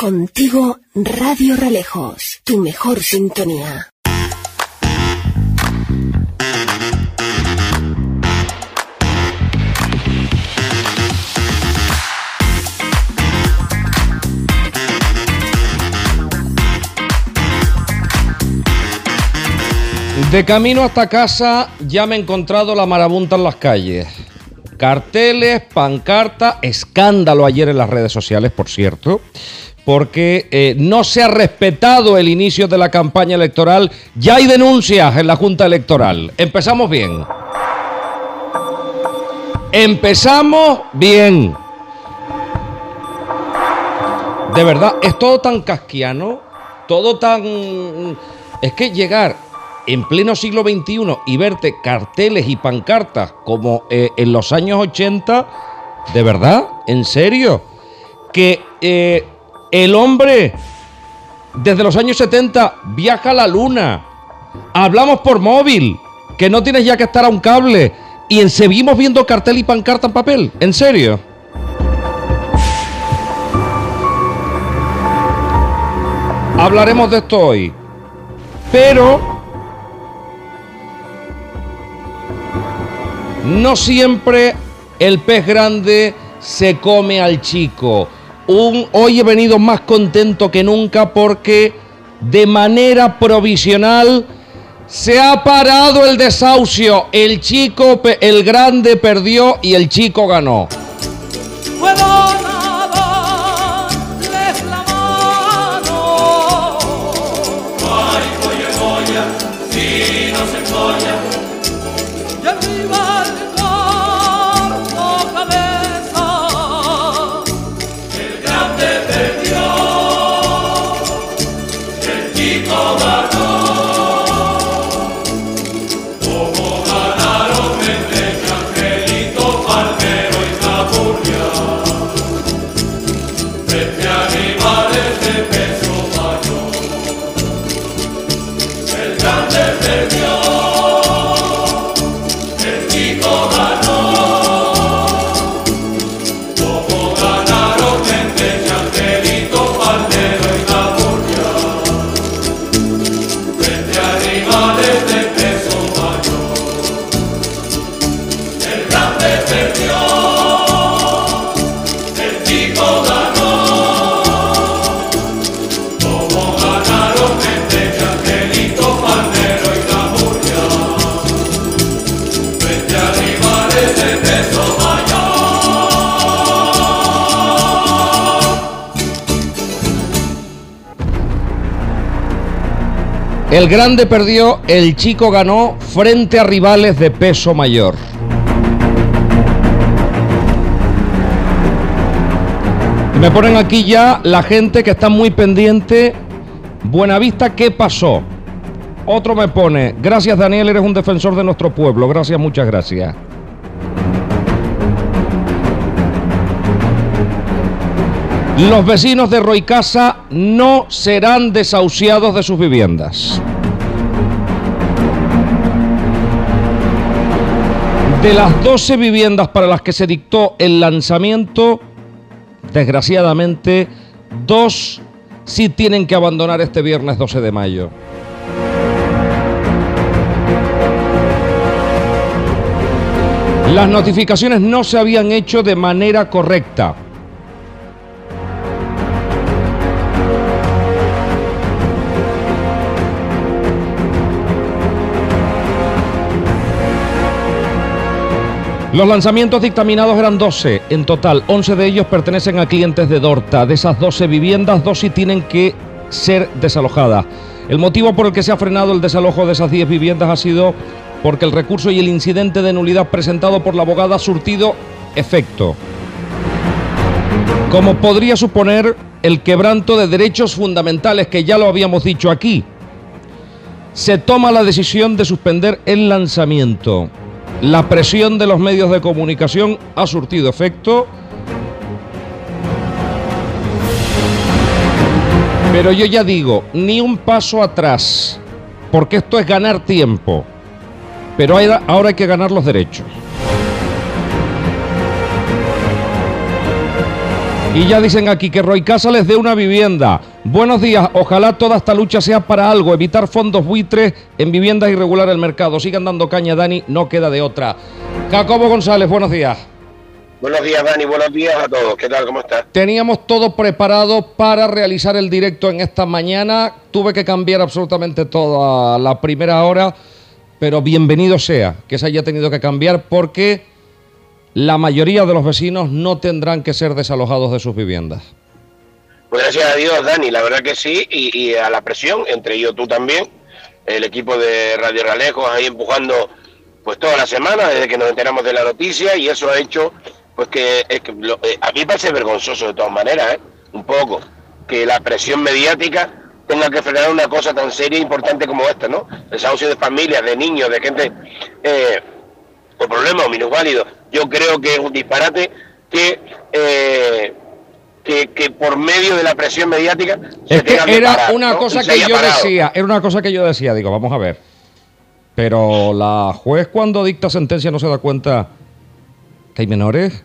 Contigo Radio Relejos, tu mejor sintonía. De camino hasta casa ya me he encontrado la marabunta en las calles. Carteles, pancarta, escándalo ayer en las redes sociales, por cierto, porque eh, no se ha respetado el inicio de la campaña electoral. Ya hay denuncias en la Junta Electoral. Empezamos bien. Empezamos bien. De verdad, es todo tan casquiano, todo tan... Es que llegar en pleno siglo XXI y verte carteles y pancartas como eh, en los años 80, ¿de verdad? ¿En serio? Que eh, el hombre desde los años 70 viaja a la luna, hablamos por móvil, que no tienes ya que estar a un cable y seguimos viendo cartel y pancarta en papel, ¿en serio? Hablaremos de esto hoy. Pero No siempre el pez grande se come al chico. Hoy he venido más contento que nunca porque de manera provisional se ha parado el desahucio. El chico, el grande perdió y el chico ganó. El grande perdió, el chico ganó frente a rivales de peso mayor. Me ponen aquí ya la gente que está muy pendiente. Buenavista, ¿qué pasó? Otro me pone, gracias Daniel, eres un defensor de nuestro pueblo. Gracias, muchas gracias. Los vecinos de Roicasa no serán desahuciados de sus viviendas. De las 12 viviendas para las que se dictó el lanzamiento, desgraciadamente, dos sí tienen que abandonar este viernes 12 de mayo. Las notificaciones no se habían hecho de manera correcta. Los lanzamientos dictaminados eran 12 en total, 11 de ellos pertenecen a clientes de Dorta. De esas 12 viviendas, dos sí tienen que ser desalojadas. El motivo por el que se ha frenado el desalojo de esas 10 viviendas ha sido porque el recurso y el incidente de nulidad presentado por la abogada ha surtido efecto. Como podría suponer el quebranto de derechos fundamentales que ya lo habíamos dicho aquí, se toma la decisión de suspender el lanzamiento. La presión de los medios de comunicación ha surtido efecto. Pero yo ya digo, ni un paso atrás, porque esto es ganar tiempo. Pero ahora hay que ganar los derechos. Y ya dicen aquí que Roy Casa les dé una vivienda. Buenos días, ojalá toda esta lucha sea para algo, evitar fondos buitres en viviendas y regular el mercado. Sigan dando caña, Dani, no queda de otra. Jacobo González, buenos días. Buenos días, Dani, buenos días a todos. ¿Qué tal? ¿Cómo estás? Teníamos todo preparado para realizar el directo en esta mañana. Tuve que cambiar absolutamente todo a la primera hora, pero bienvenido sea que se haya tenido que cambiar porque la mayoría de los vecinos no tendrán que ser desalojados de sus viviendas. Gracias a Dios, Dani, la verdad que sí, y, a la presión, entre ellos tú también, el equipo de Radio Ralejos ahí empujando pues toda la semana desde que nos enteramos de la noticia y eso ha hecho pues que, eh, a mí parece vergonzoso de todas maneras, ¿eh? un poco, que la presión mediática tenga que frenar una cosa tan seria e importante como esta, ¿no? Desahucio de familias, de niños, de gente eh, con problemas o minusválidos yo creo que es un disparate que, eh, que, por medio de la presión mediática es que era una cosa que yo decía, era una cosa que yo decía, digo, vamos a ver. Pero la juez cuando dicta sentencia no se da cuenta que hay menores,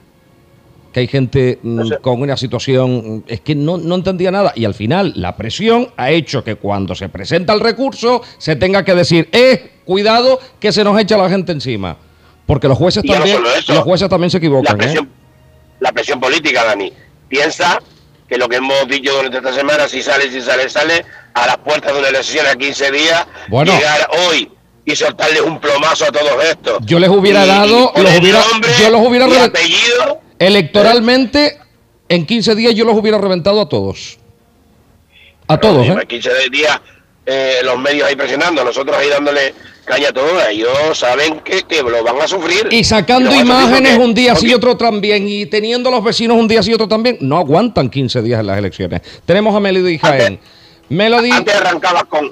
que hay gente mm, con una situación, es que no, no entendía nada. Y al final la presión ha hecho que cuando se presenta el recurso se tenga que decir, eh, cuidado que se nos echa la gente encima. Porque los jueces también, los jueces también se equivocan. La presión, ¿eh? la presión política, Dani. Piensa que lo que hemos dicho durante esta semana, si sale, si sale, sale, a las puertas de una elección a 15 días, llegar hoy y soltarles un plomazo a todos estos. Yo les hubiera dado, los hubiera, yo los hubiera apellido, electoralmente, en 15 días yo los hubiera reventado a todos. A todos, ¿eh? 15 días eh, los medios ahí presionando, nosotros ahí dándole caña toda. Ellos saben que, que, lo van a sufrir. Y sacando imágenes un día sí y otro también, y teniendo los vecinos un día sí y otro también, no aguantan 15 días en las elecciones. Tenemos a Melody Jaén. Melody. Antes arrancaba con.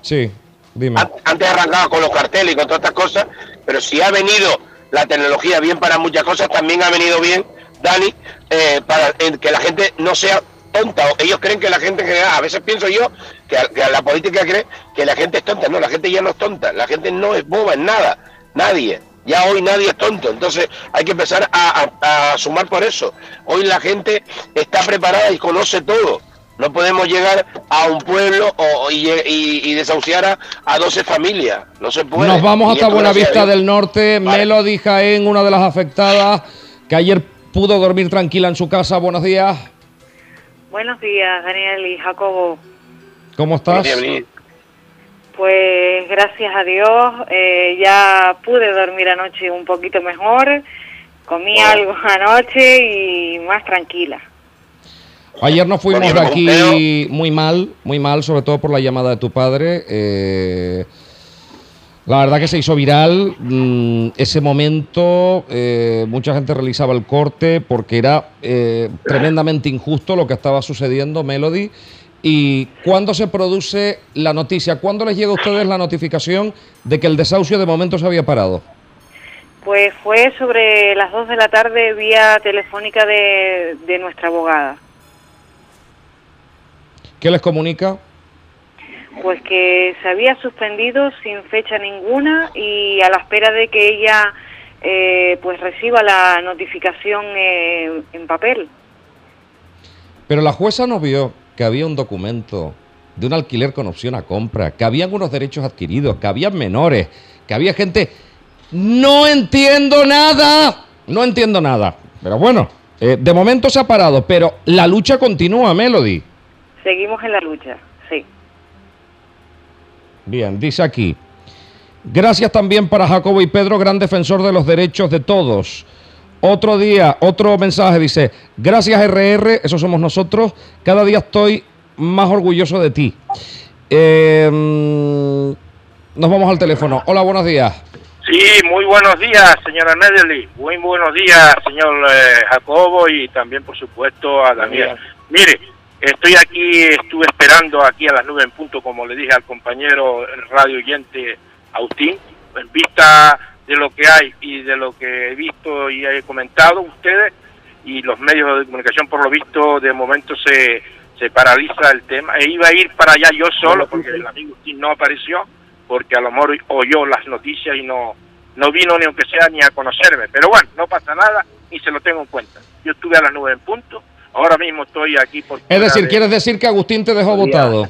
Sí, dime. Antes arrancaba con los carteles y con todas estas cosas, pero si ha venido la tecnología bien para muchas cosas, también ha venido bien, Dani, eh, para que la gente no sea tonta. Ellos creen que la gente en general, a veces pienso yo que, la política cree que la gente es tonta. No, la gente ya no es tonta. La gente no es boba en nada. Nadie. Ya hoy nadie es tonto. Entonces hay que empezar a, sumar por eso. Hoy la gente está preparada y conoce todo. No podemos llegar a un pueblo y, desahuciar a, 12 familias. No se puede. Nos vamos hasta Buenavista del Norte. Melody Jaén, una de las afectadas, que ayer pudo dormir tranquila en su casa. Buenos días. Buenos días, Daniel y Jacobo. ¿Cómo estás? Pues gracias a Dios, eh, ya pude dormir anoche un poquito mejor, comí algo anoche y más tranquila. Ayer nos fuimos de aquí muy mal, muy mal, sobre todo por la llamada de tu padre. Eh, la verdad que se hizo viral mm, ese momento, eh, mucha gente realizaba el corte porque era eh, tremendamente injusto lo que estaba sucediendo, Melody. ¿Y cuándo se produce la noticia? ¿Cuándo les llega a ustedes la notificación de que el desahucio de momento se había parado? Pues fue sobre las 2 de la tarde vía telefónica de, de nuestra abogada. ¿Qué les comunica? Pues que se había suspendido sin fecha ninguna y a la espera de que ella eh, pues reciba la notificación eh, en papel. Pero la jueza no vio que había un documento de un alquiler con opción a compra, que habían unos derechos adquiridos, que había menores, que había gente... No entiendo nada, no entiendo nada. Pero bueno, eh, de momento se ha parado, pero la lucha continúa, Melody. Seguimos en la lucha. Bien, dice aquí. Gracias también para Jacobo y Pedro, gran defensor de los derechos de todos. Otro día, otro mensaje dice, gracias RR, eso somos nosotros, cada día estoy más orgulloso de ti. Em, nos vamos al teléfono. Hola, buenos días. Sí, muy buenos días, señora Medley. Muy buenos días, señor eh, Jacobo y también, por supuesto, a Daniel. Mire, Estoy aquí, estuve esperando aquí a las nubes en punto, como le dije al compañero radio oyente Agustín, en vista de lo que hay y de lo que he visto y he comentado ustedes y los medios de comunicación por lo visto de momento se, se paraliza el tema. E iba a ir para allá yo solo porque el amigo Agustín no apareció porque a lo mejor oyó las noticias y no, no vino ni aunque sea ni a conocerme. Pero bueno, no pasa nada y se lo tengo en cuenta. Yo estuve a las nubes en punto ahora mismo estoy aquí por... Es decir, ¿quieres decir que Agustín te dejó votado?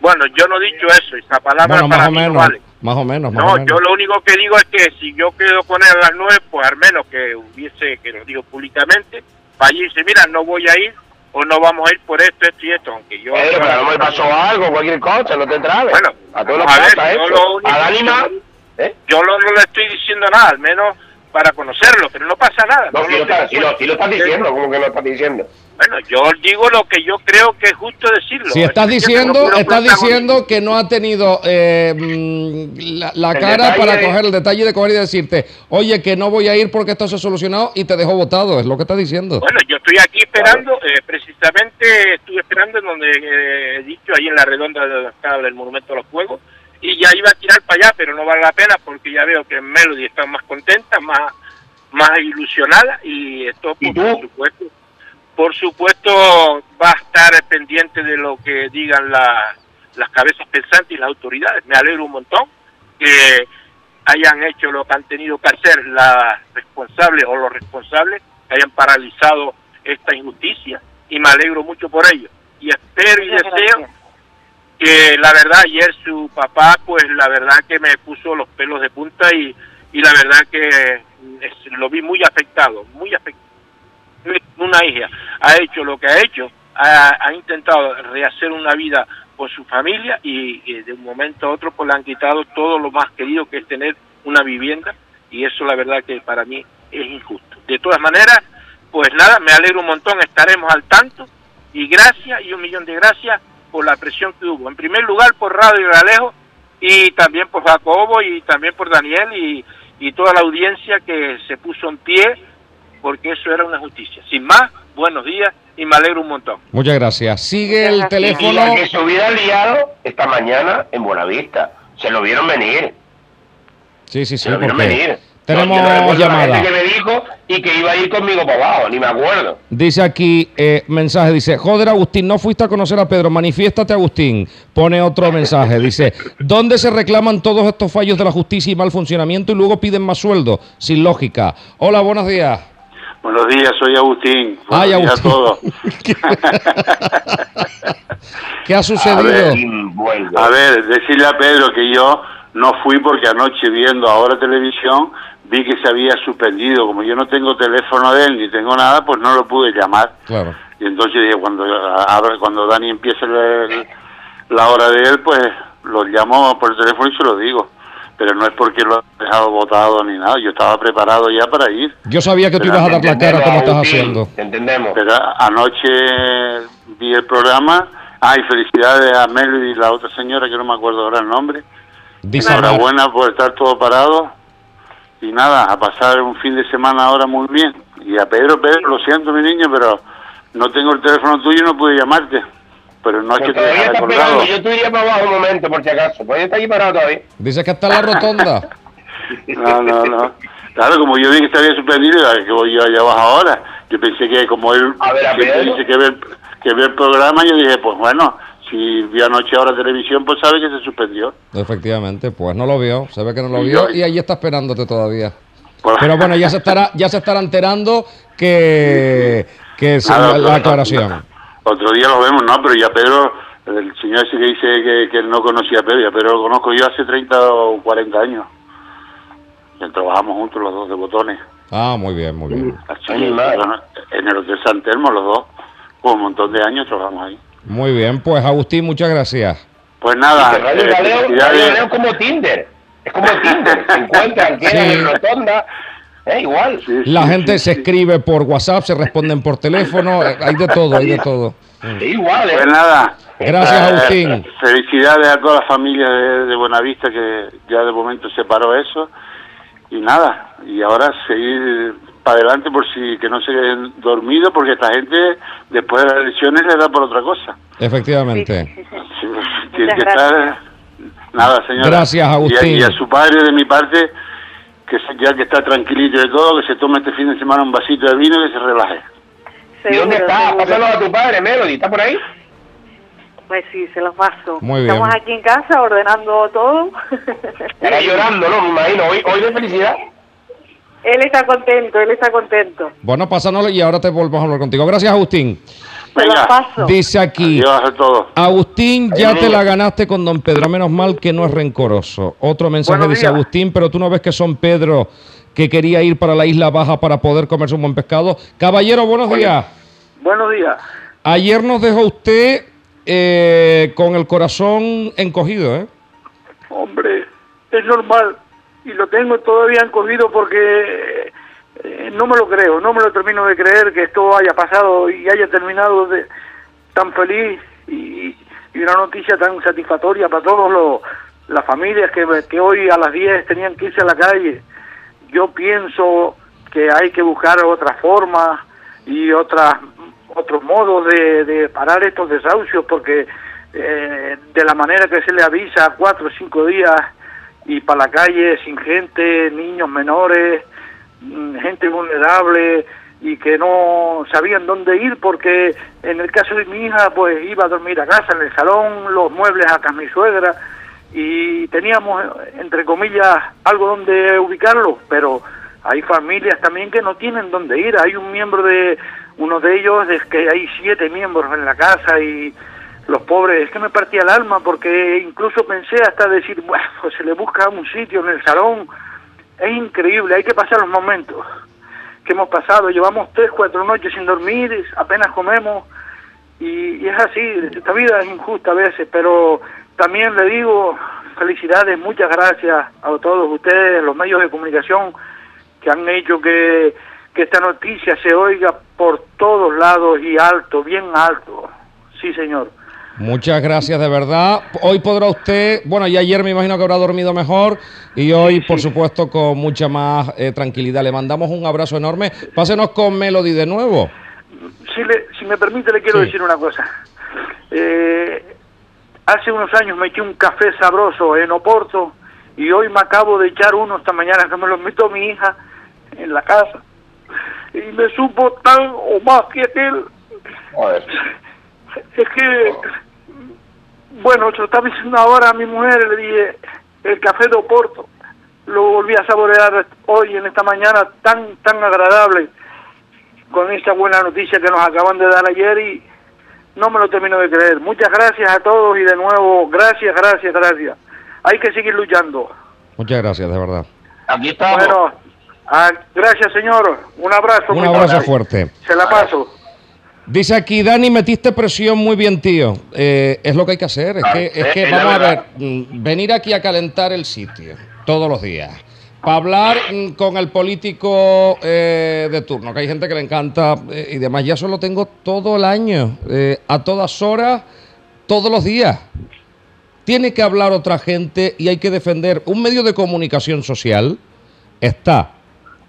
Bueno, yo no he dicho eso, esa palabra Bueno, más para o mí no menos, vale. más o menos, más No, o menos. yo lo único que digo es que si yo quedo con él a las nueve, pues al menos que hubiese, que lo digo públicamente, vaya y dice, mira, no voy a ir o no vamos a ir por esto, esto y esto, aunque yo... Pedro, pero lo mejor pasó algo, cualquier cosa, no te trabes. Bueno, a todos los a ver, yo lo único A más, ¿eh? Yo no, no le estoy diciendo nada, al menos para conocerlo, pero no pasa nada. No, no si lo lo, lo, estás diciendo, como que lo estás diciendo. Bueno, yo digo lo que yo creo que es justo decirlo. Si estás diciendo, no estás diciendo que no ha tenido eh, mm, la, cara detalle para coger el detalle de coger y decirte, oye, que no voy a ir porque esto se ha solucionado y te dejó votado, es lo que estás diciendo. Bueno, yo estoy aquí esperando, eh, precisamente estuve esperando en donde eh, he dicho, ahí en la redonda de el Monumento a los Juegos, y ya iba a tirar para allá, pero no vale la pena porque ya veo que Melody está más contenta, más más ilusionada y esto ¿Y por, tú? por supuesto por supuesto va a estar pendiente de lo que digan la- las cabezas pensantes y las autoridades. Me alegro un montón que hayan hecho lo que han tenido que hacer las responsables o los responsables, que hayan paralizado esta injusticia y me alegro mucho por ello. Y espero y Muchas deseo gracias. que la verdad ayer su papá pues la verdad que me puso los pelos de punta y, y la verdad que es- lo vi muy afectado, muy afectado. Una hija ha hecho lo que ha hecho, ha, ha intentado rehacer una vida con su familia y, de un momento a otro pues le han quitado todo lo más querido que es tener una vivienda y eso la verdad que para mí es injusto. De todas maneras, pues nada, me alegro un montón, estaremos al tanto y gracias y un millón de gracias por la presión que hubo. En primer lugar por Radio Alejo y también por Jacobo y también por Daniel y, y toda la audiencia que se puso en pie porque eso era una justicia. Sin más, buenos días y me alegro un montón. Muchas gracias. Sigue el Y teléfono. la que se hubiera liado esta mañana en Buenavista. Se lo vieron venir. Sí, sí, sí, Se lo vieron venir. tenemos no la llamada. que me dijo y que iba a ir conmigo para abajo, ni me acuerdo. Dice aquí, eh, mensaje, dice, joder Agustín, no fuiste a conocer a Pedro, manifiéstate Agustín. Pone otro mensaje, dice, ¿dónde se reclaman todos estos fallos de la justicia y mal funcionamiento y luego piden más sueldo? Sin lógica. Hola, buenos días. Buenos días, soy Agustín. Buenos Ay, días Agustín. a todos. ¿Qué ha sucedido? A ver, decirle a Pedro que yo no fui porque anoche viendo ahora televisión vi que se había suspendido. Como yo no tengo teléfono de él ni tengo nada, pues no lo pude llamar. Claro. Y entonces dije, cuando, cuando Dani empiece el- la hora de él, pues lo llamo por teléfono y se lo digo. Pero no es porque lo he dejado votado ni nada. Yo estaba preparado ya para ir. Yo sabía que tú ibas a dar la cara como estás haciendo. te Entendemos. Pero anoche vi el programa. Ay, felicidades a Mel y la otra señora que no me acuerdo ahora el nombre. Enhorabuena por estar todo parado. Y nada, a pasar un fin de semana ahora muy bien. Y a Pedro, Pedro, lo siento mi niño, pero no tengo el teléfono tuyo y no pude llamarte. Pero no es Pero que todavía está colgado. pegando. Yo te iría para abajo un momento, por si acaso. Pues está ahí parado todavía. dice que está en la rotonda. No, no, no. Claro, como yo vi que se había suspendido, ¿a que voy yo allá abajo ahora? Yo pensé que como él A ver, a siempre Pedro. dice que ve, el- que ve el programa, yo dije, pues bueno, si vio anoche ahora televisión, pues sabe que se suspendió. Efectivamente, pues no lo vio, se ve que no lo Y vio yo- y ahí está esperándote todavía. Por- Pero bueno, ya se estará, ya se estará enterando que, que es Nada, la, la aclaración. Otro día lo vemos, no, pero ya Pedro, el señor ese que dice que, que él no conocía a Pedro, ya Pedro lo conozco yo hace 30 o 40 años. Trabajamos juntos los dos de botones. Ah, muy bien, muy bien. Así en el Hotel San Telmo los dos, por un montón de años trabajamos ahí. Muy bien, pues Agustín, muchas gracias. Pues nada, Radio eh, Galeo, felicidades. Radio Galeo es como Tinder. Es como Tinder. Se encuentran, Sí. en rotonda. Igual. Sí, La sí, gente sí, se sí. escribe por WhatsApp, se responden por teléfono, eh, hay de todo, hay de todo. Igual, ¿eh? Pues nada. Gracias, eh, Agustín. Felicidades a toda la familia de, de Buenavista que ya de momento se paró eso. Y nada, y ahora seguir para adelante por si que no se queden dormidos porque esta gente después de las elecciones le da por otra cosa. Efectivamente. Sí, tiene que gracias. estar... Nada, señora. Gracias, Agustín. Y a, y a su padre de mi parte, que se- ya que está tranquilito de todo, que se tome este fin de semana un vasito de vino y que se relaje. ¿Y dónde está? Pásalo a tu padre, Melody. ¿Está por ahí? Pues sí, se los paso. Muy bien. Estamos aquí en casa ordenando todo. Estará llorando, ¿no? Me imagino. Hoy, hoy de felicidad. Él está contento, él está contento. Bueno, pásanoslo y ahora te volvemos a hablar contigo. Gracias, Agustín. Te paso. Dice aquí. Agustín, ya te la ganaste con don Pedro, menos mal que no es rencoroso. Otro mensaje Buenos dice días. Agustín, pero tú no ves que son Pedro que quería ir para la Isla Baja para poder comerse un buen pescado. Caballero, buenos días. Buenos días. Ayer nos dejó usted eh, con el corazón encogido, ¿eh? Hombre, es normal y lo tengo todavía encogido porque eh, no me lo creo, no me lo termino de creer que esto haya pasado y haya terminado de, tan feliz y, y una noticia tan satisfactoria para todos los las familias que, que hoy a las 10 tenían que irse a la calle. Yo pienso que hay que buscar otras formas y otras otros modos de, de parar estos desahucios porque eh, de la manera que se le avisa cuatro o cinco días y para la calle sin gente, niños menores, gente vulnerable y que no sabían dónde ir porque en el caso de mi hija pues iba a dormir a casa en el salón, los muebles acá mi suegra y teníamos entre comillas algo donde ubicarlo, pero hay familias también que no tienen dónde ir, hay un miembro de uno de ellos es que hay siete miembros en la casa y los pobres, es que me partía el alma porque incluso pensé hasta decir, bueno, pues se le busca un sitio en el salón, es increíble, hay que pasar los momentos que hemos pasado, llevamos tres, cuatro noches sin dormir, apenas comemos y, es así, esta vida es injusta a veces, pero también le digo felicidades, muchas gracias a todos ustedes, los medios de comunicación que han hecho que, que esta noticia se oiga por todos lados y alto, bien alto. Sí, señor. Muchas gracias, de verdad. Hoy podrá usted, bueno, y ayer me imagino que habrá dormido mejor y hoy, por supuesto, con mucha más eh, tranquilidad. Le mandamos un abrazo enorme. Pásenos con Melody de nuevo. Si, le, si me permite, le quiero Sí. decir una cosa. Eh, hace unos años me eché un café sabroso en Oporto y hoy me acabo de echar uno esta mañana que me lo invitó mi hija en la casa. Y me supo tan o más que aquel. Joder. Es que, bueno, se lo estaba diciendo ahora a mi mujer, le dije, el café de Oporto, lo volví a saborear hoy en esta mañana tan, tan agradable, con esta buena noticia que nos acaban de dar ayer y no me lo termino de creer. Muchas gracias a todos y de nuevo, gracias, gracias, gracias. Hay que seguir luchando. Muchas gracias, de verdad. Aquí estamos. Bueno, ah, gracias señor, un abrazo. Un muy abrazo fuerte. Se la paso. Dice aquí, Dani, metiste presión muy bien, tío. Eh, es lo que hay que hacer. Es Ah, que, es es- que vamos a ver, mm, venir aquí a calentar el sitio todos los días. Para hablar mm, con el político eh, de turno, que hay gente que le encanta eh, y demás. Ya eso lo tengo todo el año, a todas horas, todos los días. Tiene que hablar otra gente y hay que defender. Un medio de comunicación social está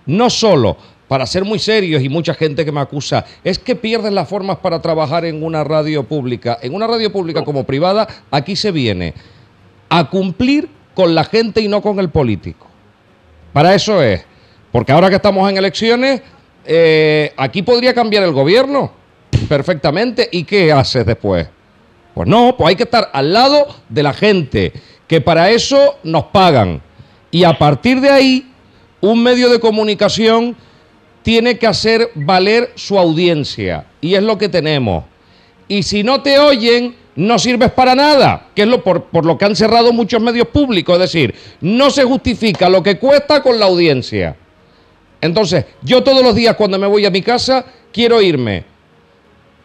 no solo para ser muy serios y mucha gente que me acusa, es que pierdes las formas para trabajar en una radio pública. En una radio pública como privada, aquí se viene a cumplir con la gente y no con el político. Para eso es. Porque ahora que estamos en elecciones, eh, aquí podría cambiar el gobierno perfectamente. ¿Y qué haces después? Pues no, pues hay que estar al lado de la gente, que para eso nos pagan. Y a partir de ahí, un medio de comunicación tiene que hacer valer su audiencia. Y es lo que tenemos. Y si no te oyen, no sirves para nada, que es lo por, por lo que han cerrado muchos medios públicos. Es decir, no se justifica lo que cuesta con la audiencia. Entonces, yo todos los días cuando me voy a mi casa, quiero irme.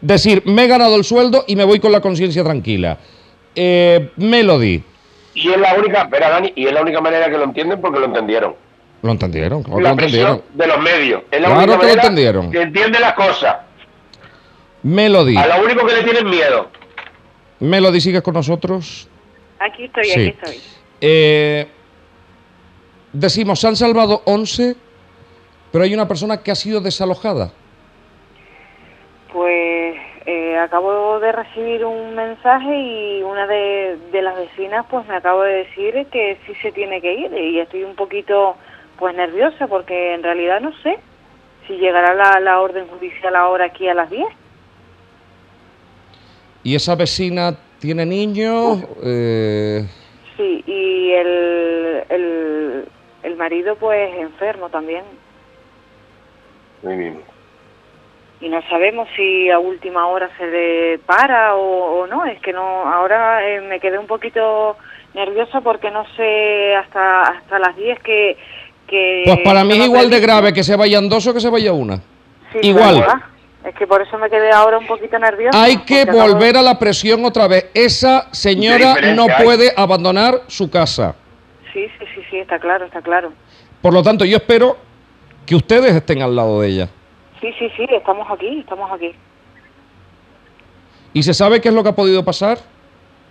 Decir, me he ganado el sueldo y me voy con la conciencia tranquila. Eh, Melody, Y es la única, espera Dani, y es la única manera que lo entienden porque lo entendieron. ¿Lo entendieron? ¿Cómo que la lo entendieron? de los medios. Es la Claro única que lo entendieron. que entiende las cosas. Melody, A lo único que le tienen miedo. Melody, ¿sigues con nosotros? Aquí estoy, Sí. aquí estoy. Eh, decimos, se han salvado 11, pero hay una persona que ha sido desalojada. Pues eh, acabo de recibir un mensaje y una de, de las vecinas pues me acabo de decir que sí se tiene que ir y estoy un poquito pues nerviosa porque en realidad no sé si llegará la, la orden judicial ahora aquí a las 10. ¿Y esa vecina tiene niños? Eh, Sí, y el, el, el marido pues enfermo también. Muy bien. y no sabemos si a última hora se le para o, o no. Es que no, ahora eh, me quedé un poquito nerviosa porque no sé hasta hasta las 10 que... que Pues para mí es igual de grave que se vayan dos o que se vaya una. Sí, igual. Es que por eso me quedé ahora un poquito nerviosa. Hay que volver a la presión otra vez. Esa señora ¿Qué diferencia no hay? puede abandonar su casa. Sí, sí, sí, sí, está claro, está claro. Por lo tanto, yo espero que ustedes estén al lado de ella. Sí, sí, sí, estamos aquí, estamos aquí. ¿Y se sabe qué es lo que ha podido pasar?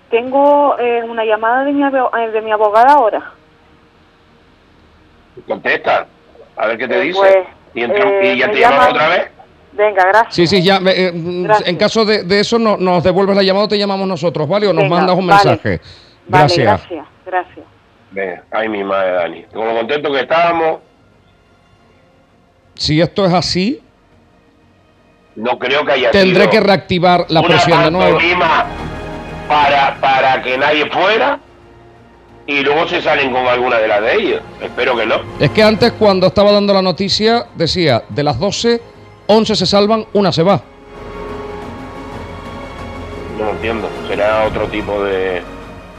Tengo eh, una llamada de mi, abo- eh, de mi abogada ahora. Contesta, a ver qué te Eh, dice. pues, y, eh, y ya te llaman- otra vez. Venga, gracias. Sí, sí, ya. eh, mm, Gracias. en caso de, de eso, no- nos devuelves la llamada o te llamamos nosotros, ¿vale? O nos Venga, mandas un vale. mensaje. Vale, Gracias. gracias, gracias. Venga, ay mi madre, Dani. Con lo contento que estábamos, Si esto es así, no creo que haya tendré sido que reactivar la presión de nuevo. para, para que nadie fuera y luego se salen con alguna de las de ellos. Espero que no. Es que antes, cuando estaba dando la noticia, decía, de las 12, 11 se salvan, una se va. No entiendo. Será otro tipo de...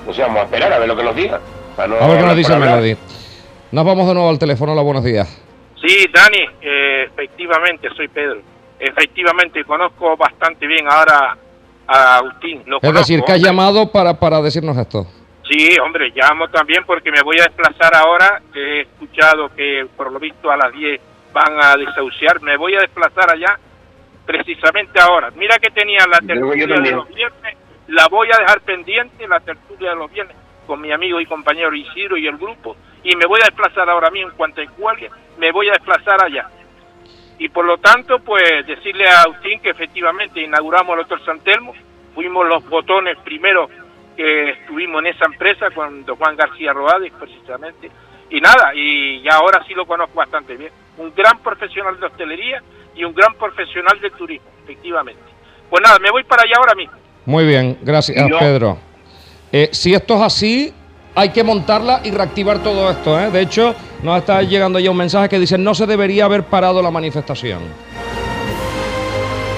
O sea, vamos a esperar a ver lo que nos diga. no A ver qué nos dice. Melody. Nos vamos de nuevo al teléfono. Hola, buenos días. Sí, Dani, eh, efectivamente, soy Pedro. Efectivamente, conozco bastante bien ahora a Agustín. Lo Es conozco, decir, que has hombre. llamado para, para decirnos esto. Sí, hombre, llamo también porque me voy a desplazar ahora, he escuchado que por lo visto a las 10 van a desahuciar, me voy a desplazar allá precisamente ahora. Mira que tenía la tertulia de los viernes, la voy a dejar pendiente, la tertulia de los viernes, con mi amigo y compañero Isidro y el grupo, y me voy a desplazar ahora mismo en cuanto cualquier, me voy a desplazar allá. Y por lo tanto, pues decirle a Agustín que efectivamente inauguramos el Hotel San Telmo, fuimos los botones primero que estuvimos en esa empresa con don Juan García Roades precisamente y nada y ya ahora sí lo conozco bastante bien un gran profesional de hostelería y un gran profesional del turismo efectivamente pues nada me voy para allá ahora mismo Muy bien, gracias, yo- Pedro. Eh, si esto es así, hay que montarla y reactivar todo esto. ¿eh? De hecho, nos está llegando ya un mensaje que dice no se debería haber parado la manifestación.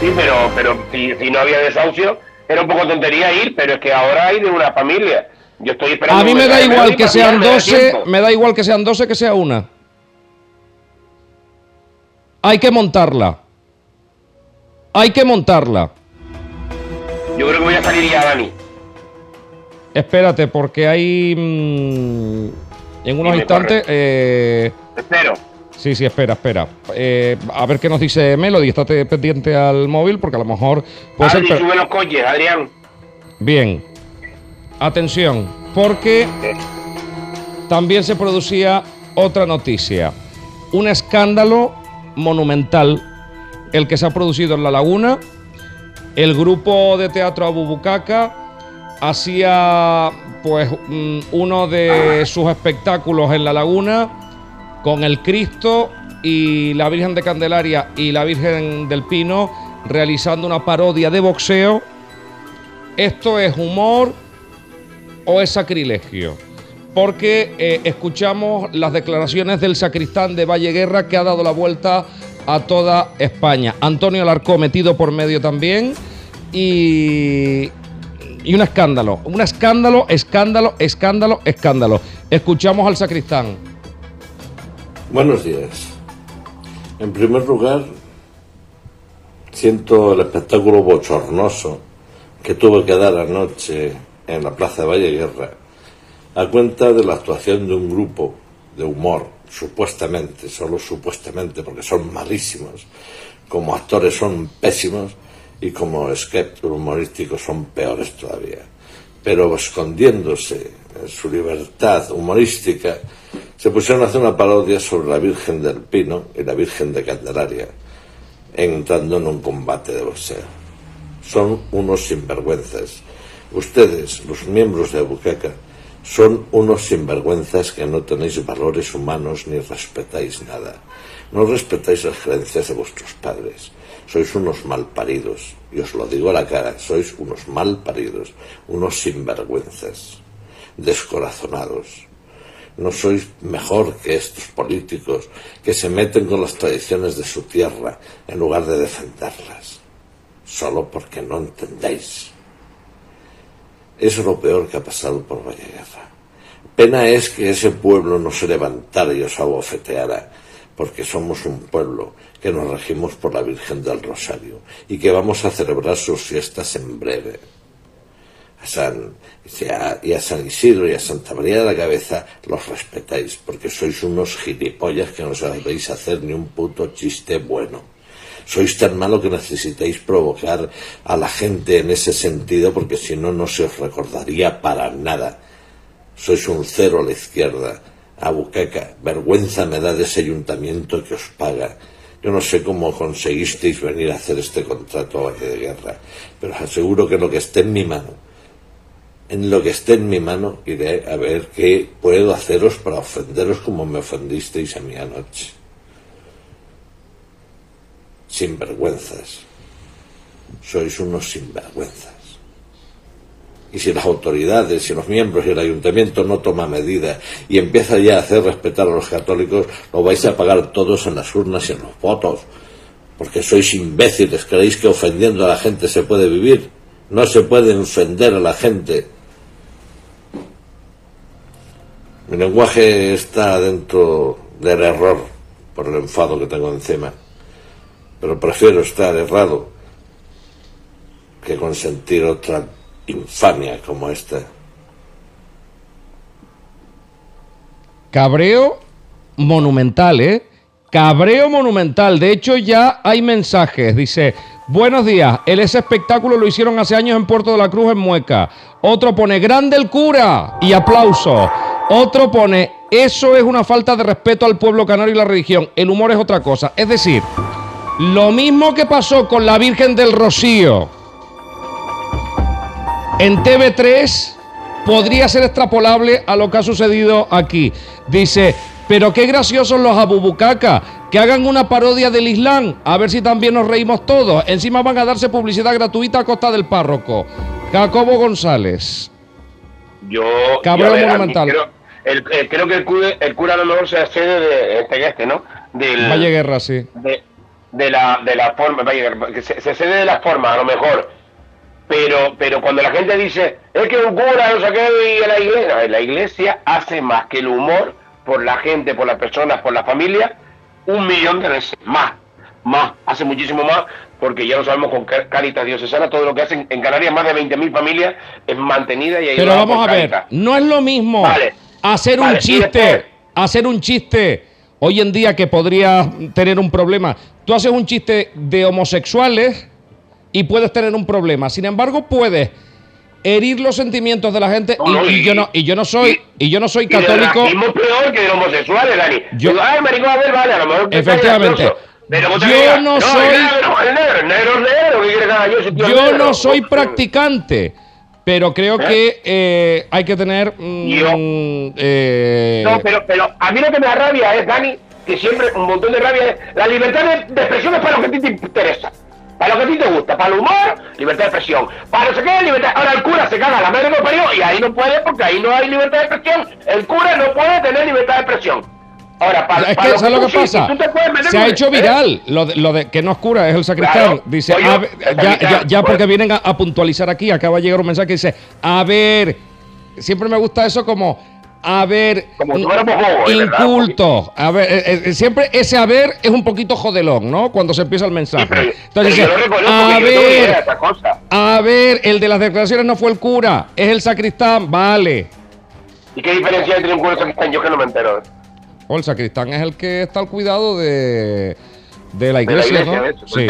Sí, pero, pero si, si no había desahucio, era un poco tontería ir, pero es que ahora hay de una familia. Yo estoy esperando... A mí me da igual que sean pillarme de 12, tiempo. me da igual que sean 12 que sea una. Hay que montarla. Hay que montarla. Yo creo que voy a salir ya, Dani. Espérate, porque hay mm, en unos instantes. eh, Espero. Sí, sí, espera, espera. Eh, a ver qué nos dice Melody. Estate pendiente al móvil, porque a lo mejor puede. Adri, sube los coches, Adrián. Bien. Atención, porque también se producía otra noticia. Un escándalo monumental, el que se ha producido en La Laguna. El grupo de teatro Abubucaca hacía pues mm, uno de sus espectáculos en La Laguna con el Cristo y la Virgen de Candelaria y la Virgen del Pino realizando una parodia de boxeo ¿Esto es humor o es sacrilegio? Porque eh, escuchamos las declaraciones del sacristán de Valle Guerra que ha dado la vuelta a toda España. Antonio Alarcó metido por medio también y, y un escándalo, un escándalo, escándalo, escándalo, escándalo. Escuchamos al sacristán. Buenos días. En primer lugar, siento el espectáculo bochornoso que tuve que dar anoche en la Plaza de Valle a cuenta de la actuación de un grupo de humor, supuestamente, solo supuestamente, porque son malísimos, como actores son pésimos y como sketch humorísticos son peores todavía. Pero escondiéndose su libertad humorística, se pusieron a hacer una parodia sobre la Virgen del Pino y la Virgen de Candelaria, entrando en un combate de boxeo. Son unos sinvergüenzas. Ustedes, los miembros de Bucaca, son unos sinvergüenzas que no tenéis valores humanos ni respetáis nada. No respetáis las creencias de vuestros padres. Sois unos malparidos. Y os lo digo a la cara, sois unos malparidos, unos sinvergüenzas, descorazonados. No sois mejor que estos políticos que se meten con las tradiciones de su tierra en lugar de defenderlas, solo porque no entendéis. Eso es lo peor que ha pasado por Valleguerra. Pena es que ese pueblo no se levantara y os abofeteara, porque somos un pueblo que nos regimos por la Virgen del Rosario y que vamos a celebrar sus fiestas en breve. A San, y a San Isidro y a Santa María de la Cabeza los respetáis, porque sois unos gilipollas que no sabéis hacer ni un puto chiste bueno. Sois tan malo que necesitáis provocar a la gente en ese sentido, porque si no, no se os recordaría para nada sois un cero a la izquierda. A Buqueca, vergüenza me da de ese ayuntamiento que os paga. Yo no sé cómo conseguisteis venir a hacer este contrato de Guerra, pero os aseguro que lo que esté en mi mano, en lo que esté en mi mano, iré a ver qué puedo haceros para ofenderos como me ofendisteis a mí anoche. Sinvergüenzas. Sois unos sinvergüenzas. Y si las autoridades, si los miembros y el ayuntamiento no toman medidas y empieza ya a hacer respetar a los católicos, lo vais a pagar todos en las urnas y en los votos. Porque sois imbéciles, creéis que ofendiendo a la gente se puede vivir. No se puede ofender a la gente. Mi lenguaje está dentro del error por el enfado que tengo encima. Pero prefiero estar errado que consentir otra infamia como esta. Cabreo monumental, ¿eh? Cabreo monumental. De hecho, ya hay mensajes. Dice, buenos días. El ese espectáculo lo hicieron hace años en Puerto de la Cruz, en Mueca. Otro pone, grande el cura. Y aplauso. Otro pone, eso es una falta de respeto al pueblo canario y la religión. El humor es otra cosa. Es decir, lo mismo que pasó con la Virgen del Rocío en TV3 podría ser extrapolable a lo que ha sucedido aquí. Dice, pero qué graciosos los abubucaca, que hagan una parodia del Islam, a ver si también nos reímos todos. Encima van a darse publicidad gratuita a costa del párroco. Jacobo González. Yo, Cabrón monumental. Creo, el, eh, creo que el cura, el cura a lo mejor se accede de este, este ¿no? Del, Valle Guerra, sí. De, de la, de la forma, Valle que se, se cede de la forma, a lo mejor pero, pero cuando la gente dice, es que un cura, no sé qué, y la iglesia, la iglesia hace más que el humor por la gente, por las personas, por la familia, un millón de veces más, más, hace muchísimo más, porque ya lo sabemos con Caritas Diocesana, todo lo que hacen en Canarias, más de 20.000 familias es mantenida y Pero vamos a ver, no es lo mismo hacer un chiste, hacer un chiste hoy en día que podría tener un problema. Tú haces un chiste de homosexuales y puedes tener un problema. Sin embargo, puedes herir los sentimientos de la gente y, yo no y yo no soy y, yo no soy católico. Y peor que los homosexuales, Dani. Yo, Ay, maricón, a ver, vale, a lo mejor efectivamente. Yo no soy yo no soy practicante pero creo ¿Eh? que eh, hay que tener mm, eh... no pero pero a mí lo que me da rabia es Dani que siempre un montón de rabia es la libertad de, de expresión es para lo que a ti te interesa para lo que a ti te gusta, para el humor, libertad de expresión. Para no sé qué, libertad. Ahora el cura se caga la madre lo parió y ahí no puede porque ahí no hay libertad de expresión. El cura no puede tener libertad de expresión. Ahora, para, es que, ¿sabes lo que pasa? se ha hecho viral lo, de, lo de que no es cura, es el sacristán. dice, ya, ya, ya, porque vienen a, a, puntualizar aquí, acaba de llegar un mensaje que dice, a ver, siempre me gusta eso como a ver, inculto. A ver, eh, eh, siempre ese a ver es un poquito jodelón, ¿no? Cuando se empieza el mensaje. Entonces dice, a ver, a ver, el de las declaraciones no fue el cura, es el sacristán, vale. ¿Y qué diferencia hay entre un cura y un sacristán? Yo que no me entero. O el sacristán es el que está al cuidado de, de la iglesia, ¿no? sí.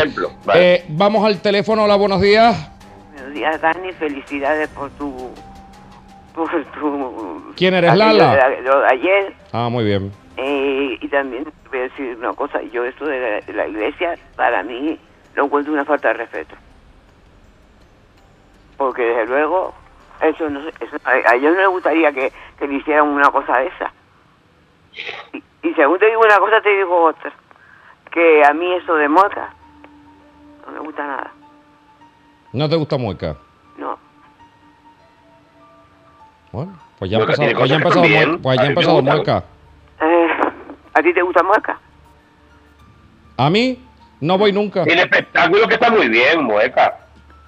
Eh, vamos al teléfono, hola, buenos días. Buenos días, Dani, felicidades por tu ¿Quién eres, Lala? ayer. Ah, muy bien. Eh, y también voy a decir una cosa, yo esto de la, iglesia, para mí, lo encuentro una falta de respeto. Porque desde luego, eso no eso, a, ellos no les gustaría que, que le hicieran una cosa de esa. Y, y, según te digo una cosa, te digo otra. Que a mí eso de mueca no me gusta nada. ¿No te gusta mueca? No. Bueno, pues ya ha empezado, pues ya empezado, pues ya empezado mueca. Eh, ¿A ti te gusta mueca? A mí no voy nunca. Tiene espectáculo que está muy bien, mueca.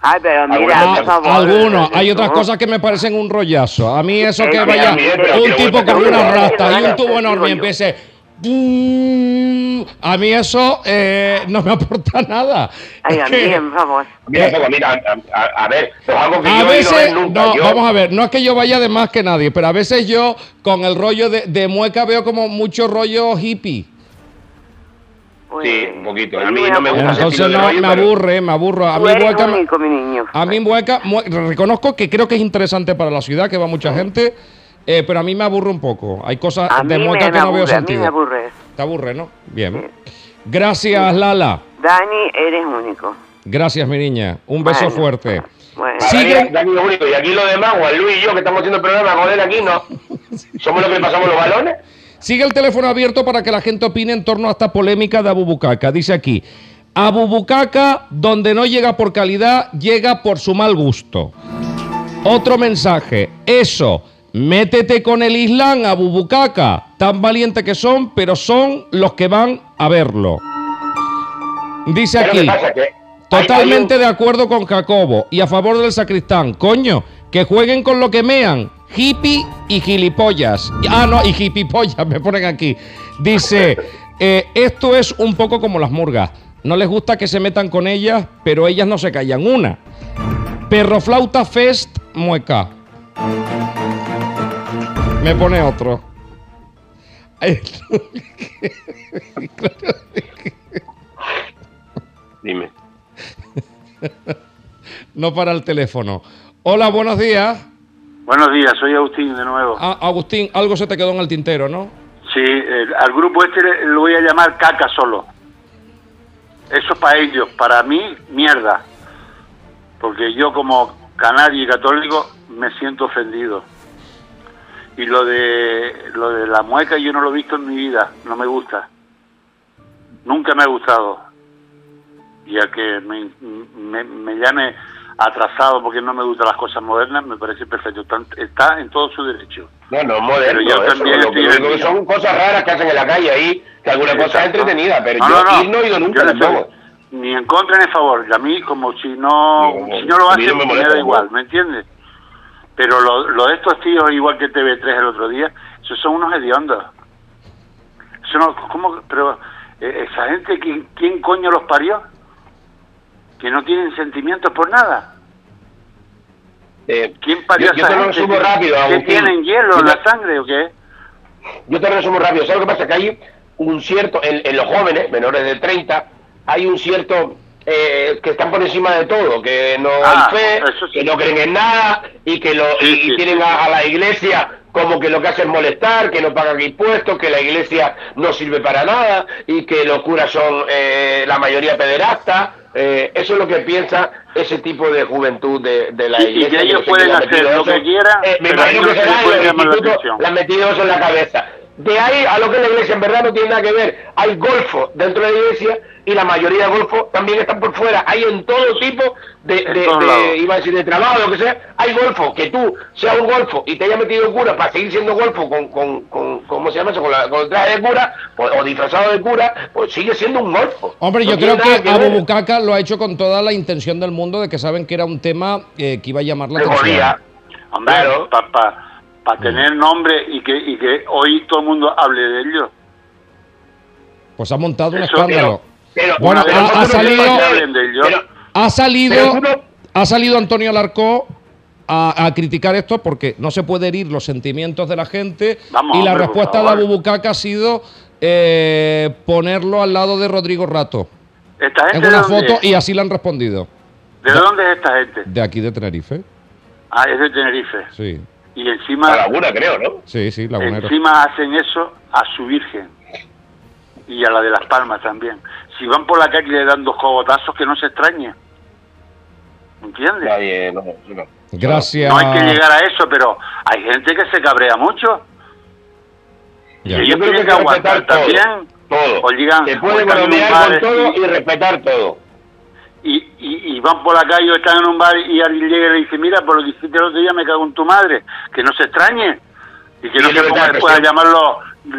Ay, pero mira, Algunos- por favor. Algunos, hay otras cosas que me parecen un rollazo. A mí eso Es que vaya un tipo con una rasta y un tubo enorme y empiece... "Bum", A mí eso eh, no me aporta nada. Ay, a mí, por favor. Mira, a, a- a ver, algo que a yo he ido a veces, ver nunca. no, yo- vamos a ver, no es que yo vaya de más que nadie, pero a veces yo con el rollo de, de mueca veo como mucho rollo hippie. Pues, Sí, un poquito. A mí no me gusta Entonces no, me aburre, me aburro. A mí único, mi niño. a mí mueca, mue- reconozco que creo que es interesante para la ciudad, que va mucha gente, eh, pero a mí me aburre un poco. Hay cosas A de me, que no veo aburre, a mí me sentido. aburre. Te aburre, ¿no? Bien. Gracias, Lala. Dani, eres único. Gracias, mi niña. Un beso Bueno. fuerte. Bueno, Sigue- Dani- Dani es único. Y aquí los demás, Juan Luis y yo, que estamos haciendo el programa con él aquí, no. Somos los que pasamos los balones. Sigue el teléfono abierto para que la gente opine en torno a esta polémica de Abubucaca. Dice aquí, Abubucaca, donde no llega por calidad, llega por su mal gusto. Otro mensaje, eso, métete con el Islam, Abubucaca, tan valiente que son, pero son los que van a verlo. Dice ¿Qué es lo aquí, totalmente de acuerdo con Jacobo y a favor del sacristán. Coño, que jueguen con lo que mean. Hippie y gilipollas. Ah, no, y hipipollas me ponen aquí. Dice, eh, esto es un poco como las murgas. No les gusta que se metan con ellas, pero ellas no se callan. Una. Perro Flauta Fest Mueca. Me pone otro. Dime. No para el teléfono. Hola, buenos días. Buenos días, soy Agustín de nuevo. Ah, Agustín, algo se te quedó en el tintero, ¿no? Sí, eh, al grupo este le- lo voy a llamar caca solo. Eso para ellos, para mí, mierda. Porque yo como canario y católico me siento ofendido. Y lo de lo de la mueca yo no lo he visto en mi vida, no me gusta. Nunca me ha gustado. Y a que me, me, me llame atrasado porque no me gustan las cosas modernas, me parece perfecto. Está, en todo su derecho. No, no, moderno. Pero yo eso, también lo estoy que en mío. son cosas raras que hacen en la calle ahí, que alguna cosa es Exacto. entretenida, pero No, yo no, no. ir no he ido nunca tampoco. ni en contra ni a favor. Y a mí, como si no, No, no, si no lo hacen, me me, da igual. ¿me entiendes? Pero lo, lo de estos tíos, igual que TV3 el otro día, esos son unos hediondos. Eso no, ¿cómo? Pero eh, esa gente, ¿quién, ¿quién coño los parió? Que no tienen sentimientos por nada. Eh, ¿Quién parió yo, a yo esa te lo gente? resumo ¿Que- rápido, ¿Que Agustín. tienen hielo en la sangre o qué? Yo te lo resumo rápido. ¿Sabes lo que pasa? Que hay un cierto, en, en los jóvenes, menores de 30, hay un cierto eh, que están por encima de todo, que no Ah, hay fe, eso sí. que no creen en nada y que lo Sí, y, tienen a la iglesia como que lo que hace es molestar, que no pagan impuestos, que la iglesia no sirve para nada y que los curas son eh, la mayoría pederastas. Eh, eso es lo que piensa ese tipo de juventud de, de la Y- y que iglesia. ellos pueden hacer lo que quieran, Eh, me imagino que no será el instituto, le han metido eso en la cabeza. De ahí a lo que la iglesia en verdad no tiene nada que ver. Hay golfos dentro de la iglesia y la mayoría de golfos también están por fuera. Hay en todo tipo de, En de- iba a decir, de trabajo, lo que sea. Hay golfos que tú seas un golfo y te haya metido cura para seguir siendo golfo con, con, con ¿cómo se llama eso? Con, la, con el traje de cura pues, o disfrazado de cura, pues sigue siendo un golfo. Hombre, No yo creo que. Abu Bucaca lo ha hecho con toda la intención del mundo de que saben que era un tema eh, que iba a llamar la atención. Hombre, Claro. Para tener nombre y que, y que hoy todo el mundo hable de ellos. Pues ha montado un Eso, escándalo. Pero, Bueno, pero ha- salido- de Ha salido, ha Antonio Alarcó a, a criticar esto porque no se puede herir los sentimientos de la gente Vamos, y la hombre, respuesta de favor. Abu Bucaca ha sido eh, ponerlo al lado de Rodrigo Rato Esta en gente de una foto es? y así le han respondido. ¿De dónde es esta gente? De aquí de Tenerife. Ah, es de Tenerife. Sí, Y encima, La laguna, creo, ¿no? sí, sí, lagunero. encima hacen eso a su Virgen. Y a la de Las Palmas también. Si van por la calle y le dan dos cogotazos, que no se extrañe. ¿Entiendes? Nadie, no, no. Gracias. No hay que llegar a eso, pero hay gente que se cabrea mucho. Ya. Y Yo ellos creo que tienen hay que que aguantar todo. también. Todo. O llegan- Se puede bromear con todo y respetar todo. Y, y, y van por la calle o están en un bar y alguien llega y le dice, mira, por lo que hiciste el otro día me cago en tu madre, que no se extrañe y que no se ponga después a llamarlo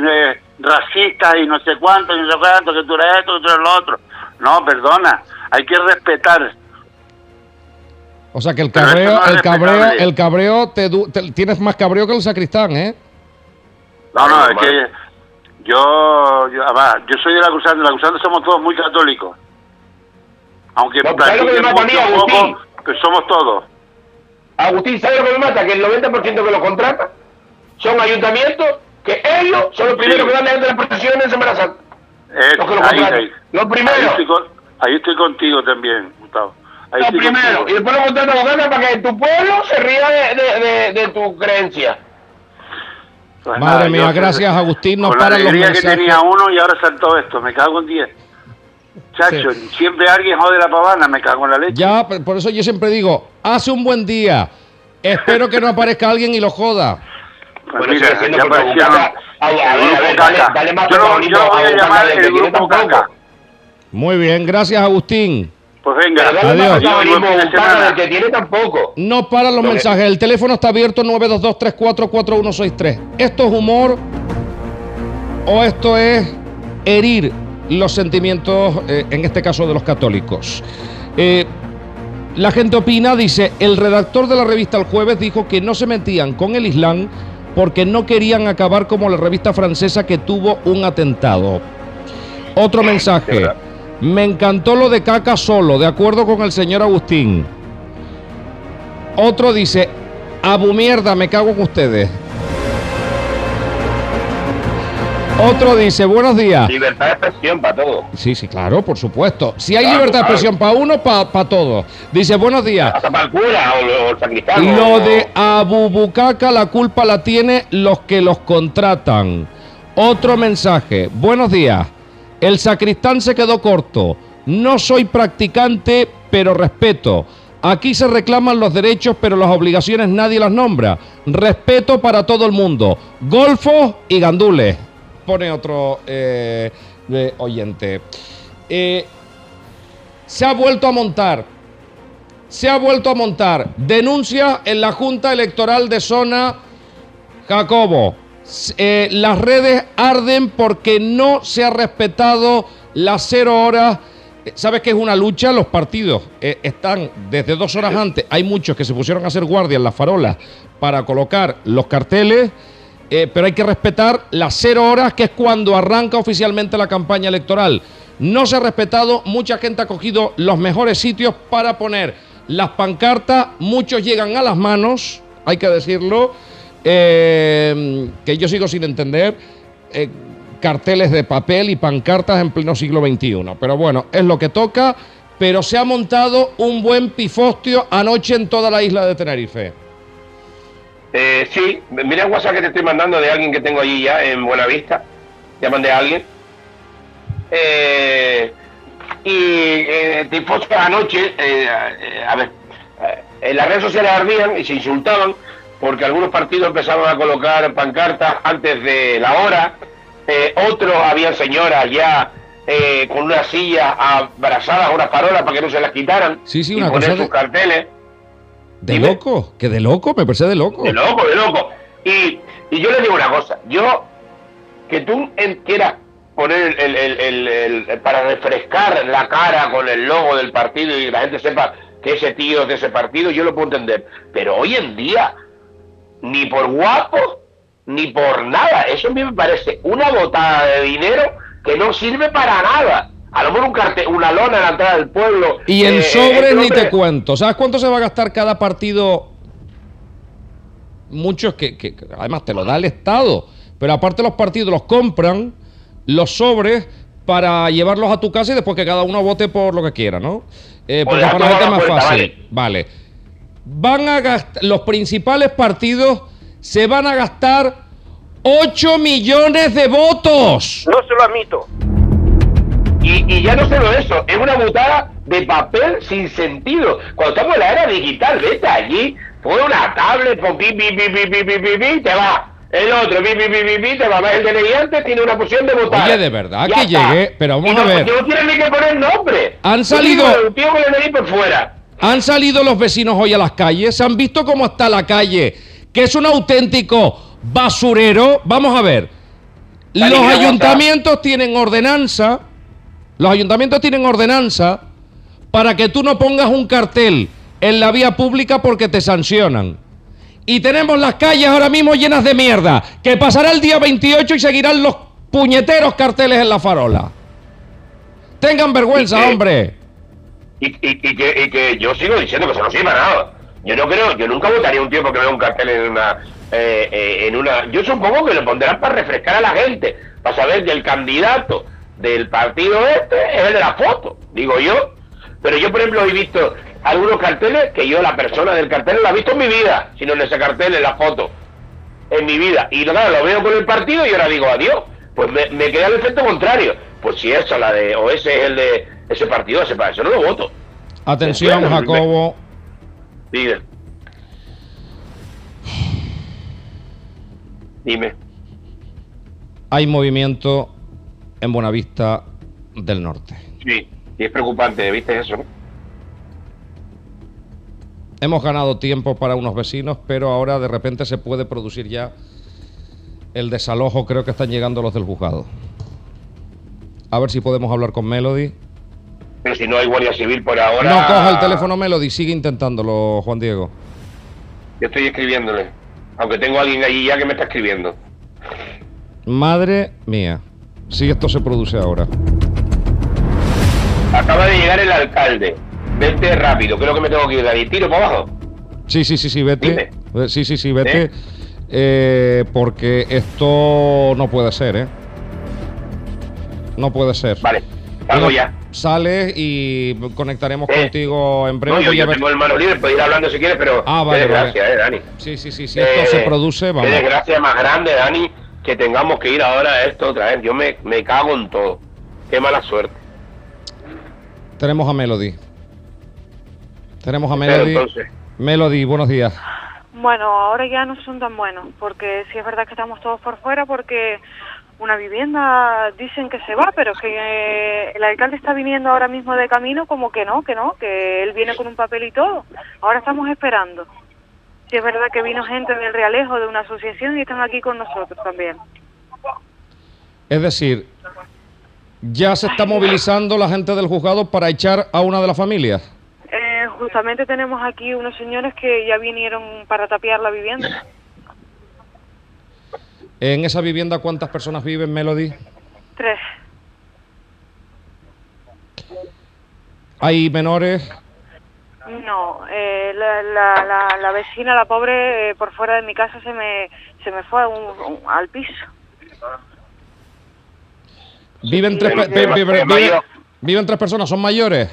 eh, racistas y no sé cuánto, y no sé cuánto, que tú eres esto, que tú eres lo otro. No, perdona, hay que respetar. O sea que el cabreo, no el cabreo, el cabreo, te, du- te- tienes más cabreo que el sacristán, ¿eh? No, no, es que yo, yo, además, yo soy de la Cruzada, de la Cruzada somos todos muy católicos. Aunque No, ¿sabes lo que me practiquen mata a mí, mucho o Agustín? poco, pues somos todos. Agustín, ¿sabes lo que me mata? Que el 90% que lo contratan son ayuntamientos que ellos son los primeros Sí. que dan la gente de la procesión en Semana Santa. Eh, Los que lo ahí, contratan. ahí. Los Ahí primeros. estoy, con- ahí estoy contigo también, Gustavo. Ahí Los estoy primeros. Y después lo contratan a Uganda para que tu pueblo se ría de, de, de, de tu creencia. Pues Madre nada, mía, gracias, Agustín, no con paran los alegría que mensajes. tenía uno y ahora saltó esto, me cago en 10. Chacho, sí. siempre alguien jode la pavana, me cago en la leche. Ya, por eso yo siempre digo, hace un buen día. Espero que no aparezca alguien y lo joda. Pues mira, ya apareció Yo lo voy a llamar el grupo caca. Muy bien, gracias Agustín. Pues venga, adiós. que tiene tampoco. No para los mensajes, el teléfono está abierto 922-344163. ¿Esto es humor o esto es herir? Los sentimientos, eh, en este caso de los católicos? Eh, la gente opina, dice, el redactor de la revista El Jueves dijo que no se metían con el Islam porque no querían acabar como la revista francesa que tuvo un atentado. Otro mensaje. Me encantó lo de caca solo, de acuerdo con el señor Agustín. Otro dice, abu mierda, me cago en ustedes. Otro dice, buenos días. Libertad de expresión para todo. Sí, sí, claro, por supuesto. Si hay Claro, libertad de expresión para uno, para todos. Dice, buenos días. Hasta para el cura o, lo- o el sacristán. Lo o- de Abu Bucaca, la culpa la tiene los que los contratan. Otro mensaje. Buenos días. El sacristán se quedó corto. No soy practicante, pero respeto. Aquí se reclaman los derechos, pero las obligaciones nadie las nombra. Respeto para todo el mundo. Golfos y gandules. Pone otro eh, eh, oyente. Eh, se ha vuelto a montar se ha vuelto a montar denuncia en la Junta Electoral de Zona Jacobo. Eh, las redes arden porque no se ha respetado las cero horas. ¿Sabes que es una lucha? Los partidos están desde dos horas antes. Hay muchos que se pusieron a hacer guardia en las farolas para colocar los carteles. Eh, pero hay que respetar las cero horas, que es cuando arranca oficialmente la campaña electoral. No se ha respetado, mucha gente ha cogido los mejores sitios para poner las pancartas, muchos llegan a las manos, hay que decirlo, eh, que yo sigo sin entender, eh, carteles de papel y pancartas en pleno siglo XXI. Pero bueno, es lo que toca, pero se ha montado un buen pifostio anoche en toda la isla de Tenerife. Eh, sí, mira el WhatsApp que te estoy mandando de alguien que tengo allí ya en Buenavista. Ya mandé a alguien. Eh, y eh, tipo anoche, eh, a ver, eh, en las redes sociales ardían y se insultaban porque algunos partidos empezaban a colocar pancartas antes de la hora. Eh, otros habían señoras ya eh, con unas sillas abrazadas a unas parolas para que no se las quitaran. Sí, sí, y una poner cosa sus de- carteles. De Dime. loco, que de loco, me parece de loco. De loco, de loco. Y, y yo le digo una cosa, yo, que tú quieras poner el, el- el- el- el- para refrescar la cara con el logo del partido y que la gente sepa que ese tío es de ese partido, yo lo puedo entender. Pero hoy en día, ni por guapo, ni por nada, eso a mí me parece una botada de dinero que no sirve para nada. A lo mejor un cartel, una lona en la entrada del pueblo. Y en eh, sobres este ni te cuento. ¿Sabes cuánto se va a gastar cada partido? Muchos que, que- que además te lo da el Estado. Pero aparte los partidos los compran, los sobres, para llevarlos a tu casa y después que cada uno vote por lo que quiera, ¿no? Eh, O porque para la gente es más puerta, fácil. Vale. Van a gastar, los principales partidos se van a gastar 8 millones de votos. No se lo admito. Y, ya no solo eso, es una botada de papel sin sentido. Cuando estamos en la era digital, vete allí, pon una tablet, pon pi, pi, pi, te va. El otro, pi, pi, te va. El delegante tiene una posición de votar. Oye, de verdad ya que está. llegué, pero vamos no, a ver. No tienen ni que poner nombre. Han salido. Han salido los vecinos hoy a las calles, se han visto cómo está la calle, que es un auténtico basurero. Vamos a ver. Los ayuntamientos tienen ordenanza, los ayuntamientos tienen ordenanza para que tú no pongas un cartel en la vía pública porque te sancionan. Y tenemos las calles ahora mismo llenas de mierda. Que pasará el día 28 y seguirán los puñeteros carteles en la farola. Tengan vergüenza, hombre. Y, y, y que, y que yo sigo diciendo que eso no sirve nada. Yo no creo, yo nunca votaría un tío porque vea un cartel en una, eh, eh, en una. Yo supongo que lo pondrán para refrescar a la gente, para saber que el candidato del partido este es el de la foto, digo yo. Pero yo, por ejemplo, he visto algunos carteles que yo, la persona del cartel, la he visto en mi vida, sino en ese cartel, en la foto, en mi vida. Y claro, lo veo con el partido y ahora digo adiós. Pues me, me queda el efecto contrario. Pues si esa, la de, o ese es el de ese partido, ese para eso no lo voto. Atención, Jacobo. Dime. Dime. hay movimiento en Buenavista del Norte. Sí, y es preocupante, ¿viste eso? Hemos ganado tiempo para unos vecinos, pero ahora de repente se puede producir ya el desalojo. Creo que están llegando los del juzgado. A ver si podemos hablar con Melody. Pero si no hay guardia civil por ahora. No coja el teléfono Melody, sigue intentándolo, Juan Diego. Yo estoy escribiéndole. Aunque tengo a alguien allí ya que me está escribiendo. Madre mía, si esto se produce ahora. Acaba de llegar el alcalde. Vete rápido, creo que me tengo que ir ahí. Tiro para abajo. Sí, sí, sí, sí, vete. Dime. Eh, Sí, sí, sí, vete. Eh, porque esto no puede ser, ¿eh? No puede ser. Vale, salgo ya. Sales y conectaremos Eh, contigo en breve. No, yo, yo tengo el mano libre, puedes ir hablando si quieres, pero. Ah, vale, Qué vale. eh, Dani. Sí, sí, sí, si esto Eh, se produce, vamos. Qué desgracia más grande, Dani, que tengamos que ir ahora a esto otra vez. Yo me, me cago en todo. Qué mala suerte. Tenemos a Melody. Tenemos a Melody. entonces, Melody, buenos días. Bueno, ahora ya no son tan buenos, porque sí es verdad que estamos todos por fuera, porque una vivienda dicen que se va, pero que eh, el alcalde está viniendo ahora mismo de camino como que no, que no, que él viene con un papel y todo. Ahora estamos esperando. Sí es verdad que vino gente del Realejo, de una asociación, y están aquí con nosotros también. Es decir, ya se está movilizando la gente del juzgado para echar a una de las familias. Eh, justamente tenemos aquí unos señores que ya vinieron para tapiar la vivienda. En esa vivienda, ¿cuántas personas viven, Melody? Tres. ¿Hay menores? No, eh, la, la, la, la vecina, la pobre, eh, por fuera de mi casa se me, se me fue un- un- al piso. ¿Viven tres, pe- pe- viven- mayor. viven tres personas? ¿Son mayores?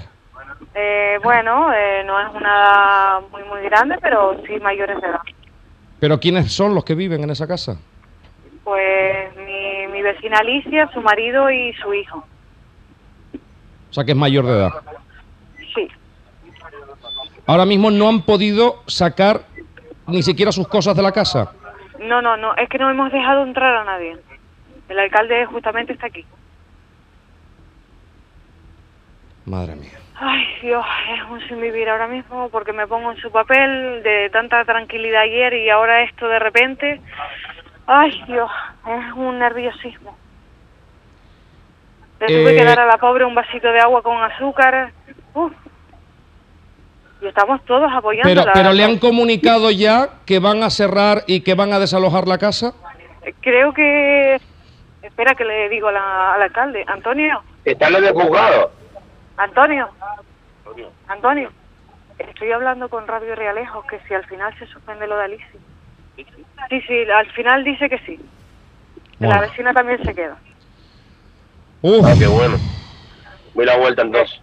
Eh, bueno, eh, no es una muy, muy grande, pero sí mayores de edad. ¿Pero quiénes son los que viven en esa casa? Pues mi, mi vecina Alicia, su marido y su hijo. O sea, que es mayor de edad. Ahora mismo no han podido sacar ni siquiera sus cosas de la casa. No, no, no, es que no hemos dejado entrar a nadie. El alcalde justamente está aquí. Madre mía. Ay, Dios, es un sin vivir ahora mismo porque me pongo en su papel de tanta tranquilidad ayer y ahora esto de repente. Ay, Dios, es un nerviosismo. Le tuve Eh, que dar a la pobre un vasito de agua con azúcar. Uf. Y estamos todos Pero, apoyándola. pero le han comunicado ya que van a cerrar y que van a desalojar la casa. Creo que... Espera que le digo a la- al alcalde. Antonio, están los del juzgado. Antonio, Antonio, estoy hablando con Radio Realejos que si al final se suspende lo de Alicia. Sí, sí, al final dice que sí. Que La Bueno. vecina también se queda. Uf, Ah, qué bueno. Voy la vuelta entonces.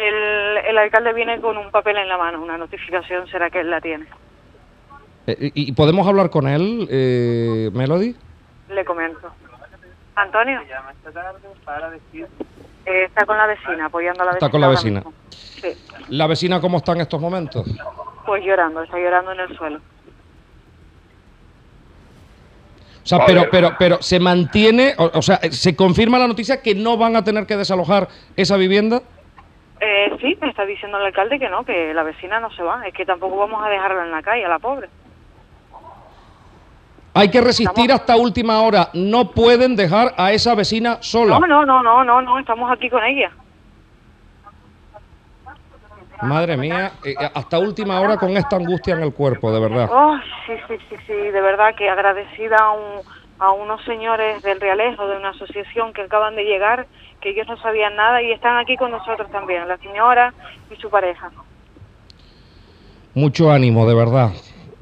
El, el alcalde viene con un papel en la mano, una notificación será que él la tiene. eh, ¿Y y podemos hablar con él, eh, Melody? Le comento. Antonio. Eh, está con la vecina, apoyando a la vecina. Está con la vecina. Sí, ¿La vecina cómo está en estos momentos? pues llorando, está llorando en el suelo. O sea, pero, pero, pero se mantiene, o, o sea, se confirma la noticia que no van a tener que desalojar esa vivienda. Eh, sí, me está diciendo el alcalde que no, que la vecina no se va. Es que tampoco vamos a dejarla en la calle, a la pobre. Hay que resistir hasta última hora. No pueden dejar a esa vecina sola. No, no, no, no, no, no, estamos aquí con ella. Madre mía, eh, hasta última hora con esta angustia en el cuerpo, de verdad. Oh, sí, sí, sí, sí, de verdad que agradecida a, un- a unos señores del Realejo, de una asociación que acaban de llegar, que ellos no sabían nada y están aquí con nosotros también, la señora y su pareja. Mucho ánimo, de verdad.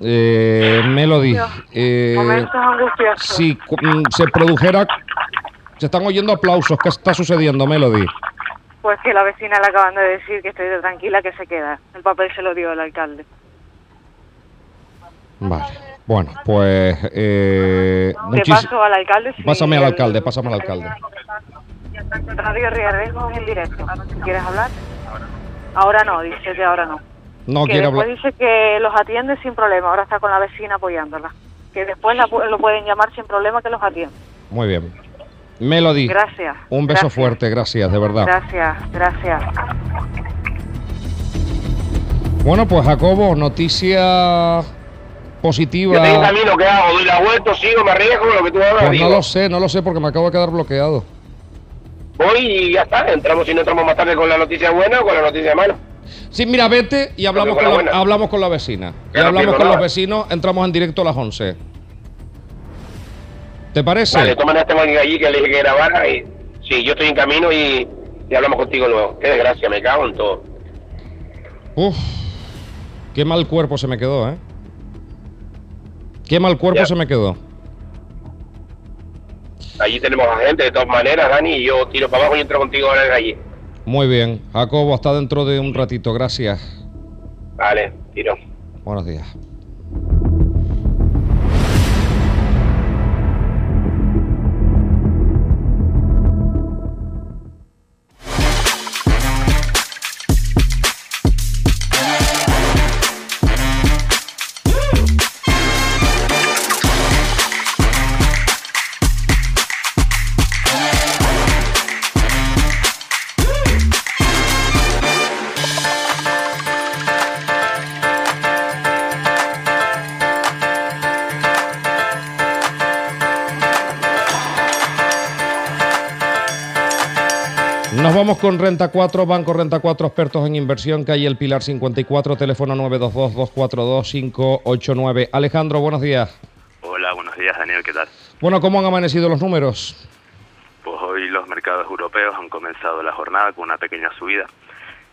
Eh, Melody, eh, Momentos angustiosos. si mm, se produjera, se están oyendo aplausos, ¿qué está sucediendo, Melody? Pues que la vecina le acaban de decir que estoy tranquila, que se queda. El papel se lo dio el alcalde. Vale, bueno, pues... Eh, muchis- paso al alcalde. Pásame al alcalde, pásame al alcalde. Radio Riarregos en directo. Si quieres hablar. Ahora no, dice que ahora no. No que quiere después hablar. dice que los atiende sin problema. Ahora está con la vecina apoyándola. Que después la lo pueden llamar sin problema que los atiende. Muy bien. Melody, Gracias. un beso gracias, fuerte, gracias, de verdad. Gracias, gracias. Bueno, pues Jacobo, noticia positiva. Yo estoy en camino, ¿qué hago? ¿Doy la vuelta, sigo, me arriesgo? Lo que tú hagas, Pues digo. no lo sé, no lo sé porque me acabo de quedar bloqueado. Voy y ya está. Entramos si no entramos más tarde con la noticia buena o con la noticia mala. Sí, mira, vete y hablamos con con, la hablamos con la vecina. Y Ya hablamos con los vecinos, entramos en directo a las 11. ¿Te parece? Vale, toma este alguien allí que le dije que grabara y... Sí, yo estoy en camino y, y hablamos contigo luego. Qué desgracia, me cago en todo. Uf, qué mal cuerpo se me quedó, ¿eh? Qué mal cuerpo Ya. se me quedó. Allí tenemos a gente de todas maneras, Dani, y yo tiro para abajo y entro contigo ahora allí. Muy bien. Jacobo, hasta dentro de un ratito. Gracias. Vale, tiro. Buenos días. Vamos con Renta 4, Banco Renta 4, expertos en inversión, calle El Pilar 54, teléfono 922-242-589. Alejandro, buenos días. Hola, buenos días Daniel, ¿qué tal? Bueno, ¿cómo han amanecido los números? Pues hoy los mercados europeos han comenzado la jornada con una pequeña subida,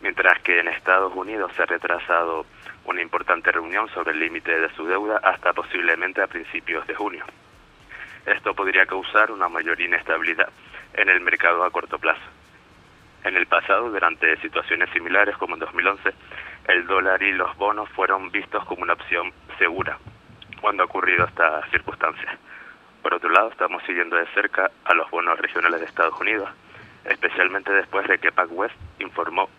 mientras que en Estados Unidos se ha retrasado una importante reunión sobre el límite de su deuda hasta posiblemente a principios de junio. Esto podría causar una mayor inestabilidad en el mercado a corto plazo. En el pasado, durante situaciones similares como en 2011, el dólar y los bonos fueron vistos como una opción segura cuando ha ocurrido estas circunstancias. Por otro lado, estamos siguiendo de cerca a los bonos regionales de Estados Unidos, especialmente después de que PacWest informó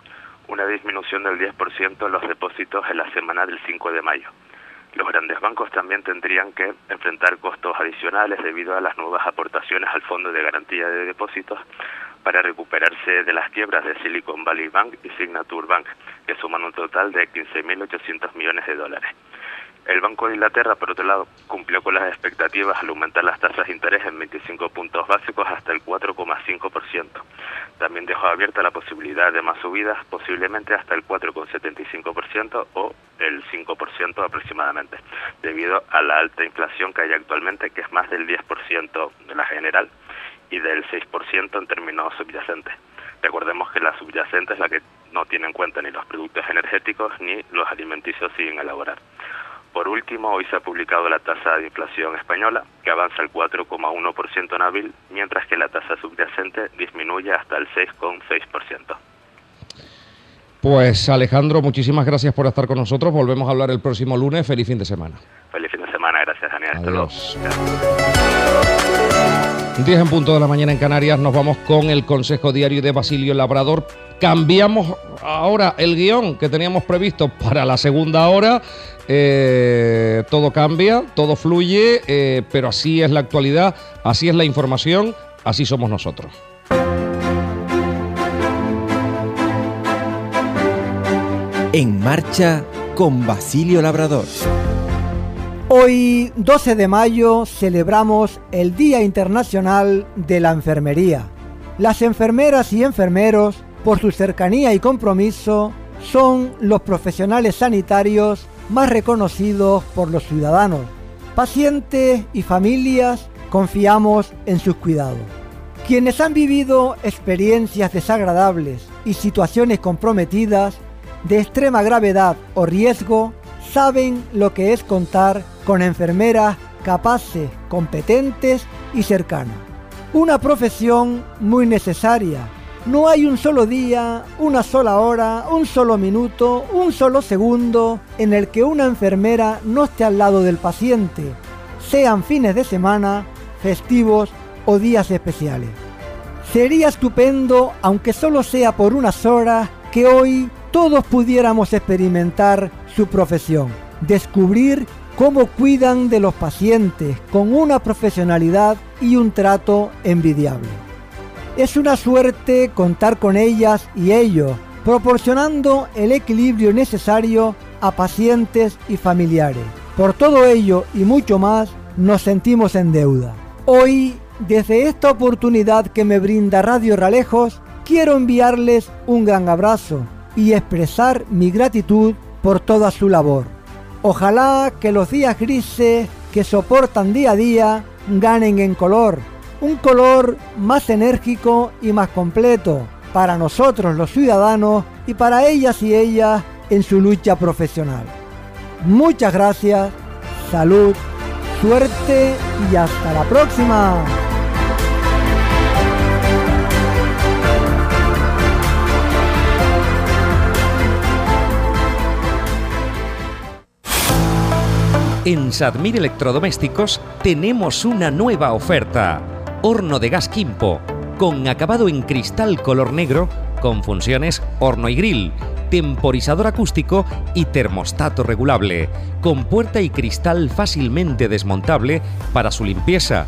una disminución del 10% en los depósitos en la semana del 5 de mayo. Los grandes bancos también tendrían que enfrentar costos adicionales debido a las nuevas aportaciones al Fondo de Garantía de Depósitos para recuperarse de las quiebras de Silicon Valley Bank y Signature Bank, que suman un total de 15.800 millones de dólares. El Banco de Inglaterra, por otro lado, cumplió con las expectativas al aumentar las tasas de interés en 25 puntos básicos hasta el 4,5%. También dejó abierta la posibilidad de más subidas, posiblemente hasta el 4,75% o el 5% aproximadamente, debido a la alta inflación que hay actualmente, que es más del 10% de la general y del 6% en términos subyacentes. Recordemos que la subyacente es la que no tiene en cuenta ni los productos energéticos ni los alimenticios sin elaborar. Por último, hoy se ha publicado la tasa de inflación española, que avanza al 4,1% en abril, mientras que la tasa subyacente disminuye hasta el 6,6%. Pues Alejandro, muchísimas gracias por estar con nosotros. Volvemos a hablar el próximo lunes. Feliz fin de semana. Feliz fin de semana, gracias Daniel. Hasta luego. Adiós. 10 en punto de la mañana en Canarias, nos vamos con el Consejo Diario de Basilio Labrador. Cambiamos ahora el guion que teníamos previsto para la segunda hora eh, todo cambia, todo fluye, eh, pero así es la actualidad, así es la información, así somos nosotros. En marcha con Basilio Labrador. Hoy, 12 de mayo, celebramos el Día Internacional de la Enfermería. Las enfermeras y enfermeros, por su cercanía y compromiso, son los profesionales sanitarios más reconocidos por los ciudadanos. Pacientes y familias confiamos en sus cuidados. Quienes han vivido experiencias desagradables y situaciones comprometidas de extrema gravedad o riesgo saben lo que es contar con enfermeras capaces, competentes y cercanas. Una profesión muy necesaria. No hay un solo día, una sola hora, un solo minuto, un solo segundo en el que una enfermera no esté al lado del paciente, sean fines de semana, festivos o días especiales. Sería estupendo, aunque solo sea por unas horas, que hoy todos pudiéramos experimentar su profesión, descubrir cómo cuidan de los pacientes con una profesionalidad y un trato envidiable. Es una suerte contar con ellas y ellos, proporcionando el equilibrio necesario a pacientes y familiares. Por todo ello y mucho más, nos sentimos en deuda. Hoy, desde esta oportunidad que me brinda Radio Ralejos, quiero enviarles un gran abrazo y expresar mi gratitud por toda su labor. Ojalá que los días grises que soportan día a día ganen en color, un color más enérgico y más completo para nosotros los ciudadanos y para ellas y ellas en su lucha profesional. Muchas gracias, salud, suerte y hasta la próxima. En Sadmir Electrodomésticos tenemos una nueva oferta. Horno de gas Quimpo, con acabado en cristal color negro, con funciones horno y grill, temporizador acústico y termostato regulable, con puerta y cristal fácilmente desmontable para su limpieza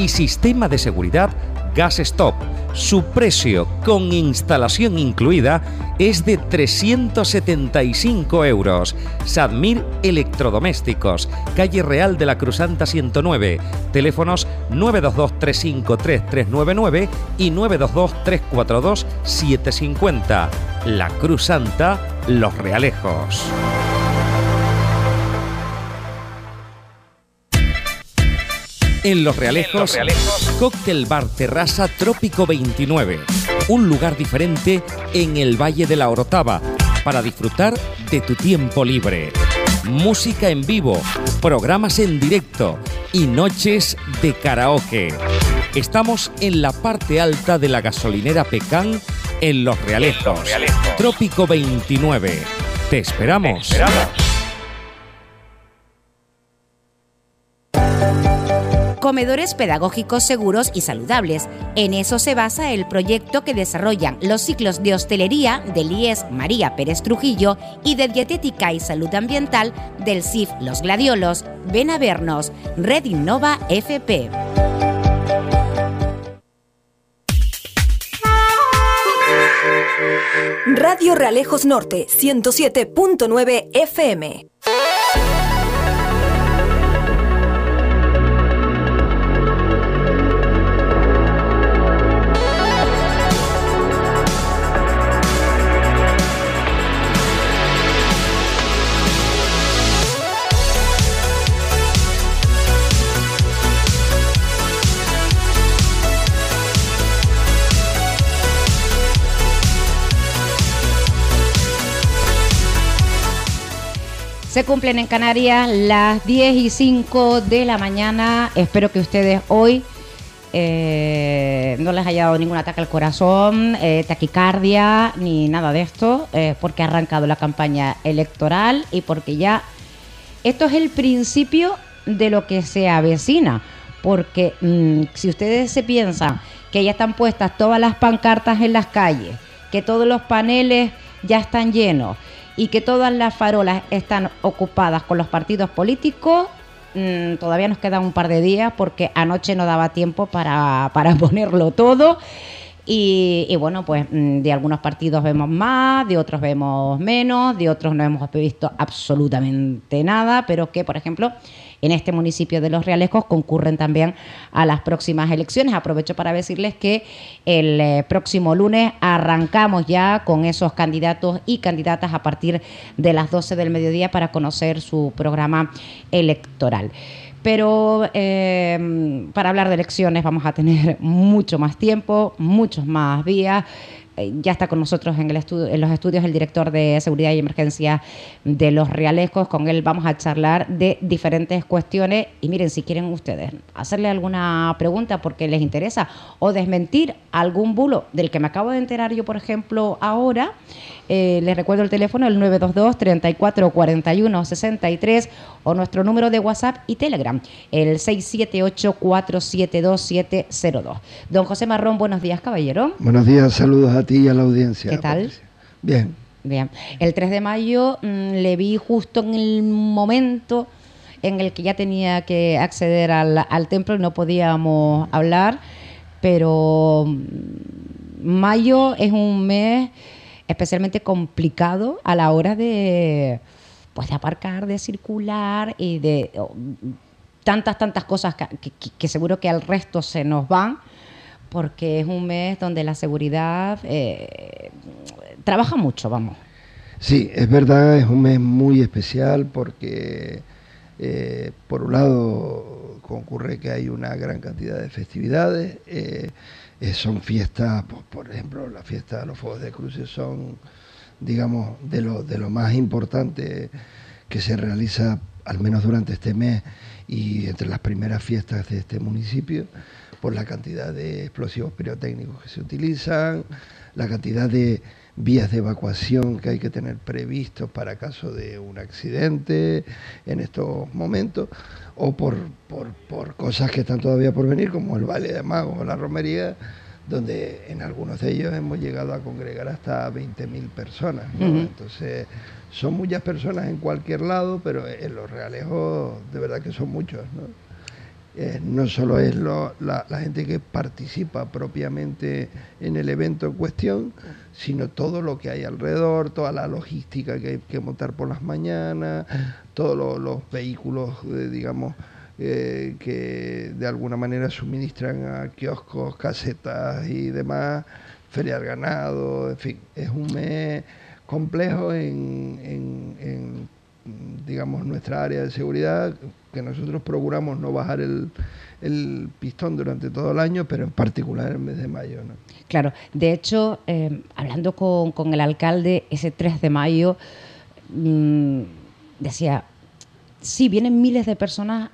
y sistema de seguridad Gas Stop. Su precio, con instalación incluida, es de 375 euros. Sadmir Electrodomésticos, calle Real de la Cruzanta 109. Teléfonos 922-353-399 y 922-342-750. La Cruz Santa, Los Realejos. En Los Realejos, Cóctel Bar Terraza Trópico 29. Un lugar diferente en el Valle de la Orotava para disfrutar de tu tiempo libre. Música en vivo, programas en directo y noches de karaoke. Estamos en la parte alta de la gasolinera Pecán en Los Realejos. Trópico 29. Te esperamos. Comedores pedagógicos seguros y saludables. En eso se basa el proyecto que desarrollan los ciclos de hostelería del IES María Pérez Trujillo y de dietética y salud ambiental del CIF Los Gladiolos. Ven a vernos, Red Innova FP. Radio Realejos Norte 107.9 FM. Se cumplen en Canarias las 10 y 5 de la mañana. Espero que ustedes hoy eh, no les haya dado ningún ataque al corazón, eh, taquicardia, ni nada de esto, eh, porque ha arrancado la campaña electoral y porque ya esto es el principio de lo que se avecina. Porque mm, si ustedes se piensan que ya están puestas todas las pancartas en las calles, que todos los paneles ya están llenos, y que todas las farolas están ocupadas con los partidos políticos, mm, todavía nos quedan un par de días porque anoche no daba tiempo para, para ponerlo todo. Y, y, bueno, pues mm, de algunos partidos vemos más, de otros vemos menos, de otros no hemos visto absolutamente nada, pero que, por ejemplo, en este municipio de Los Realejos concurren también a las próximas elecciones. Aprovecho para decirles que el eh, próximo lunes arrancamos ya con esos candidatos y candidatas a partir de las 12 del mediodía para conocer su programa electoral pero eh, para hablar de elecciones vamos a tener mucho más tiempo, muchos más días. Eh, ya está con nosotros en, el en los estudios el director de Seguridad y Emergencia de los Realejos. Con él vamos a charlar de diferentes cuestiones. Y miren, si quieren ustedes hacerle alguna pregunta porque les interesa o desmentir algún bulo del que me acabo de enterar yo, por ejemplo, ahora, eh, les recuerdo el teléfono, el 922 34 41 63 o nuestro número de WhatsApp y Telegram, el 678 472 702. Don José Marrón, buenos días, caballero. Buenos días, saludos a ti y a la audiencia. ¿Qué tal? Bien. Bien. El 3 de mayo mmm, le vi justo en el momento en el que ya tenía que acceder al, al templo y no podíamos hablar, pero mm, mayo es un mes especialmente complicado a la hora de, pues, de aparcar, de circular y de oh, tantas, tantas cosas que, que, que, seguro que al resto se nos van, porque es un mes donde la seguridad eh, trabaja mucho, vamos. Sí, es verdad, es un mes muy especial porque, eh, por un lado, concurre que hay una gran cantidad de festividades. Eh, son fiestas, pues, por ejemplo, la fiesta de los Fuegos de Cruces son, digamos, de lo, de lo más importante que se realiza al menos durante este mes y entre las primeras fiestas de este municipio, por la cantidad de explosivos pirotécnicos que se utilizan, la cantidad de vías de evacuación que hay que tener previstos para caso de un accidente en estos momentos, o por, por, por cosas que están todavía por venir, como el Valle de Magos o la Romería, donde en algunos de ellos hemos llegado a congregar hasta 20.000 personas. ¿no? Uh -huh. Entonces, son muchas personas en cualquier lado, pero en los realejos de verdad que son muchos. ¿no? Eh, no solo es lo, la, la, gente que participa propiamente en el evento en cuestión, sino todo lo que hay alrededor, toda la logística que hay que montar por las mañanas, todos lo, los vehículos, eh, digamos, eh, que de alguna manera suministran a kioscos, casetas y demás, feria del ganado, en fin, es un mes complejo en, en, en digamos, nuestra área de seguridad, que nosotros procuramos no bajar el, el, pistón durante todo el año, pero en particular en el mes de mayo. ¿no? Claro, de hecho, eh, hablando con, con, el alcalde ese 3 de mayo, mmm, decía, sí, vienen miles de personas,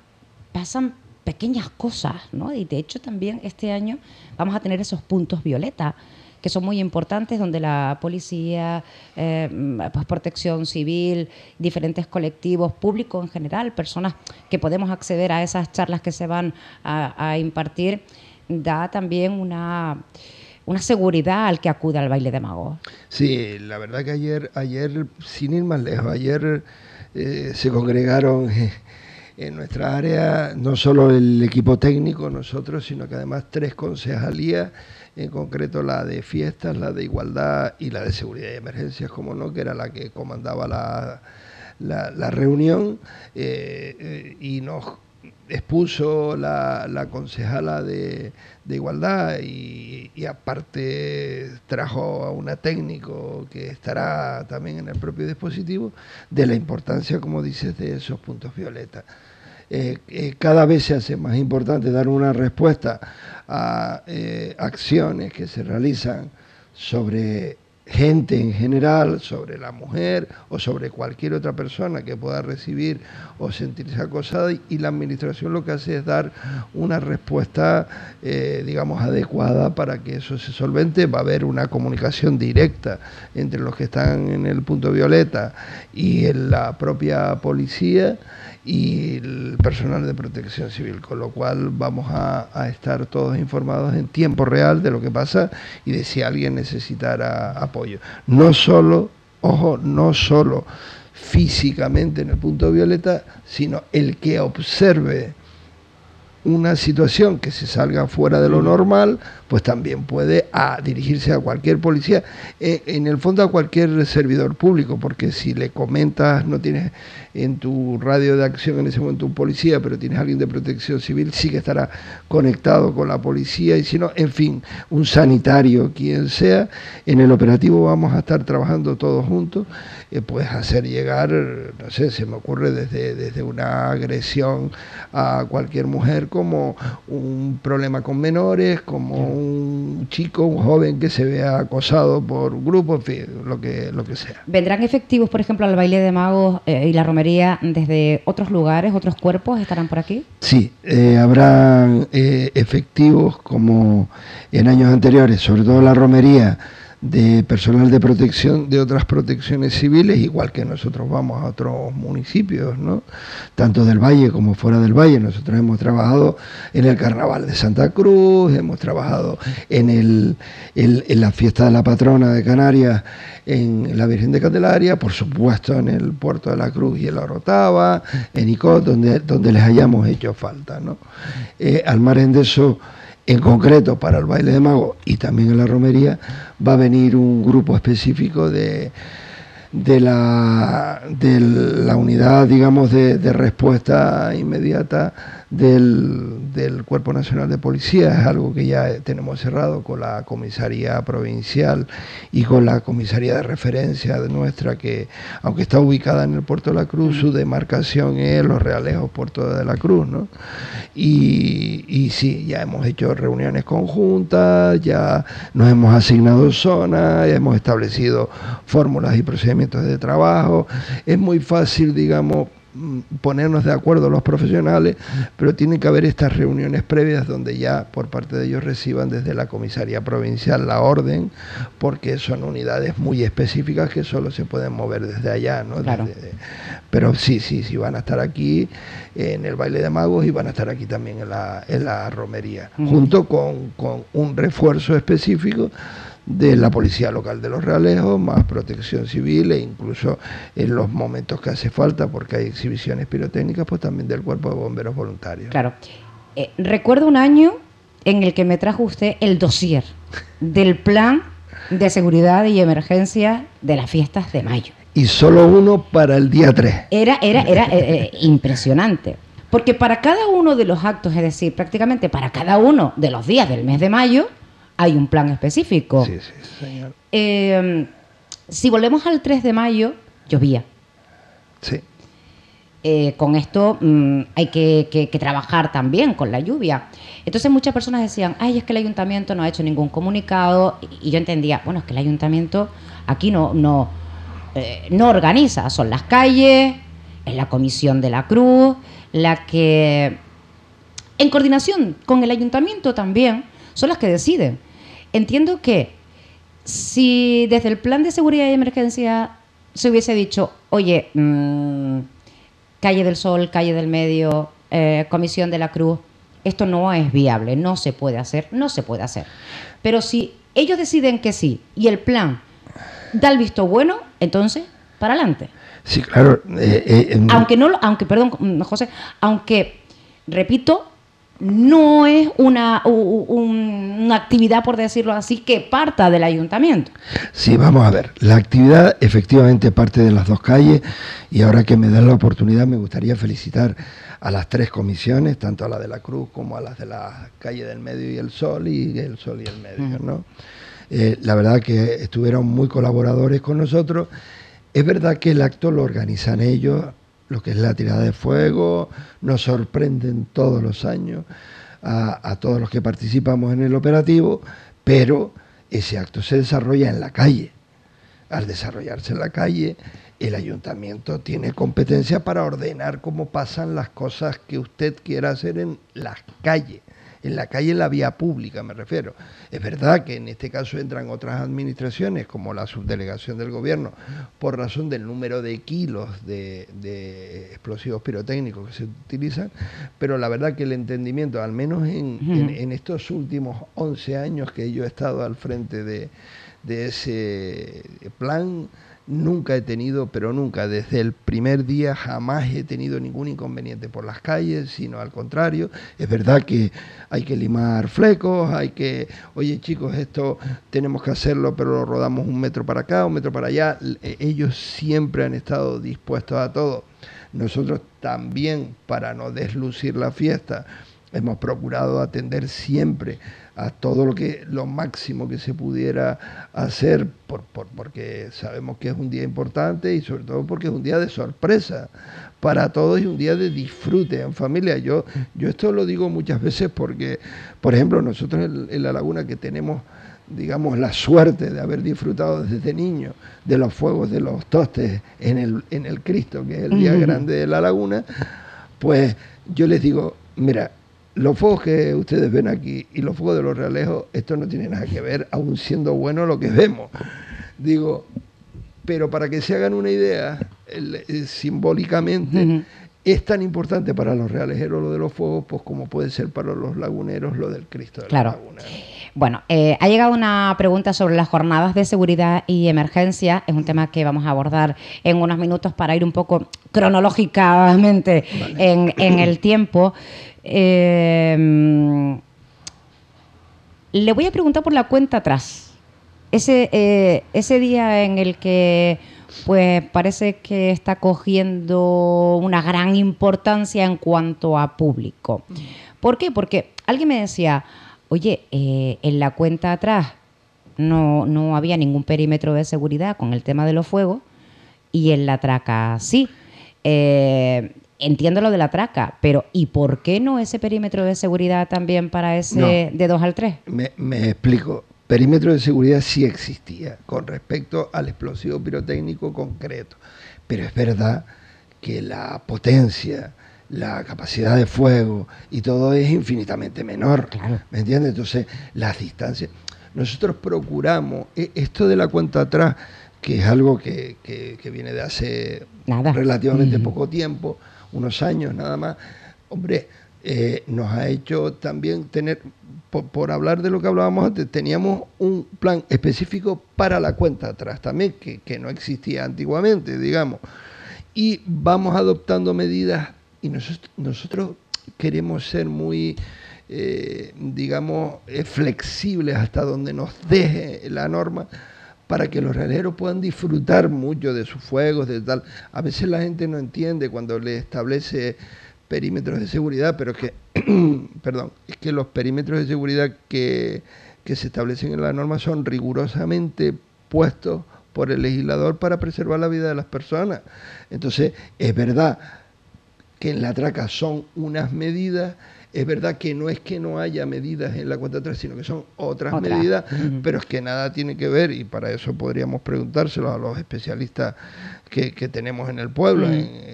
pasan pequeñas cosas, ¿no? Y de hecho también este año vamos a tener esos puntos violeta que son muy importantes, donde la policía, eh, pues protección civil, diferentes colectivos, público en general, personas que podemos acceder a esas charlas que se van a, impartir, da también una una seguridad al que acude al baile de mago. Sí, la verdad que ayer, ayer sin ir más lejos, ayer eh, se congregaron eh, en nuestra área no solo el equipo técnico, nosotros, sino que además tres concejalías en concreto la de fiestas, la de igualdad y la de seguridad y emergencias, como no, que era la que comandaba la, la, reunión, eh, eh, y nos expuso la, la concejala de, de igualdad y, aparte trajo a una técnico que estará también en el propio dispositivo de la importancia, como dices, de esos puntos violetas. Eh, cada vez se hace más importante dar una respuesta a eh, acciones que se realizan sobre gente en general, sobre la mujer o sobre cualquier otra persona que pueda recibir o sentirse acosada y la administración lo que hace es dar una respuesta, eh, digamos, adecuada para que eso se solvente. Va a haber una comunicación directa entre los que están en el punto violeta y en la propia policía y el personal de protección civil, con lo cual vamos a, estar todos informados en tiempo real de lo que pasa y de si alguien necesitara apoyo. No solo ojo, no solo físicamente en el punto violeta, sino el que observe una situación que se salga fuera de lo normal, pues también puede a, dirigirse a cualquier policía, eh, en el fondo a cualquier servidor público, porque si le comentas, no tienes en tu radio de acción en ese momento un policía, pero tienes alguien de protección civil, sí que estará conectado con la policía, y si no, en fin, un sanitario, quien sea, en el operativo vamos a estar trabajando todos juntos, eh, puedes hacer llegar, no sé, se me ocurre desde, desde una agresión a cualquier mujer, como un problema con menores, como un chico, un joven que se vea acosado por un grupo, en fin, lo que, lo que sea. ¿Vendrán efectivos, por ejemplo, al baile de magos eh, y la romería desde otros lugares, otros cuerpos? ¿Estarán por aquí? Sí, eh, habrán eh, efectivos como en años anteriores, sobre todo la romería de personal de protección de otras protecciones civiles, igual que nosotros vamos a otros municipios, ¿no? tanto del Valle como fuera del Valle. Nosotros hemos trabajado en el Carnaval de Santa Cruz, hemos trabajado en, el, en la fiesta de la patrona de Canarias, en la Virgen de Candelaria, por supuesto en el Puerto de la Cruz y en la Orotava, en Icot, donde, donde les hayamos hecho falta. ¿no? Eh, al margen de eso, en concreto para el baile de mago y también en la romería, va a venir un grupo específico de, de, la, de la unidad, digamos, de, de respuesta inmediata del, del, Cuerpo Nacional de Policía, es algo que ya tenemos cerrado con la comisaría provincial y con la comisaría de referencia de nuestra, que aunque está ubicada en el Puerto de la Cruz, su demarcación es Los Realejos, Puerto de la Cruz, ¿no? Y, y sí, ya hemos hecho reuniones conjuntas, ya nos hemos asignado zonas, hemos establecido fórmulas y procedimientos de trabajo. Es muy fácil, digamos, ponernos de acuerdo los profesionales, pero tiene que haber estas reuniones previas donde ya por parte de ellos reciban desde la comisaría provincial la orden, porque son unidades muy específicas que solo se pueden mover desde allá, ¿no? pero sí, sí, sí van a estar aquí en el baile de magos y van a estar aquí también en la, en la romería, junto con, con un refuerzo específico de la Policía Local de Los Realejos, más protección civil e incluso en los momentos que hace falta, porque hay exhibiciones pirotécnicas, pues también del Cuerpo de Bomberos Voluntarios. Claro. Eh, recuerdo un año en el que me trajo usted el dossier del plan de seguridad y emergencia de las fiestas de mayo. Y solo uno para el día 3. Era, era, era eh, eh, impresionante. Porque para cada uno de los actos, es decir, prácticamente para cada uno de los días del mes de mayo, hay un plan específico. Sí, sí, señor. Eh, si volvemos al 3 de mayo, llovía. Sí. Eh, con esto mm, hay que, trabajar también con la lluvia. Entonces muchas personas decían, ay, es que el ayuntamiento no ha hecho ningún comunicado. Y, yo entendía, bueno, es que el ayuntamiento aquí no, no, eh, no organiza, son las calles, es la comisión de la cruz, la que, en coordinación con el ayuntamiento también, son las que deciden. Entiendo que si desde el plan de seguridad y emergencia se hubiese dicho, oye, mm, calle del Sol, calle del Medio, eh, Comisión de la Cruz, esto no es viable, no se puede hacer, no se puede hacer. Pero si ellos deciden que sí y el plan da el visto bueno, entonces, para adelante. Sí, claro. Eh, eh, aunque no, aunque, perdón, José, aunque, repito, no es una, una actividad, por decirlo así, que parta del ayuntamiento. Sí, vamos a ver. La actividad efectivamente parte de las dos calles y ahora que me dan la oportunidad me gustaría felicitar a las tres comisiones, tanto a la de la Cruz como a las de la calle del Medio y el Sol y el Sol y el Medio, ¿no? Eh, la verdad que estuvieron muy colaboradores con nosotros. Es verdad que el acto lo organizan ellos, lo que es la tirada de fuego, nos sorprenden todos los años a, todos los que participamos en el operativo, pero ese acto se desarrolla en la calle. Al desarrollarse en la calle, el ayuntamiento tiene competencia para ordenar cómo pasan las cosas que usted quiera hacer en las calles en la calle, en la vía pública me refiero. Es verdad que en este caso entran otras administraciones, como la subdelegación del gobierno, por razón del número de kilos de, explosivos pirotécnicos que se utilizan, pero la verdad que el entendimiento, al menos en, estos últimos 11 años que yo he estado al frente de, ese plan, nunca he tenido, pero nunca, desde el primer día jamás he tenido ningún inconveniente por las calles, sino al contrario. Es verdad que hay que limar flecos, hay que, oye chicos, esto tenemos que hacerlo, pero lo rodamos un metro para acá, un metro para allá. E, ellos siempre han estado dispuestos a todo. Nosotros también, para no deslucir la fiesta, hemos procurado atender siempre a todo lo que lo máximo que se pudiera hacer por, porque sabemos que es un día importante y sobre todo porque es un día de sorpresa para todos y un día de disfrute en familia. Yo, yo esto lo digo muchas veces porque, por ejemplo, nosotros en, La Laguna que tenemos digamos, la suerte de haber disfrutado desde niño de los fuegos de los tostes en el, en el Cristo, que es el día grande de la laguna, pues yo les digo, mira, los fuegos que ustedes ven aquí y los fuegos de los realejos, esto no tiene nada que ver, aún siendo bueno lo que vemos. Digo, pero para que se hagan una idea, simbólicamente, es tan importante para los realejeros lo de los fuegos, pues como puede ser para los laguneros lo del Cristo de claro. la Laguna. Bueno, eh, ha llegado una pregunta sobre las jornadas de seguridad y emergencia. Es un tema que vamos a abordar en unos minutos para ir un poco cronológicamente en, en, el tiempo. Eh, le voy a preguntar por la cuenta atrás. Ese, eh, ese día en el que pues parece que está cogiendo una gran importancia en cuanto a público. ¿Por qué? Porque alguien me decía, oye, eh, en la cuenta atrás no, no había ningún perímetro de seguridad con el tema de los fuegos y en la traca sí. Eh, entiendo lo de la traca, pero ¿y por qué no ese perímetro de seguridad también para ese de 2 al 3? Me, me, explico. Perímetro de seguridad sí existía con respecto al explosivo pirotécnico concreto, pero es verdad que la potencia, la capacidad de fuego y todo es infinitamente menor. ¿Me entiendes? Entonces, las distancias. Nosotros procuramos, e, esto de la cuenta atrás, que es algo que, que, viene de hace relativamente poco tiempo, unos años nada más, hombre, eh, nos ha hecho también tener, por, hablar de lo que hablábamos antes, teníamos un plan específico para la cuenta atrás también, que, que no existía antiguamente, digamos. Y vamos adoptando medidas y nosotros, nosotros queremos ser muy, eh, digamos, eh, flexibles hasta donde nos deje la norma para que los realeros puedan disfrutar mucho de sus fuegos, de tal. A veces la gente no entiende cuando le establece perímetros de seguridad, pero que, perdón, es que los perímetros de seguridad que, que se establecen en la norma son rigurosamente puestos por el legislador para preservar la vida de las personas. Entonces, es verdad que en la traca son unas medidas es verdad que no es que no haya medidas en la cuenta 3, sino que son otras medidas, pero es que nada tiene que ver, y para eso podríamos preguntárselo a los especialistas que, tenemos en el pueblo,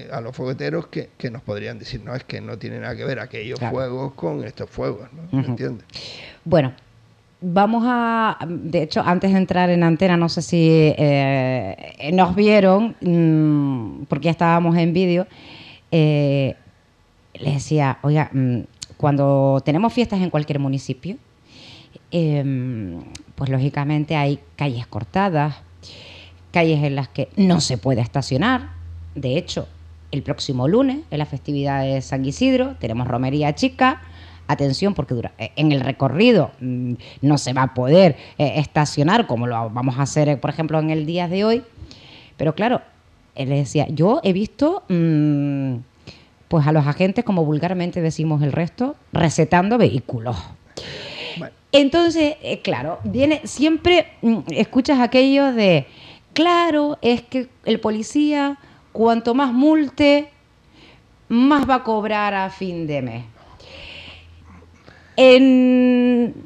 a los fogueteros, que, nos podrían decir, no, es que no tiene nada que ver aquellos fuegos con estos fuegos, ¿no? ¿Me entiendes? Bueno, vamos a, de hecho, antes de entrar en antena, no sé si eh, nos vieron, mm, porque ya estábamos en vídeo, eh, les decía, oiga, mm, cuando tenemos fiestas en cualquier municipio, em, pues lógicamente hay calles cortadas, calles en las que no se puede estacionar. De hecho, el próximo lunes, en la festividad de San Isidro, tenemos romería chica. Atención, porque eh, en el recorrido mm, no se va a poder eh, estacionar como lo vamos a hacer, por ejemplo, en el día de hoy. Pero claro, él decía, yo he visto mm, pues a los agentes, como vulgarmente decimos el resto, recetando vehículos. Entonces, eh, claro, viene siempre mm, escuchas aquello de, claro, es que el policía, cuanto más multe, más va a cobrar a fin de mes.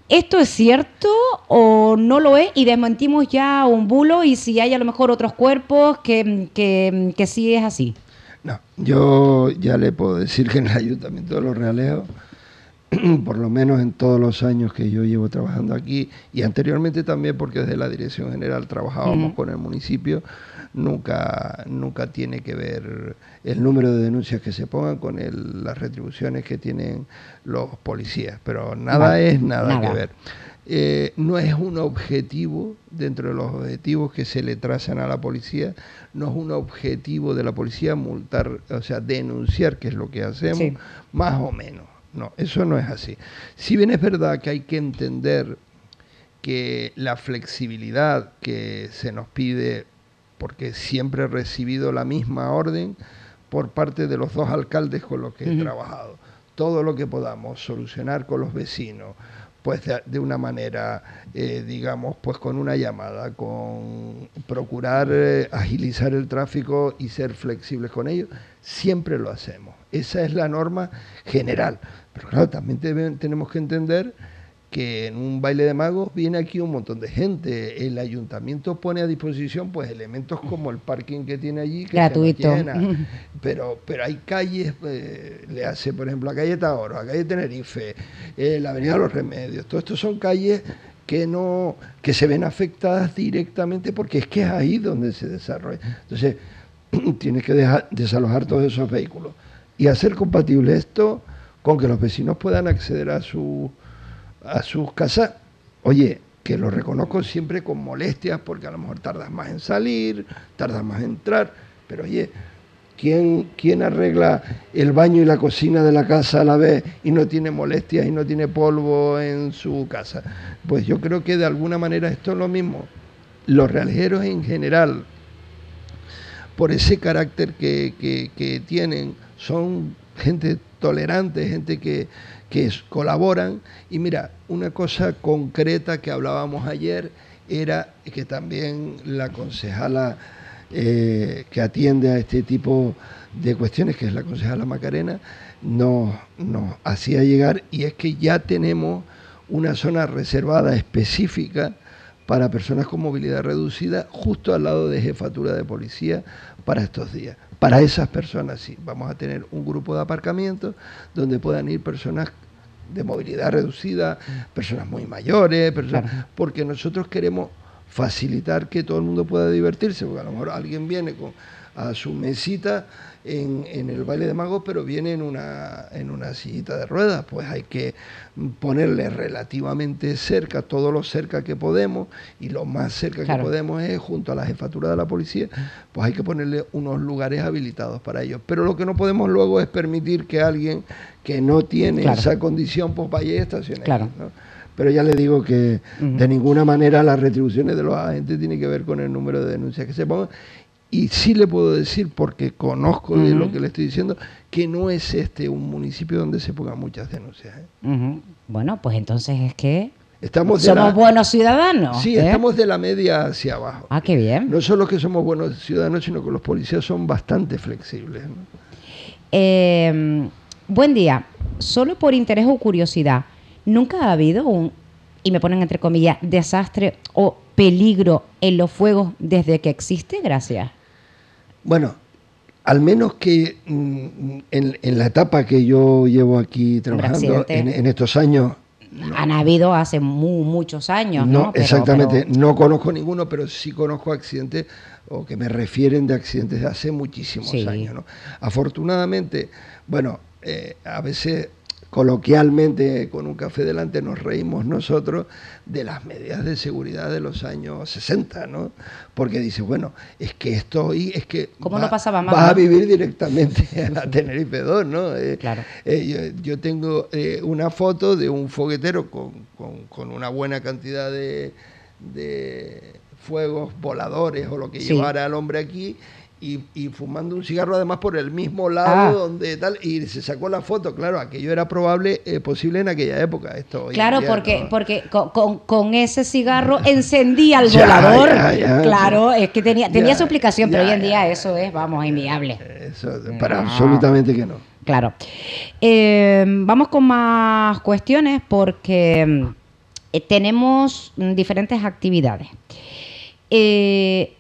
¿Esto es cierto o no lo es? Y desmentimos ya un bulo y si hay a lo mejor otros cuerpos que, que, que sí es así. No, yo ya le puedo decir que en el Ayuntamiento de Los Realeos, por lo menos en todos los años que yo llevo trabajando aquí, y anteriormente también porque desde la Dirección General trabajábamos con el municipio, nunca, nunca tiene que ver el número de denuncias que se pongan con las retribuciones que tienen los policías, pero nada es nada, que ver. Eh, no es un objetivo dentro de los objetivos que se le trazan a la policía, no es un objetivo de la policía multar, o sea, denunciar, que es lo que hacemos, Sí. más o menos. No, eso no es así. Si bien es verdad que hay que entender que la flexibilidad que se nos pide, porque siempre he recibido la misma orden por parte de los dos alcaldes con los que he trabajado, todo lo que podamos solucionar con los vecinos, pues de, una manera, eh, digamos, pues con una llamada, con procurar eh, agilizar el tráfico y ser flexibles con ellos, siempre lo hacemos. Esa es la norma general. Pero claro, también tenemos que entender que en un baile de magos viene aquí un montón de gente. El ayuntamiento pone a disposición pues elementos como el parking que tiene allí, que se Gratuito. llena. Pero, pero hay calles, eh, le hace por ejemplo la calle Taoro, la calle Tenerife, eh, la avenida Los Remedios, todo esto son calles que no que se ven afectadas directamente porque es que es ahí donde se desarrolla. Entonces, tienes que dejar, desalojar todos esos vehículos y hacer compatible esto con que los vecinos puedan acceder a su a sus casas. Oye, que lo reconozco siempre con molestias porque a lo mejor tardas más en salir, tardas más en entrar, pero oye, ¿quién, quién arregla el baño y la cocina de la casa a la vez y no tiene molestias y no tiene polvo en su casa? Pues yo creo que de alguna manera esto es lo mismo. Los realejeros en general, por ese carácter que, que- que tienen, son gente tolerante, gente que, que colaboran. Y mira, una cosa concreta que hablábamos ayer era que también la concejala eh, que atiende a este tipo de cuestiones, que es la concejala Macarena, nos, nos hacía llegar y es que ya tenemos una zona reservada específica para personas con movilidad reducida justo al lado de jefatura de policía para estos días. Para esas personas sí, vamos a tener un grupo de aparcamientos donde puedan ir personas de movilidad reducida, personas muy mayores, personas, porque nosotros queremos facilitar que todo el mundo pueda divertirse, porque a lo mejor alguien viene con, a su mesita en, en el baile de magos, pero viene en una, en una sillita de ruedas, pues hay que ponerle relativamente cerca, todo lo cerca que podemos, y lo más cerca Claro. que podemos es junto a la jefatura de la policía, pues hay que ponerle unos lugares habilitados para ellos. Pero lo que no podemos luego es permitir que alguien que no tiene Claro. esa condición, pues vaya y estacione. Claro. Pero ya le digo que de ninguna manera las retribuciones de los agentes tienen que ver con el número de denuncias que se pongan. Y sí le puedo decir, porque conozco de lo que le estoy diciendo, que no es este un municipio donde se pongan muchas denuncias. ¿eh? Bueno, pues entonces es que Estamos somos la- buenos ciudadanos. Sí, ¿eh? estamos de la media hacia abajo. Ah, qué bien. No solo que somos buenos ciudadanos, sino que los policías son bastante flexibles. ¿no? Eh, buen día. Solo por interés o curiosidad, ¿nunca ha habido un, y me ponen entre comillas, desastre o peligro en los fuegos desde que existe? Gracias. Bueno, al menos que mm, en, en la etapa que yo llevo aquí trabajando, en, en estos años, Han habido hace mu- muchos años, ¿no? No, Pero- exactamente. pero- No conozco ninguno, pero sí conozco accidentes o que me refieren de accidentes de hace muchísimos Sí. años. ¿no? Afortunadamente, bueno, eh, a veces coloquialmente con un café delante nos reímos nosotros de las medidas de seguridad de los años 60, ¿no? Porque dice, bueno, es que esto hoy es que ¿Cómo va- no pasaba más, vas a vivir directamente a la Tenerife 2, ¿no? Eh, Claro. eh, yo, yo tengo eh, una foto de un foguetero con, con- con una buena cantidad de, de fuegos voladores o lo que Sí. llevara al hombre aquí y, y fumando un cigarro además por el mismo lado Ah. donde tal y se sacó la foto claro aquello era probable eh, posible en aquella época esto Claro, porque, no. porque con, con- con ese cigarro encendía el volador. ya, ya, claro, es que tenía, tenía su explicación, pero hoy en día eso es, vamos, inviable. Eso, para No. absolutamente que no Claro. Eh, vamos con más cuestiones porque mm, eh, tenemos mm, diferentes actividades. Eh,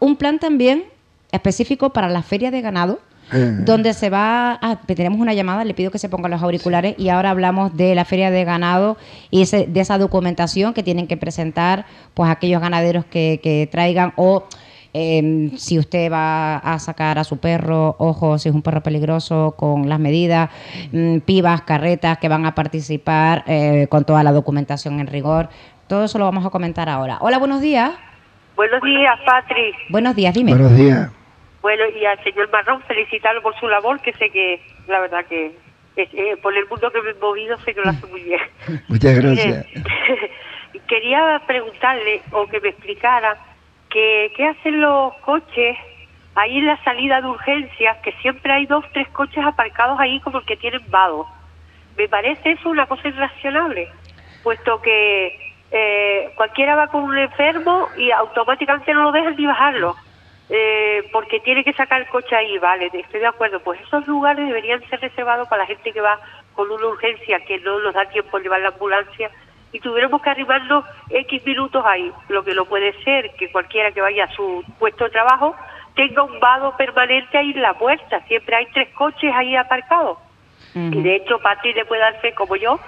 un plan también específico para la feria de ganado, Eh. donde se va, ah, tenemos una llamada, le pido que se pongan los auriculares y ahora hablamos de la feria de ganado y ese- de esa documentación que tienen que presentar pues aquellos ganaderos que, que traigan o Eh, si usted va a sacar a su perro, ojo, si es un perro peligroso, con las medidas, mm, pibas, carretas que van a participar eh, con toda la documentación en rigor. Todo eso lo vamos a comentar ahora. Hola, buenos días. Buenos días, Patri. Buenos días, dime. Buenos días. Bueno, y al señor Marrón felicitarlo por su labor, que sé que, la verdad que eh, por el mundo que me he movido, sé que lo hace muy bien. Muchas gracias. Quería preguntarle o que me explicara que, qué hacen los coches ahí en la salida de urgencias, que siempre hay dos, tres coches aparcados ahí como el que tienen vado. Me parece eso una cosa irracionable, puesto que eh, cualquiera va con un enfermo y automáticamente no lo dejan ni bajarlo. Eh, porque tiene que sacar el coche ahí, vale, estoy de acuerdo. Pues esos lugares deberían ser reservados para la gente que va con una urgencia que no nos da tiempo de llevar la ambulancia y tuviéramos que arrimarnos X minutos ahí. Lo que no puede ser que cualquiera que vaya a su puesto de trabajo tenga un vado permanente ahí en la puerta. Siempre hay tres coches ahí aparcados. Y de hecho, Patri le puede dar fe, como yo,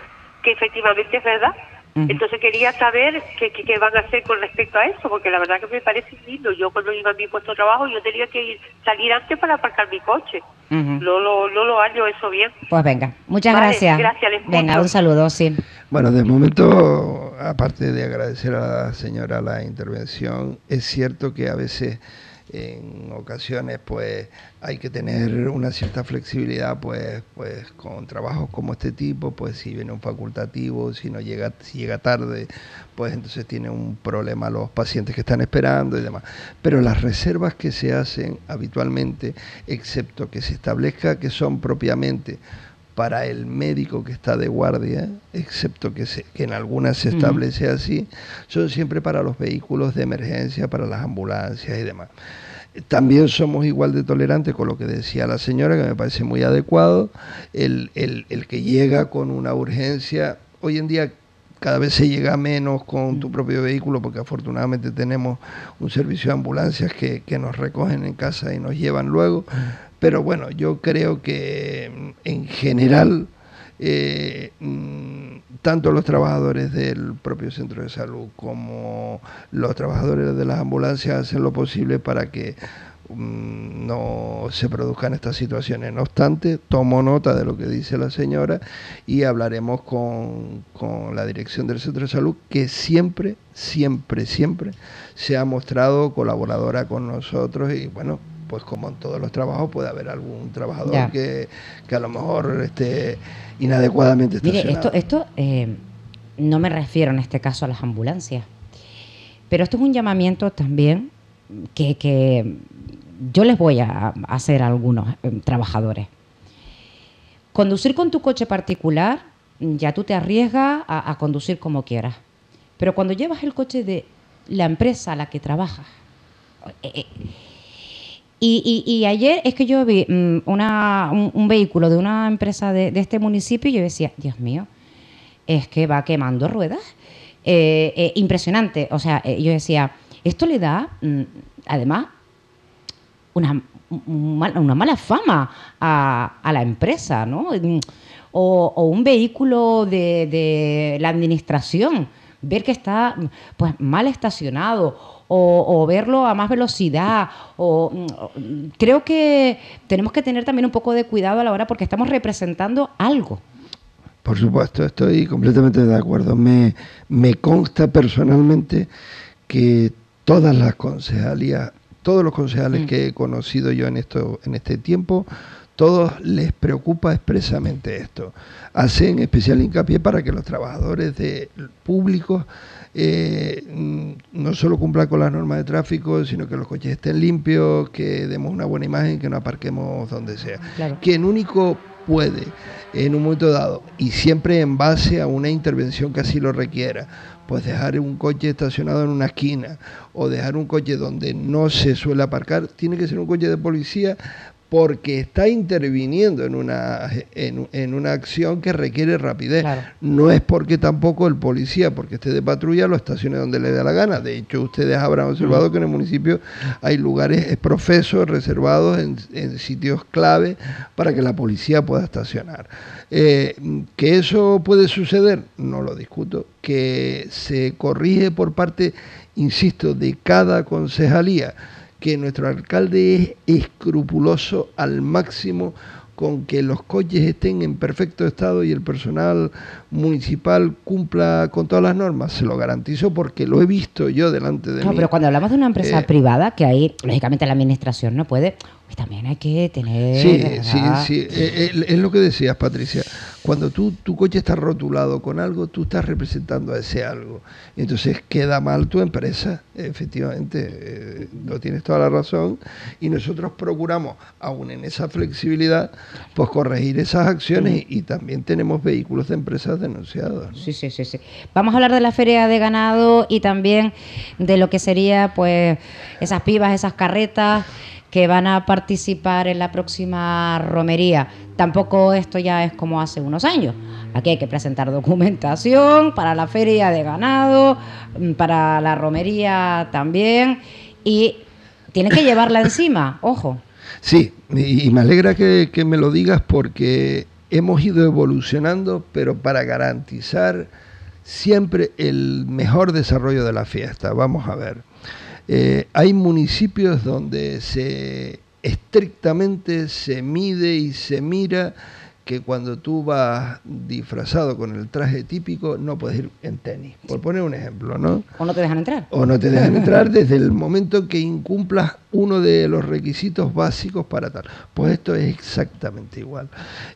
que efectivamente es verdad. Entonces quería saber qué, qué, qué van a hacer con respecto a eso, porque la verdad que me parece lindo. Yo cuando iba a mi puesto de trabajo, yo tenía que ir salir antes para aparcar mi coche. Ujú. No, lo, no lo hallo eso bien. Pues venga, muchas Vale, gracias. gracias, les Venga, un saludo, sí. Bueno, de momento, aparte de agradecer a la señora la intervención, es cierto que a veces en ocasiones pues hay que tener una cierta flexibilidad pues pues con trabajos como este tipo pues si viene un facultativo si no llega si llega tarde pues entonces tiene un problema los pacientes que están esperando y demás. Pero las reservas que se hacen habitualmente excepto que se establezca que son propiamente para el médico que está de guardia, excepto que, se, que en algunas se establece así, son siempre para los vehículos de emergencia, para las ambulancias y demás. También somos igual de tolerantes con lo que decía la señora, que me parece muy adecuado, el, el, el que llega con una urgencia, hoy en día cada vez se llega menos con tu propio vehículo porque afortunadamente tenemos un servicio de ambulancias que, que nos recogen en casa y nos llevan luego. Pero bueno, yo creo que mm, en general eh, mm, tanto los trabajadores del propio centro de salud como los trabajadores de las ambulancias hacen lo posible para que mm, no se produzcan estas situaciones. No obstante, tomo nota de lo que dice la señora y hablaremos con, con la dirección del centro de salud que siempre, siempre, siempre se ha mostrado colaboradora con nosotros y bueno, pues como en todos los trabajos puede haber algún trabajador que, que a lo mejor esté inadecuadamente Mire, estacionado. esto, esto eh, no me refiero en este caso a las ambulancias, pero esto es un llamamiento también que, que yo les voy a a hacer a algunos eh, trabajadores. Conducir con tu coche particular, ya tú te arriesgas a, a conducir como quieras. Pero cuando llevas el coche de la empresa a la que trabajas, eh, eh, y, ayer es que yo vi mm, una, un, vehículo de una empresa de, este municipio y yo decía, Dios mío, es que va quemando ruedas. Eh, eh, impresionante. O sea, eh, yo decía, esto le da, mm, además, una, una mala fama a, la empresa, ¿no? O, o un vehículo de, de la administración, ver que está pues mal estacionado o, o verlo a más velocidad. O, o, mm, creo que tenemos que tener también un poco de cuidado a la hora porque estamos representando algo. Por supuesto, estoy completamente de acuerdo. Me, me consta personalmente que todas las concejalías, todos los concejales Mm. que he conocido yo en esto, en este tiempo, todos les preocupa expresamente esto. Hacen especial hincapié para que los trabajadores de públicos eh, mm, no solo cumplan con las normas de tráfico, sino que los coches estén limpios, que demos una buena imagen, que no aparquemos donde sea. Claro. Quien único puede en un momento dado y siempre en base a una intervención que así lo requiera, pues dejar un coche estacionado en una esquina o dejar un coche donde no se suele aparcar, tiene que ser un coche de policía porque está interviniendo en una, en, en una acción que requiere rapidez. No es porque tampoco el policía, porque esté de patrulla, lo estacione donde le dé la gana. De hecho, ustedes habrán observado que en el municipio hay lugares profesos reservados en, en sitios clave para que la policía pueda estacionar. Eh, que eso puede suceder, no lo discuto. Que se corrige por parte, insisto, de cada concejalía que nuestro alcalde es escrupuloso al máximo con que los coches estén en perfecto estado y el personal municipal cumpla con todas las normas. Se lo garantizo porque lo he visto yo delante de No, mí. pero cuando hablamos de una empresa Eh, privada, que ahí, lógicamente, la administración no puede, pues también hay que tener. Sí, ¿verdad? sí, sí. Eh, eh, es lo que decías, Patricia. Cuando tú, tu coche está rotulado con algo, tú estás representando a ese algo. Entonces queda mal tu empresa, efectivamente. eh, no tienes toda la razón. Y nosotros procuramos, aún en esa flexibilidad, pues corregir esas acciones y, y también tenemos vehículos de empresas denunciados. ¿no? Sí, sí, sí, sí. Vamos a hablar de la feria de ganado y también de lo que sería, pues, esas pibas, esas carretas que van a participar en la próxima romería. Tampoco esto ya es como hace unos años. Aquí hay que presentar documentación para la feria de ganado, mm, para la romería también y tienen que llevarla encima, ojo. Sí, y, y me alegra que, que me lo digas porque hemos ido evolucionando, pero para garantizar siempre el mejor desarrollo de la fiesta. Vamos a ver. Eh, hay municipios donde se estrictamente se mide y se mira que cuando tú vas disfrazado con el traje típico no puedes ir en tenis, por poner un ejemplo, ¿no? O no te dejan entrar. O no te dejan entrar desde el momento que incumplas uno de los requisitos básicos para tal. Pues esto es exactamente igual.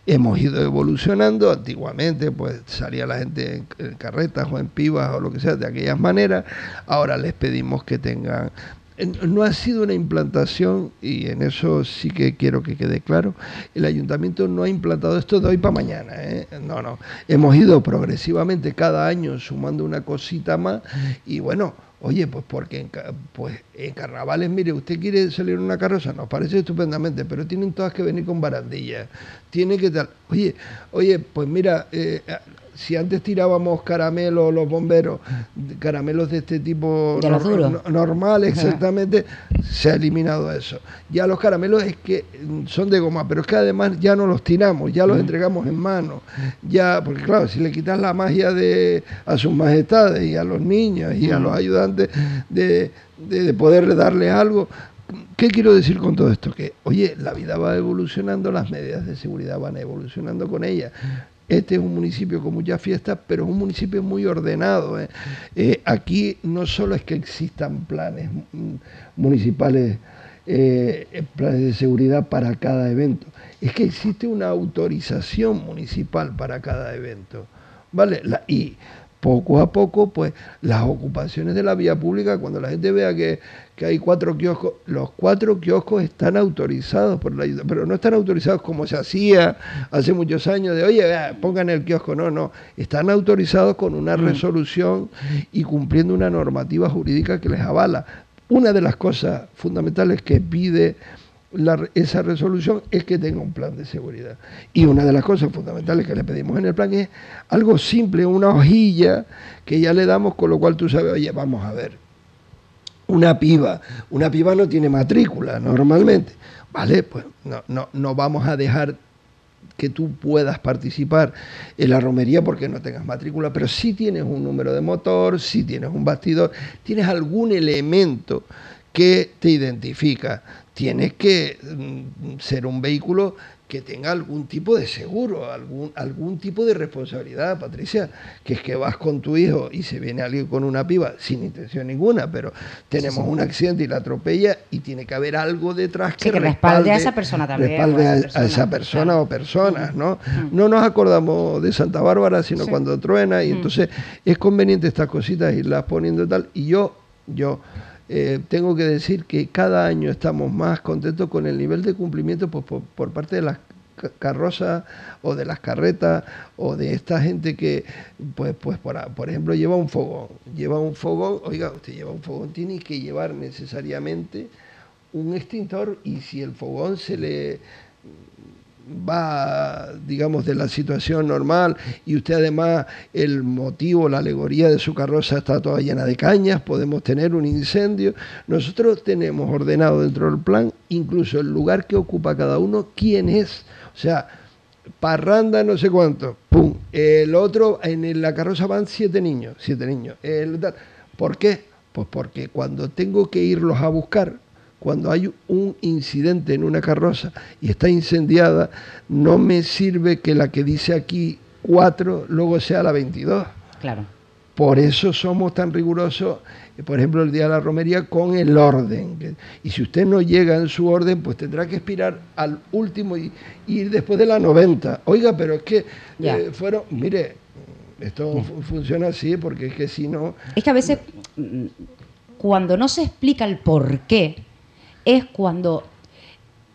Hemos ido evolucionando. Antiguamente, pues salía la gente en, carretas o en pibas o lo que sea de aquellas maneras. Ahora les pedimos que tengan no ha sido una implantación, y en eso sí que quiero que quede claro, el ayuntamiento no ha implantado esto de hoy para mañana. ¿eh? No, no. Hemos ido progresivamente cada año sumando una cosita más y bueno, oye, pues porque en, pues en carnavales, mire, usted quiere salir en una carroza, nos parece estupendamente, pero tienen todas que venir con barandillas. Tiene que tal. Oye, oye, pues mira, eh, si antes tirábamos caramelos, los bomberos, caramelos de este tipo De no- normal, exactamente, se ha eliminado eso. Ya los caramelos es que mm, son de goma, pero es que además ya no los tiramos, ya los entregamos en mano. Ya, porque claro, si le quitas la magia de a sus majestades y a los niños y a los ayudantes de, de, de poder darle algo. ¿Qué quiero decir con todo esto? Que, oye, la vida va evolucionando, las medidas de seguridad van evolucionando con ella. Este es un municipio con muchas fiestas, pero es un municipio muy ordenado. ¿eh? Eh, aquí no solo es que existan planes municipales, eh, planes de seguridad para cada evento, es que existe una autorización municipal para cada evento. ¿Vale? Y poco a poco, pues las ocupaciones de la vía pública, cuando la gente vea que, que hay cuatro kioscos, los cuatro kioscos están autorizados por la ayuda, pero no están autorizados como se hacía hace muchos años de, oye, pongan el kiosco, no, no, están autorizados con una resolución y cumpliendo una normativa jurídica que les avala. Una de las cosas fundamentales que pide la- esa resolución es que tenga un plan de seguridad. Y una de las cosas fundamentales que le pedimos en el plan es algo simple, una hojilla que ya le damos, con lo cual tú sabes, oye, vamos a ver, una piba, una piba no tiene matrícula normalmente, ¿vale? Pues no, no, no vamos a dejar que tú puedas participar en la romería porque no tengas matrícula, pero sí tienes un número de motor, sí tienes un bastidor, tienes algún elemento que te identifica. Tienes que mm, ser un vehículo que tenga algún tipo de seguro, algún, algún tipo de responsabilidad, Patricia, que es que vas con tu hijo y se viene alguien con una piba sin intención ninguna, pero tenemos sí. un accidente y la atropella y tiene que haber algo detrás Sí, que respalde a esa persona también, respalde a esa a esa persona o personas, ¿no? No nos acordamos de Santa Bárbara, sino cuando truena y Mm. entonces es conveniente estas cositas irlas poniendo tal y yo, yo eh, tengo que decir que cada año estamos más contentos con el nivel de cumplimiento pues, por, por parte de las ca- carrozas o de las carretas o de esta gente que pues pues por, por ejemplo lleva un fogón lleva un fogón oiga usted lleva un fogón tiene que llevar necesariamente un extintor y si el fogón se le va, digamos, de la situación normal y usted además el motivo, la alegoría de su carroza está toda llena de cañas, podemos tener un incendio. Nosotros tenemos ordenado dentro del plan incluso el lugar que ocupa cada uno, quién es. O sea, parranda no sé cuánto, pum. El otro, en la carroza van siete niños, siete niños. El. ¿Por qué? Pues porque cuando tengo que irlos a buscar, cuando hay un incidente en una carroza y está incendiada, no me sirve que la que dice aquí 4 luego sea la 22. Claro. Por eso somos tan rigurosos, por ejemplo, el día de la romería con el orden. Y si usted no llega en su orden, pues tendrá que expirar al último y y ir después de la 90. Oiga, pero es que Ya. eh, fueron, mire, esto fu- funciona así porque es que si no... Es que a veces, mm, cuando no se explica el por qué, es cuando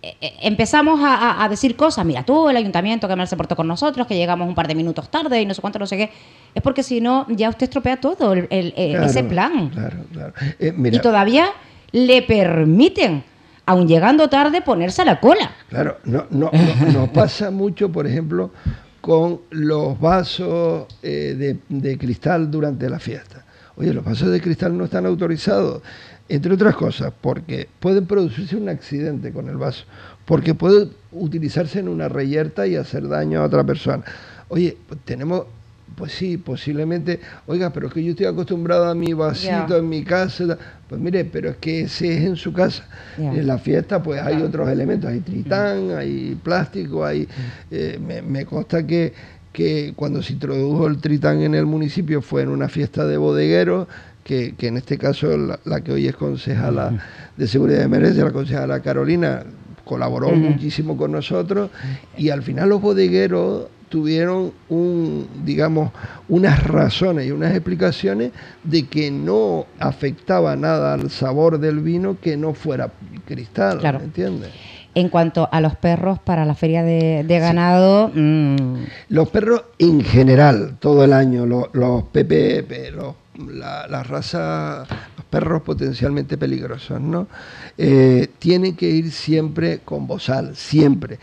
eh, eh, empezamos a, decir cosas. Mira, tú, el ayuntamiento que mal se portó con nosotros, que llegamos un par de minutos tarde y no sé cuánto, no sé qué. Es porque si no, ya usted estropea todo, el- el- el- Claro, ese plan. Claro, claro. Eh, mira, Y todavía le permiten, aun llegando tarde, ponerse a la cola. Claro, no, no, no- nos pasa mucho, por ejemplo, con los vasos eh, de, de cristal durante la fiesta. Oye, los vasos de cristal no están autorizados, entre otras cosas, porque puede producirse un accidente con el vaso, porque puede utilizarse en una reyerta y hacer daño a otra persona. Oye, tenemos, pues sí, posiblemente, oiga, pero es que yo estoy acostumbrado a mi vasito en mi casa. Pues mire, pero es que ese es en su casa. En la fiesta, pues hay otros elementos, hay tritán, hay plástico, hay. eh, me, me consta que, que cuando se introdujo el tritán en el municipio fue en una fiesta de bodegueros. Que, que en este caso la, la que hoy es concejala de seguridad de emergencia, la concejala Carolina, colaboró muchísimo con nosotros y al final los bodegueros tuvieron un digamos unas razones y unas explicaciones de que no afectaba nada al sabor del vino que no fuera cristal, Claro. ¿me entiendes? En cuanto a los perros para la feria de, de ganado, mm, Los perros en general, todo el año, los, los PPP, los, la, la raza, los perros potencialmente peligrosos, ¿no? Eh, tienen que ir siempre con bozal, siempre.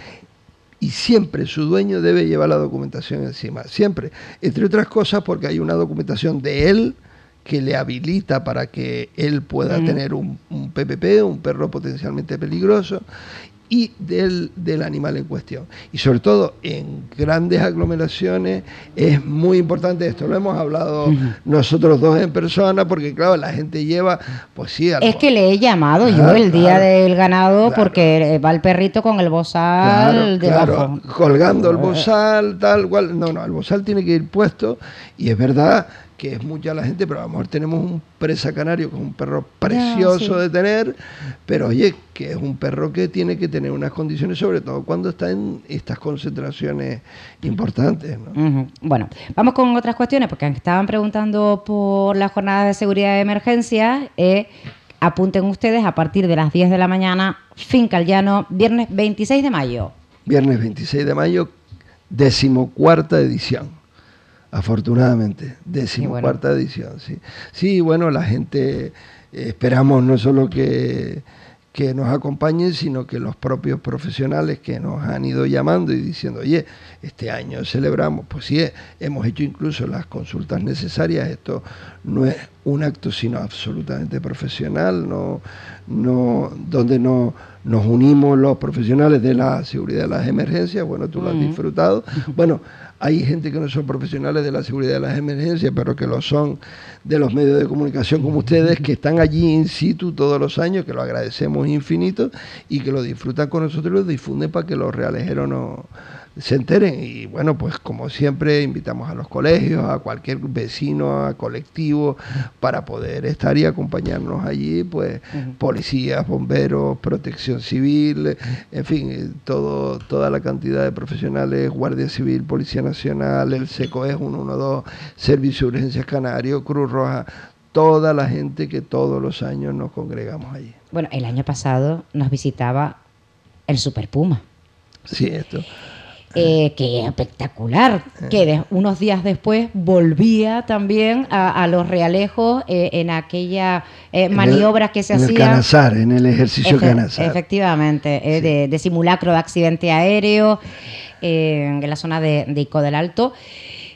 Y siempre su dueño debe llevar la documentación encima, siempre. Entre otras cosas porque hay una documentación de él que le habilita para que él pueda tener un, un PPP, un perro potencialmente peligroso, y del, del animal en cuestión. Y sobre todo en grandes aglomeraciones es muy importante esto. Lo hemos hablado nosotros dos en persona porque, claro, la gente lleva, pues sí, es que le he llamado Claro, yo el día del ganado porque eh, va el perrito con el bozal Claro, debajo. claro, colgando el Eh. bozal, tal cual. No, no, el bozal tiene que ir puesto y es verdad que es mucha la gente, pero a lo mejor tenemos un presa canario que es un perro precioso sí. de tener, pero oye, que es un perro que tiene que tener unas condiciones, sobre todo cuando está en estas concentraciones importantes. Bueno, vamos con otras cuestiones, porque estaban preguntando por la jornada de seguridad de emergencia. eh, apunten ustedes a partir de las 10 de la mañana, Finca Llano, viernes 26 de mayo. Viernes 26 de mayo, decimocuarta edición. Afortunadamente, decimocuarta edición, sí. Sí, bueno, la gente eh, esperamos no solo que, que nos acompañen, sino que los propios profesionales que nos han ido llamando y diciendo, oye, este año celebramos, pues sí, eh, hemos hecho incluso las consultas necesarias, esto no es un acto sino absolutamente profesional, no, no, donde no, nos unimos los profesionales de la seguridad de las emergencias, bueno, tú lo has disfrutado. Bueno, hay gente que no son profesionales de la seguridad de las emergencias, pero que lo son de los medios de comunicación como ustedes, que están allí in situ todos los años, que lo agradecemos infinito y que lo disfrutan con nosotros y lo difunden para que los realejeros no se enteren. Y bueno, pues como siempre, invitamos a los colegios, a cualquier vecino, a colectivo, para poder estar y acompañarnos allí, pues policías, bomberos, protección civil, en fin, todo, toda la cantidad de profesionales, Guardia Civil, Policía Nacional, el SECOES 112, Servicio de Urgencias Canario, Cruz Roja, toda la gente que todos los años nos congregamos allí. Bueno, el año pasado nos visitaba el Super Puma. Sí, esto. Eh, que espectacular, que de- unos días después volvía también a, a los realejos eh, en aquella eh, En el- maniobra que se en el hacía. Canazar, en el ejercicio Efe- Canazar. Efectivamente, eh, de, de simulacro de accidente aéreo eh, en la zona de, de Ico del Alto.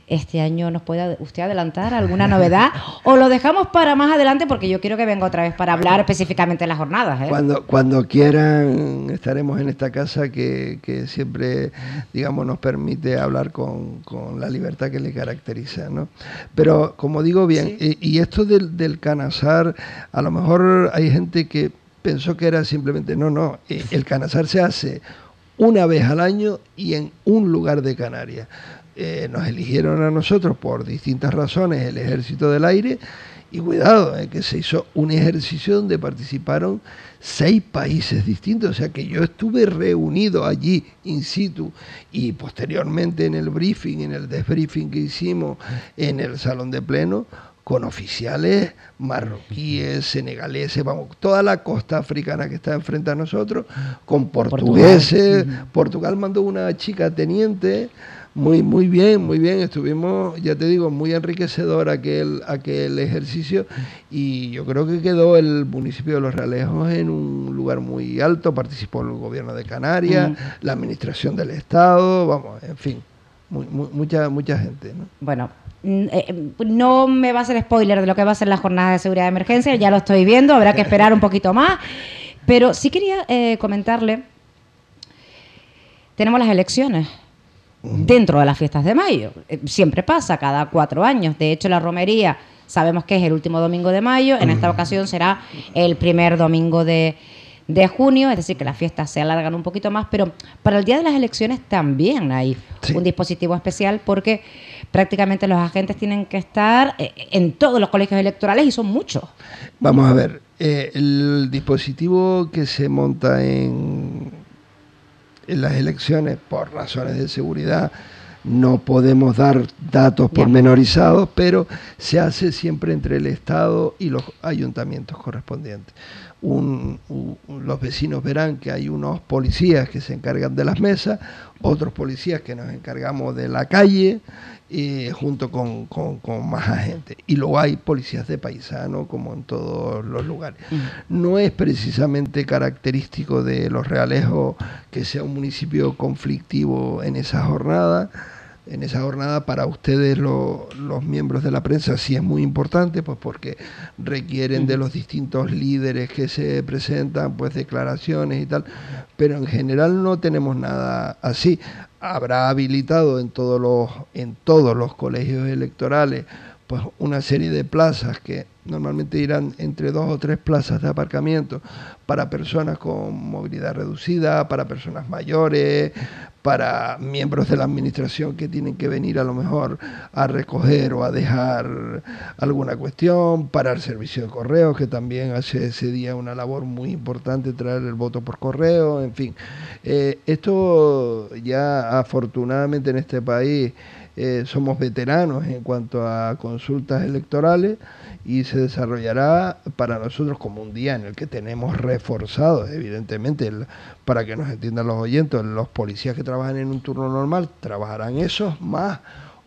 Este año nos puede usted adelantar alguna novedad o lo dejamos para más adelante porque yo quiero que venga otra vez para hablar específicamente de las jornadas. ¿eh? Cuando, cuando quieran estaremos en esta casa que, que siempre, digamos, nos permite hablar con, con la libertad que le caracteriza, ¿no? Pero como digo bien, y, y esto del, del canazar, a lo mejor hay gente que pensó que era simplemente, no, no, eh, el Canasar se hace una vez al año y en un lugar de Canarias. Eh, nos eligieron a nosotros por distintas razones el Ejército del Aire y cuidado, eh, que se hizo un ejercicio donde participaron seis países distintos, o sea que yo estuve reunido allí in situ y posteriormente en el briefing, en el desbriefing que hicimos en el salón de pleno, con oficiales marroquíes, senegaleses, vamos, toda la costa africana que está enfrente a nosotros, con portugueses. Portugal mandó una chica teniente muy, muy bien, muy bien. Estuvimos, ya te digo, muy enriquecedor aquel, aquel ejercicio y yo creo que quedó el municipio de Los Realejos en un lugar muy alto. Participó el gobierno de Canarias, la administración del Estado, vamos, en fin, mucha, mucha gente. ¿no? Bueno, mm, eh, no me va a hacer spoiler de lo que va a ser la jornada de seguridad de emergencia, ya lo estoy viendo, habrá que esperar un poquito más. Pero sí quería eh, comentarle, tenemos las elecciones dentro de las fiestas de mayo. Eh, siempre pasa, cada cuatro años. De hecho, la romería sabemos que es el último domingo de mayo, en esta ocasión será el primer domingo de, junio, es decir, que las fiestas se alargan un poquito más, pero para el día de las elecciones también hay un dispositivo especial porque prácticamente los agentes tienen que estar eh, en todos los colegios electorales y son muchos. Vamos a ver, eh, el dispositivo que se monta en en las elecciones por razones de seguridad no podemos dar datos pormenorizados, pero se hace siempre entre el Estado y los ayuntamientos correspondientes. los vecinos verán que hay unos policías que se encargan de las mesas, otros policías que nos encargamos de la calle, junto con, más agentes. Y luego hay policías de paisano, como en todos los lugares. No es precisamente característico de Los Realejos que sea un municipio conflictivo en esa jornada en esa jornada para ustedes los miembros de la prensa sí es muy importante, pues porque requieren de los distintos líderes que se presentan, pues declaraciones y tal, pero en general no tenemos nada así. Habrá habilitado en todos los, en todos los colegios electorales pues una serie de plazas que normalmente irán entre dos o tres plazas de aparcamiento para personas con movilidad reducida, para personas mayores, para miembros de la administración que tienen que venir a lo mejor a recoger o a dejar alguna cuestión, para el servicio de correos que también hace ese día una labor muy importante traer el voto por correo, en fin. Eh, esto ya afortunadamente en este país eh, somos veteranos en cuanto a consultas electorales y se desarrollará para nosotros como un día en el que tenemos reforzados, evidentemente, para que nos entiendan los oyentes, los policías que trabajan en un turno normal trabajarán esos más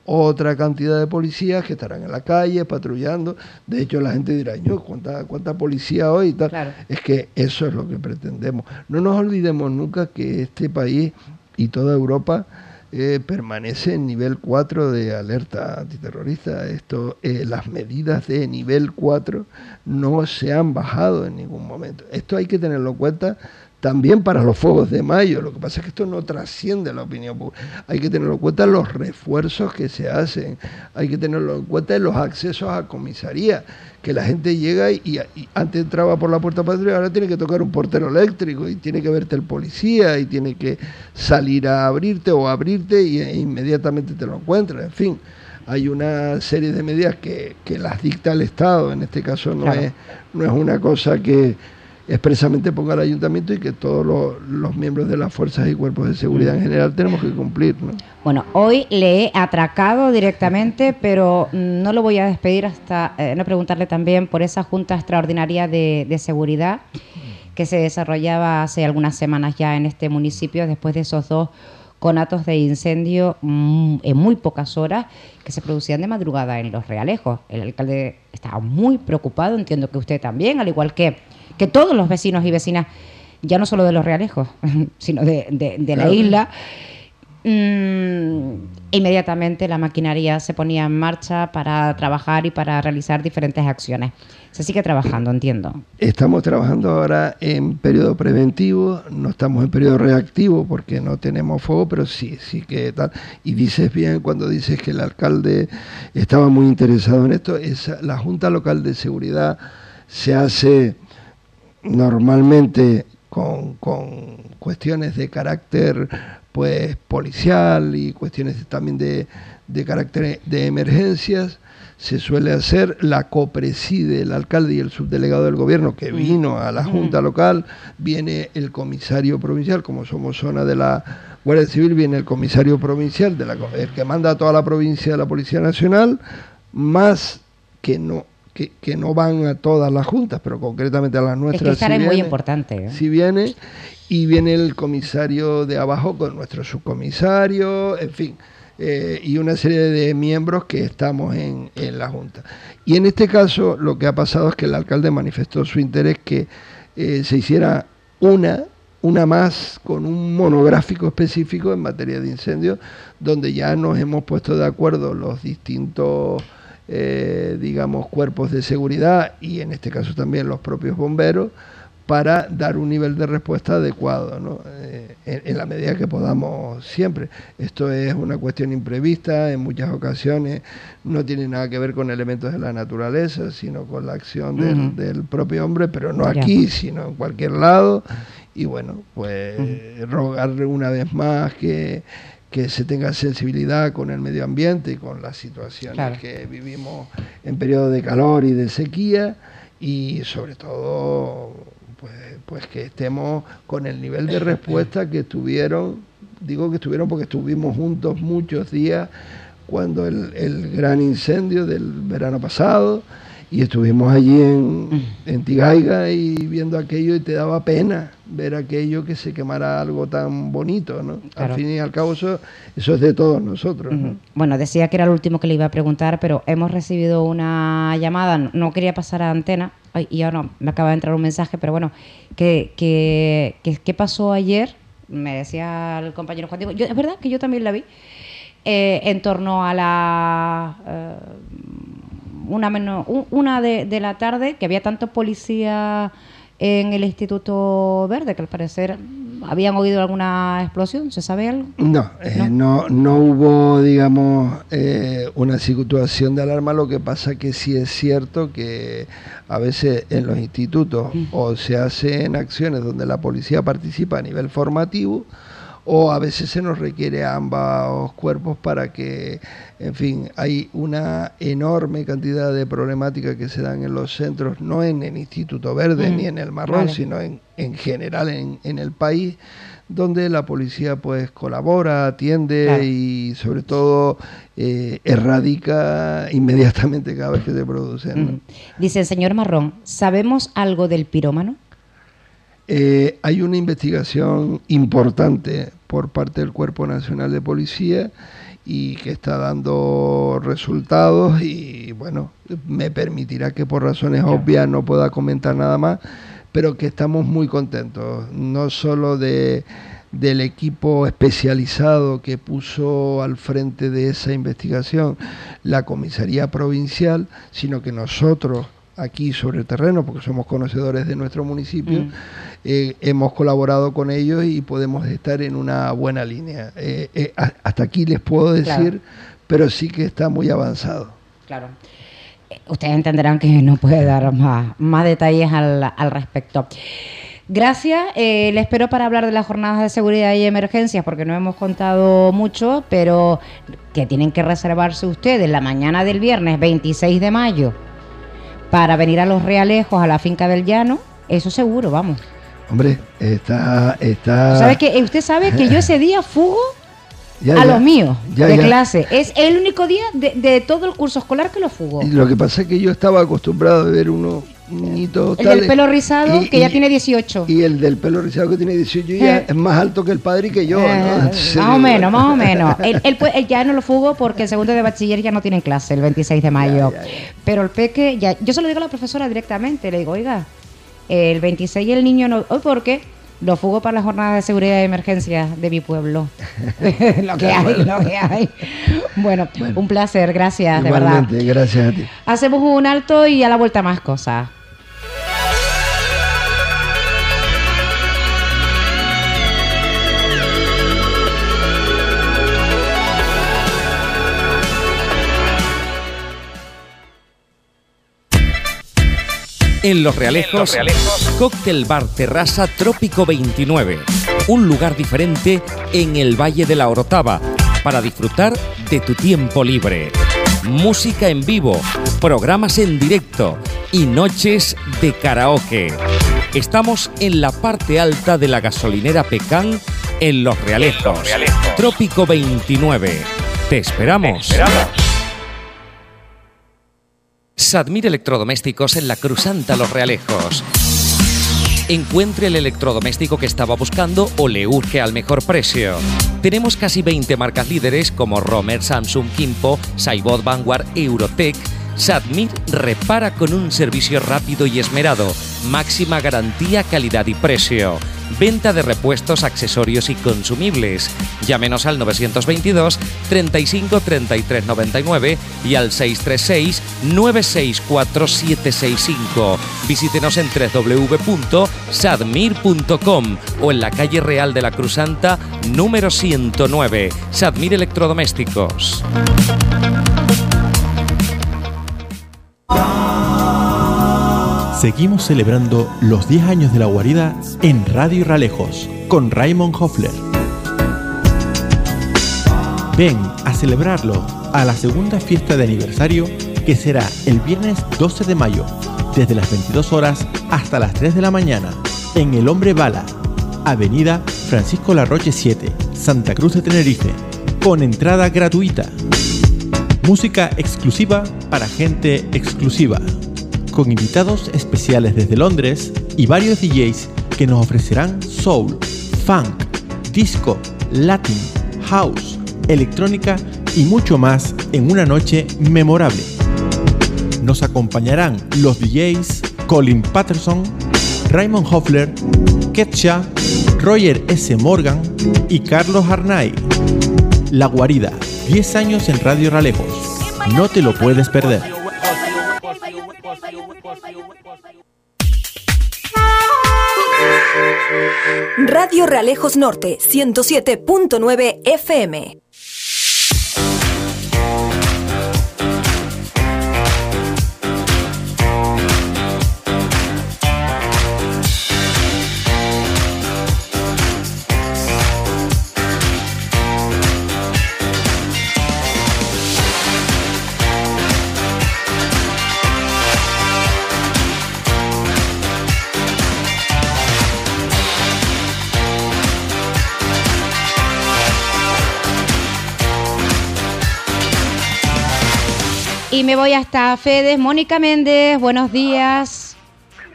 otra cantidad de policías que estarán en la calle patrullando. De hecho, la gente dirá, yo, ¿cuánta, cuánta policía hoy? tal. Es que eso es lo que pretendemos. No nos olvidemos nunca que este país y toda Europa eh, permanece en nivel 4 de alerta antiterrorista. Esto, eh, las medidas de nivel 4 no se han bajado en ningún momento. Esto hay que tenerlo en cuenta también para los fuegos de mayo. Lo que pasa es que esto no trasciende la opinión pública. Hay que tenerlo en cuenta los refuerzos que se hacen, hay que tenerlo en cuenta los accesos a comisaría, que la gente llega y, antes entraba por la puerta patria, ahora tiene que tocar un portero eléctrico y tiene que verte el policía y tiene que salir a abrirte o abrirte y e inmediatamente te lo encuentras. En fin, hay una serie de medidas que, las dicta el Estado, en este caso no, es, no es una cosa que expresamente ponga el ayuntamiento y que todos los, miembros de las fuerzas y cuerpos de seguridad en general tenemos que cumplir. ¿no? Bueno, hoy le he atracado directamente, pero no lo voy a despedir hasta eh, no preguntarle también por esa Junta Extraordinaria de, Seguridad que se desarrollaba hace algunas semanas ya en este municipio después de esos dos conatos de incendio mm, en muy pocas horas que se producían de madrugada en Los Realejos. El alcalde estaba muy preocupado, entiendo que usted también, al igual que que todos los vecinos y vecinas, ya no solo de los realejos, sino de, la isla, mm, inmediatamente la maquinaria se ponía en marcha para trabajar y para realizar diferentes acciones. Se sigue trabajando, entiendo. Estamos trabajando ahora en periodo preventivo, no estamos en periodo reactivo porque no tenemos fuego, pero sí, sí que tal. Y dices bien cuando dices que el alcalde estaba muy interesado en esto, es la Junta Local de Seguridad se hace normalmente con, cuestiones de carácter pues policial y cuestiones también de, de carácter de emergencias se suele hacer, la copreside el alcalde y el subdelegado del gobierno que vino a la junta local, viene el comisario provincial, como somos zona de la Guardia Civil, viene el comisario provincial, de la, el que manda a toda la provincia de la Policía Nacional, más que no que, no van a todas las juntas, pero concretamente a las nuestras. Es que muy importante. ¿eh? Si viene, y viene el comisario de abajo con nuestro subcomisario, en fin. Eh, y una serie de miembros que estamos en, la Junta. Y en este caso lo que ha pasado es que el alcalde manifestó su interés que eh, se hiciera una, una más con un monográfico específico en materia de incendios, donde ya nos hemos puesto de acuerdo los distintos, eh, digamos, cuerpos de seguridad y en este caso también los propios bomberos para dar un nivel de respuesta adecuado, ¿no? Eh, en, la medida que podamos siempre. Esto es una cuestión imprevista, en muchas ocasiones no tiene nada que ver con elementos de la naturaleza, sino con la acción del, propio hombre, pero no aquí, sino en cualquier lado. Y bueno, pues rogarle una vez más que, que se tenga sensibilidad con el medio ambiente y con las situaciones que vivimos en periodo de calor y de sequía y sobre todo pues, pues que estemos con el nivel de respuesta que tuvieron, digo que estuvieron porque estuvimos juntos muchos días cuando el, el gran incendio del verano pasado y estuvimos allí en, en, Tigaiga y viendo aquello y te daba pena ver aquello que se quemara algo tan bonito, ¿no? Al fin y al cabo eso, eso es de todos nosotros. Bueno, decía que era el último que le iba a preguntar, pero hemos recibido una llamada, no quería pasar a antena, y ahora me acaba de entrar un mensaje, pero bueno, ¿qué, qué, qué, pasó ayer? Me decía el compañero Juan Diego, yo, es verdad que yo también la vi, eh, en torno a la... Eh, una, menos, una de, de, la tarde, que había tanto policía en el Instituto Verde, que al parecer habían oído alguna explosión, ¿se sabe algo? No, eh, no? no, hubo, digamos, eh, una situación de alarma, lo que pasa que sí es cierto que a veces en los institutos mm. o se hacen acciones donde la policía participa a nivel formativo, o a veces se nos requiere ambos cuerpos para que, en fin, hay una enorme cantidad de problemáticas que se dan en los centros, no en el Instituto Verde mm, ni en el Marrón, sino en, en general en, en, el país, donde la policía pues colabora, atiende y sobre todo eh, erradica inmediatamente cada vez que se producen. Mm. Dice el señor Marrón, ¿sabemos algo del pirómano? Eh, hay una investigación importante por parte del Cuerpo Nacional de Policía y que está dando resultados y bueno, me permitirá que por razones obvias no pueda comentar nada más, pero que estamos muy contentos, no solo de, del equipo especializado que puso al frente de esa investigación la comisaría provincial, sino que nosotros aquí sobre el terreno, porque somos conocedores de nuestro municipio, mm. Eh, hemos colaborado con ellos y podemos estar en una buena línea. Eh, eh, hasta aquí les puedo decir, pero sí que está muy avanzado. Claro. Ustedes entenderán que no puede dar más, más detalles al, al respecto. Gracias. Eh, le espero para hablar de las jornadas de seguridad y emergencias, porque no hemos contado mucho, pero que tienen que reservarse ustedes la mañana del viernes 26 de mayo para venir a los Realejos, a la finca del Llano, eso seguro, vamos. Hombre, está... está... ¿Sabe que, usted sabe que yo ese día fugo a los míos de clase. Es el único día de, todo el curso escolar que lo fugo. lo que pasa es que yo estaba acostumbrado a ver uno niñito El del pelo rizado, que ya tiene 18. Y el del pelo rizado que tiene 18 ya eh. es más alto que el padre y que yo. Eh, más o menos, más o menos. él, ya no lo fugo porque el segundo de bachiller ya no tiene clase el 26 de mayo. Pero el peque, ya, yo se lo digo a la profesora directamente. Le digo, oiga, el 26 el niño no. ¿Hoy por qué? Lo fugo para la jornada de seguridad y emergencia de mi pueblo. lo que hay, lo que hay. Bueno, un placer, gracias, de verdad. gracias a ti. Hacemos un alto y a la vuelta más cosas. En Los Realejos, Cóctel Bar Terraza Trópico 29. Un lugar diferente en el Valle de la Orotava para disfrutar de tu tiempo libre. Música en vivo, programas en directo y noches de karaoke. Estamos en la parte alta de la gasolinera Pecán en Los Realejos. Trópico 29. Te esperamos. Sadmir Electrodomésticos en la Cruzanta Los Realejos. Encuentre el electrodoméstico que estaba buscando o le urge al mejor precio. Tenemos casi 20 marcas líderes como Romer, Samsung, Kimpo, Saibot, Vanguard, Eurotech. Sadmir repara con un servicio rápido y esmerado, máxima garantía, calidad y precio. Venta de repuestos, accesorios y consumibles. Llámenos al 922 35 33 99 y al 636 964 765. Visítenos en www.sadmir.com o en la calle Real de la Cruzanta número 109. Sadmir Electrodomésticos. Seguimos celebrando los 10 años de la guarida en Radio Ralejos con Raymond Hoffler. Ven a celebrarlo a la segunda fiesta de aniversario que será el viernes 12 de mayo, desde las 22 horas hasta las 3 de la mañana, en El Hombre Bala, Avenida Francisco Larroche 7, Santa Cruz de Tenerife, con entrada gratuita. Música exclusiva para gente exclusiva con invitados especiales desde Londres y varios DJs que nos ofrecerán soul, funk, disco, latin, house, electrónica y mucho más en una noche memorable. Nos acompañarán los DJs Colin Patterson, Raymond Hoffler, Ketcha, Roger S. Morgan y Carlos Arnay. La Guarida, 10 años en Radio Ralejos. No te lo puedes perder. Radio Realejos Norte 107.9 FM. Y me voy hasta Fedes. Mónica Méndez, buenos días.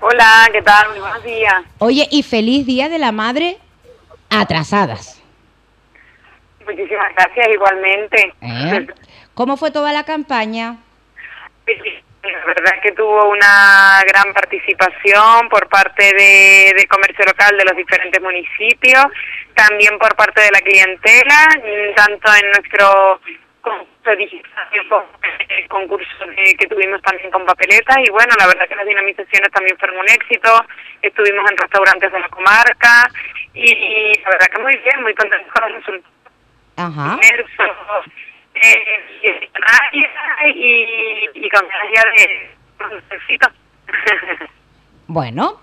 Hola, ¿qué tal? Muy buenos días. Oye, y feliz Día de la Madre atrasadas. Muchísimas gracias, igualmente. ¿Eh? ¿Cómo fue toda la campaña? La verdad es que tuvo una gran participación por parte de, de, comercio local de los diferentes municipios, también por parte de la clientela, tanto en nuestro concurso digital, concurso que tuvimos también con papeletas y bueno, la verdad que las dinamizaciones también fueron un éxito, estuvimos en restaurantes de la comarca y, la verdad que muy bien, muy contentos con los resultados. Ajá. Eh, y, y con ganas de Bueno,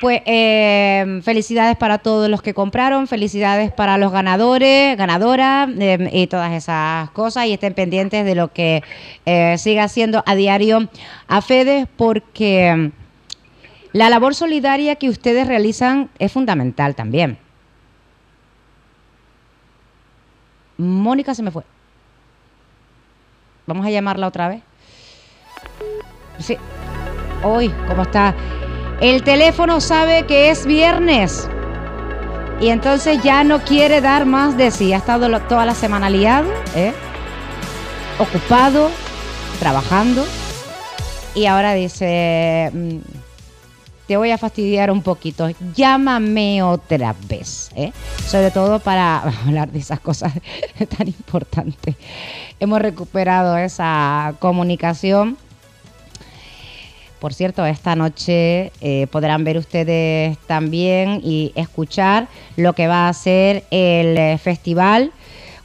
pues eh, felicidades para todos los que compraron, felicidades para los ganadores, ganadoras eh, y todas esas cosas y estén pendientes de lo que eh, siga haciendo a diario a Fede porque la labor solidaria que ustedes realizan es fundamental también. Mónica se me fue. Vamos a llamarla otra vez. Sí. Hoy, ¿cómo está? El teléfono sabe que es viernes y entonces ya no quiere dar más de sí. Ha estado toda la semana liado, ¿eh? ocupado, trabajando y ahora dice, mm, te voy a fastidiar un poquito, llámame otra vez, ¿eh? sobre todo para hablar de esas cosas tan importantes. Hemos recuperado esa comunicación por cierto, esta noche eh, podrán ver ustedes también y escuchar lo que va a ser el eh, festival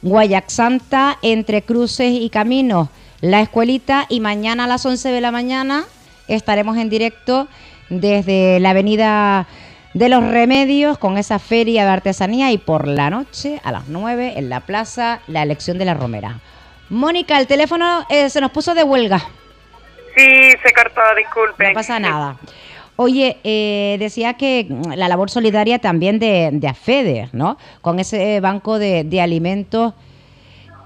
Guayac Santa entre cruces y caminos, la escuelita y mañana a las 11 de la mañana estaremos en directo desde la avenida de los Remedios con esa feria de artesanía y por la noche a las 9 en la plaza la elección de la Romera. Mónica, el teléfono eh, se nos puso de huelga. Sí, se cortó, disculpe. No pasa nada. Oye, eh, decía que la labor solidaria también de, de AFEDE, ¿no? Con ese banco de, de alimentos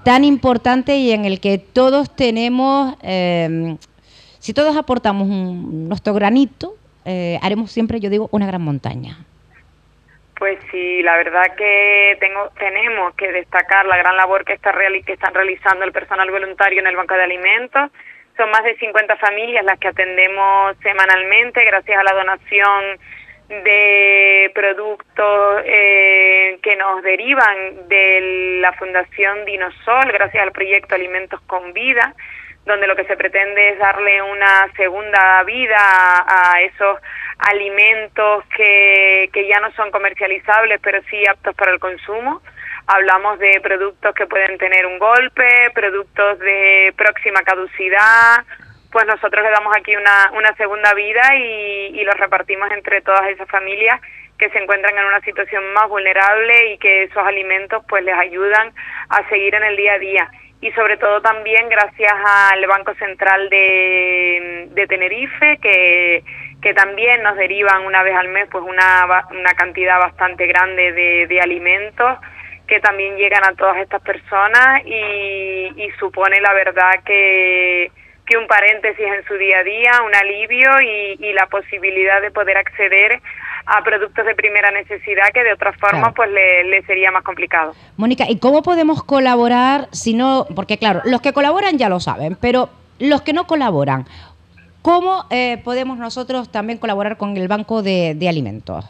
tan importante y en el que todos tenemos, eh, si todos aportamos un- nuestro granito, eh, haremos siempre, yo digo, una gran montaña. Pues sí, la verdad que tengo, tenemos que destacar la gran labor que, está reali- que están realizando el personal voluntario en el Banco de Alimentos. Son más de 50 familias las que atendemos semanalmente gracias a la donación de productos eh, que nos derivan de la Fundación Dinosol, gracias al proyecto Alimentos con Vida, donde lo que se pretende es darle una segunda vida a, a esos alimentos que, que ya no son comercializables, pero sí aptos para el consumo. Hablamos de productos que pueden tener un golpe, productos de próxima caducidad, pues nosotros le damos aquí una, una segunda vida y, los repartimos entre todas esas familias que se encuentran en una situación más vulnerable y que esos alimentos pues les ayudan a seguir en el día a día. Y sobre todo también gracias al Banco Central de, de Tenerife que, que también nos derivan una vez al mes pues una, una cantidad bastante grande de, de alimentos que también llegan a todas estas personas y, y supone la verdad que, que un paréntesis en su día a día, un alivio y, y la posibilidad de poder acceder a productos de primera necesidad que de otra forma Claro. pues le, le sería más complicado. Mónica, ¿y cómo podemos colaborar si no, porque claro, los que colaboran ya lo saben, pero los que no colaboran, ¿cómo eh, podemos nosotros también colaborar con el Banco de, de Alimentos?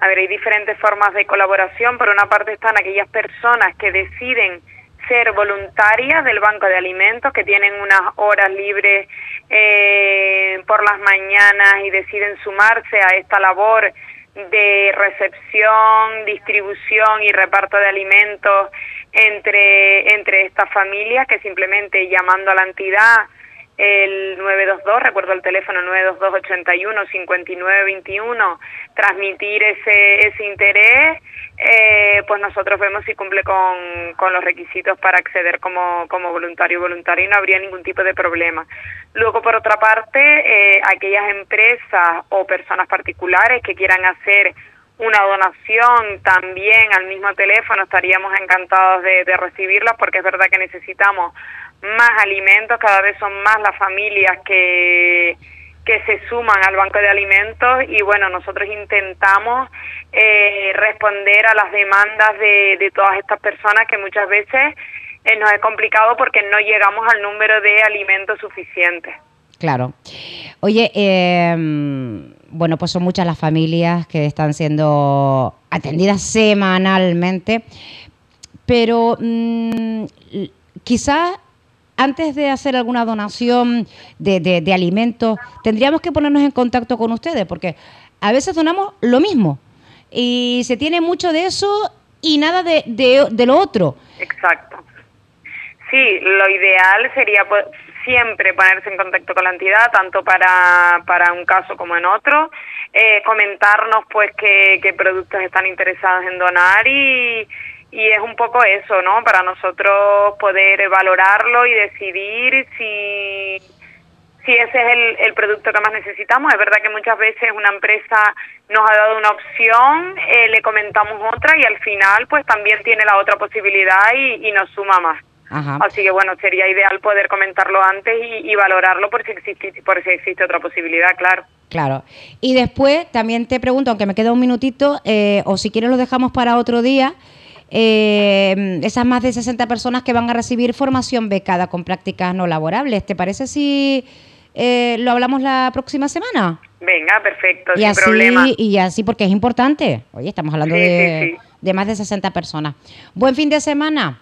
A ver, hay diferentes formas de colaboración. Por una parte están aquellas personas que deciden ser voluntarias del Banco de Alimentos, que tienen unas horas libres eh, por las mañanas y deciden sumarse a esta labor de recepción, distribución y reparto de alimentos entre, entre estas familias que simplemente llamando a la entidad el 922, recuerdo el teléfono 922 81 59 21, transmitir ese, ese interés, eh, pues nosotros vemos si cumple con, con los requisitos para acceder como, como voluntario o voluntaria y no habría ningún tipo de problema. Luego, por otra parte, eh, aquellas empresas o personas particulares que quieran hacer una donación también al mismo teléfono, estaríamos encantados de, de recibirlas porque es verdad que necesitamos más alimentos, cada vez son más las familias que, que se suman al banco de alimentos y bueno, nosotros intentamos eh, responder a las demandas de, de todas estas personas que muchas veces eh, nos es complicado porque no llegamos al número de alimentos suficientes. Claro. Oye, eh, bueno, pues son muchas las familias que están siendo atendidas semanalmente, pero mm, quizás antes de hacer alguna donación de, de- alimentos, tendríamos que ponernos en contacto con ustedes, porque a veces donamos lo mismo y se tiene mucho de eso y nada de, de- lo otro. Exacto. Sí, lo ideal sería po- siempre ponerse en contacto con la entidad, tanto para, para un caso como en otro, eh, comentarnos pues qué productos están interesados en donar y, y es un poco eso, ¿no? Para nosotros poder valorarlo y decidir si, si ese es el, el producto que más necesitamos. Es verdad que muchas veces una empresa nos ha dado una opción, eh, le comentamos otra y al final pues también tiene la otra posibilidad y, y nos suma más. Ajá. Así que bueno, sería ideal poder comentarlo antes y, y valorarlo por si, existe, por si existe otra posibilidad, claro. Claro. Y después también te pregunto, aunque me queda un minutito, eh, o si quieres lo dejamos para otro día, eh, esas más de 60 personas que van a recibir formación becada con prácticas no laborables. ¿Te parece si eh, lo hablamos la próxima semana? Venga, perfecto, y sin así, problema. y así, porque es importante. Oye, estamos hablando Sí, de, sí, de más de 60 personas. Buen fin de semana.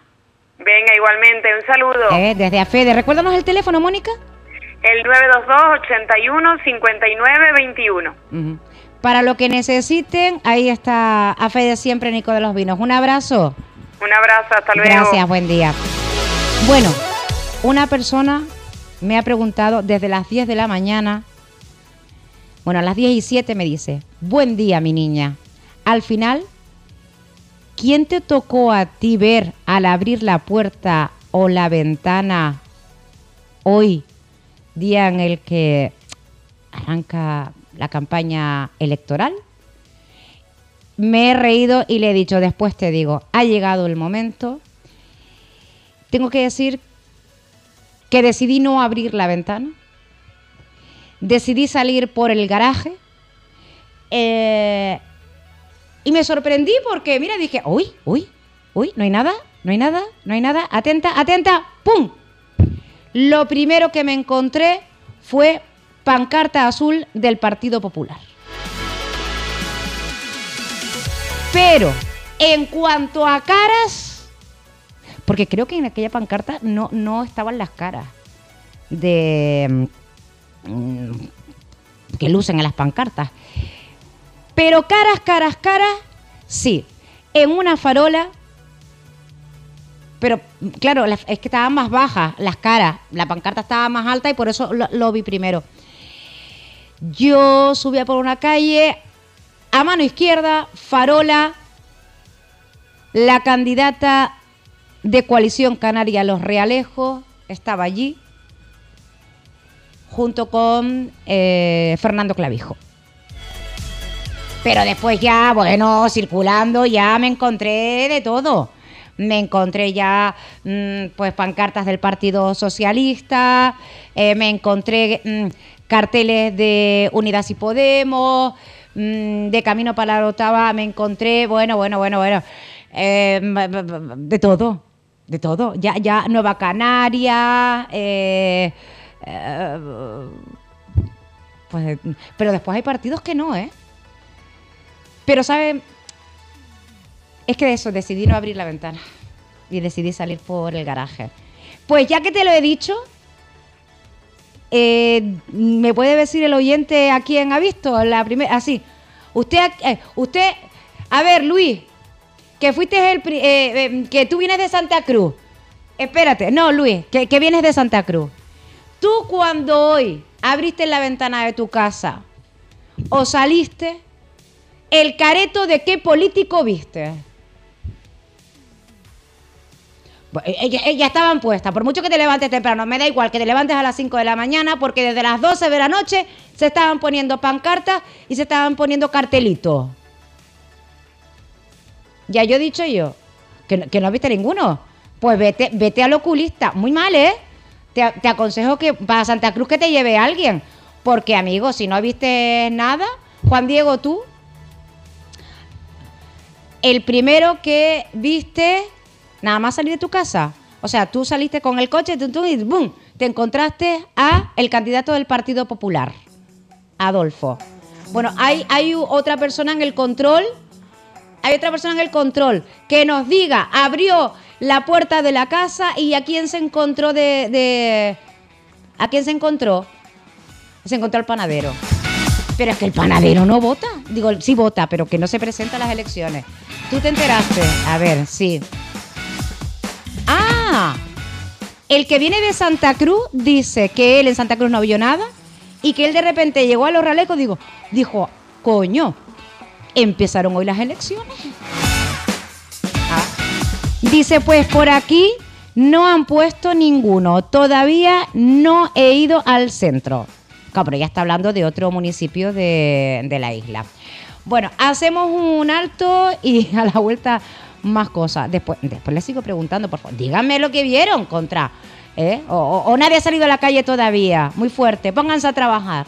Venga, igualmente, un saludo. Eh, desde AFEDE. Recuérdanos el teléfono, Mónica. El 922-81-59-21. Ujú. Para lo que necesiten, ahí está AFEDE siempre, Nico de los Vinos. Un abrazo. Un abrazo, hasta luego. Gracias, buen día. Bueno, una persona me ha preguntado desde las 10 de la mañana, Bueno, a las 10 y 7 me dice, buen día mi niña. Al final, ¿quién te tocó a ti ver al abrir la puerta o la ventana hoy, día en el que arranca la campaña electoral? Me he reído y le he dicho, después te digo, ha llegado el momento. Tengo que decir que decidí no abrir la ventana. Decidí salir por el garaje. eh, y me sorprendí porque, mira, dije, uy, uy, uy, no hay nada, no hay nada, no hay nada. Atenta, atenta, ¡pum! Lo primero que me encontré fue pancarta azul del Partido Popular. Pero en cuanto a caras, porque creo que en aquella pancarta no, no estaban las caras de mm, que lucen en las pancartas. Pero caras, caras, caras, sí. En una farola, pero claro, la- es que estaban más bajas las caras. La pancarta estaba más alta y por eso lo vi primero. Yo subía por una calle, a mano izquierda, farola, la candidata de coalición canaria Los Realejos estaba allí, junto con eh, Fernando Clavijo. Pero después ya, bueno, circulando, ya me encontré de todo. Me encontré ya, mm, pues, pancartas del Partido Socialista, eh, me encontré mm, carteles de Unidas y Podemos, mm, de Camino para la Rotava, me encontré, bueno, bueno, bueno, bueno, b- de todo, de todo. Ya, ya Nueva Canaria, eh, eh, pues, pero después hay partidos que no, ¿eh? Pero, ¿saben? Es que de eso decidí no abrir la ventana y decidí salir por el garaje. Pues ya que te lo he dicho, eh, ¿me puede decir el oyente a quién ha visto la primera? Así. Usted, eh, usted, a ver, Luis, que fuiste el, eh, eh, que tú vienes de Santa Cruz. Espérate, no, Luis, que, que vienes de Santa Cruz. Tú cuando hoy abriste la ventana de tu casa o saliste, el careto de qué político viste. Ellas, ellas estaban puestas, por mucho que te levantes temprano, me da igual que te levantes a las 5 de la mañana, porque desde las 12 de la noche se estaban poniendo pancartas y se estaban poniendo cartelitos. Ya yo he dicho yo, que, que no viste ninguno. Pues vete, vete al oculista. Muy mal, ¿eh? Te, te aconsejo que para Santa Cruz que te lleve alguien. Porque, amigo, si no viste nada, Juan Diego, tú, el primero que viste, nada más salir de tu casa. O sea, tú saliste con el coche tum, tum, y ¡boom! Te encontraste a el candidato del Partido Popular, Adolfo. Bueno, hay, hay otra persona en el control, hay otra persona en el control que nos diga, abrió la puerta de la casa y a quién se encontró de... de- ¿A quién se encontró? Se encontró al panadero. Pero es que el panadero no vota. Digo, sí vota, pero que no se presenta a las elecciones. ¿Tú te enteraste? A ver, sí. El que viene de Santa Cruz dice que él en Santa Cruz no vio nada y que él de repente llegó a los ralecos digo, dijo, coño, empezaron hoy las elecciones. Ah. Dice, pues por aquí no han puesto ninguno. Todavía no he ido al centro. Claro, pero ya está hablando de otro municipio de la isla. Bueno, hacemos un alto y a la vuelta más cosas. Después, después les sigo preguntando, por favor, díganme lo que vieron contra. ¿eh? O, o- o nadie ha salido a la calle todavía. Muy fuerte, pónganse a trabajar.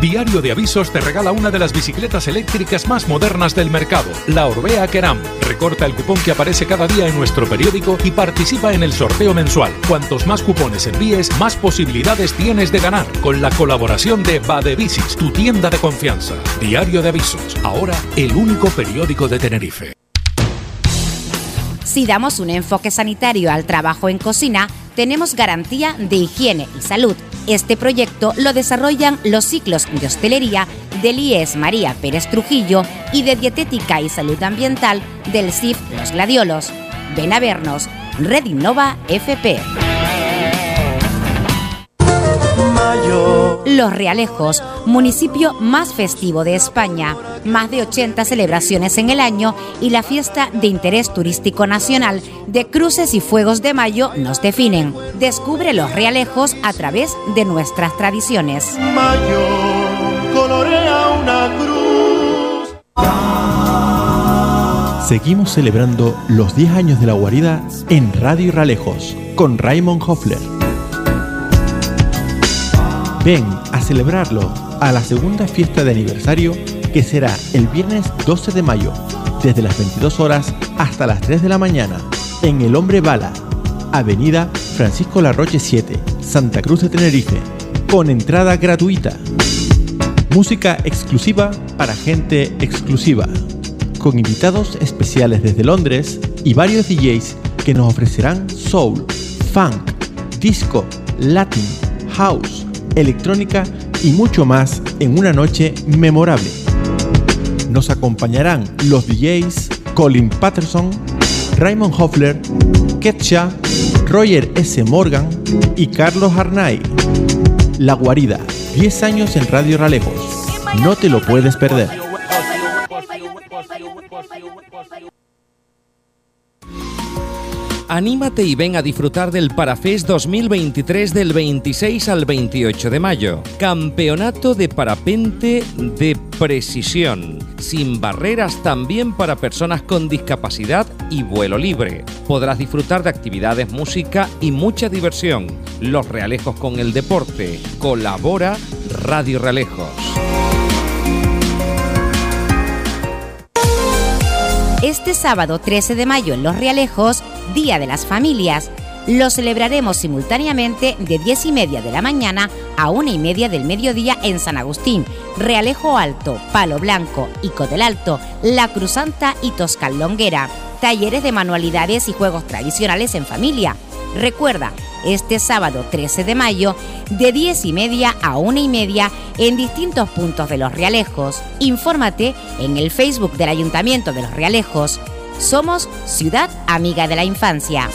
Diario de Avisos te regala una de las bicicletas eléctricas más modernas del mercado, la Orbea Keram. Recorta el cupón que aparece cada día en nuestro periódico y participa en el sorteo mensual. Cuantos más cupones envíes, más posibilidades tienes de ganar. Con la colaboración de Badebicis, tu tienda de confianza. Diario de Avisos, ahora el único periódico de Tenerife. Si damos un enfoque sanitario al trabajo en cocina, tenemos garantía de higiene y salud. Este proyecto lo desarrollan los ciclos de hostelería del IES María Pérez Trujillo y de dietética y salud ambiental del CIF Los Gladiolos. Ven a vernos. Red Innova FP. Los Realejos, municipio más festivo de España. Más de 80 celebraciones en el año y la fiesta de interés turístico nacional de cruces y fuegos de mayo nos definen. Descubre los Realejos a través de nuestras tradiciones. Seguimos celebrando los 10 años de la guarida en Radio Ralejos con Raymond Hoffler. Ven a celebrarlo a la segunda fiesta de aniversario que será el viernes 12 de mayo, desde las 22 horas hasta las 3 de la mañana, en El Hombre Bala, Avenida Francisco Larroche 7, Santa Cruz de Tenerife, con entrada gratuita. Música exclusiva para gente exclusiva, con invitados especiales desde Londres y varios DJs que nos ofrecerán soul, funk, disco, latin, house, electrónica y mucho más en una noche memorable. Nos acompañarán los DJs Colin Patterson, Raymond Hoffler, Ketcha, Roger S. Morgan y Carlos Arnay. La Guarida, 10 años en Radio Ralejos. No te lo puedes perder. Anímate y ven a disfrutar del Parafest 2023 del 26 al 28 de mayo. Campeonato de parapente de precisión, sin barreras también para personas con discapacidad y vuelo libre. Podrás disfrutar de actividades, música y mucha diversión. Los Realejos con el deporte. Colabora Radio Realejos. Este sábado 13 de mayo en Los Realejos, Día de las Familias, lo celebraremos simultáneamente de 10 y media de la mañana a 1 y media del mediodía en San Agustín, Realejo Alto, Palo Blanco, Ico del Alto, La Cruzanta y Toscal Longuera. Talleres de manualidades y juegos tradicionales en familia. Recuerda, este sábado 13 de mayo, de 10 y media a 1 y media, en distintos puntos de Los Realejos. Infórmate en el Facebook del Ayuntamiento de Los Realejos. Somos Ciudad Amiga de la Infancia.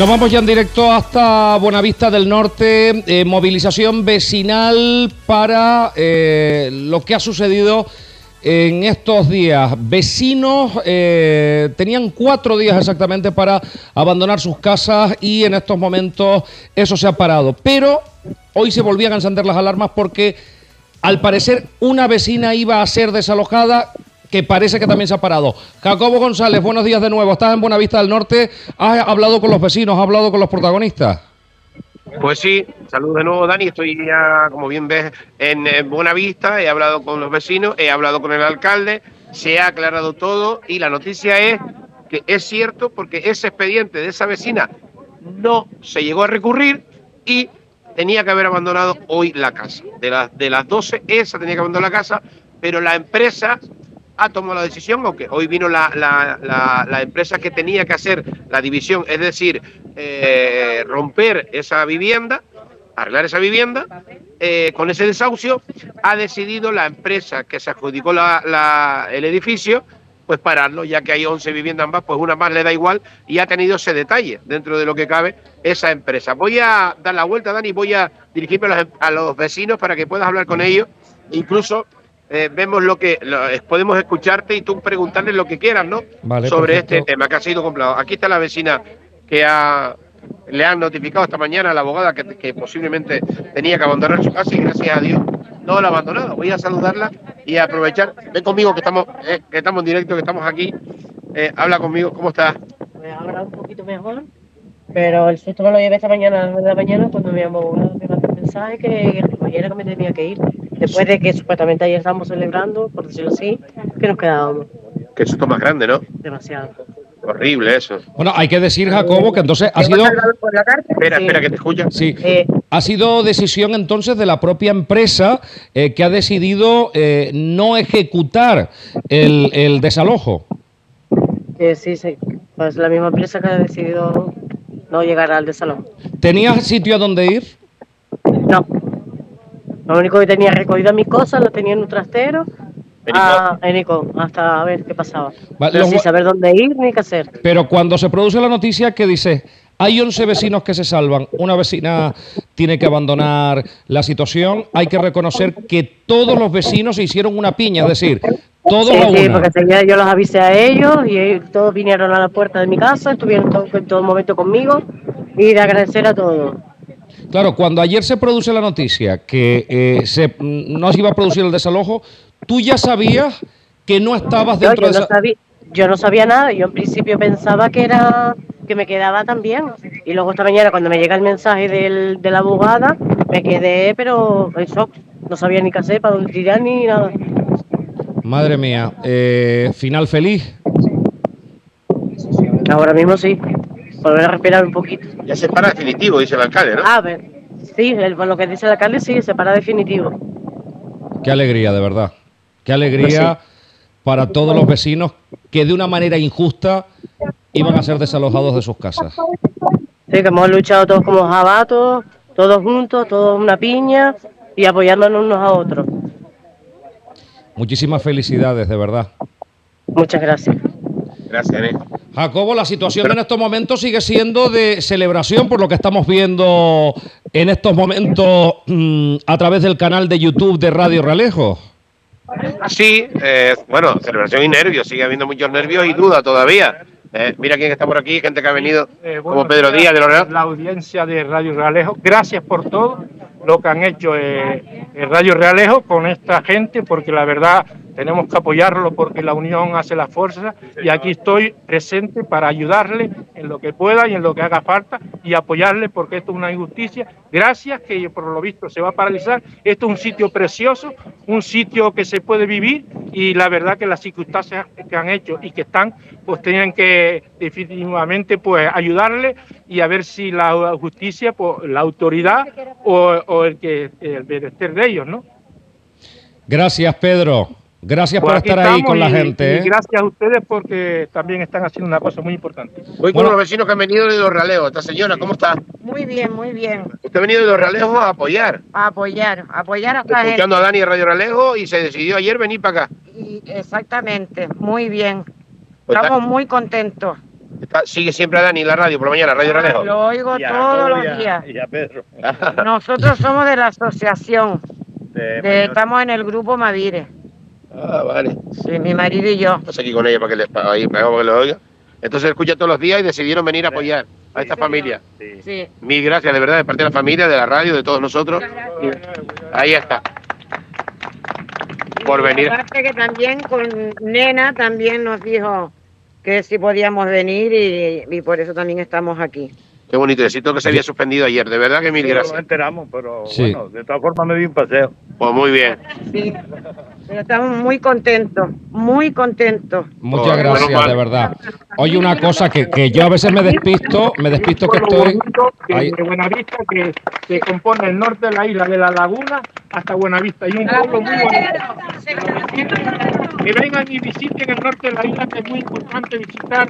Nos vamos ya en directo hasta Buenavista del Norte, eh, movilización vecinal para eh, lo que ha sucedido en estos días. Vecinos eh, tenían cuatro días exactamente para abandonar sus casas y en estos momentos eso se ha parado. Pero hoy se volvían a encender las alarmas porque al parecer una vecina iba a ser desalojada que parece que también se ha parado. Jacobo González, buenos días de nuevo. Estás en Buenavista del Norte. ¿Has hablado con los vecinos? ¿Has hablado con los protagonistas? Pues sí, saludos de nuevo Dani, estoy ya, como bien ves, en, en Buenavista, he hablado con los vecinos, he hablado con el alcalde, se ha aclarado todo y la noticia es que es cierto porque ese expediente de esa vecina no se llegó a recurrir y tenía que haber abandonado hoy la casa. De las, de las 12, esa tenía que abandonar la casa, pero la empresa ha tomado la decisión, aunque hoy vino la, la, empresa que tenía que hacer la división, es decir, eh, romper esa vivienda, arreglar esa vivienda, eh, con ese desahucio, ha decidido la empresa que se adjudicó el edificio, pues pararlo, ya que hay 11 viviendas más, pues una más le da igual y ha tenido ese detalle dentro de lo que cabe esa empresa. Voy a dar la vuelta, Dani, voy a dirigirme a los, a los vecinos para que puedas hablar con ellos, incluso eh, vemos lo que lo, podemos escucharte y tú preguntarles lo que quieras, ¿no? Vale, Sobre perfecto. este tema que ha sido complicado. Aquí está la vecina que ha, le han notificado esta mañana a la abogada que, que posiblemente tenía que abandonar su casa y gracias a Dios no la ha abandonado. Voy a saludarla y a aprovechar. Ven conmigo que estamos, eh, que estamos en directo, que estamos aquí. Eh, habla conmigo, ¿cómo estás? Pues ahora un poquito mejor, pero el susto me lo llevé esta mañana a las nueve de la mañana cuando mi abogado me mandó un mensaje que ayer que me tenía que ir, después de que supuestamente ayer estábamos celebrando, por decirlo así, que nos quedábamos Que susto más grande, ¿no? demasiado. Horrible eso. Bueno, hay que decir, Jacobo, que entonces ha sido... Espera, espera, que te escucha. Sí. Eh, Ha sido decisión entonces de la propia empresa eh, que ha decidido eh, no ejecutar el, el desalojo. Que sí, sí. Pues la misma empresa que ha decidido no llegar al desalojo. ¿Tenías sitio a donde ir? No. Lo único que tenía recogido mis cosas, lo tenía en un trastero. Ah, en Ico, hasta a ver qué pasaba. Vale, Pero sin saber dónde ir ni qué hacer. Pero cuando se produce la noticia que dice, hay 11 vecinos que se salvan, una vecina tiene que abandonar la situación, hay que reconocer que todos los vecinos se hicieron una piña, es decir, todos Sí, a sí, porque enseguida yo los avisé a ellos y todos vinieron a la puerta de mi casa, estuvieron todo- en todo momento conmigo y de agradecer a todos. Claro, cuando ayer se produce la noticia que eh, se, no se iba a producir el desalojo, tú ya sabías que no estabas dentro yo de no esa... sabía, yo no sabía nada, yo en principio pensaba que era que me quedaba también. Y luego esta mañana cuando me llega el mensaje del, de la abogada, me quedé, pero en shock. No sabía ni qué hacer, para dónde tirar ni nada. Madre mía, eh, final feliz. Ahora mismo sí. Volver a respirar un poquito. Ya se para definitivo, dice el alcalde, ¿no? A ver, sí, el- por lo que dice el alcalde, sí, se para definitivo. Qué alegría, de verdad. Qué alegría para todos los vecinos que de una manera injusta iban a ser desalojados de sus casas. Sí, que hemos luchado todos como jabatos, todos juntos, todos una piña y apoyándonos unos a otros. Muchísimas felicidades, de verdad. Muchas gracias. Gracias, Ene. Jacobo, la situación en estos momentos sigue siendo de celebración por lo que estamos viendo en estos momentos mm, a través del canal de YouTube de Radio Ralejo. Sí, eh, bueno, celebración y nervios, sigue habiendo muchos nervios y duda todavía. Eh, mira quién está por aquí, gente que ha venido, Eh, como buenos Pedro Díaz de Loreal. La audiencia de Radio Realejo, gracias por todo lo que han hecho eh, en Radio Realejo con esta gente, porque la verdad tenemos que apoyarlo porque la unión hace la fuerza y aquí estoy presente para ayudarle en lo que pueda y en lo que haga falta y apoyarle porque esto es una injusticia. Gracias, que por lo visto se va a paralizar. Esto es un sitio precioso, un sitio que se puede vivir y la verdad que las circunstancias que han hecho y que están, pues tienen que definitivamente pues ayudarle y a ver si la justicia, pues la autoridad o, o el que el bienestar de ellos, ¿no? Gracias, Pedro. Gracias Pues por estar ahí con la gente. y ¿eh? gracias a ustedes porque también están haciendo una cosa muy importante. Voy con los vecinos que han venido de Los Realejos. Esta señora, ¿cómo está? Muy bien, muy bien. Usted ha venido de Los Realejos a apoyar, A apoyar, apoyar a esta gente. escuchando a Dani de Radio Ralejo y se decidió ayer venir para acá. Y- Exactamente, muy bien. Pues está- Estamos muy contentos. Está- sigue siempre a Dani en la radio por la mañana, Radio Ralejo. Lo oigo todos los días. Y a Pedro. Nosotros somos de la asociación. de- estamos en el grupo Mavire. Ah, vale. Sí, mi marido y yo. Estás aquí con ella para que le, para ahí, para que lo oiga. Entonces escucha todos los días y decidieron venir a apoyar a esta familia. Sí. Mil gracias, de verdad, de parte de la familia, de la radio, de todos nosotros. Ahí está. Por venir. Aparte que también con Nena también nos dijo que si podíamos venir y, y por eso también estamos aquí. Qué bonito. Necesito que se había suspendido ayer. De verdad que mil Sí, gracias. Nos enteramos, pero Sí. bueno, de todas formas me di un paseo. Pues muy bien. Sí. Pero estamos muy contentos, muy contentos. Muchas gracias, de verdad. Oye, una cosa que, que yo a veces me despisto, me despisto que estoy... que Ahí- de Buenavista que se compone el norte de la isla de la laguna hasta Buenavista y un pueblo muy bonito que vengan y visiten el norte de la isla que es muy importante visitar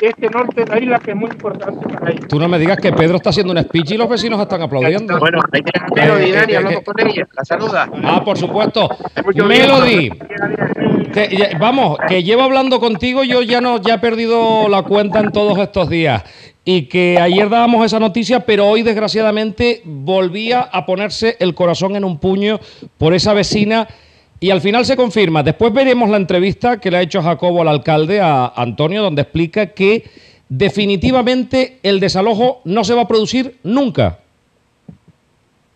este norte de la isla que es muy importante para ellos Tú no me digas que Pedro está haciendo un speech y los vecinos están aplaudiendo. Bueno, ahí tienes a Melody, Eh, Dani, eh, eh, con ella. La saluda. Ah, por supuesto. Melody. te- ya- vamos, que llevo hablando contigo, yo ya no, ya he perdido la cuenta en todos estos días. Y que ayer dábamos esa noticia, pero hoy desgraciadamente volvía a ponerse el corazón en un puño por esa vecina. Y al final se confirma. Después veremos la entrevista que le ha hecho Jacobo al alcalde, a Antonio, donde explica que definitivamente el desalojo no se va a producir nunca.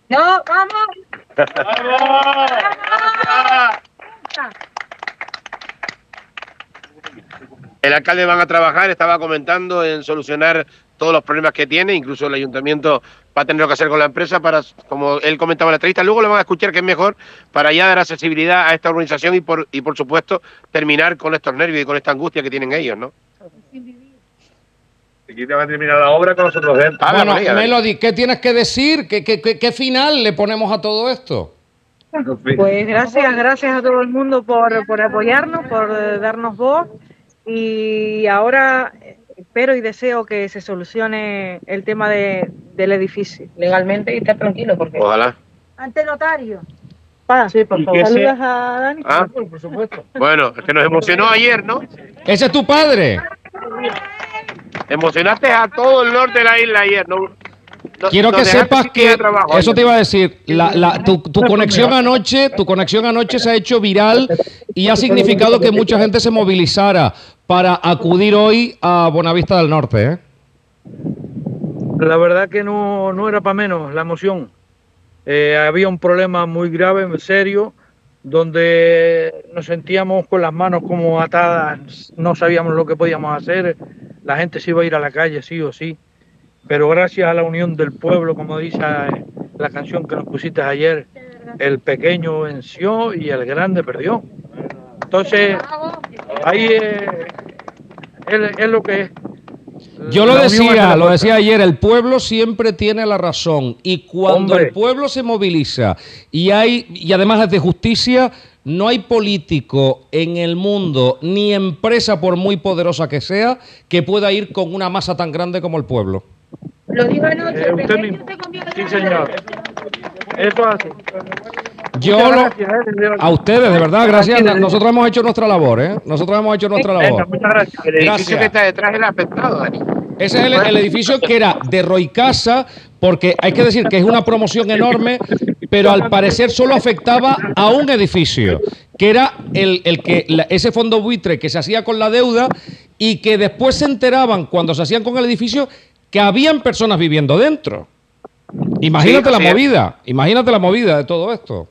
No, vamos. El alcalde van a trabajar, estaba comentando en solucionar todos los problemas que tiene, incluso el ayuntamiento va a tener lo que hacer con la empresa para, como él comentaba en la entrevista, luego lo van a escuchar que es mejor para ya dar accesibilidad a esta organización y por, y por supuesto terminar con estos nervios y con esta angustia que tienen ellos, ¿no? Aquí te va a terminar la obra con nosotros dentro. bueno, Melody, ¿qué tienes que decir? ¿Qué, qué, qué, qué final le ponemos a todo esto? Pues gracias, gracias a todo el mundo por, por apoyarnos, por darnos voz y ahora espero y deseo que se solucione el tema de, del edificio legalmente y estar tranquilo porque... Ojalá. Ante notario. Pa, sí, por ¿Y favor. qué se- Saludas a Dani. Ah. por supuesto. Bueno, es que nos emocionó ayer, ¿no? Ese es tu padre. Emocionaste a todo el norte de la isla ayer, ¿no? Quiero que sepas que trabajo eso te iba a decir. La, la- tu, tu conexión anoche, tu conexión anoche se ha hecho viral y ha significado que mucha gente se movilizara para acudir hoy a Buenavista del Norte. ¿eh? La verdad que no, no era para menos la emoción. Eh, había un problema muy grave, muy serio, donde nos sentíamos con las manos como atadas, no sabíamos lo que podíamos hacer, la gente se iba a ir a la calle sí o sí, pero gracias a la unión del pueblo, como dice eh, la canción que nos pusiste ayer, el pequeño venció y el grande perdió. Entonces, ahí eh, es, es lo que es. Yo lo decía, lo decía ayer, el pueblo siempre tiene la razón y cuando Hombre. el pueblo se moviliza y hay y además es de justicia, no hay político en el mundo ni empresa por muy poderosa que sea que pueda ir con una masa tan grande como el pueblo. Lo dijo anoche. Eh, usted mismo. Sí, señor. Eso hace. Yo lo- gracias, eh, a ustedes, de verdad, gracias. Nosotros hemos hecho nuestra labor, ¿eh? Nosotros hemos hecho nuestra labor. Muchas gracias. El edificio Gracias. que está detrás es el afectado, Dani. Ese es el, el edificio que era de Roy Casa, porque hay que decir que es una promoción enorme, pero al parecer solo afectaba a un edificio, que era el, el que la- ese fondo buitre que se hacía con la deuda y que después se enteraban cuando se hacían con el edificio que habían personas viviendo dentro. Imagínate Sí, la es. movida, imagínate la movida de todo esto.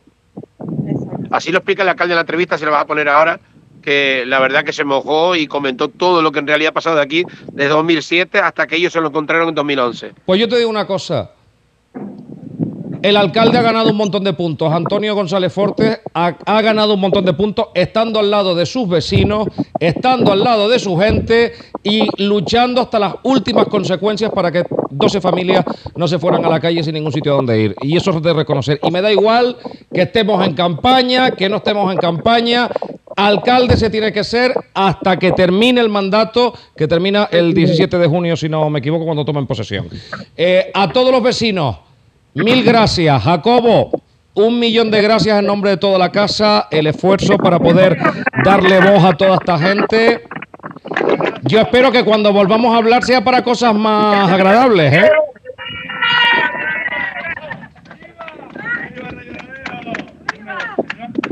Así lo explica el alcalde en la entrevista, se la vas a poner ahora, que la verdad que se mojó y comentó todo lo que en realidad ha pasado de aquí desde 2007 hasta que ellos se lo encontraron en 2011. Pues yo te digo una cosa. El alcalde ha ganado un montón de puntos. Antonio González Fortes ha, ganado un montón de puntos estando al lado de sus vecinos, estando al lado de su gente y luchando hasta las últimas consecuencias para que 12 familias no se fueran a la calle sin ningún sitio donde ir. Y eso es de reconocer. Y me da igual que estemos en campaña, que no estemos en campaña. Alcalde se tiene que ser hasta que termine el mandato, que termina el 17 de junio, si no me equivoco, cuando tomen posesión. Eh, a todos los vecinos, mil gracias. Jacobo, un millón de gracias en nombre de toda la casa, el esfuerzo para poder darle voz a toda esta gente. Yo espero que cuando volvamos a hablar sea para cosas más agradables, ¿eh?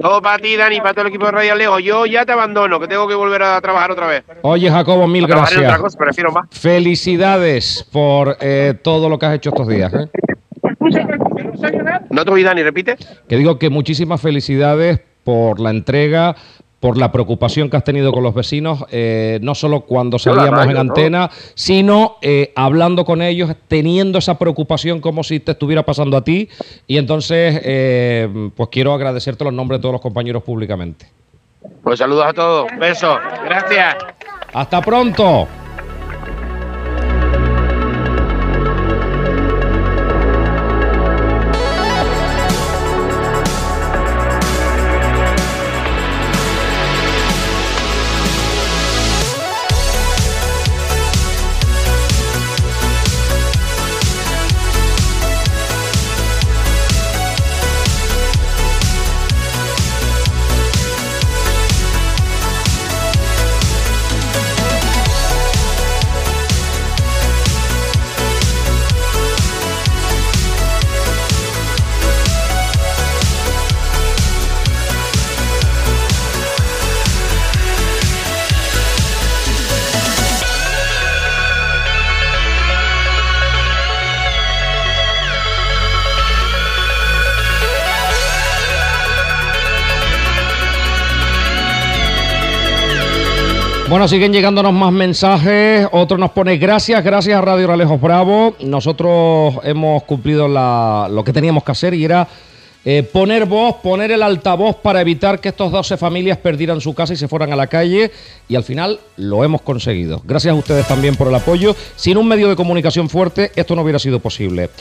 Todo para ti, Dani, para todo el equipo de Radio Alejo. Yo ya te abandono, que tengo que volver a trabajar otra vez. Oye, Jacobo, mil gracias. otra cosa, prefiero más. Felicidades por eh, todo lo que has hecho estos días. ¿eh? No te oí, Dani, repite. Que digo que muchísimas felicidades por la entrega, por la preocupación que has tenido con los vecinos, eh, no solo cuando salíamos en antena, sino eh, hablando con ellos, teniendo esa preocupación como si te estuviera pasando a ti. Y entonces, eh, pues quiero agradecerte los nombres de todos los compañeros públicamente. Pues saludos a todos. Besos. Gracias. Hasta pronto. Bueno, siguen llegándonos más mensajes. Otro nos pone gracias, gracias a Radio Ralejos Bravo. Nosotros hemos cumplido lo que teníamos que hacer y era eh, poner voz, poner el altavoz para evitar que estos 12 familias perdieran su casa y se fueran a la calle y al final lo hemos conseguido. Gracias a ustedes también por el apoyo. Sin un medio de comunicación fuerte esto no hubiera sido posible.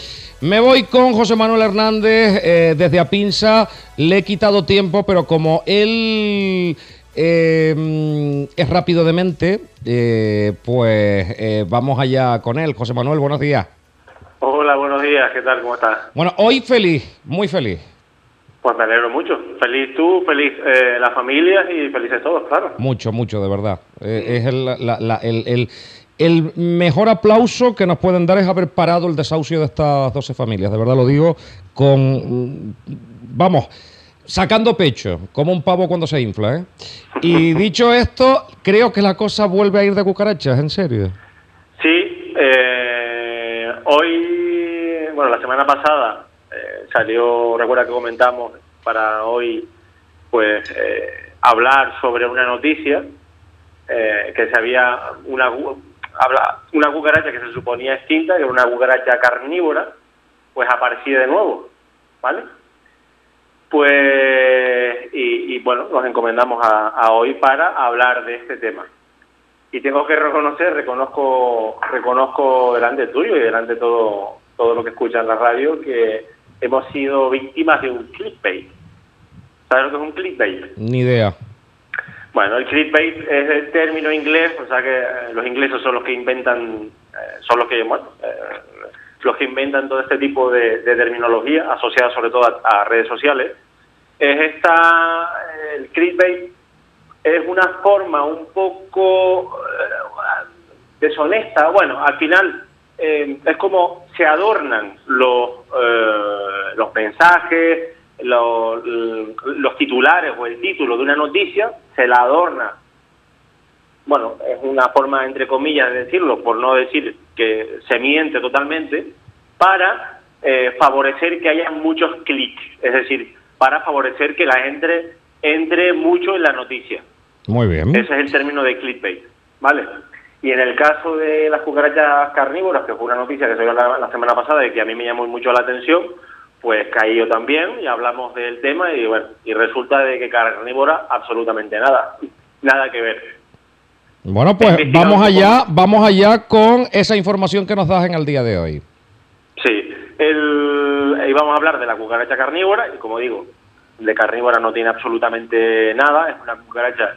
Me voy con José Manuel Hernández eh, desde Apinsa. Le he quitado tiempo, pero como él eh, es rápido de mente, eh, pues eh, vamos allá con él. José Manuel, buenos días. Hola, buenos días, ¿qué tal? ¿Cómo estás? Bueno, hoy feliz, muy feliz. Pues me alegro mucho. Feliz tú, feliz eh, la familia y felices todos, claro. Mucho, mucho, de verdad. Es el, la- la- el- el- el mejor aplauso que nos pueden dar es haber parado el desahucio de estas 12 familias. De verdad lo digo con, mm, vamos, sacando pecho, como un pavo cuando se infla. ¿eh? Y dicho esto, creo que la cosa vuelve a ir de cucarachas, en serio. Sí, eh, hoy, bueno, la semana pasada eh, salió, recuerda que comentamos para hoy, pues, eh, hablar sobre una noticia eh, que se había una, una cucaracha que se suponía extinta, que era una cucaracha carnívora, pues aparecía de nuevo, ¿vale? Pues, y, y, bueno, nos encomendamos a, a hoy para hablar de este tema. Y tengo que reconocer, reconozco, reconozco delante tuyo y delante de todo, todo lo que escuchan en la radio que hemos sido víctimas de un clickbait. ¿Sabes lo que es un clickbait? Ni idea. Bueno, el clickbait es el término inglés, o sea que eh, los ingleses son los que inventan, eh, son los que, bueno, eh, los que inventan todo este tipo de, terminología asociada sobre todo a, redes sociales. Es esta, el clickbait es una forma un poco eh, deshonesta. Bueno, al final eh, es como se adornan los, eh, los mensajes, los, los titulares o el título de una noticia, se la adorna. Bueno, es una forma, entre comillas, de decirlo, por no decir que se miente totalmente, para eh, favorecer que haya muchos clics, es decir, para favorecer que la gente entre mucho en la noticia. Muy bien. Ese es el término de clickbait, ¿vale? Y en el caso de las cucarachas carnívoras, que fue una noticia que se dio la, la semana pasada y que a mí me llamó mucho la atención, pues caí yo también y hablamos del tema y bueno, y resulta de que carnívora absolutamente nada, nada que ver. Bueno, pues vamos allá, vamos allá con esa información que nos das en el día de hoy. Sí, el, y vamos a hablar de la cucaracha carnívora y como digo, de carnívora no tiene absolutamente nada, es una cucaracha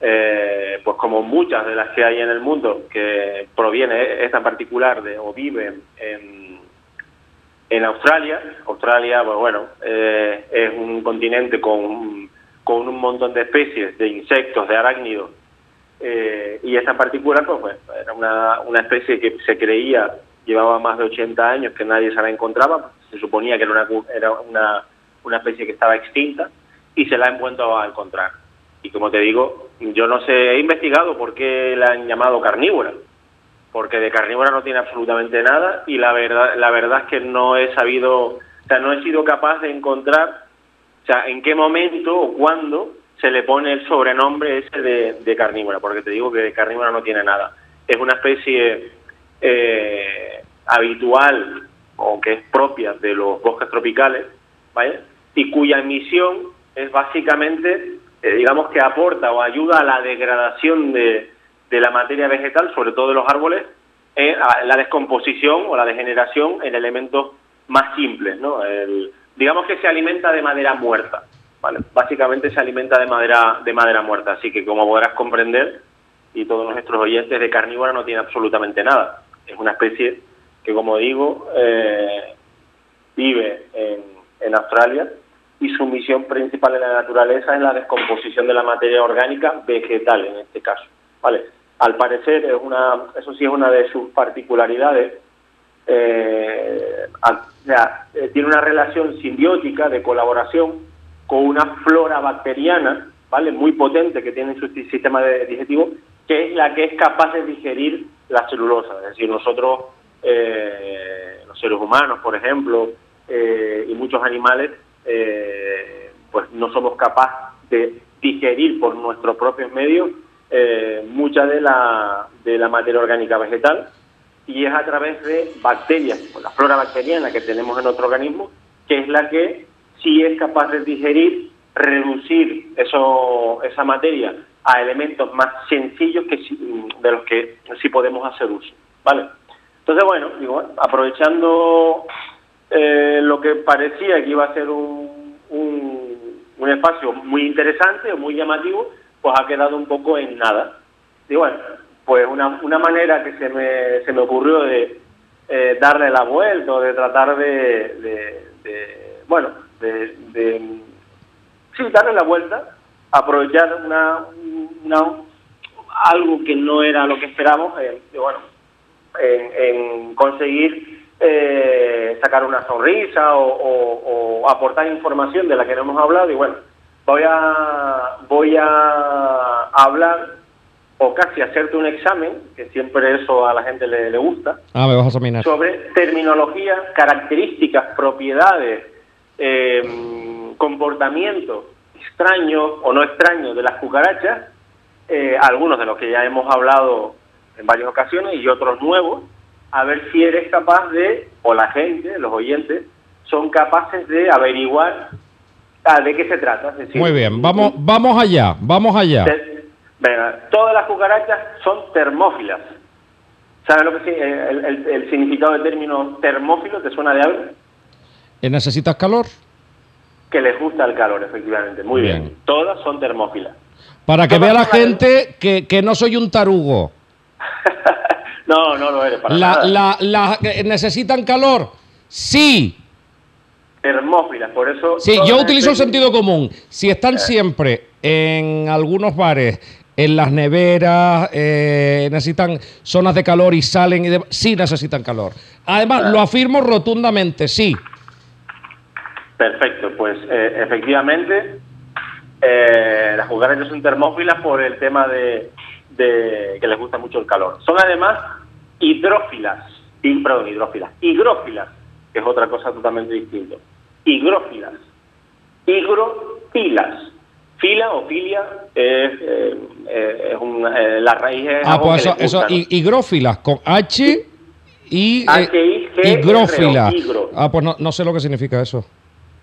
eh, pues como muchas de las que hay en el mundo, que proviene esta en particular de o vive en, en Australia. Australia, pues bueno, eh, es un continente con, con un montón de especies de insectos, de arácnidos, eh, y esta en particular, pues, pues, era una, una especie que se creía llevaba más de 80 años que nadie se la encontraba, se suponía que era una, era una, una especie que estaba extinta y se la han vuelto a encontrar. Y como te digo, yo no sé, he investigado por qué la han llamado carnívora, porque de carnívora no tiene absolutamente nada y la verdad, la verdad es que no he sabido, o sea, no he sido capaz de encontrar, o sea, en qué momento o cuándo se le pone el sobrenombre ese de, de carnívora, porque te digo que de carnívora no tiene nada. Es una especie eh, habitual o que es propia de los bosques tropicales, ¿vale? Y cuya misión es básicamente, eh, digamos que aporta o ayuda a la degradación de, de la materia vegetal, sobre todo de los árboles, a la descomposición o la degeneración en elementos más simples, ¿no? El- digamos que se alimenta de madera muerta, ¿vale? Básicamente se alimenta de madera de madera muerta, así que como podrás comprender y todos nuestros oyentes de carnívora no tiene absolutamente nada. Es una especie que, como digo, eh, vive en, Australia y su misión principal en la naturaleza es la descomposición de la materia orgánica vegetal, en este caso. ¿vale? Al parecer, es una, eso sí es una de sus particularidades, eh, eh, tiene una relación simbiótica de colaboración con una flora bacteriana, ¿vale? Muy potente que tiene en su sistema digestivo, que es la que es capaz de digerir la celulosa. Es decir, nosotros, eh, los seres humanos, por ejemplo, eh, y muchos animales, eh, pues no somos capaces de digerir por nuestros propios medios eh, mucha de la, de la materia orgánica vegetal y es a través de bacterias, la flora bacteriana que tenemos en nuestro organismo, que es la que si es capaz de digerir, reducir eso, esa materia a elementos más sencillos que sí- de los que sí podemos hacer uso, ¿vale? Entonces, bueno, digo, aprovechando eh, lo que parecía que iba a ser un, un, espacio muy interesante o muy llamativo, pues ha quedado un poco en nada. Y pues una, una manera que se me, se me ocurrió de eh, darle la vuelta o de tratar de- de- bueno, de, de, sí, darle la vuelta, aprovechar una, una- algo que no era lo que esperábamos, eh, bueno, en, en conseguir eh, sacar una sonrisa o, o- o aportar información de la que no hemos hablado y bueno, voy a voy a hablar o casi hacerte un examen, que siempre eso a la gente le, le gusta, Ah, me vas a examinar. sobre terminología, características, propiedades, eh, comportamiento extraño o no extraño de las cucarachas, eh, algunos de los que ya hemos hablado en varias ocasiones y otros nuevos, a ver si eres capaz de, o la gente, los oyentes, son capaces de averiguar ah, de qué se trata. Es decir, Muy bien, vamos, vamos allá, vamos allá. te- todas las cucarachas son termófilas. ¿Sabes lo que el, el- el significado del término termófilo? ¿Te suena de algo? ¿Eh, ¿Necesitas calor? Que les gusta el calor, efectivamente. Muy bien. Bien. Todas son termófilas. Para que vea la gente que, que no soy un tarugo. No, no lo eres para La, nada. la, la- eh, ¿Necesitan calor? Sí. Termófilas, por eso... Sí, yo utilizo el sentido común. Si están siempre en algunos bares, en las neveras, eh, necesitan zonas de calor y salen y demás, sí necesitan calor. Además, lo afirmo rotundamente, sí. Perfecto, pues eh, efectivamente eh, las cucarachas son termófilas por el tema de, de que les gusta mucho el calor. Son además hidrófilas, y, perdón, hidrófilas, higrófilas, que es otra cosa totalmente distinta. Higrófilas, higrofilas. Fila o filia es, eh, eh, es un, eh, la raíz es Ah, pues eso, gusta, eso, ¿no? hi- higrófilas, con H y eh, H-I-G-R-O, higrófila. higro. Ah, pues no, no sé lo que significa eso.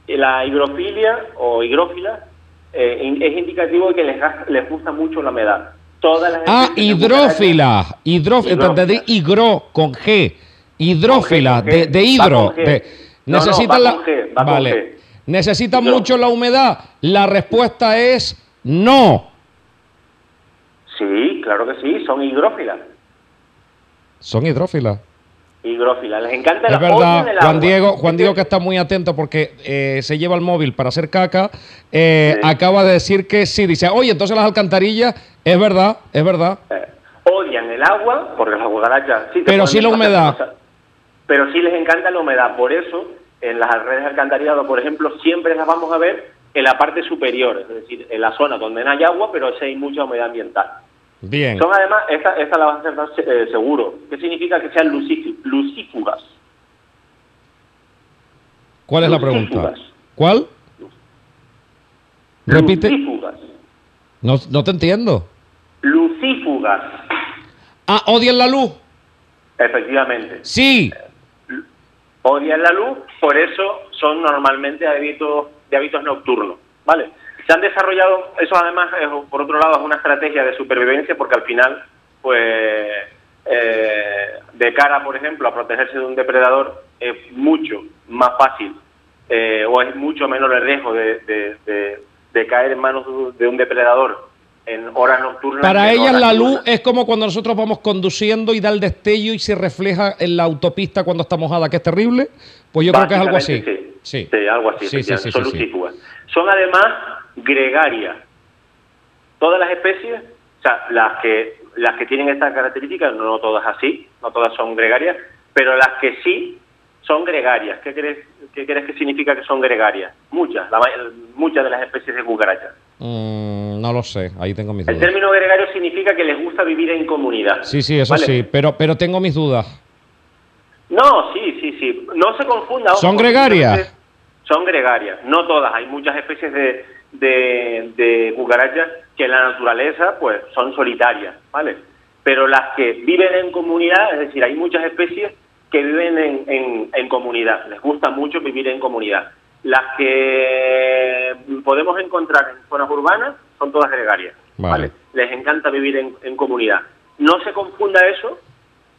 La higrofilia o higrófila eh, es indicativo de que les, les gusta mucho la humedad. Todas las Ah, especies de hidrófila. Hidrófila, higro con G. Hidrófila, Con G, de, de hidro. de- No, necesitan va la. vale. ¿Necesitan mucho la humedad? La respuesta es no. Sí, claro que sí, son higrófilas. Son hidrófilas. Higrófilas, les encanta la verdad, Juan agua. Diego, Juan Diego que está muy atento porque eh, se lleva el móvil para hacer caca, eh, acaba de decir que sí, dice, oye, entonces las alcantarillas, es verdad, es verdad, Odian el agua, porque las cucarachas sí te pero sí la humedad. cosas, pero sí les encanta la humedad. Por eso, en las redes de alcantarillado, por ejemplo, siempre las vamos a ver en la parte superior, es decir, en la zona donde no hay agua, pero sí hay mucha humedad ambiental. Bien. Son además, esta, esta la vas a acertar eh, seguro. ¿Qué significa que sean lucíf- lucífugas? ¿Cuál es la pregunta? ¿Cuál? Repite. Lucífugas. No, no te entiendo. Lucífugas, Ah, odian la luz. efectivamente. Sí. Odian la luz, por eso son normalmente hábitos, de hábitos nocturnos, ¿vale? Se han desarrollado, eso además, es, por otro lado, es una estrategia de supervivencia porque al final, pues, eh, de cara, por ejemplo, a protegerse de un depredador, es mucho más fácil eh, o es mucho menor el riesgo de, de- de- de caer en manos de- un depredador en horas nocturnas. Para ellas la luz es como cuando nosotros vamos conduciendo y da el destello y se refleja en la autopista cuando está mojada, que es terrible. Pues yo creo que es algo así. Básicamente, Sí. Sí, algo así. Sí, sí, sí, son sí, sí. lucífugas. Son además gregarias. Todas las especies, o sea, las que las que tienen estas características, no todas así, no todas son gregarias, pero las que sí son gregarias. ¿Qué crees, qué crees que significa que son gregarias? Muchas, la muchas de las especies de cucarachas. Mm, no lo sé, ahí tengo mis El dudas. término gregario significa que les gusta vivir en comunidad. Sí, sí, eso ¿vale? sí, pero, pero tengo mis dudas. No, sí, sí, sí. No se confunda. ojo, ¿Son gregarias? Son gregarias, no todas. Hay muchas especies de, de, de cucarachas que en la naturaleza pues son solitarias, ¿vale? Pero las que viven en comunidad, es decir, hay muchas especies que viven en, en, en comunidad. Les gusta mucho vivir en comunidad. Las que podemos encontrar en zonas urbanas son todas gregarias. Vale. Les encanta vivir en, en comunidad. No se confunda eso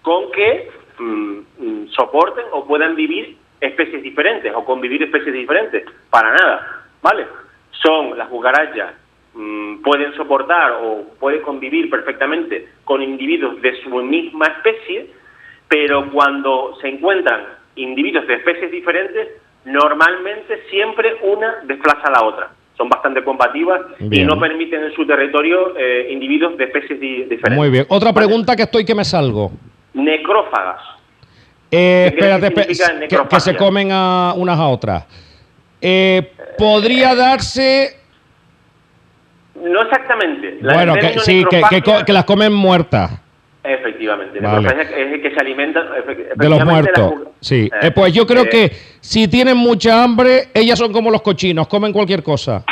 con que mm, mm, soporten o puedan vivir especies diferentes o convivir especies diferentes. Para nada, ¿vale? Son las cucarachas, mm, pueden soportar o pueden convivir perfectamente con individuos de su misma especie, pero cuando se encuentran individuos de especies diferentes, normalmente siempre una desplaza a la otra. Son bastante combativas y no permiten en su territorio eh, individuos de especies di- diferentes. Muy bien. Otra pregunta que estoy que me salgo. Necrófagas. Eh, ¿Qué crees espérate, que que se comen a unas a otras. Eh, podría darse, No exactamente. La- bueno, que, sí, que, las comen muertas Efectivamente. Vale. Es que se alimenta efe- de los muertos. las Sí. Eh, Eh, pues yo creo eh, que si tienen mucha hambre, ellas son como los cochinos, comen cualquier cosa.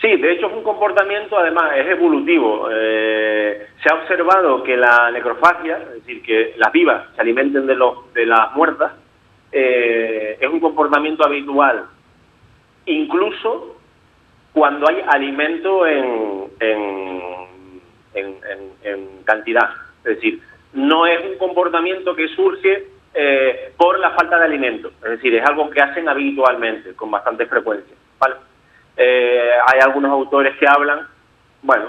Sí, de hecho es un comportamiento, además, es evolutivo. Eh, se ha observado que la necrofagia, es decir, que las vivas se alimenten de, los, de las muertas, eh, es un comportamiento habitual, incluso cuando hay alimento en, en, en, cantidad. Es decir, no es un comportamiento que surge eh, por la falta de alimento. Es decir, es algo que hacen habitualmente, con bastante frecuencia. Eh, hay algunos autores que hablan, bueno,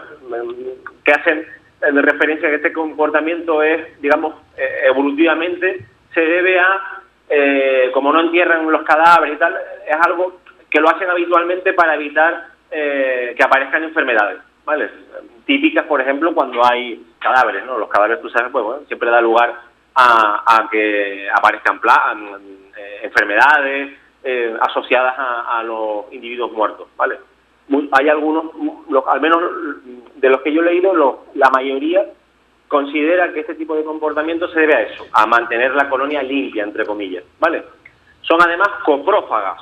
que hacen eh, de referencia que este comportamiento es, digamos, eh, evolutivamente se debe a, como no entierran los cadáveres y tal, es algo que lo hacen habitualmente para evitar eh, que aparezcan enfermedades, ¿vale? Típicas, por ejemplo, cuando hay cadáveres, ¿no? Los cadáveres, tú sabes, pues bueno, siempre da lugar a, a que aparezcan eh, enfermedades eh, asociadas a, los individuos muertos, ¿vale? Hay algunos, los- al menos de los que yo he leído, los- la mayoría considera que este tipo de comportamiento se debe a eso, a mantener la colonia limpia, entre comillas, ¿vale? Son además coprófagas.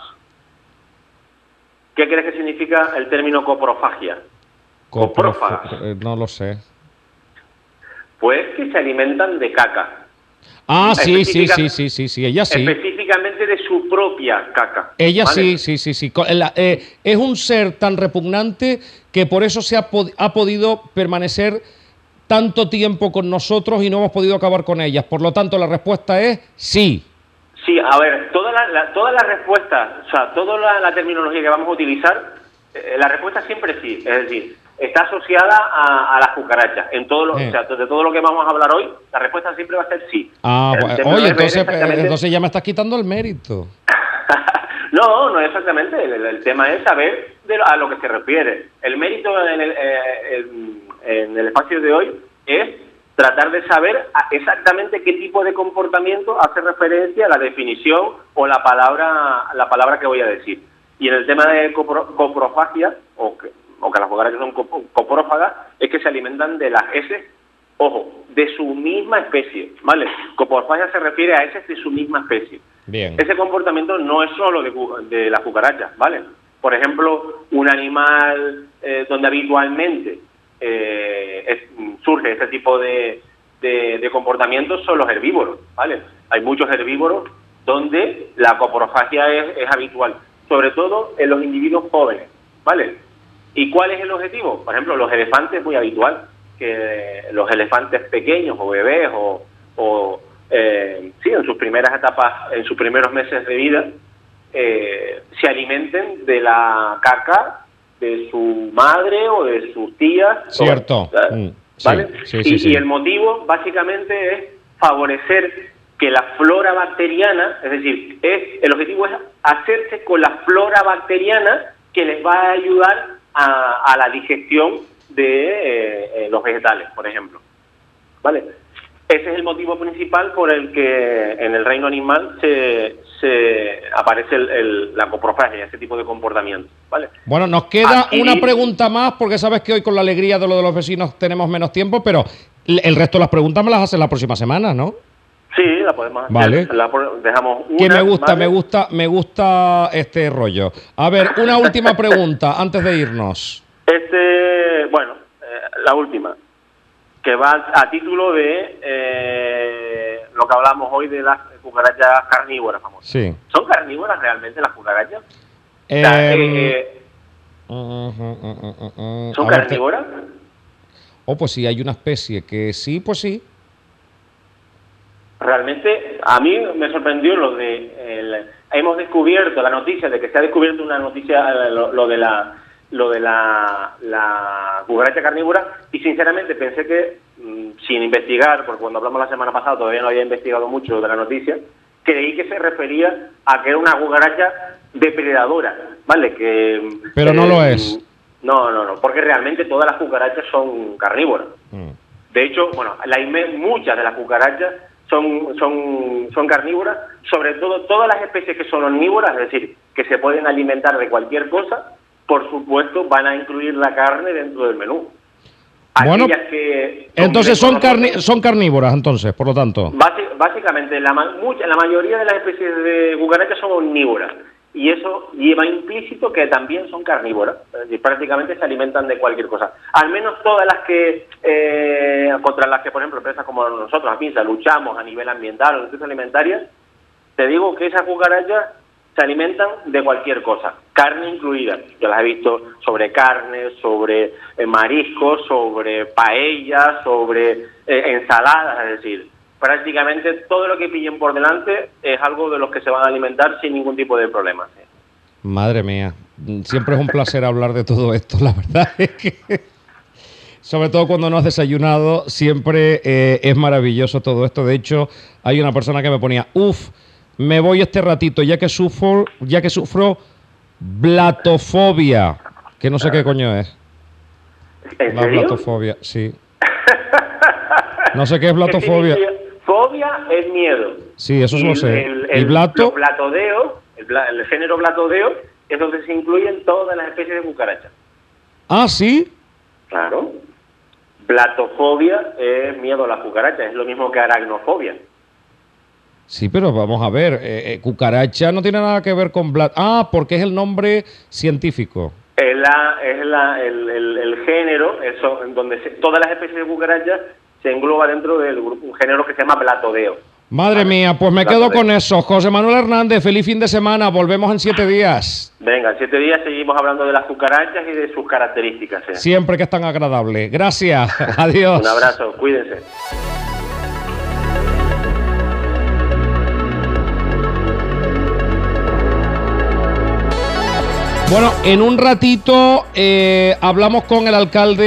¿Qué crees que significa el término coprofagia? Coprófagas. Eh, No lo sé. Pues que se alimentan de caca. Ah, sí, sí, sí, sí, sí, sí, ella sí. Específicamente de su propia caca. Ella ¿vale? sí, sí, sí, sí. La- eh, es un ser tan repugnante que por eso se ha, pod- ha podido permanecer tanto tiempo con nosotros y no hemos podido acabar con ellas. Por lo tanto, la respuesta es sí. Sí, a ver, toda la, la- todas las respuestas, o sea, toda la, la terminología que vamos a utilizar, eh, la respuesta siempre sí. Es decir, está asociada a, a las cucarachas. En todo lo, Eh. o sea, de todo lo que vamos a hablar hoy, la respuesta siempre va a ser sí. Ah, El pues, oye, es ver entonces, exactamente- entonces ya me estás quitando el mérito. No, no exactamente. El, el tema es saber de lo- a lo que se refiere. El mérito en el, eh, en- en el espacio de hoy es tratar de saber exactamente qué tipo de comportamiento hace referencia a la definición o la palabra la palabra que voy a decir. Y en el tema de copro- coprofagia, o que, o que las cucarachas son coprófagas, es que se alimentan de las heces, ojo, de su misma especie, ¿vale? Coprofagia se refiere a heces de su misma especie. Bien. Ese comportamiento no es solo de, de las cucarachas, ¿vale? Por ejemplo, un animal eh, donde habitualmente eh, es- surge este tipo de, de, comportamientos son los herbívoros, ¿vale? Hay muchos herbívoros donde la coprofagia es, habitual, sobre todo en los individuos jóvenes, ¿vale? ¿Y cuál es el objetivo? Por ejemplo, los elefantes es muy habitual que los elefantes pequeños o bebés o, o, eh, sí, en sus primeras etapas, en sus primeros meses de vida, eh, se alimenten de la caca de su madre o de sus tías. Cierto. Mm, sí, ¿vale? sí, y, sí, sí. y el motivo básicamente es favorecer que la flora bacteriana, es decir, es el objetivo es hacerse con la flora bacteriana que les va a ayudar a, a la digestión de eh, eh, los vegetales, por ejemplo. ¿Vale? Ese es el motivo principal por el que en el reino animal se, se aparece el- el- la coprofagia, ese tipo de comportamiento. ¿Vale? Bueno, nos queda Adquirir- una pregunta más, porque sabes que hoy con la alegría de lo de los vecinos tenemos menos tiempo, pero el resto de las preguntas me las hacen la próxima semana, ¿no? Sí, la podemos hacer. Vale. La por- dejamos una. Que me gusta, ¿vale? me gusta, me gusta este rollo. A ver, una última pregunta antes de irnos. Este, bueno, eh, la última, que va a título de eh, lo que hablamos hoy de las cucarachas carnívoras famosas. Sí. ¿Son carnívoras realmente las cucarachas? sea, eh, ¿Son ver, te- carnívoras? Oh, pues sí, hay una especie que sí, pues sí. Realmente a mí me sorprendió lo de el- hemos descubierto la noticia de que se ha descubierto una noticia eh, lo, lo de la lo de la, la cucaracha carnívora y sinceramente pensé que mm, sin investigar porque cuando hablamos la semana pasada todavía no había investigado mucho de la noticia creí que se refería a que era una cucaracha depredadora vale que mm, Pero no eh, lo es. no no no porque realmente todas las cucarachas son carnívoras. De hecho, bueno, la muchas de las cucarachas son, son, son carnívoras, sobre todo todas las especies que son omnívoras, es decir, que se pueden alimentar de cualquier cosa, por supuesto van a incluir la carne dentro del menú. Bueno, que entonces son, carni- son carnívoras, entonces, por lo tanto. Básicamente, la, mucha- la mayoría de las especies de cucarachas son omnívoras y eso lleva implícito que también son carnívoras, es decir, prácticamente se alimentan de cualquier cosa. Al menos todas las que, eh, contra las que, por ejemplo, empresas como nosotros, a PINSA, luchamos a nivel ambiental o industria alimentaria, te digo que esas cucarachas se alimentan de cualquier cosa, carne incluida. Yo las he visto sobre carne, sobre eh, mariscos, sobre paellas, sobre eh, ensaladas, es decir, prácticamente todo lo que pillen por delante es algo de los que se van a alimentar sin ningún tipo de problema. Madre mía, siempre es un placer hablar de todo esto, la verdad es que, sobre todo cuando no has desayunado, siempre eh, es maravilloso todo esto. De hecho, hay una persona que me ponía, uff, me voy este ratito, ya que sufro, ya que sufro blatofobia, que no sé qué coño es. ¿En La serio? blatofobia, sí. No sé qué es ¿Qué blatofobia. Fobia es miedo. Sí, eso sí lo sé. el- ¿Y el- blato? Los blatodeos, el, bla- el género blatodeo, es donde se incluyen todas las especies de cucarachas. Ah, sí. Claro. Blatofobia es miedo a las cucarachas, es lo mismo que aracnofobia. Sí, pero vamos a ver, eh, eh, cucaracha no tiene nada que ver con blat. Ah, porque es el nombre científico. Es, la, es la, el, el- el género, eso, en donde se- todas las especies de cucarachas se engloba dentro del grupo, un género que se llama blatodeo. Madre mía, pues me quedo con eso. José Manuel Hernández, feliz fin de semana. Volvemos en siete días. Venga, en siete días seguimos hablando de las cucarachas y de sus características. ¿eh? Siempre que es tan agradable. Gracias. Adiós. Un abrazo, cuídense. Bueno, en un ratito eh, hablamos con el alcalde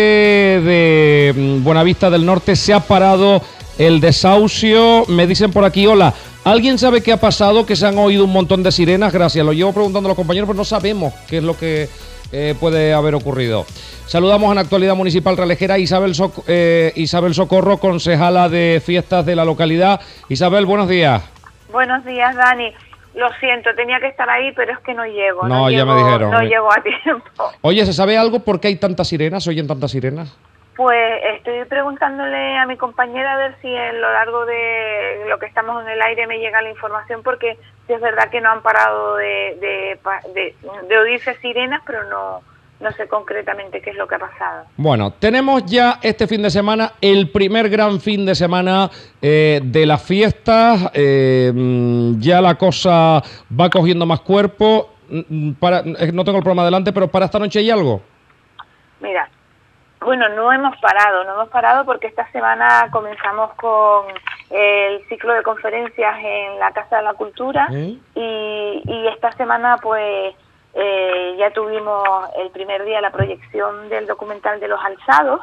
de mm, Buenavista del Norte. Se ha parado el desahucio. Me dicen por aquí, hola. ¿Alguien sabe qué ha pasado? Que se han oído un montón de sirenas. Gracias. Lo llevo preguntando a los compañeros, pero no sabemos qué es lo que eh, puede haber ocurrido. Saludamos en la actualidad municipal relejera Isabel, eh, Isabel Socorro, concejala de fiestas de la localidad. Isabel, buenos días. Buenos días, Dani. Lo siento, tenía que estar ahí, pero es que no llego. No, ya me dijeron. No llego a tiempo. Oye, ¿se sabe algo por qué hay tantas sirenas? ¿Se oyen tantas sirenas? Pues estoy preguntándole a mi compañera a ver si a lo largo de lo que estamos en el aire me llega la información, porque sí es verdad que no han parado de, de, pa- de, de oírse sirenas, pero no, no sé concretamente qué es lo que ha pasado. Bueno, tenemos ya este fin de semana el primer gran fin de semana eh, de las fiestas. eh, mm, ya la cosa va cogiendo más cuerpo. Mm, mm, Para, eh, no tengo el programa adelante, pero para esta noche hay algo. Mira, bueno, no hemos parado, no hemos parado porque esta semana comenzamos con el ciclo de conferencias en la Casa de la Cultura y, y esta semana pues eh, ya tuvimos el primer día la proyección del documental de los alzados,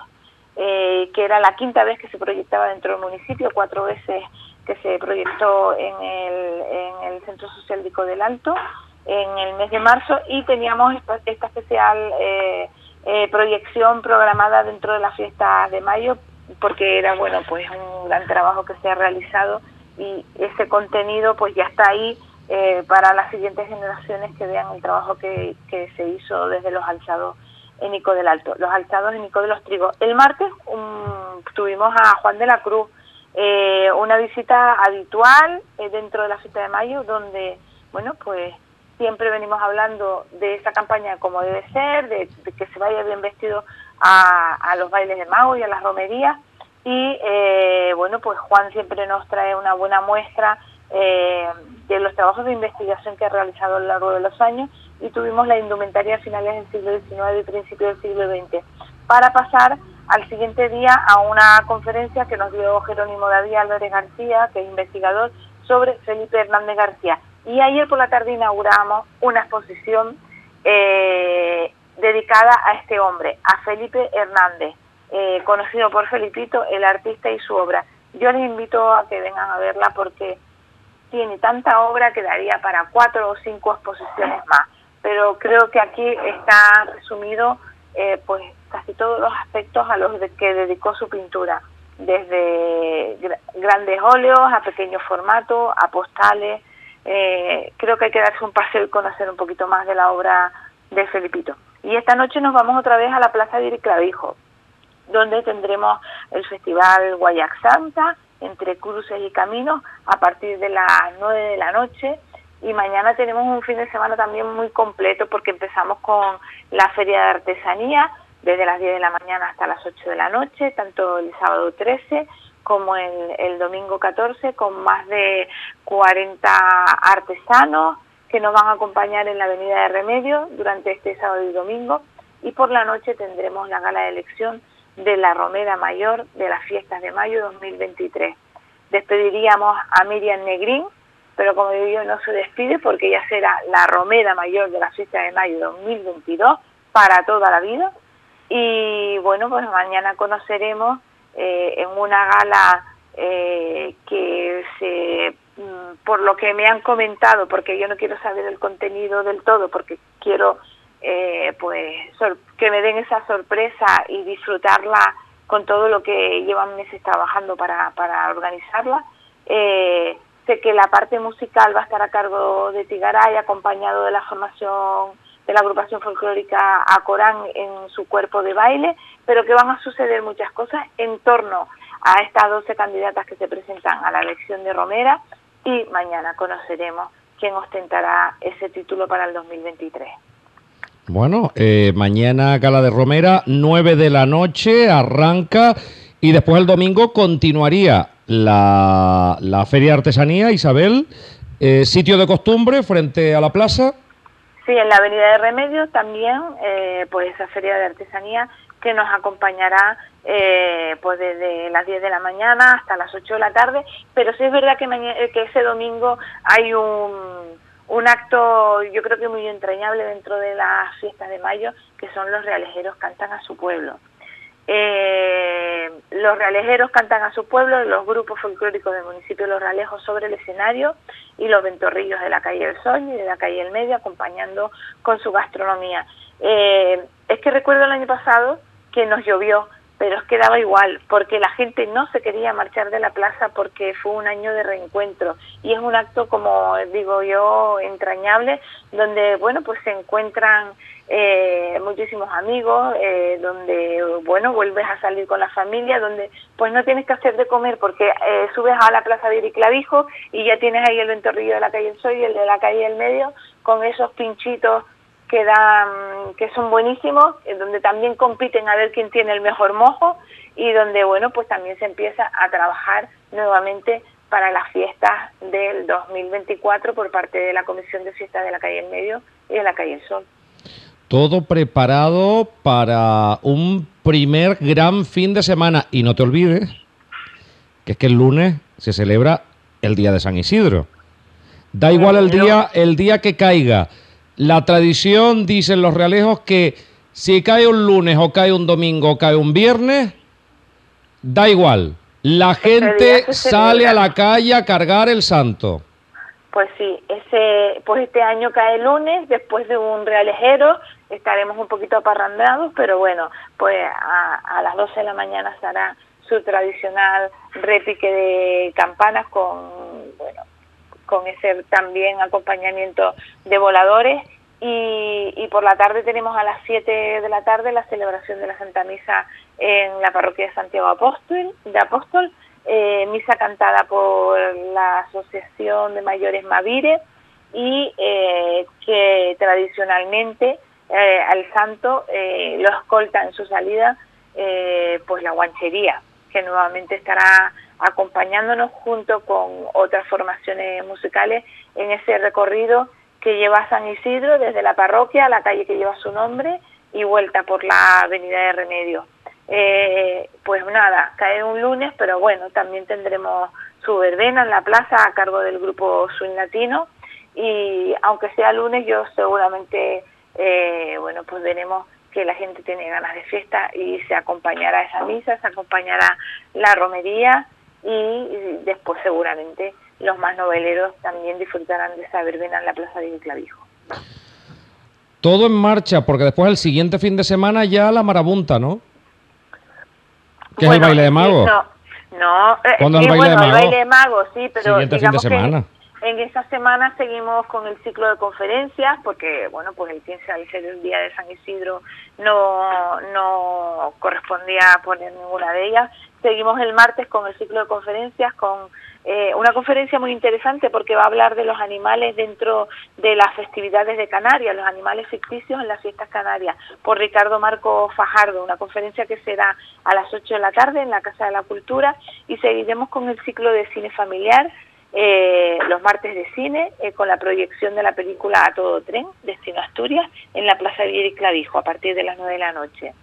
eh, que era la quinta vez que se proyectaba dentro del municipio, cuatro veces que se proyectó en el, en el Centro Social Dico del Alto en el mes de marzo y teníamos esta, esta especial eh, eh, proyección programada dentro de las fiestas de mayo porque era bueno pues un gran trabajo que se ha realizado y ese contenido pues ya está ahí eh, para las siguientes generaciones que vean el trabajo que, se hizo desde los alzados en Nico del Alto, los alzados en Nico de los Trigos. El martes um, tuvimos a Juan de la Cruz, eh, una visita habitual eh, dentro de la fiesta de mayo, donde, bueno, pues siempre venimos hablando de esa campaña como debe ser, de, de que se vaya bien vestido a, a los bailes de mago y a las romerías. Y eh, bueno, pues Juan siempre nos trae una buena muestra eh, de los trabajos de investigación que ha realizado a lo largo de los años y tuvimos la indumentaria a finales del siglo XIX y principios del siglo XX, para pasar al siguiente día a una conferencia que nos dio Jerónimo David Álvarez García, que es investigador, sobre Felipe Hernández García. Y ayer por la tarde inauguramos una exposición eh, dedicada a este hombre, a Felipe Hernández, eh, conocido por Felipito, el artista y su obra. Yo les invito a que vengan a verla porque tiene tanta obra que daría para cuatro o cinco exposiciones más. Pero creo que aquí está resumido eh, pues casi todos los aspectos a los de que dedicó su pintura, desde grandes óleos a pequeños formatos, a postales. Eh, creo que hay que darse un paseo y conocer un poquito más de la obra de Felipito. Y esta noche nos vamos otra vez a la Plaza de Iriclavijo, donde tendremos el Festival Guayac Santa, entre cruces y caminos, a partir de las 9 de la noche. Y mañana tenemos un fin de semana también muy completo porque empezamos con la Feria de Artesanía, desde las 10 de la mañana hasta las 8 de la noche, tanto el sábado 13 como el, el domingo 14, con más de 40 artesanos que nos van a acompañar en la Avenida de Remedio durante este sábado y domingo. Y por la noche tendremos la gala de elección de la Romera Mayor de las Fiestas de Mayo 2023. Despediríamos a Miriam Negrín, pero como digo, no se despide porque ella será la Romera Mayor de las Fiestas de Mayo 2022 para toda la vida. Y bueno, pues mañana conoceremos eh, en una gala eh, que se, mm, por lo que me han comentado, porque yo no quiero saber el contenido del todo, porque quiero eh, pues que me den esa sorpresa y disfrutarla con todo lo que llevan meses trabajando para, para organizarla. Eh, sé que la parte musical va a estar a cargo de Tigaray, acompañado de la formación de la agrupación folclórica Acorán en su cuerpo de baile, pero que van a suceder muchas cosas en torno a estas 12 candidatas que se presentan a la elección de Romera y mañana conoceremos quién ostentará ese título para el 2023. Bueno, eh, mañana Gala de Romera, 9 de la noche, arranca y después el domingo continuaría la, la Feria de Artesanía, Isabel, eh, sitio de costumbre frente a la plaza. Sí, en la Avenida de Remedios también, eh, pues esa Feria de Artesanía que nos acompañará eh, pues desde las 10 de la mañana hasta las 8 de la tarde, pero sí es verdad que, que ese domingo hay un un acto yo creo que muy entrañable dentro de las fiestas de mayo, que son los realejeros cantan a su pueblo. Eh, los realejeros cantan a su pueblo, los grupos folclóricos del municipio de Los Realejos sobre el escenario y los ventorrillos de la calle del Sol y de la calle del Medio acompañando con su gastronomía. Eh, es que recuerdo el año pasado que nos llovió pero es que daba igual, porque la gente no se quería marchar de la plaza porque fue un año de reencuentro. Y es un acto, como digo yo, entrañable, donde, bueno, pues se encuentran eh, muchísimos amigos, eh, donde, bueno, vuelves a salir con la familia, donde pues no tienes que hacer de comer porque eh, subes a la plaza de Iriclavijo y ya tienes ahí el ventorrillo de la calle El Sol y el de la calle del Medio con esos pinchitos que dan que son buenísimos, en donde también compiten a ver quién tiene el mejor mojo y donde bueno, pues también se empieza a trabajar nuevamente para las fiestas del 2024 por parte de la Comisión de Fiestas de la Calle del Medio y de la Calle del Sol. Todo preparado para un primer gran fin de semana y no te olvides que es que el lunes se celebra el día de San Isidro. Da igual el día, el día que caiga la tradición, dicen los realejos, que si cae un lunes o cae un domingo o cae un viernes, da igual. La gente sale a la calle a cargar el santo. Pues sí, ese, pues este año cae el lunes, después de un realejero, estaremos un poquito aparrandados, pero bueno, pues a, a las 12 de la mañana estará su tradicional repique de campanas con, bueno, con ese también acompañamiento de voladores. Y, y, por la tarde tenemos a las 7 de la tarde la celebración de la Santa Misa en la parroquia de Santiago Apóstol, de Apóstol, eh, misa cantada por la Asociación de Mayores Mavire y eh, que tradicionalmente eh, al santo lo escolta en su salida pues la guanchería, que nuevamente estará acompañándonos junto con otras formaciones musicales en ese recorrido que lleva San Isidro desde la parroquia a la calle que lleva su nombre y vuelta por la avenida de Remedio. Eh, pues nada, cae un lunes, pero bueno, también tendremos su verbena en la plaza a cargo del grupo Swing Latino y aunque sea lunes yo seguramente, eh, bueno, pues veremos que la gente tiene ganas de fiesta y se acompañará esa misa, se acompañará la romería y, después seguramente los más noveleros también disfrutarán de esa verbena en la plaza de Clavijo. Todo en marcha, porque después el siguiente fin de semana ya la marabunta, ¿no? ¿Qué es el baile de mago? No, no eh, ¿Cuándo es el baile bueno, de el mago? baile de mago, sí, pero Siguiente fin de digamos que semana. en esta semana seguimos con el ciclo de conferencias, porque bueno, pues el 15 al ser el día de San Isidro no, no correspondía poner ninguna de ellas. Seguimos el martes con el ciclo de conferencias, con eh, una conferencia muy interesante porque va a hablar de los animales dentro de las festividades de Canarias, los animales ficticios en las fiestas canarias, por Ricardo Marco Fajardo, una conferencia que será a las 8 de la tarde en la Casa de la Cultura y seguiremos con el ciclo de cine familiar eh, los martes de cine eh, con la proyección de la película A Todo Tren, Destino Asturias, en la Plaza Vieri Clavijo a partir de las 9 de la noche.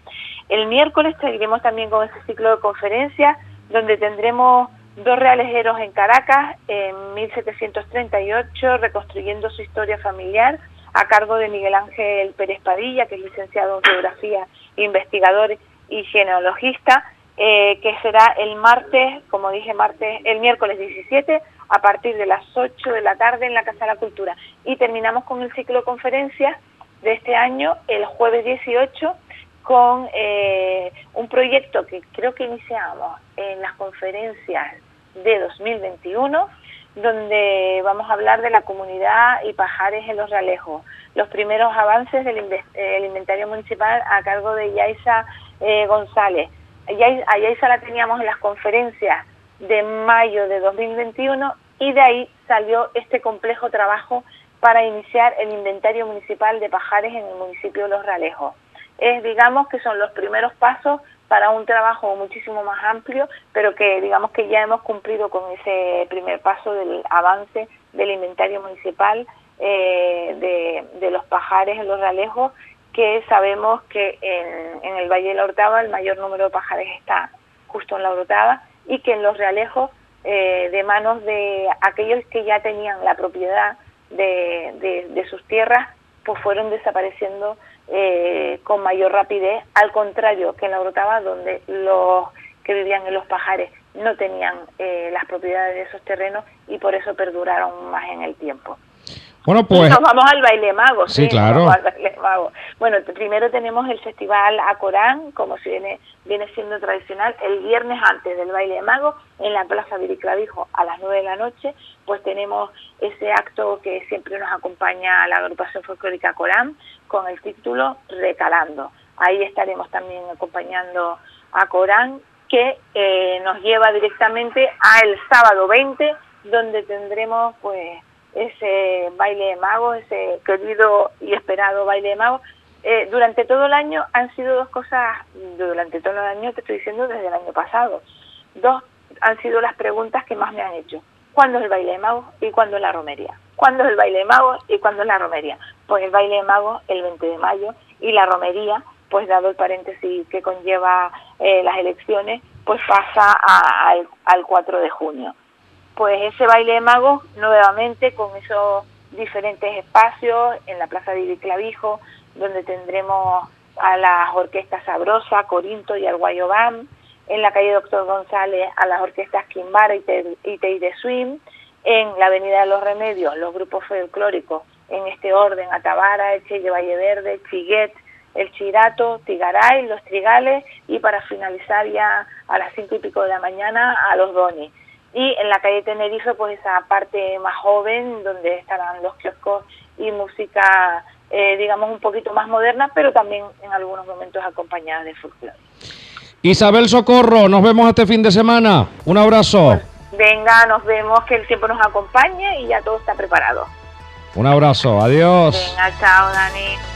El miércoles seguiremos también con ese ciclo de conferencias donde tendremos dos realejeros en Caracas en 1738 reconstruyendo su historia familiar a cargo de Miguel Ángel Pérez Padilla, que es licenciado en geografía, investigador y genealogista, eh, que será el martes, como dije, martes, el miércoles 17 a partir de las 8 de la tarde en la Casa de la Cultura. Y terminamos con el ciclo de conferencias de este año el jueves 18 con eh, un proyecto que creo que iniciamos en las conferencias de 2021, donde vamos a hablar de la comunidad y pajares en los realejos, los primeros avances del inve- el inventario municipal a cargo de Yaisa eh, González. A Yaisa la teníamos en las conferencias de mayo de 2021 y de ahí salió este complejo trabajo para iniciar el inventario municipal de pajares en el municipio de Los Realejos. Es, digamos, que son los primeros pasos para un trabajo muchísimo más amplio, pero que digamos que ya hemos cumplido con ese primer paso del avance del inventario municipal eh, de, de los pajares en Los Realejos, que sabemos que en, el Valle de la Orotava el mayor número de pajares está justo en la Orotava y que en Los Realejos eh, de manos de aquellos que ya tenían la propiedad de, de- de sus tierras, pues fueron desapareciendo eh, con mayor rapidez, al contrario que en la Orotava, donde los que vivían en los pajares no tenían eh, las propiedades de esos terrenos y por eso perduraron más en el tiempo. Bueno, pues nos vamos al baile mago, Sí, sí, claro. vamos al baile mago. Bueno, primero tenemos el festival Acorán, como si viene, viene siendo tradicional, el viernes antes del baile mago, en la Plaza Viriclavijo a las 9 de la noche, pues tenemos ese acto que siempre nos acompaña a la agrupación folclórica Corán, con el título Recalando. Ahí estaremos también acompañando a Corán, que eh, nos lleva directamente a el sábado 20, donde tendremos pues ese baile de magos, ese querido y esperado baile de magos. Eh, durante todo el año han sido dos cosas, durante todo el año te estoy diciendo desde el año pasado, dos han sido las preguntas que más me han hecho. ¿Cuándo es el baile de magos y cuándo es la romería? ¿Cuándo es el baile de magos y cuándo es la romería? Pues el baile de magos el 20 de mayo y la romería, pues dado el paréntesis que conlleva eh, las elecciones, pues pasa a- al, al 4 de junio pues ese baile de magos nuevamente con esos diferentes espacios en la Plaza de Clavijo, donde tendremos a las orquestas Sabrosa, Corinto y Arguayo Bam, en la calle Doctor González a las orquestas Quimbara y Teide Swim, en la Avenida de los Remedios, los grupos folclóricos, en este orden, Atabara, El Chelle Valle Verde, Chiguet, El Chirato, Tigaray, Los Trigales y para finalizar ya a las cinco y pico de la mañana a Los Donis y en la calle Tenerife pues esa parte más joven donde estarán los kioscos y música eh, digamos un poquito más moderna pero también en algunos momentos acompañada de folclore. Isabel Socorro, nos vemos este fin de semana. Un abrazo. Venga, nos vemos, que el tiempo nos acompañe y ya todo está preparado. Un abrazo. Adiós. Venga, chao Dani.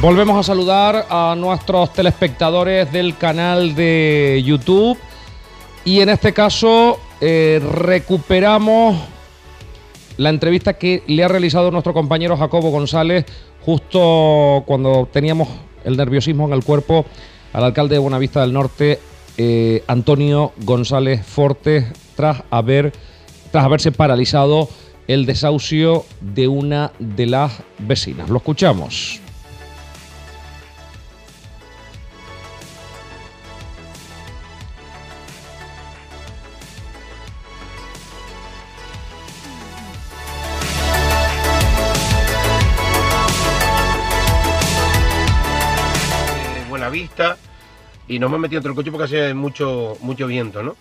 Volvemos a saludar a nuestros telespectadores del canal de YouTube y en este caso eh, recuperamos la entrevista que le ha realizado nuestro compañero Jacobo González justo cuando teníamos el nerviosismo en el cuerpo al alcalde de Buenavista del Norte, eh, Antonio González Fortes, tras, haber, tras haberse paralizado el desahucio de una de las vecinas. Lo escuchamos. Y no me he metido entre el coche porque hace mucho, mucho viento, ¿no?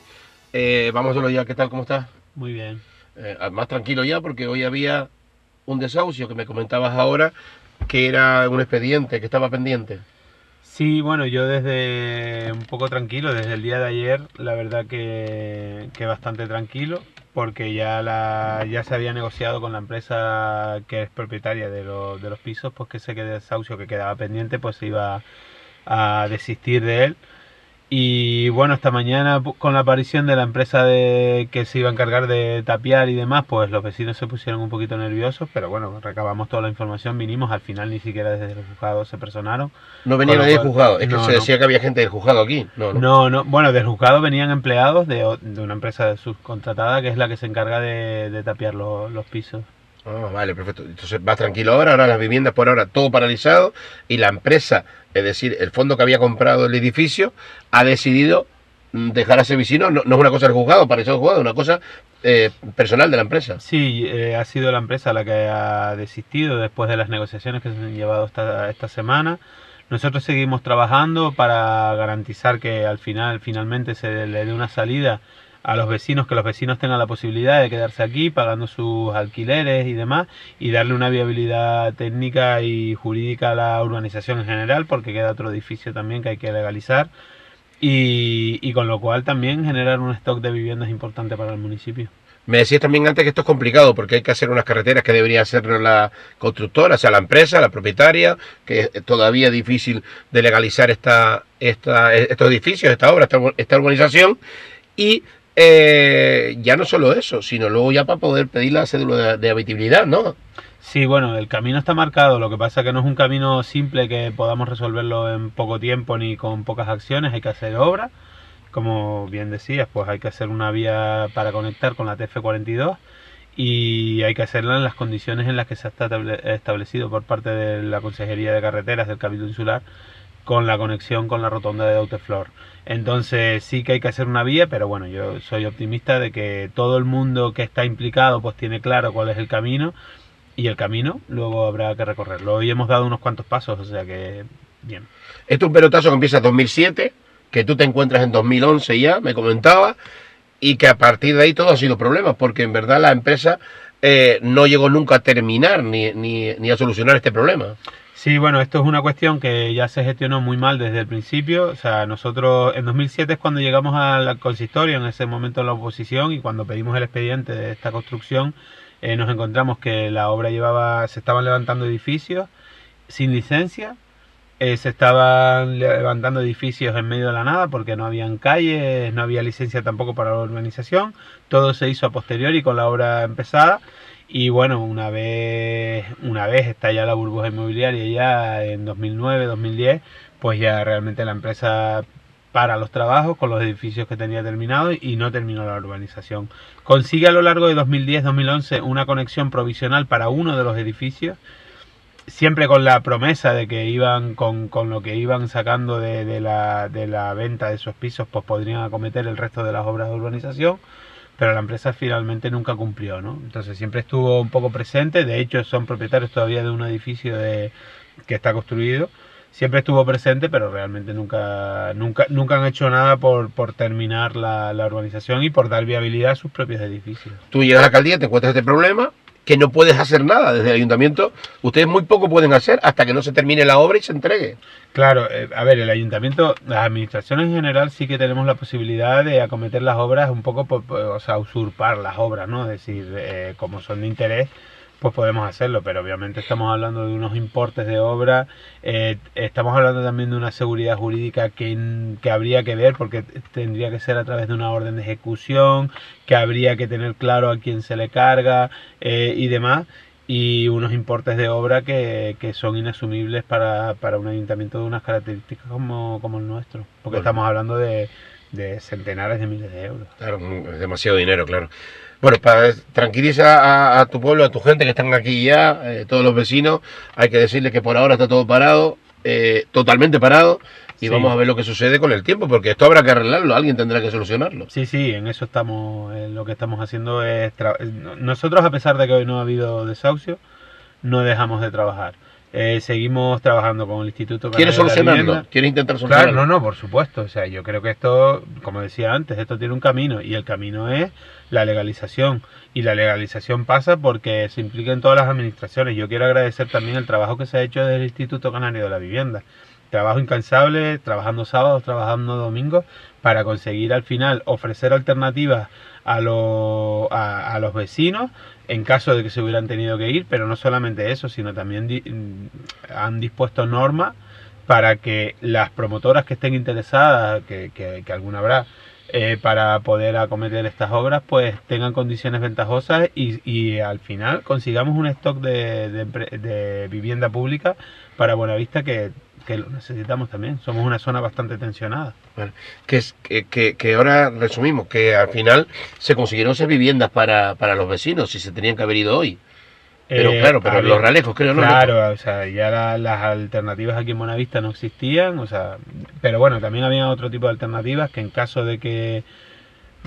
Eh, vamos a ya, ¿qué tal? ¿Cómo estás? Muy bien. Eh, más tranquilo ya porque hoy había un desahucio que me comentabas ahora que era un expediente que estaba pendiente. Sí, bueno, yo desde un poco tranquilo, desde el día de ayer, la verdad que, que bastante tranquilo, porque ya la, ya se había negociado con la empresa que es propietaria de, lo- de los pisos, pues que ese desahucio que quedaba pendiente, pues se iba a desistir de él. Y bueno, esta mañana con la aparición de la empresa de, que se iba a encargar de tapiar y demás, pues los vecinos se pusieron un poquito nerviosos, pero bueno, recabamos toda la información, vinimos, al final ni siquiera desde el juzgado se personaron. No venía nadie del juzgado, es que No, se no. decía que había gente del juzgado aquí. No, no. No, no, bueno, del juzgado venían empleados de, de una empresa subcontratada que es la que se encarga de, de tapiar lo- los pisos. Ah, vale, perfecto. Entonces vas tranquilo ahora, ahora las viviendas por ahora todo paralizado y la empresa, es decir, el fondo que había comprado el edificio, ha decidido mm, dejar a ese vecino, no, es una cosa del juzgado, paralizado el juzgado, es una cosa eh, personal de la empresa. Sí, eh, ha sido la empresa la que ha desistido después de las negociaciones que se han llevado esta, esta semana. Nosotros seguimos trabajando para garantizar que al final, finalmente, se le dé una salida a los vecinos, que los vecinos tengan la posibilidad de quedarse aquí pagando sus alquileres y demás, y darle una viabilidad técnica y jurídica a la urbanización en general, porque queda otro edificio también que hay que legalizar, y, con lo cual también generar un stock de viviendas importante para el municipio. Me decías también antes que esto es complicado porque hay que hacer unas carreteras que debería hacer la constructora, o sea, la empresa, la propietaria, que es todavía difícil de legalizar esta, esta, estos edificios, esta obra, esta, esta urbanización. Y eh, ya no solo eso, sino luego ya para poder pedir la cédula de, de habitabilidad, ¿no? Sí, bueno, el camino está marcado, lo que pasa que no es un camino simple que podamos resolverlo en poco tiempo ni con pocas acciones, hay que hacer obra, como bien decías, pues hay que hacer una vía para conectar con la TF42 y hay que hacerla en las condiciones en las que se estable- establecido por parte de la Consejería de Carreteras del Cabildo Insular con la conexión con la rotonda de Auteflor. Entonces sí que hay que hacer una vía, pero bueno, yo soy optimista de que todo el mundo que está implicado pues tiene claro cuál es el camino y el camino luego habrá que recorrerlo. Hoy hemos dado unos cuantos pasos, o sea que bien. Esto es un pelotazo que empieza en 2007, que tú te encuentras en 2011 ya, me comentaba, y que a partir de ahí todo ha sido problemas, porque en verdad la empresa eh, no llegó nunca a terminar ni, ni, ni a solucionar este problema. Sí, bueno, esto es una cuestión que ya se gestionó muy mal desde el principio. O sea, nosotros en 2007 es cuando llegamos al consistorio, en ese momento en la oposición, y cuando pedimos el expediente de esta construcción, eh, nos encontramos que la obra llevaba, se estaban levantando edificios sin licencia, eh, se estaban levantando edificios en medio de la nada porque no habían calles, no había licencia tampoco para la urbanización, todo se hizo a posteriori con la obra empezada y bueno, una vez, una vez está ya la burbuja inmobiliaria ya en 2009, 2010, pues ya realmente la empresa para los trabajos con los edificios que tenía terminados y no terminó la urbanización. Consigue a lo largo de 2010-2011 una conexión provisional para uno de los edificios, siempre con la promesa de que iban con, con lo que iban sacando de, de la, de la venta de esos pisos, pues podrían acometer el resto de las obras de urbanización pero la empresa finalmente nunca cumplió, ¿no? Entonces siempre estuvo un poco presente, de hecho son propietarios todavía de un edificio de, que está construido, siempre estuvo presente, pero realmente nunca, nunca, nunca han hecho nada por, por terminar la, la urbanización y por dar viabilidad a sus propios edificios. Tú llegas a la alcaldía, te encuentras este problema, que no puedes hacer nada desde el ayuntamiento, ustedes muy poco pueden hacer hasta que no se termine la obra y se entregue. Claro, eh, a ver, el ayuntamiento, las administraciones en general sí que tenemos la posibilidad de acometer las obras un poco, por, o sea, usurpar las obras, ¿no? Es decir, eh, como son de interés, pues podemos hacerlo, pero obviamente estamos hablando de unos importes de obra, eh, estamos hablando también de una seguridad jurídica que, que habría que ver porque tendría que ser a través de una orden de ejecución, que habría que tener claro a quién se le carga eh, y demás y unos importes de obra que, que son inasumibles para, para, un ayuntamiento de unas características como, como el nuestro, porque estamos hablando de, de, centenares de miles de euros. Claro, es demasiado dinero, claro. Bueno, para tranquilizar a, a tu pueblo, a tu gente que están aquí ya, eh, todos los vecinos, hay que decirles que por ahora está todo parado, eh, totalmente parado, y Sí. vamos a ver lo que sucede con el tiempo, porque esto habrá que arreglarlo, alguien tendrá que solucionarlo. Sí, sí, en eso estamos, eh, lo que estamos haciendo es... Nosotros, a pesar de que hoy no ha habido desahucio, no dejamos de trabajar. Eh, seguimos trabajando con el Instituto ¿Quieres Canario de la solucionarlo? ¿Quieres intentar solucionarlo? Claro, no, no, por supuesto. O sea, yo creo que esto, como decía antes, esto tiene un camino y el camino es la legalización. Y la legalización pasa porque se implica en todas las administraciones. Yo quiero agradecer también el trabajo que se ha hecho desde el Instituto Canario de la Vivienda. Trabajo incansable, trabajando sábados, trabajando domingos, para conseguir al final ofrecer alternativas a, lo- a, a los vecinos en caso de que se hubieran tenido que ir, pero no solamente eso, sino también di- mm, han dispuesto normas para que las promotoras que estén interesadas, que, que, alguna habrá, eh, para poder acometer estas obras, pues tengan condiciones ventajosas y, al final consigamos un stock de, de vivienda pública para Buenavista que, que lo necesitamos también. Somos una zona bastante tensionada. Vale. Que, es, que, que, que ahora resumimos, que al final se consiguieron esas viviendas para, para los vecinos, si se tenían que haber ido hoy. Pero Eh, claro, pero había- los ralejos, creo, ¿no? Claro, o sea, ya la- las alternativas aquí en Buenavista no existían, o sea, pero bueno, también había otro tipo de alternativas que en caso de que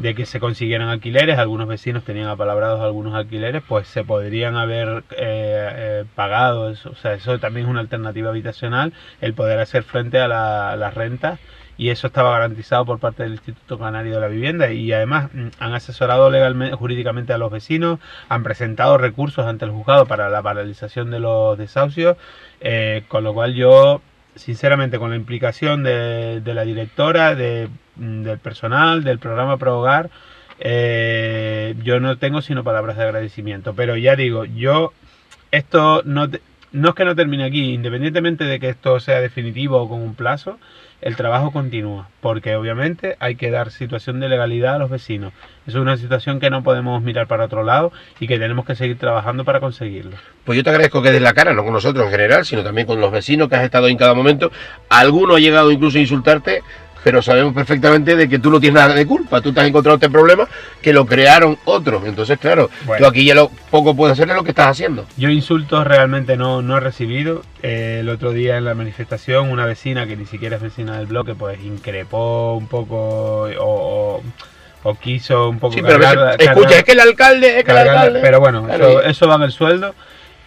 de que se consiguieran alquileres, algunos vecinos tenían apalabrados algunos alquileres, pues se podrían haber eh, eh, pagado, eso, o sea, eso también es una alternativa habitacional, el poder hacer frente a, la- a las rentas y eso estaba garantizado por parte del Instituto Canario de la Vivienda. Y además mm, han asesorado legalmente, jurídicamente a los vecinos, han presentado recursos ante el juzgado para la paralización de los desahucios, eh, con lo cual yo, sinceramente, con la implicación de, de la directora, de, mm, del personal, del programa Pro Hogar, eh, yo no tengo sino palabras de agradecimiento, pero ya digo, yo esto no, no es que no termine aquí, independientemente de que esto sea definitivo o con un plazo, el trabajo continúa, porque obviamente hay que dar situación de legalidad a los vecinos. Es una situación que no podemos mirar para otro lado y que tenemos que seguir trabajando para conseguirlo. Pues yo te agradezco que des la cara, no con nosotros en general, sino también con los vecinos que has estado en cada momento. Alguno ha llegado incluso a insultarte, pero sabemos perfectamente de que tú no tienes nada de culpa. Tú te has encontrado este problema que lo crearon otros. Entonces, claro, Bueno. tú aquí ya lo poco puedes hacer es lo que estás haciendo. Yo insultos realmente no, no he recibido. Eh, el otro día en la manifestación una vecina que ni siquiera es vecina del bloque pues increpó un poco o, o- o quiso un poco... Sí, pero cargar- escucha, cargar- es que el alcalde, es que el cargar- alcalde. Pero bueno, Claro, eso, eso va en el sueldo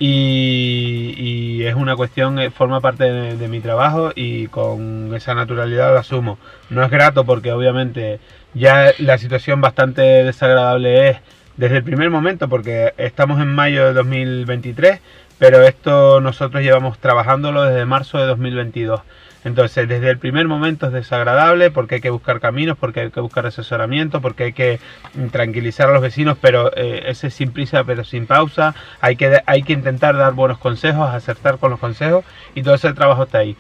y, es una cuestión, eh, forma parte de, de mi trabajo y con esa naturalidad lo asumo. No es grato porque obviamente ya la situación bastante desagradable es desde el primer momento porque estamos en mayo de 2023, pero esto nosotros llevamos trabajándolo desde marzo de 2022. Entonces, desde el primer momento es desagradable porque hay que buscar caminos, porque hay que buscar asesoramiento, porque hay que mm, tranquilizar a los vecinos, pero eh, ese sin prisa, pero sin pausa. Hay que, hay que intentar dar buenos consejos, acertar con los consejos y todo ese trabajo está ahí.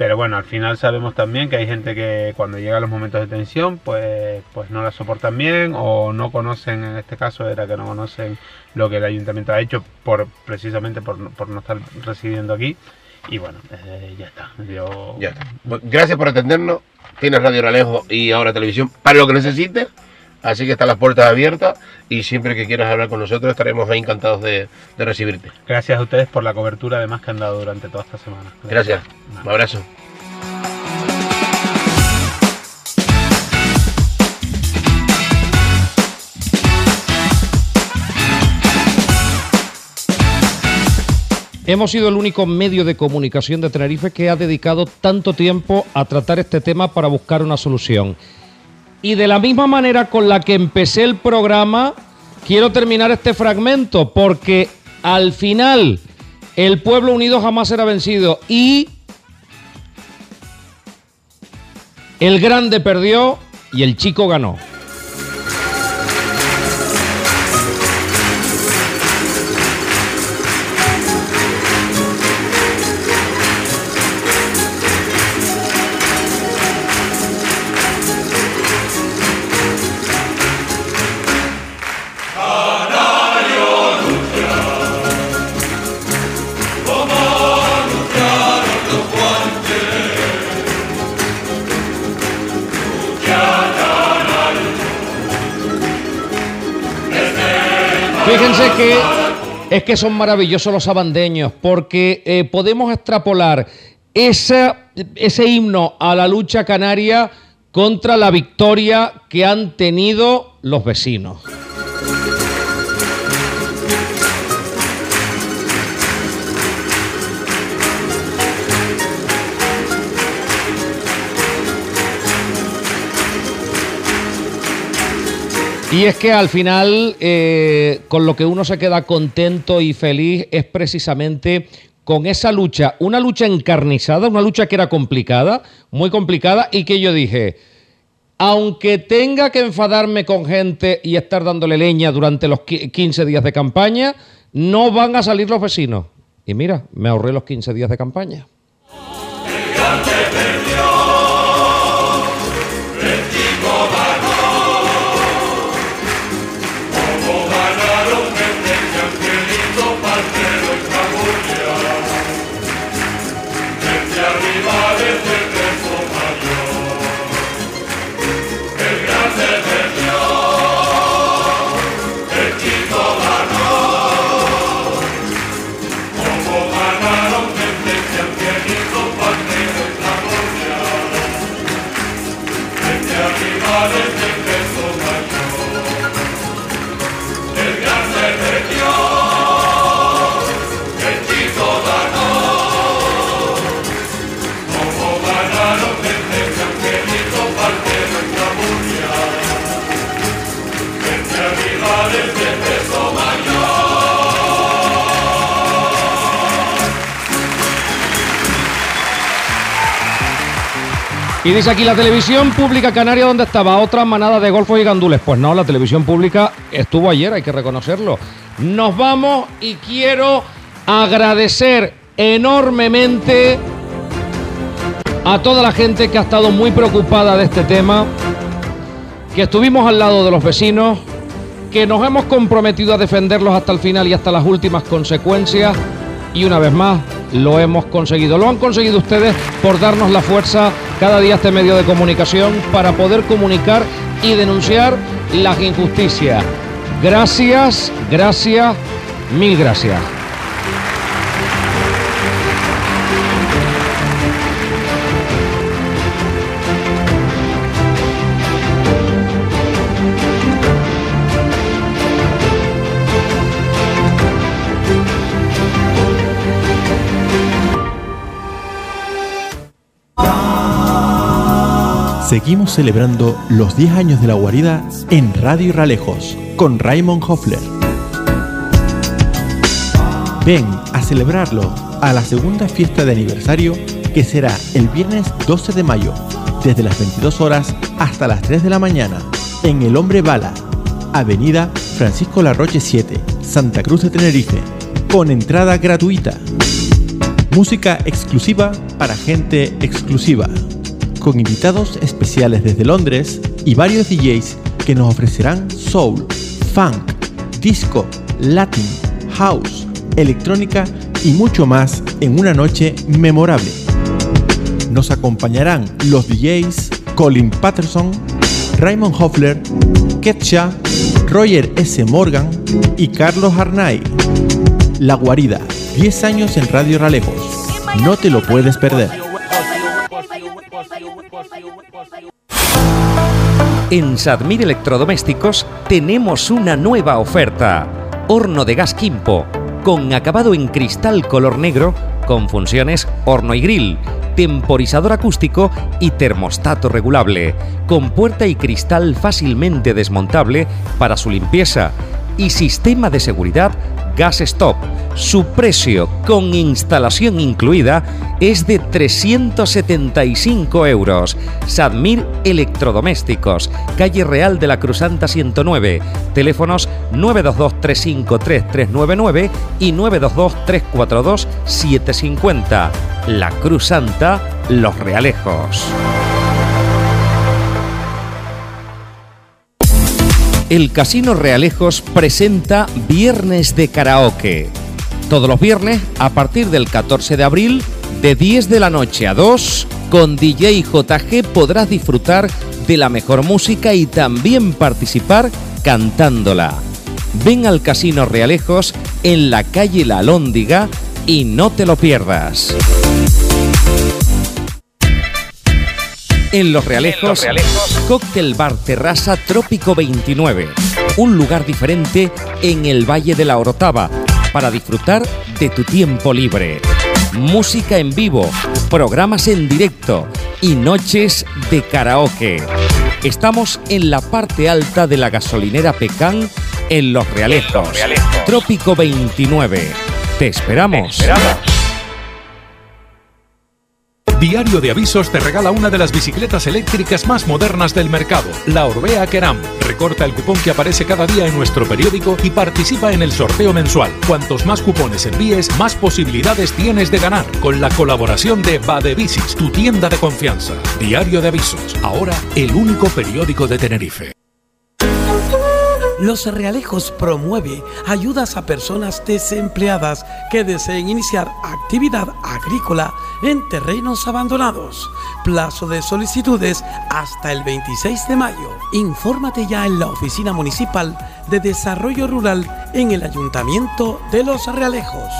Pero bueno, al final sabemos también que hay gente que cuando llega los momentos de tensión, pues, pues no la soportan bien o no conocen, en este caso era que no conocen lo que el ayuntamiento ha hecho por precisamente por, por no estar residiendo aquí. Y bueno, eh, ya está. Yo, Ya está. Bueno, Gracias por atendernos. Tienes Radio Ralejo y ahora televisión para lo que necesites. Así que están las puertas abiertas y siempre que quieras hablar con nosotros estaremos ahí encantados de, de recibirte. Gracias a ustedes por la cobertura además que han dado durante toda esta semana. Gracias. Un abrazo. Hemos sido el único medio de comunicación de Tenerife que ha dedicado tanto tiempo a tratar este tema para buscar una solución. Y de la misma manera con la que empecé el programa, quiero terminar este fragmento porque al final el pueblo unido jamás será vencido y el grande perdió y el chico ganó. Es que son maravillosos los abandeños porque eh, podemos extrapolar ese himno a la lucha canaria contra la victoria que han tenido los vecinos. Y es que al final, eh, con lo que uno se queda contento y feliz es precisamente con esa lucha, una lucha encarnizada, una lucha que era complicada, muy complicada, y que yo dije, aunque tenga que enfadarme con gente y estar dándole leña durante los qui- 15 días de campaña, no van a salir los vecinos. Y mira, me ahorré los 15 días de campaña. Y dice aquí la televisión pública canaria donde estaba otra manada de golfos y gandules. Pues no, la televisión pública estuvo ayer, hay que reconocerlo. Nos vamos y quiero agradecer enormemente a toda la gente que ha estado muy preocupada de este tema, que estuvimos al lado de los vecinos, que nos hemos comprometido a defenderlos hasta el final y hasta las últimas consecuencias. Y una vez más, lo hemos conseguido. Lo han conseguido ustedes por darnos la fuerza cada día este medio de comunicación para poder comunicar y denunciar las injusticias. Gracias, gracias, mil gracias. Seguimos celebrando los 10 años de la guarida en Radio Ralejos con Raymond Hoffler. Ven a celebrarlo a la segunda fiesta de aniversario que será el viernes 12 de mayo, desde las 22 horas hasta las 3 de la mañana, en El Hombre Bala, Avenida Francisco Larroche 7, Santa Cruz de Tenerife, con entrada gratuita. Música exclusiva para gente exclusiva, con invitados especiales desde Londres y varios DJs que nos ofrecerán soul, funk, disco, latin, house, electrónica y mucho más en una noche memorable. Nos acompañarán los DJs Colin Patterson, Raymond Hoffler, Ketcha, Roger S. Morgan y Carlos Arnay. La Guarida, 10 años en Radio Ralejos. No te lo puedes perder. En Sadmir Electrodomésticos tenemos una nueva oferta. Horno de gas Quimpo, con acabado en cristal color negro, con funciones horno y grill, temporizador acústico y termostato regulable, con puerta y cristal fácilmente desmontable para su limpieza y sistema de seguridad Gas Stop. Su precio con instalación incluida es de 375 euros. Sadmir Electrodomésticos, calle Real de la Cruzanta 109. Teléfonos 922-353-399 y 922-342-750. La Cruz Santa, Los Realejos. El Casino Realejos presenta Viernes de Karaoke. Todos los viernes, a partir del 14 de abril, de 10 de la noche a 2, con DJ JG podrás disfrutar de la mejor música y también participar cantándola. Ven al Casino Realejos en la calle La Alhóndiga y no te lo pierdas. En Los Realejos, Cóctel Bar Terraza Trópico 29. Un lugar diferente en el Valle de la Orotava para disfrutar de tu tiempo libre. Música en vivo, programas en directo y noches de karaoke. Estamos en la parte alta de la gasolinera Pecán en Los Realejos. Trópico 29. Te esperamos. Diario de Avisos te regala una de las bicicletas eléctricas más modernas del mercado, la Orbea Keram. Recorta el cupón que aparece cada día en nuestro periódico y participa en el sorteo mensual. Cuantos más cupones envíes, más posibilidades tienes de ganar. Con la colaboración de Badebicis, tu tienda de confianza. Diario de Avisos, ahora el único periódico de Tenerife. Los Realejos promueve ayudas a personas desempleadas que deseen iniciar actividad agrícola en terrenos abandonados. Plazo de solicitudes hasta el 26 de mayo. Infórmate ya en la Oficina Municipal de Desarrollo Rural en el Ayuntamiento de Los Realejos.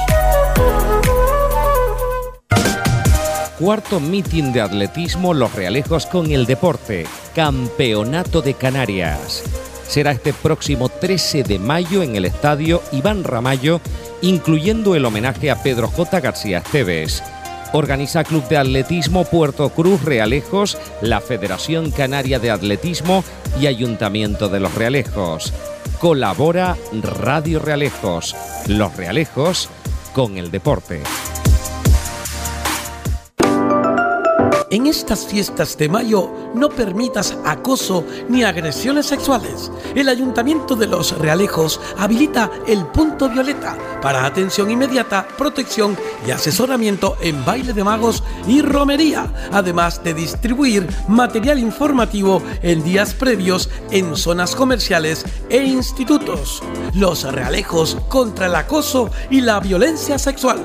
Cuarto meeting de atletismo Los Realejos con el deporte. Campeonato de Canarias. Será este próximo 13 de mayo en el estadio Iván Ramallo, incluyendo el homenaje a Pedro J. García Esteves. Organiza Club de Atletismo Puerto Cruz Realejos, la Federación Canaria de Atletismo y Ayuntamiento de Los Realejos. Colabora Radio Realejos. Los Realejos con el deporte. En estas fiestas de mayo no permitas acoso ni agresiones sexuales. El Ayuntamiento de Los Realejos habilita el punto violeta para atención inmediata, protección y asesoramiento en baile de magos y romería, además de distribuir material informativo en días previos en zonas comerciales e institutos. Los Realejos contra el acoso y la violencia sexual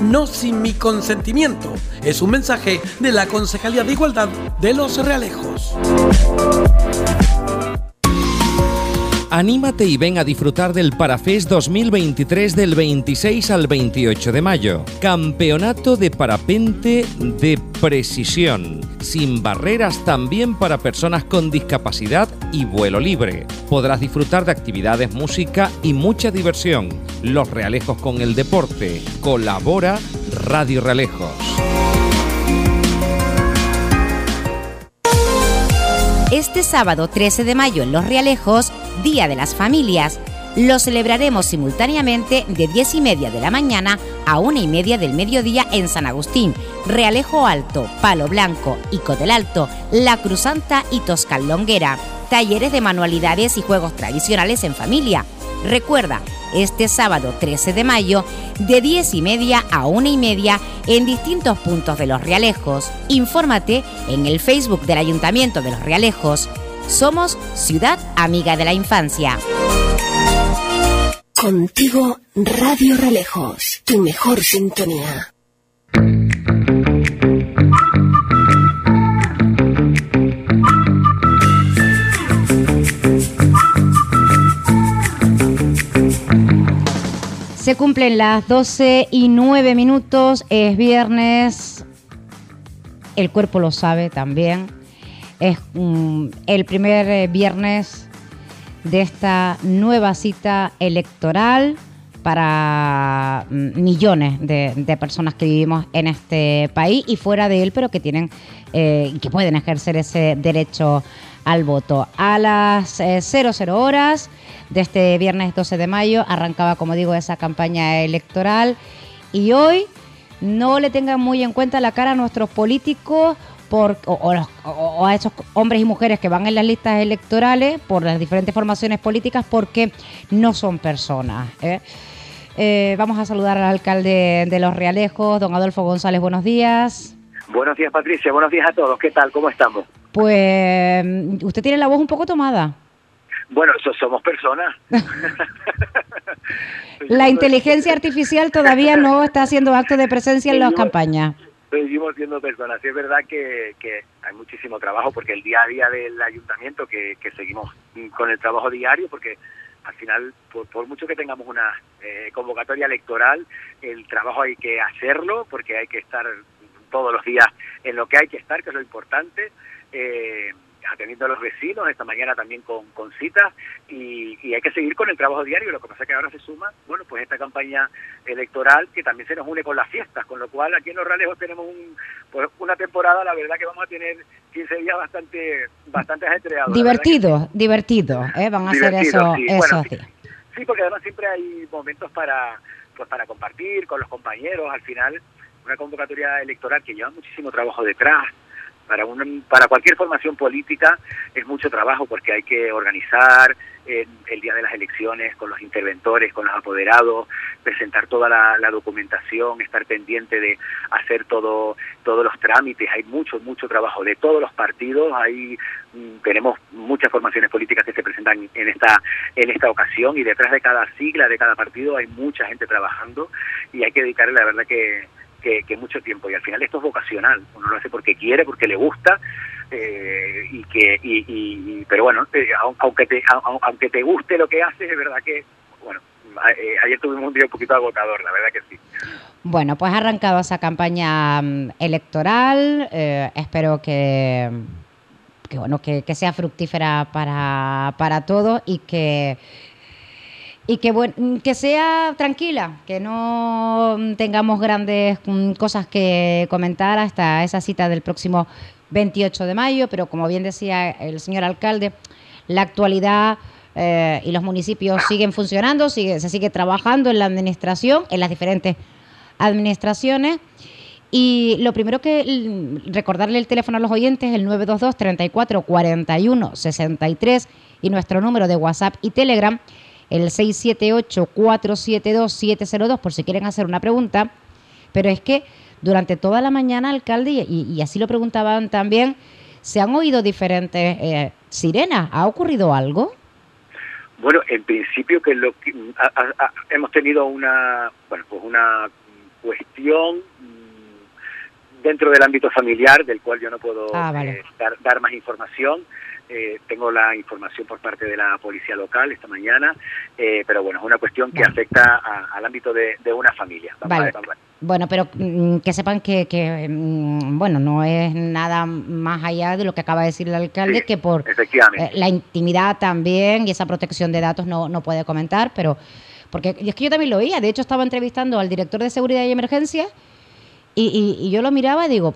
no sin mi consentimiento. Es un mensaje de la Concejalía de Igualdad de los Realejos. Anímate y ven a disfrutar del Parafest 2023 del 26 al 28 de mayo. Campeonato de parapente de precisión, sin barreras también para personas con discapacidad y vuelo libre. Podrás disfrutar de actividades, música y mucha diversión. Los Realejos con el deporte. Colabora Radio Realejos. Este sábado 13 de mayo en Los Realejos, Día de las Familias, lo celebraremos simultáneamente de 10 y media de la mañana a 1 y media del mediodía en San Agustín, Realejo Alto, Palo Blanco, Ico del Alto, La Cruzanta y Toscal Longuera. Talleres de manualidades y juegos tradicionales en familia. Recuerda, este sábado 13 de mayo, de 10 y media a 1 y media, en distintos puntos de Los Realejos. Infórmate en el Facebook del Ayuntamiento de Los Realejos. Somos Ciudad Amiga de la Infancia. Contigo, Radio Relejos, tu mejor sintonía. Se cumplen las 12 y 9 minutos, es viernes, el cuerpo lo sabe también. Es el primer eh, viernes de esta nueva cita electoral para mm, millones de, de personas que vivimos en este país y fuera de él, pero que tienen eh, que pueden ejercer ese derecho al voto. A las eh, 00 horas de este viernes 12 de mayo arrancaba, como digo, esa campaña electoral y hoy no le tengan muy en cuenta la cara a nuestros políticos por, o, a esos hombres y mujeres que van en las listas electorales por las diferentes formaciones políticas porque no son personas. ¿eh? Eh, vamos a saludar al alcalde de Los Realejos, don Adolfo González, buenos días. Buenos días, Patricia. Buenos días a todos. ¿Qué tal? ¿Cómo estamos? Pues usted tiene la voz un poco tomada. Bueno, so- somos personas. La inteligencia artificial todavía no está haciendo acto de presencia en las campañas. Seguimos siendo personas. Sí, es verdad que, que hay muchísimo trabajo porque el día a día del ayuntamiento, que, que seguimos con el trabajo diario, porque al final, por, por mucho que tengamos una eh, convocatoria electoral, el trabajo hay que hacerlo porque hay que estar todos los días en lo que hay que estar, que es lo importante. Eh, atendiendo a los vecinos, esta mañana también con, con citas, y, y hay que seguir con el trabajo diario. Lo que pasa es que ahora se suma, bueno, pues esta campaña electoral que también se nos une con las fiestas, con lo cual aquí en Los Ralejos tenemos un, pues una temporada, la verdad que vamos a tener 15 días bastante, bastante ajetreados. que Divertido, divertido, ¿eh? Van a ser eso, sí. Bueno, sí. Sí, porque además siempre hay momentos para pues para compartir con los compañeros. Al final, una convocatoria electoral que lleva muchísimo trabajo detrás. Para, un, para cualquier formación política es mucho trabajo porque hay que organizar eh, el día de las elecciones con los interventores, con los apoderados, presentar toda la, la documentación, estar pendiente de hacer todo todos los trámites. Hay mucho, mucho trabajo de todos los partidos. Hay mm, tenemos muchas formaciones políticas que se presentan en esta en esta ocasión y detrás de cada sigla de cada partido hay mucha gente trabajando y hay que dedicarle la verdad que, que, mucho tiempo y al final esto es vocacional uno lo hace porque quiere porque le gusta eh, y que y, y- pero bueno eh, au- aunque te au- aunque te guste lo que haces es verdad que bueno eh, ayer tuvimos un día un poquito agotador la verdad que sí Bueno, pues ha arrancado esa campaña mm, electoral. eh, espero que, que, bueno, que, que sea fructífera para, para todos y que y que, buen- que sea tranquila, que no tengamos grandes mm, cosas que comentar hasta esa cita del próximo 28 de mayo, pero como bien decía el señor alcalde, la actualidad eh, y los municipios siguen funcionando, sigue, se sigue trabajando en la administración, en las diferentes administraciones. Y lo primero que mm, recordarle el teléfono a los oyentes, el 922 34 41 63 y nuestro número de WhatsApp y Telegram, el 678 472 702 por si quieren hacer una pregunta. Pero es que durante toda la mañana, alcalde, y, y así lo preguntaban también, se han oído diferentes eh, sirenas. ¿Ha ocurrido algo? Bueno, en principio que lo que a- a- a- hemos tenido una bueno pues una cuestión mm, dentro del ámbito familiar del cual yo no puedo Ah, vale. eh, dar, dar más información. Eh, tengo la información por parte de la policía local esta mañana, eh, pero bueno, es una cuestión que afecta a- al ámbito de, de una familia. Vamos a Vale. ver, vamos a ver. Bueno, pero mm, que sepan que, que, mm, bueno, no es nada más allá de lo que acaba de decir el alcalde, que por Efectivamente. eh, la intimidad también y esa protección de datos no, no puede comentar, pero porque y es que yo también lo oía, de hecho estaba entrevistando al director de seguridad y emergencia y, y- y yo lo miraba y digo,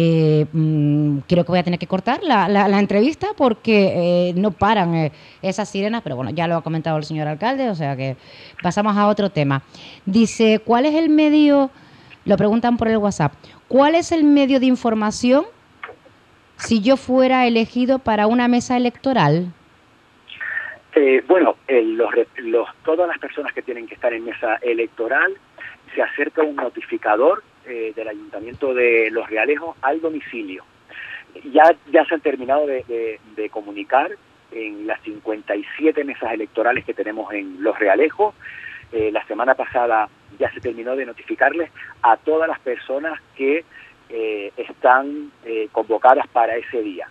eh, mm, creo que voy a tener que cortar la, la- entrevista porque eh, no paran eh, esas sirenas, pero bueno, ya lo ha comentado el señor alcalde, o sea que pasamos a otro tema. Dice, ¿cuál es el medio, lo preguntan por el WhatsApp, ¿cuál es el medio de información si yo fuera elegido para una mesa electoral? Eh, bueno, los, los- todas las personas que tienen que estar en mesa electoral se acerca un notificador eh, del Ayuntamiento de Los Realejos al domicilio. Ya, ya se han terminado de, comunicar en las 57 mesas electorales que tenemos en Los Realejos. Eh, la semana pasada ya se terminó de notificarles a todas las personas que eh, están eh, convocadas para ese día.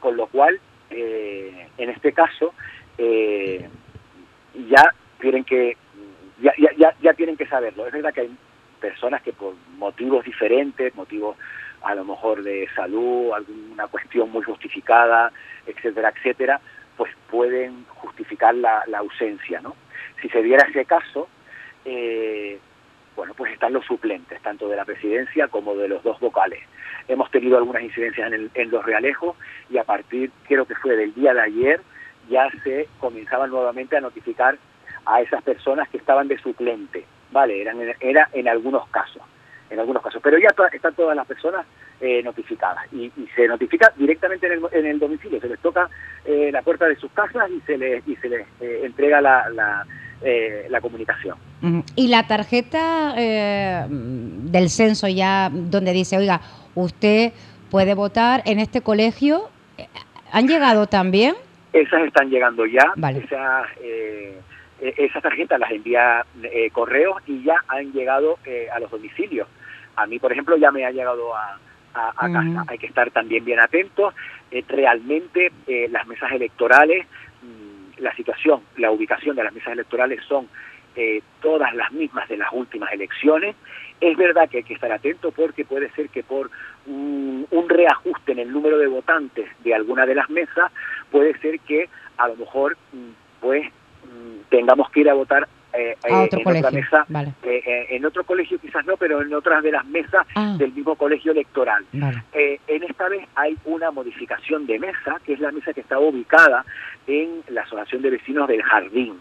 Con lo cual, eh, en este caso, eh, ya tienen que ya, ya, ya tienen que saberlo. Es verdad que hay personas que por motivos diferentes, motivos a lo mejor de salud, alguna cuestión muy justificada, etcétera, etcétera, pues pueden justificar la, ausencia, ¿no? Si se diera ese caso, eh, bueno, pues están los suplentes, tanto de la presidencia como de los dos vocales. Hemos tenido algunas incidencias en, el- en los realejos y a partir, creo que fue del día de ayer, ya se comenzaban nuevamente a notificar a esas personas que estaban de suplente, ¿vale? Eran, era en algunos casos, en algunos casos. Pero ya to- están todas las personas eh, notificadas y, y se notifica directamente en el, en el domicilio, se les toca eh, la puerta de sus casas y se les, y se les eh, entrega la, la, eh, la comunicación. Y la tarjeta eh, del censo ya donde dice, oiga, usted puede votar en este colegio, ¿han llegado también? Esas están llegando ya, Vale. esas, esas tarjetas las envía eh, correos y ya han llegado eh, a los domicilios. A mí, por ejemplo, ya me ha llegado a, a- a casa. Hay que estar también bien atentos. Eh, realmente eh, las mesas electorales, mm, la situación, la ubicación de las mesas electorales son eh, todas las mismas de las últimas elecciones. Es verdad que hay que estar atento porque puede ser que por un, un reajuste en el número de votantes de alguna de las mesas, puede ser que a lo mejor mm, pues tengamos que ir a votar eh, A eh, otro en colegio, otra mesa, vale. eh, eh, en otro colegio quizás no, pero en otras de las mesas Ah. del mismo colegio electoral. Vale. Eh, en esta vez hay una modificación de mesa, que es la mesa que está ubicada en la Asociación de Vecinos del Jardín,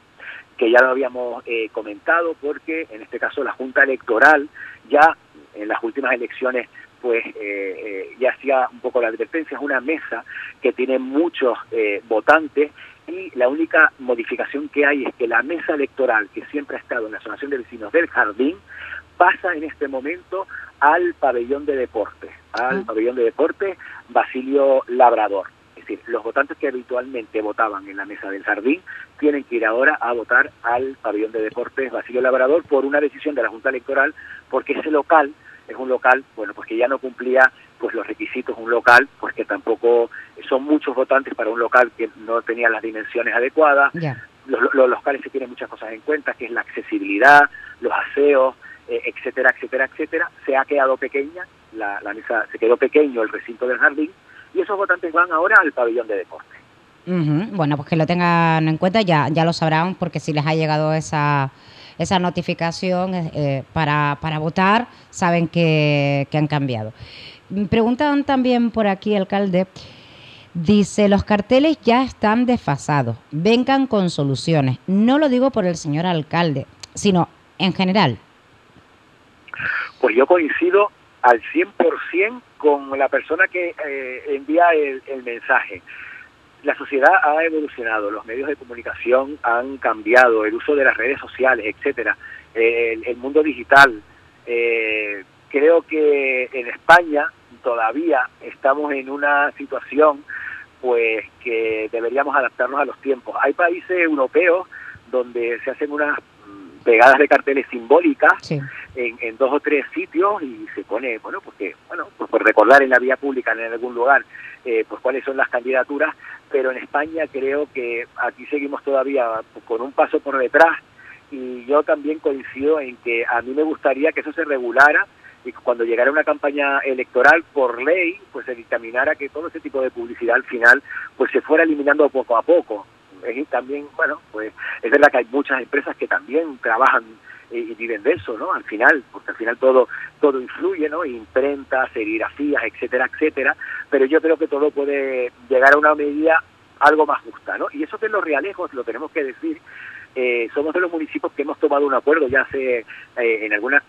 que ya lo habíamos eh, comentado porque en este caso la Junta Electoral ya en las últimas elecciones pues eh, eh, ya hacía un poco la advertencia, es una mesa que tiene muchos eh, votantes y la única modificación que hay es que la mesa electoral que siempre ha estado en la Asociación de Vecinos del Jardín pasa en este momento al pabellón de deportes, al pabellón de deportes Basilio Labrador. Es decir, los votantes que habitualmente votaban en la mesa del jardín tienen que ir ahora a votar al pabellón de deportes Basilio Labrador por una decisión de la Junta Electoral, porque ese local es un local, bueno, pues que ya no cumplía pues los requisitos, un local, pues que tampoco son muchos votantes para un local que no tenía las dimensiones adecuadas, los, los locales se tienen muchas cosas en cuenta, que es la accesibilidad, los aseos, eh, etcétera, etcétera, etcétera. Se ha quedado pequeña, la, la mesa, se quedó pequeño el recinto del jardín y esos votantes van ahora al pabellón de deporte. Bueno, pues que lo tengan en cuenta, ya, ya lo sabrán, porque si les ha llegado esa, esa notificación eh, eh, para, para votar, saben que, que han cambiado. Preguntan también por aquí, alcalde, dice, los carteles ya están desfasados, vengan con soluciones. No lo digo por el señor alcalde, sino en general. Pues yo coincido al 100% con la persona que eh, envía el, el mensaje. La sociedad ha evolucionado, los medios de comunicación han cambiado, el uso de las redes sociales, etcétera, eh, el, el mundo digital. Eh, creo que en España todavía estamos en una situación pues que deberíamos adaptarnos a los tiempos. Hay países europeos donde se hacen unas mm, pegadas de carteles simbólicas en, en dos o tres sitios y se pone, bueno, porque, bueno, pues por recordar en la vía pública en algún lugar, eh, pues cuáles son las candidaturas, pero en España creo que aquí seguimos todavía con un paso por detrás y yo también coincido en que a mí me gustaría que eso se regulara y cuando llegara una campaña electoral por ley, pues se dictaminara que todo ese tipo de publicidad al final pues se fuera eliminando poco a poco. Y también, bueno, pues es verdad que hay muchas empresas que también trabajan y, viven de eso, ¿no? Al final, porque al final todo todo influye, ¿no? Imprentas, serigrafías, etcétera, etcétera, pero yo creo que todo puede llegar a una medida algo más justa, ¿no? Y eso que en los realejos, lo tenemos que decir, eh, somos de los municipios que hemos tomado un acuerdo ya hace eh, en algunas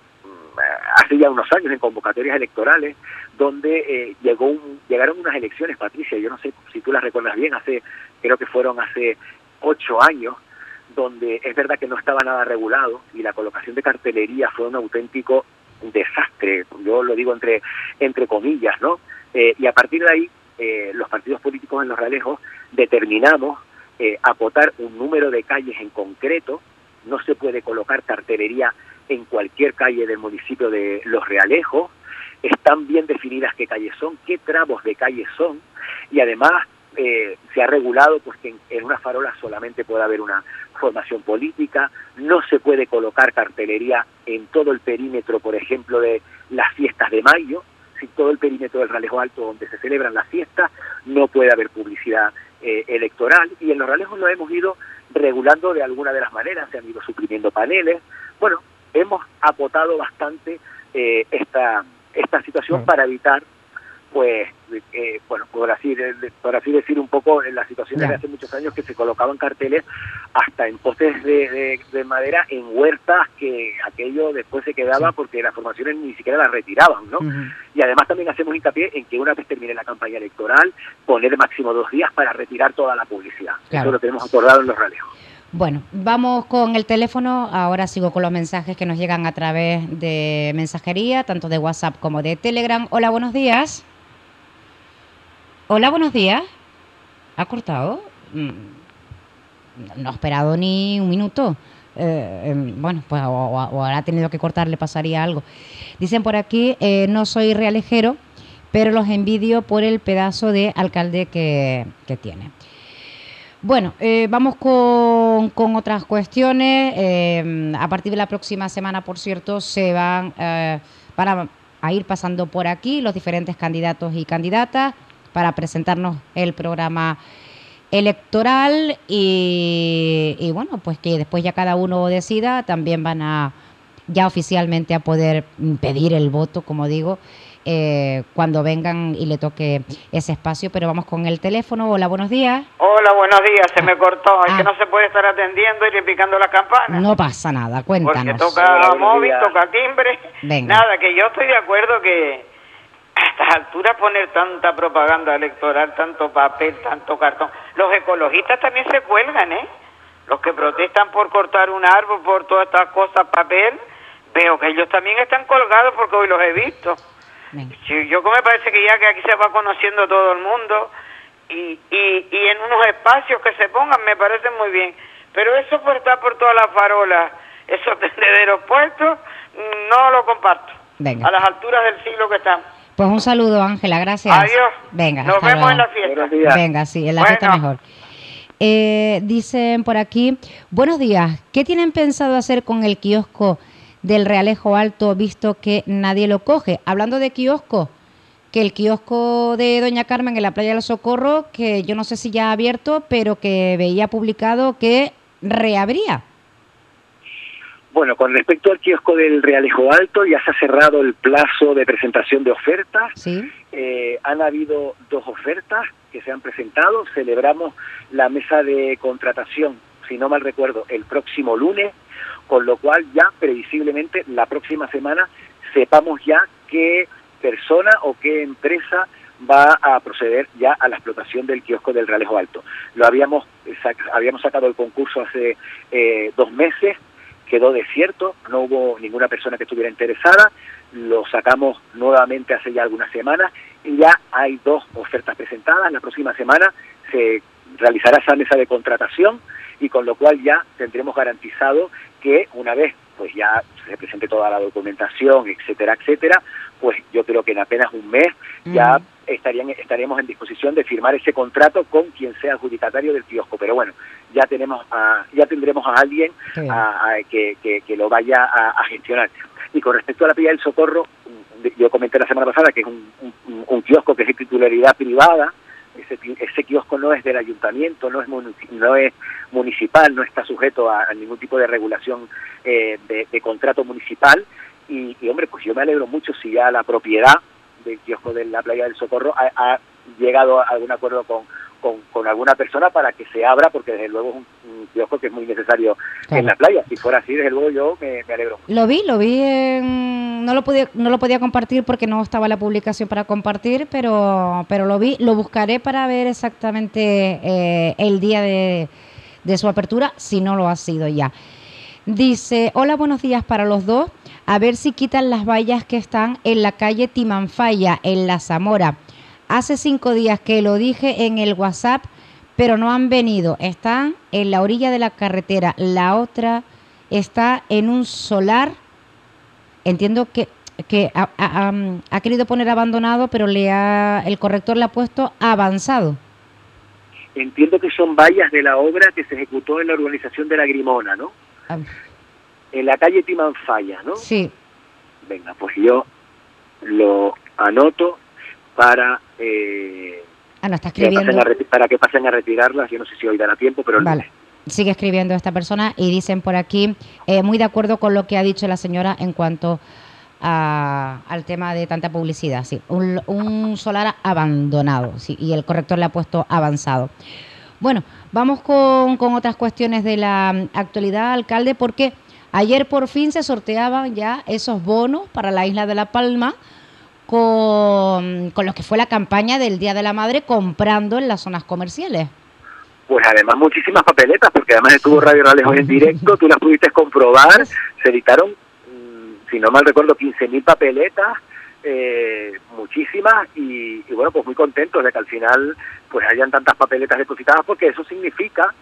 hace ya unos años en convocatorias electorales donde eh, llegó un, llegaron unas elecciones Patricia yo no sé si tú las recuerdas bien hace creo que fueron hace ocho años donde es verdad que no estaba nada regulado y la colocación de cartelería fue un auténtico desastre yo lo digo entre entre comillas no Eh, y a partir de ahí eh, los partidos políticos en los realejos determinamos eh, acotar un número de calles en concreto. No se puede colocar cartelería en cualquier calle del municipio de Los Realejos. Están bien definidas qué calles son, qué tramos de calles son y además eh, se ha regulado pues que en, en una farola solamente puede haber una formación política, no se puede colocar cartelería en todo el perímetro, por ejemplo, de las fiestas de mayo, si todo el perímetro del Ralejo Alto donde se celebran las fiestas, no puede haber publicidad eh, electoral y en los Ralejos lo hemos ido regulando de alguna de las maneras, se han ido suprimiendo paneles. Bueno, hemos acotado bastante eh, esta, esta situación para evitar pues eh, bueno por así por así decir un poco en las situaciones de hace muchos años que se colocaban carteles hasta en postes de, de- de madera en huertas que aquello después se quedaba porque las formaciones ni siquiera las retiraban no y además también hacemos hincapié en que una vez termine la campaña electoral poner máximo dos días para retirar toda la publicidad. Claro. eso lo tenemos acordado en los ralejos Bueno, vamos con el teléfono. Ahora sigo con los mensajes que nos llegan a través de mensajería, tanto de WhatsApp como de Telegram. Hola, buenos días. Hola, buenos días. ¿Ha cortado? Mm, No ha esperado ni un minuto. Eh, em, bueno, pues o, o- habrá tenido que cortar, le pasaría algo. Dicen por aquí, eh, no soy realejero, pero los envidio por el pedazo de alcalde que tiene. Bueno, eh, vamos con, con otras cuestiones. Eh, a partir de la próxima semana, por cierto, se van eh, para a ir pasando por aquí los diferentes candidatos y candidatas para presentarnos el programa electoral y, y bueno, pues que después ya cada uno decida, también van a ya oficialmente a poder pedir el voto, como digo, eh, cuando vengan y le toque ese espacio. Pero vamos con el teléfono. Hola, buenos días. Hola, buenos días. Se me cortó. Es que no se puede estar atendiendo y picando la campana. No pasa nada, Porque cuéntanos. toca móvil, toca timbre. Venga. Nada, que yo estoy de acuerdo que a estas alturas poner tanta propaganda electoral, tanto papel, tanto cartón. Los ecologistas también se cuelgan, ¿eh? Los que protestan por cortar un árbol, por todas estas cosas, papel, veo que ellos también están colgados porque hoy los he visto. Sí, yo me parece que ya que aquí se va conociendo todo el mundo y, y, y en unos espacios que se pongan me parece muy bien. Pero eso por estar por todas las farolas, esos tendederos puestos, no lo comparto. Venga. A las alturas del siglo que estamos. Pues un saludo, Ángela, gracias. Adiós. Venga, Nos hasta vemos en la fiesta. Buenos días. Venga, sí, en la Bueno. fiesta mejor. Eh, dicen por aquí, buenos días, ¿qué tienen pensado hacer con el kiosco del Realejo Alto visto que nadie lo coge? Hablando de kiosco, que el kiosco de Doña Carmen en la playa del Socorro, que yo no sé si ya ha abierto, pero que veía publicado que reabría. Bueno, con respecto al kiosco del Realejo Alto, ya se ha cerrado el plazo de presentación de ofertas. Sí. Eh, han habido dos ofertas que se han presentado. Celebramos la mesa de contratación, si no mal recuerdo, el próximo lunes, con lo cual ya previsiblemente la próxima semana sepamos ya qué persona o qué empresa va a proceder ya a la explotación del kiosco del Realejo Alto. Lo habíamos, sac- habíamos sacado el concurso hace eh, dos meses, quedó desierto, no hubo ninguna persona que estuviera interesada, lo sacamos nuevamente hace ya algunas semanas y ya hay dos ofertas presentadas. La próxima semana se realizará esa mesa de contratación y con lo cual ya tendremos garantizado que una vez pues ya se presente toda la documentación, etcétera, etcétera, pues yo creo que en apenas un mes ya estarían, estaríamos en disposición de firmar ese contrato con quien sea adjudicatario del kiosco. Pero bueno, ya tenemos a, ya tendremos a alguien a- a- que, que- que lo vaya a, a gestionar. Y con respecto a la Playa del Socorro, yo comenté la semana pasada que es un, un- un kiosco que es de titularidad privada, ese, ese kiosco no es del ayuntamiento, no es, no es municipal, no está sujeto a, a ningún tipo de regulación eh, de, de contrato municipal. Y, y, hombre, pues yo me alegro mucho si ya la propiedad del kiosco de la Playa del Socorro ha, ha llegado a algún acuerdo con, con, con alguna persona para que se abra, porque desde luego es un, un kiosco que es muy necesario en la playa. Si fuera así, desde luego yo me, me alegro. Lo vi, lo vi en- no lo podía no lo podía compartir porque no estaba la publicación para compartir, pero pero lo vi, lo buscaré para ver exactamente eh, el día de, de su apertura, si no lo ha sido ya. Dice, hola, buenos días para los dos. A ver si quitan las vallas que están en la calle Timanfaya, en La Zamora. Hace cinco días que lo dije en el WhatsApp, pero no han venido. Están en la orilla de la carretera. La otra está en un solar. Entiendo que, que ha, ha- querido poner abandonado, pero le ha, el corrector le ha puesto avanzado. Entiendo que son vallas de la obra que se ejecutó en la urbanización de la Grimona, ¿no? Ah. En la calle Timanfaya, ¿no? Sí. Venga, pues yo lo anoto para eh, Ah, no, está que pasen a para que pasen a retirarlas. Yo no sé si hoy dará tiempo, pero Vale. Sigue escribiendo esta persona y dicen por aquí, eh, muy de acuerdo con lo que ha dicho la señora en cuanto a- al tema de tanta publicidad. Sí, un, un solar abandonado sí, y el corrector le ha puesto avanzado. Bueno, vamos con, con otras cuestiones de la actualidad, alcalde, porque ayer por fin se sorteaban ya esos bonos para la isla de La Palma con, con los que fue la campaña del Día de la Madre comprando en las zonas comerciales. Pues además muchísimas papeletas, porque además estuvo Radio Ralejos en directo, tú las pudiste comprobar, se editaron, mm, si no mal recuerdo, 15.000 papeletas, eh, muchísimas, y, y bueno, pues muy contentos de que al final pues hayan tantas papeletas depositadas, porque eso significa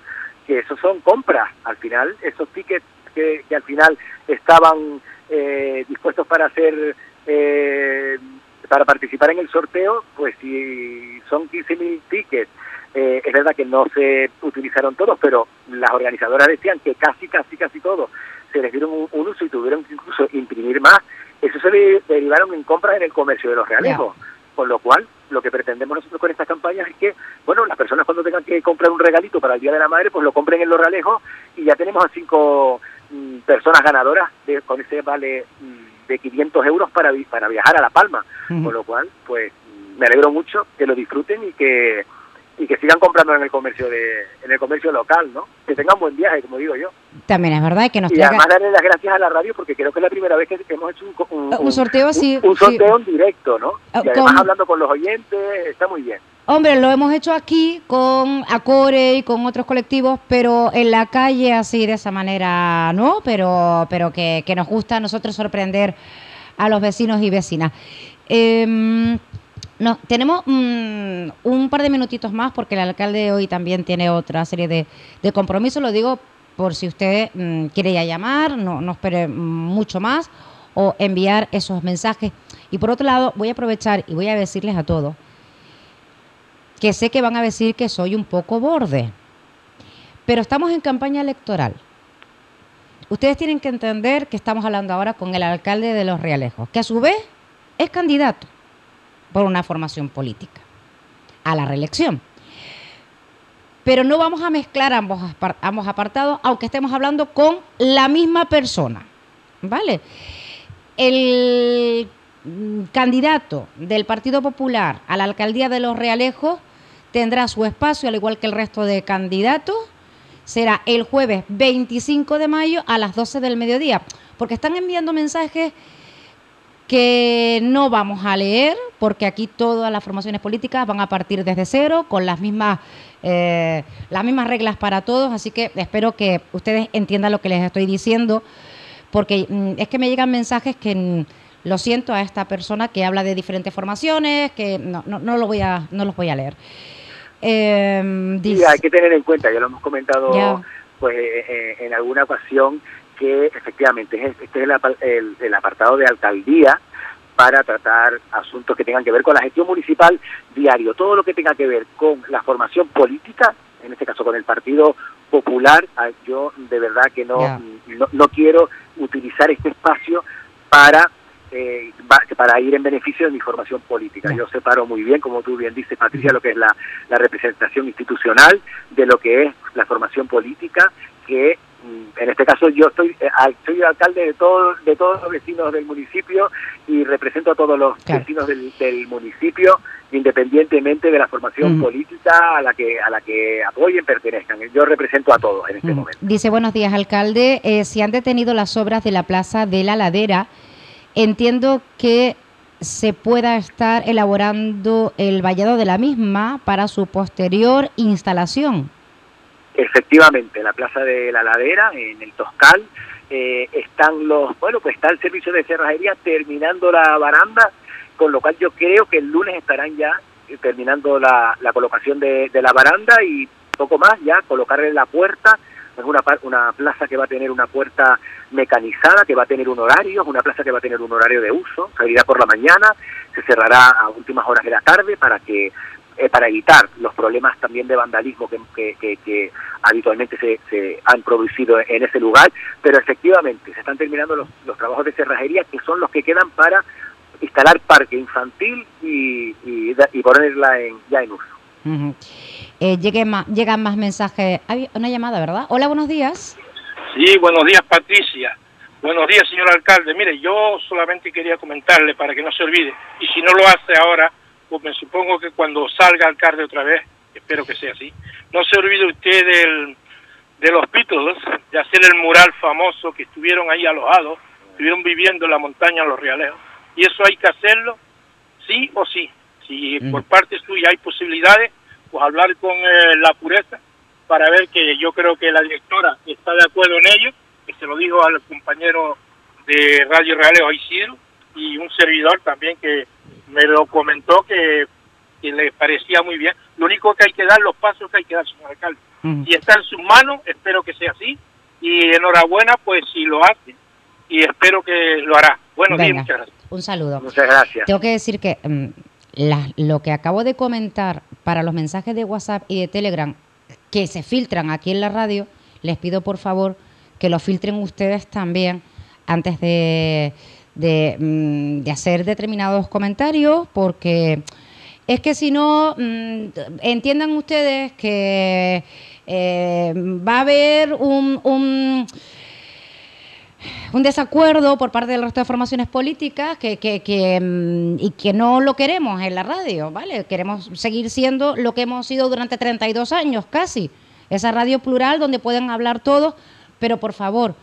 que esos son compras, al final esos tickets que, que al final estaban eh, dispuestos para hacer... eh, para participar en el sorteo, pues si son 15.000 tickets Eh, es verdad que no se utilizaron todos, pero las organizadoras decían que casi, casi, casi todos se les dieron un, un uso y tuvieron que incluso imprimir más. Eso se de- derivaron en compras en el comercio de los realejos. Con lo cual, lo que pretendemos nosotros con estas campañas es que, bueno, las personas cuando tengan que comprar un regalito para el Día de la Madre, pues lo compren en los realejos y ya tenemos a cinco mm, personas ganadoras de, con ese vale mm, de 500 euros para, para viajar a La Palma. Con lo cual, pues me alegro mucho que lo disfruten y que y que sigan comprando en el comercio de en el comercio local, ¿no? Que tengan buen viaje, como digo yo. También es verdad que nos Y además darle las gracias a la radio porque creo que es la primera vez que hemos hecho un, co- un, un sorteo así. un sorteo en directo, ¿no? Ah, Y además hablando con los oyentes, está muy bien. Hombre, lo hemos hecho aquí con Acore y con otros colectivos, pero en la calle así de esa manera no, pero, pero que, que nos gusta a nosotros sorprender a los vecinos y vecinas. Em, no, tenemos mm, un par de minutitos más porque el alcalde hoy también tiene otra serie de, de compromisos, lo digo por si usted mm, quiere ya llamar, no, no espere mucho más o enviar esos mensajes. Y por otro lado, voy a aprovechar y voy a decirles a todos que sé que van a decir que soy un poco borde, pero estamos en campaña electoral. Ustedes tienen que entender que estamos hablando ahora con el alcalde de Los Realejos, que a su vez es candidato por una formación política a la reelección. Pero no vamos a mezclar ambos, ambos apartados, aunque estemos hablando con la misma persona. ¿Vale? El mm, candidato del Partido Popular a la alcaldía de Los Realejos tendrá su espacio, al igual que el resto de candidatos. Será el jueves 25 de mayo a las 12 del mediodía, porque están enviando mensajes que no vamos a leer, porque aquí todas las formaciones políticas van a partir desde cero, con las mismas, eh, las mismas reglas para todos, así que espero que ustedes entiendan lo que les estoy diciendo, porque mm, es que me llegan mensajes que mm, lo siento a esta persona que habla de diferentes formaciones, que no, no, no lo voy a, no los voy a leer. Eh, Y dice- hay que tener en cuenta, ya lo hemos comentado pues eh, eh, en alguna ocasión, que efectivamente es- este es el, el- el apartado de alcaldía para tratar asuntos que tengan que ver con la gestión municipal diario. Todo lo que tenga que ver con la formación política, en este caso con el Partido Popular, ah, yo de verdad que no, no, no quiero utilizar este espacio para eh, para ir en beneficio de mi formación política. Yo separo muy bien, como tú bien dices, Patricia, lo que es la, la representación institucional de lo que es la formación política, que en este caso yo estoy eh, soy alcalde de todos de todos los vecinos del municipio y represento a todos los Claro. vecinos del, del municipio independientemente de la formación política a la que a la que apoyen pertenezcan yo represento a todos en este Mm. momento Dice, buenos días, alcalde. Eh, si han detenido las obras de la Plaza de la Ladera, entiendo que se pueda estar elaborando el vallado de la misma para su posterior instalación. Efectivamente, en la Plaza de la Ladera, en el Toscal, eh, están los, bueno, pues está el servicio de cerrajería terminando la baranda, con lo cual yo creo que el lunes estarán ya eh, terminando la, la colocación de, de la baranda y poco más ya colocarle la puerta. Es una, una plaza que va a tener una puerta mecanizada, que va a tener un horario, es una plaza que va a tener un horario de uso, se abrirá por la mañana, se cerrará a últimas horas de la tarde para que eh, para evitar los problemas también de vandalismo que, que- que- que habitualmente se, se han producido en ese lugar, pero efectivamente se están terminando los, los trabajos de cerrajería que son los que quedan para instalar parque infantil y, y, ponerla en, ya en uso. Eh, ma- llegan más mensajes. Hay una llamada, ¿verdad? Hola, buenos días. Sí, buenos días Patricia. Buenos días, señor alcalde. Mire, yo solamente quería comentarle para que no se olvide. Y si no lo hace ahora, pues me supongo que cuando salga alcalde otra vez, espero que sea así, no se olvide usted del, de los Beatles, de hacer el mural famoso que estuvieron ahí alojados, estuvieron viviendo en la montaña Los Realeos. Y eso hay que hacerlo sí o sí. Si por parte suya hay posibilidades, pues hablar con eh, la pureza para ver que yo creo que la directora está de acuerdo en ello, que se lo dijo al compañero de Radio Realejo Isidro y un servidor también que me lo comentó que, que le parecía muy bien. Lo único que hay que dar, los pasos que hay que dar, señor alcalde. Si está en sus manos, espero que sea así. Y enhorabuena, pues si lo hace, y espero que lo hará. Buenos días, Venga. muchas gracias. Un saludo. Muchas gracias. Tengo que decir que mm, la- lo que acabo de comentar para los mensajes de WhatsApp y de Telegram que se filtran aquí en la radio, les pido por favor que lo filtren ustedes también antes de, de, mm, de hacer determinados comentarios, porque es que si no, mm, entiendan ustedes que eh, va a haber un, un, desacuerdo por parte del resto de formaciones políticas que, que, que, mm, y que no lo queremos en la radio, ¿vale? Queremos seguir siendo lo que hemos sido durante 32 años casi, esa radio plural donde pueden hablar todos, pero por favor,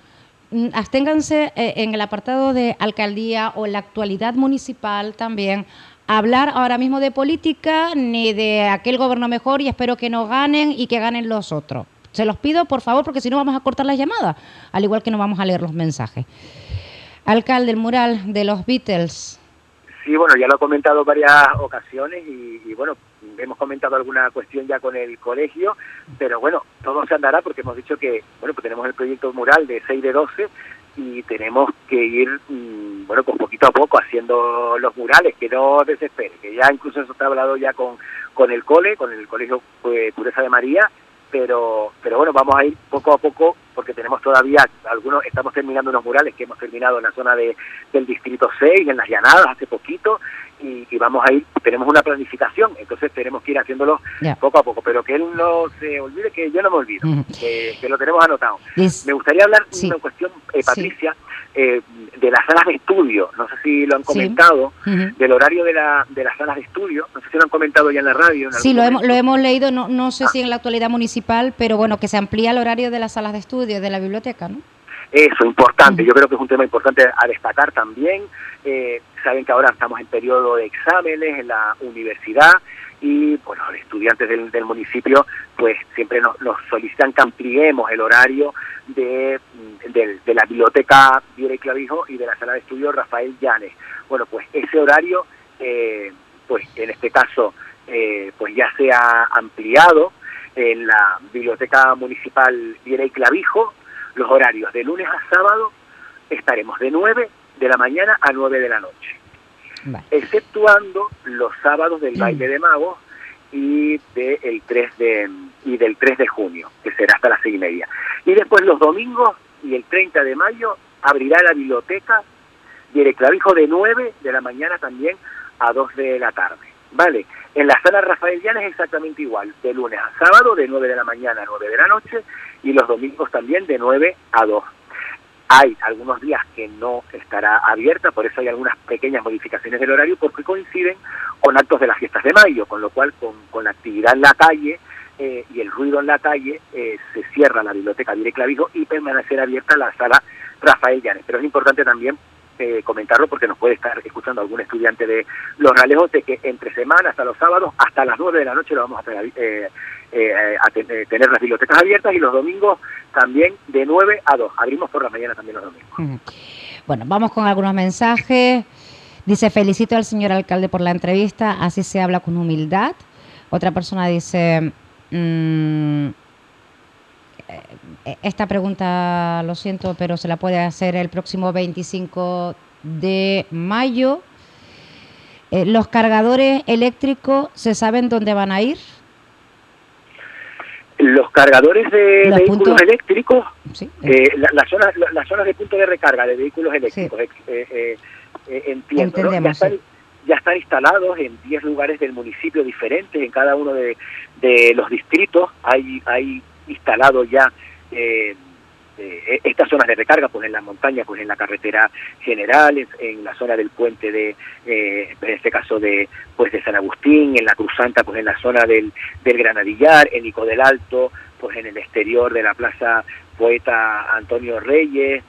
absténganse eh, en el apartado de alcaldía o la actualidad municipal también hablar ahora mismo de política ni de aquel gobierno mejor y espero que no ganen y que ganen los otros. Se los pido, por favor, porque si no vamos a cortar las llamadas, al igual que no vamos a leer los mensajes. Alcalde, mural de los Beatles. Sí, bueno, ya lo he comentado varias ocasiones y, bueno, hemos comentado alguna cuestión ya con el colegio, pero bueno, todo se andará porque hemos dicho que, bueno, pues tenemos el proyecto mural de 6 de 12 y tenemos que ir, mm, bueno, pues poquito a poco haciendo los murales, que no desespere, que ya incluso eso está hablado ya con, con el cole, con el colegio pues, Pureza de María, pero pero bueno, vamos a ir poco a poco porque tenemos todavía algunos, estamos terminando unos murales que hemos terminado en la zona de, del distrito 6, en las llanadas hace poquito, y, y vamos a ir, tenemos una planificación, entonces tenemos que ir haciéndolo poco a poco, pero que él no se olvide que yo no me olvido, Ujú. que, que lo tenemos anotado. Me gustaría hablar de Sí. una cuestión, eh, Patricia, eh, de las salas de estudio, no sé si lo han comentado, del horario de, la, de las salas de estudio, no sé si lo han comentado ya en la radio. en Sí, lo hemos, lo hemos leído, no, no sé si en la actualidad municipal, pero bueno, que se amplía el horario de las salas de estudio, de la biblioteca, ¿no? Eso, importante. Yo creo que es un tema importante a destacar también. Eh, saben que ahora estamos en periodo de exámenes en la universidad y, bueno, los estudiantes del, municipio pues siempre nos, nos solicitan que ampliemos el horario de, mm, del- de la biblioteca Viera y Clavijo y de la sala de estudio Rafael Llanes. Bueno, pues ese horario, eh, pues en este caso, eh, pues ya se ha ampliado en la biblioteca municipal Viera y Clavijo, los horarios de lunes a sábado estaremos de 9 de la mañana a 9 de la noche, exceptuando los sábados del baile de magos y de el 3 de y del 3 de junio, que será hasta las seis y media. Y después los domingos y el 30 de mayo abrirá la biblioteca y Clavijo de 9 de la mañana también a 2 de la tarde. Vale, en la sala Rafael Llanes es exactamente igual, de lunes a sábado, de 9 de la mañana a 9 de la noche, y los domingos también de 9 a 2. Hay algunos días que no estará abierta, por eso hay algunas pequeñas modificaciones del horario, porque coinciden con actos de las fiestas de mayo, con lo cual con, con la actividad en la calle eh, y el ruido en la calle eh, se cierra la biblioteca Dire Clavijo y permanecerá abierta la sala Rafael Llanes. Pero es importante también eh, comentarlo porque nos puede estar escuchando algún estudiante de los Ralejos de que entre semanas hasta los sábados hasta las 9 de la noche lo vamos a eh, eh, a ten- eh, tener las bibliotecas abiertas y los domingos también de 9 a 2. Abrimos por la mañana también los domingos. Bueno, vamos con algunos mensajes. Dice, felicito al señor alcalde por la entrevista, así se habla con humildad. Otra persona dice, mm, eh, esta pregunta, lo siento, pero se la puede hacer el próximo 25 de mayo. Eh, ¿Los cargadores eléctricos se saben dónde van a ir? Los cargadores de Los vehículos puntos- eléctricos, Sí. eh, la- las zonas la- las zonas de punto de recarga de vehículos eléctricos, eh, eh, eh, entiendo, ¿no? ya, están, ya están instalados en 10 lugares del municipio diferentes, en cada uno de, de los distritos hay, hay instalado ya eh, eh, estas zonas de recarga, pues en la montaña, pues en la carretera general, en, la zona del puente de, eh, en este caso de pues de San Agustín, en la Cruzanta, pues en la zona del, del Granadillar, en Ico del Alto, pues en el exterior de la Plaza Poeta Antonio Reyes,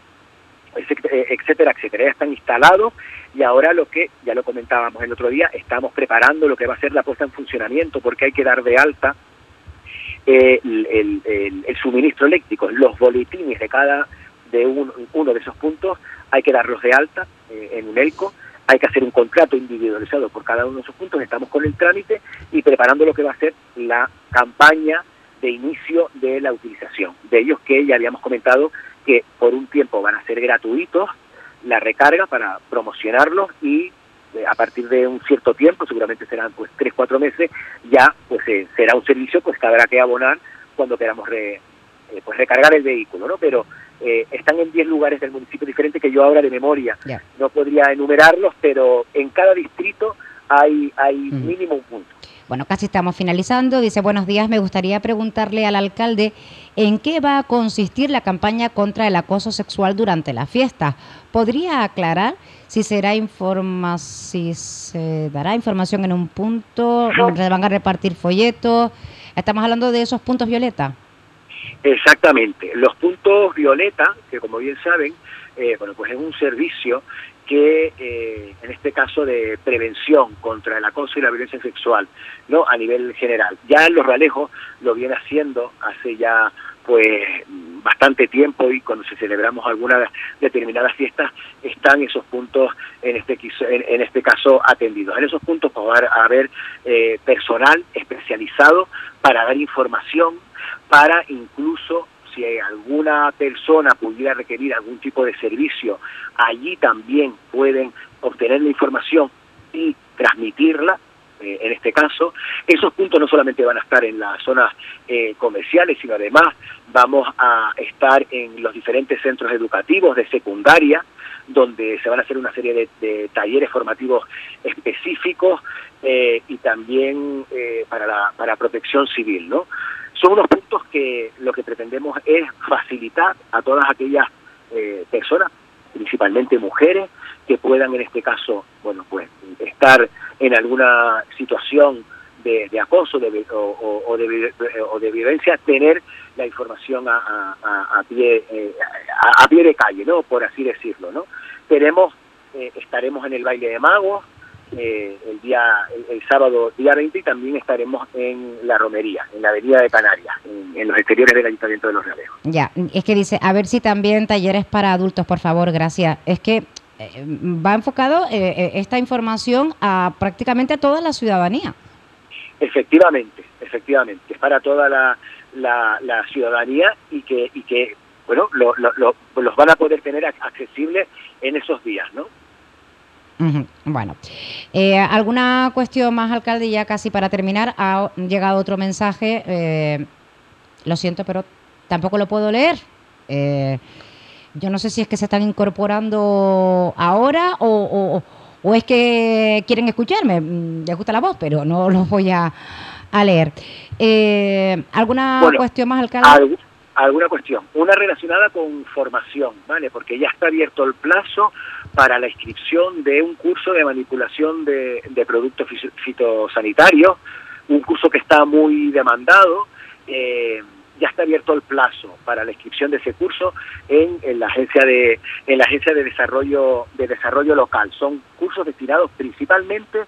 etcétera, etcétera. Ya están instalados y ahora lo que, ya lo comentábamos el otro día, estamos preparando lo que va a ser la puesta en funcionamiento porque hay que dar de alta el, el- el- suministro eléctrico, los boletines de cada de un- uno de esos puntos hay que darlos de alta eh, en un ELCO, hay que hacer un contrato individualizado por cada uno de esos puntos, estamos con el trámite y preparando lo que va a ser la campaña de inicio de la utilización. De ellos que ya habíamos comentado que por un tiempo van a ser gratuitos la recarga para promocionarlos y a partir de un cierto tiempo, seguramente serán pues tres, cuatro meses, ya pues eh, será un servicio pues que habrá que abonar cuando queramos re- eh, pues recargar el vehículo, ¿no? Pero eh, están en 10 lugares del municipio diferentes que yo ahora de memoria no podría enumerarlos, pero en cada distrito hay, hay mínimo un punto. Bueno, casi estamos finalizando. Dice, buenos días, me gustaría preguntarle al alcalde en qué va a consistir la campaña contra el acoso sexual durante la fiesta. ¿Podría aclarar si será informa si se dará información en un punto, se van a repartir folletos? Estamos hablando de esos puntos violeta. Exactamente. Los puntos violeta, que como bien saben, eh, bueno, pues es un servicio que, eh, en este caso de prevención contra el acoso y la violencia sexual, ¿no? A nivel general. Ya Los Realejos lo viene haciendo hace ya, pues, bastante tiempo y cuando se celebramos algunas determinadas fiestas están esos puntos en este en, este caso atendidos. En esos puntos pues, va haber eh, personal especializado para dar información, para incluso si alguna persona pudiera requerir algún tipo de servicio, allí también pueden obtener la información y transmitirla. eh, en este caso, esos puntos no solamente van a estar en las zonas eh, comerciales, sino además vamos a estar en los diferentes centros educativos de secundaria, donde se van a hacer una serie de, talleres formativos específicos eh, y también eh, para la para protección civil, ¿no? Son unos puntos que lo que pretendemos es facilitar a todas aquellas eh, personas, principalmente mujeres, que puedan en este caso, bueno, pues estar en alguna situación de, de acoso de, o, de, o de violencia, tener la información a, a- a- a pie eh, a, a pie de calle, ¿no? Por así decirlo, ¿no? Tenemos, eh, estaremos en el baile de magos eh, el día el, el sábado día 20 y también estaremos en la romería, en la avenida de Canarias, en, en los exteriores del Ayuntamiento de Los Realejos. Ya, es que dice, a ver si también talleres para adultos, por favor, gracias. Es que eh, va enfocado eh, eh, esta información a prácticamente a toda la ciudadanía. Efectivamente, efectivamente, es para toda la, la, la ciudadanía y que, y que bueno, lo- lo- lo- los van a poder tener ac- accesibles en esos días, ¿no? Bueno, Eh, ¿alguna cuestión más, alcalde? Ya casi para terminar, ha llegado otro mensaje. eh, lo siento, pero tampoco lo puedo leer. Eh, yo no sé si es que se están incorporando ahora o, o- o es que quieren escucharme. Mm, Les gusta la voz, pero no los voy a, a leer. Eh, ¿Alguna Bueno, cuestión más, alcalde? Algu- alguna cuestión. Una relacionada con formación, ¿vale? Porque ya está abierto el plazo para la inscripción de un curso de manipulación de, de productos fitosanitarios, un curso que está muy demandado. eh, ya está abierto el plazo para la inscripción de ese curso en, en la agencia de en la agencia de desarrollo de desarrollo local. Son cursos destinados principalmente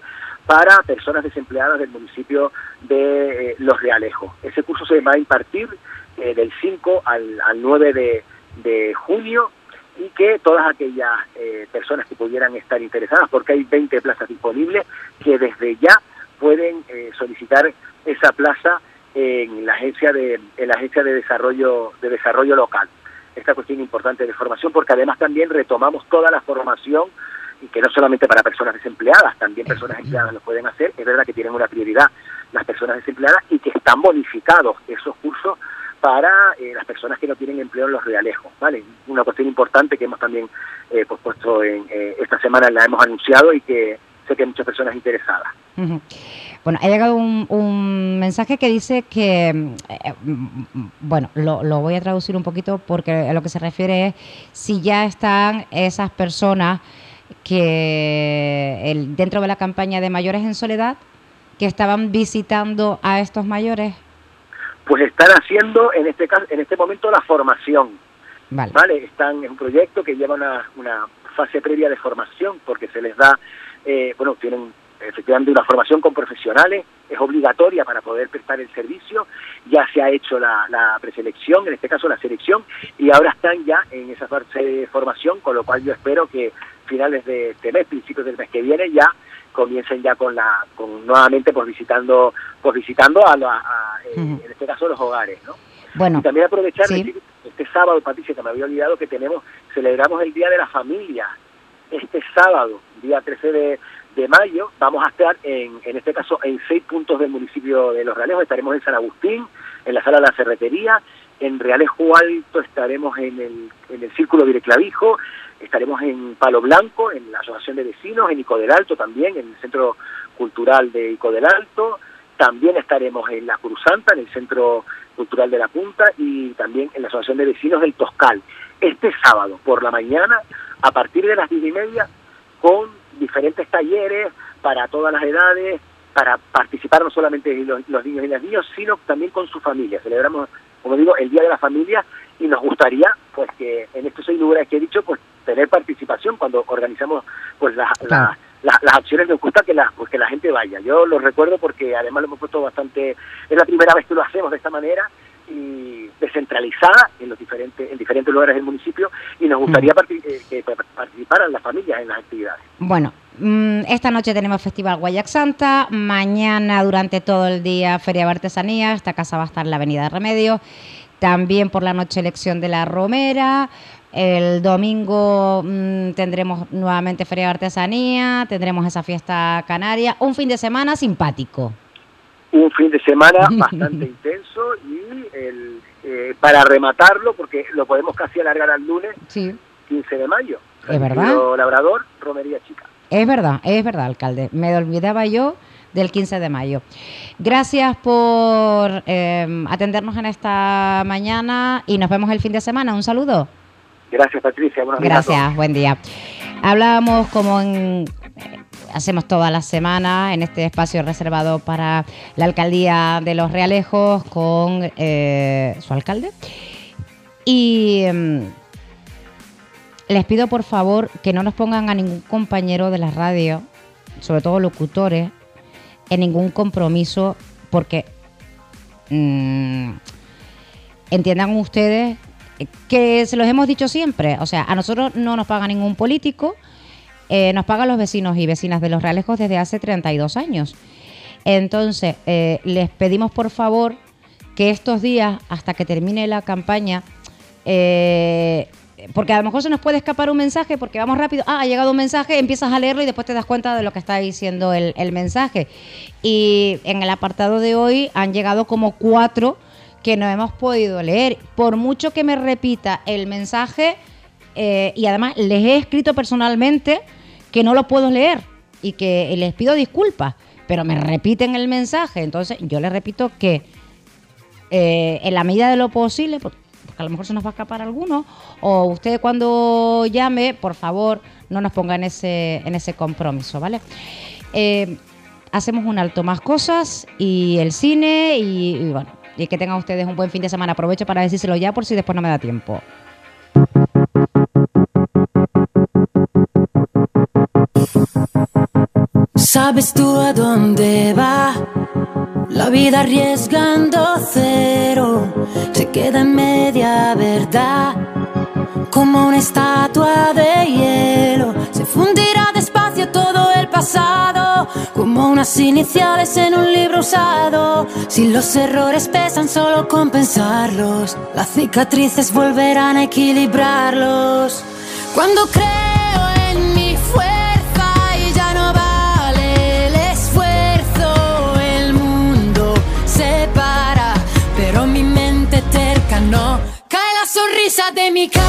para personas desempleadas del municipio de eh, Los Realejos. Ese curso se va a impartir eh, del 5 al, al 9 de, de junio y que todas aquellas eh, personas que pudieran estar interesadas, porque hay 20 plazas disponibles, que desde ya pueden eh, solicitar esa plaza en la agencia de en la agencia de desarrollo de desarrollo local. Esta cuestión importante de formación, porque además también retomamos toda la formación y que no solamente para personas desempleadas, también personas empleadas lo pueden hacer. Es verdad que tienen una prioridad las personas desempleadas y que están bonificados esos cursos para eh, las personas que no tienen empleo en los realejos, ¿vale? Una cuestión importante que hemos también eh, pues, en eh, esta semana, la hemos anunciado y que sé que hay muchas personas interesadas. Bueno, ha llegado un, un mensaje que dice que, mm, eh, bueno, lo, lo voy a traducir un poquito porque a lo que se refiere es si ya están esas personas que el, dentro de la campaña de mayores en soledad que estaban visitando a estos mayores. Pues están haciendo en este caso, en este momento la formación, Vale. ¿vale? Están en un proyecto que lleva una, una fase previa de formación porque se les da, eh, bueno, tienen efectivamente una formación con profesionales, es obligatoria para poder prestar el servicio, ya se ha hecho la, la preselección, en este caso la selección, y ahora están ya en esa fase de formación, con lo cual yo espero que finales de este mes, principios del mes que viene, ya comiencen ya con la, con nuevamente pues visitando, pues visitando a, la- a, Ujú. en este caso los hogares, ¿no? Bueno, y también aprovechar sí. decir, este sábado, Patricia, que me había olvidado que tenemos, celebramos el Día de la Familia, este sábado, día 13 de, de mayo vamos a estar en, en este caso en seis puntos del municipio de Los Realejos. Estaremos en San Agustín, en la sala de la ferretería, en Realejo Alto estaremos en el, en el Círculo Vireclavijo, estaremos en Palo Blanco, en la Asociación de Vecinos, en Ico del Alto también, en el Centro Cultural de Ico del Alto, también estaremos en la Cruz Santa, en el Centro Cultural de la Punta y también en la Asociación de Vecinos del Toscal. Este sábado por la mañana, a partir de las diez y media, con diferentes talleres para todas las edades, para participar no solamente los, los niños y las niñas, sino también con su familia. Celebramos, como digo, el Día de la Familia y nos gustaría, pues que en estos seis lugares que he dicho, pues tener participación cuando organizamos pues las, las, las, las acciones nos gusta que la, pues, que la gente vaya. Yo lo recuerdo porque además lo hemos puesto bastante, es la primera vez que lo hacemos de esta manera y descentralizada en los diferentes en diferentes lugares del municipio y nos gustaría parti- eh, que participaran las familias en las actividades. Bueno, mm, esta noche tenemos Festival Guayac Santa, mañana durante todo el día Feria de Artesanía, esta casa va a estar en la Avenida de Remedios, también por la noche elección de la Romera, el domingo mm, tendremos nuevamente Feria de Artesanía, tendremos esa fiesta canaria, un fin de semana simpático. Un fin de semana bastante intenso y el, eh, para rematarlo, porque lo podemos casi alargar al lunes, Sí. 15 de mayo. Es verdad. Labrador, Romería Chica. Es verdad, es verdad, alcalde. Me olvidaba yo del 15 de mayo. Gracias por eh, atendernos en esta mañana y nos vemos el fin de semana. Un saludo. Gracias, Patricia. Buenos días a todos. Gracias, buen día. Hablábamos como en, hacemos todas las semanas en este espacio reservado para la alcaldía de Los Realejos con eh, su alcalde. Y em, les pido por favor que no nos pongan a ningún compañero de la radio, sobre todo locutores, en ningún compromiso porque mm, entiendan ustedes que se los hemos dicho siempre, o sea, a nosotros no nos paga ningún político, eh, nos pagan los vecinos y vecinas de Los Realejos desde hace 32 años. Entonces, eh, les pedimos por favor que estos días, hasta que termine la campaña, eh, porque a lo mejor se nos puede escapar un mensaje porque vamos rápido, ah, ha llegado un mensaje, empiezas a leerlo y después te das cuenta de lo que está diciendo el, el mensaje. Y en el apartado de hoy han llegado como cuatro que no hemos podido leer. Por mucho que me repita el mensaje, eh, y además les he escrito personalmente que no lo puedo leer y que les pido disculpas, pero me repiten el mensaje. Entonces yo les repito que eh, en la medida de lo posible, por- porque a lo mejor se nos va a escapar alguno, o usted cuando llame, por favor, no nos ponga en ese, en ese compromiso, ¿vale? Eh, hacemos un alto más cosas y el cine y bueno, y que tengan ustedes un buen fin de semana. Aprovecho para decírselo ya por si después no me da tiempo. ¿Sabes tú a dónde va? La vida arriesgando cero se queda en media verdad. Como una estatua de hielo se fundirá despacio todo el pasado. Como unas iniciales en un libro usado. Si los errores pesan, solo compensarlos. Las cicatrices volverán a equilibrarlos. Cuando creo en mi fuerza y ya no vale el esfuerzo, el mundo se para, pero mi mente terca no. Cae la sonrisa de mi cara,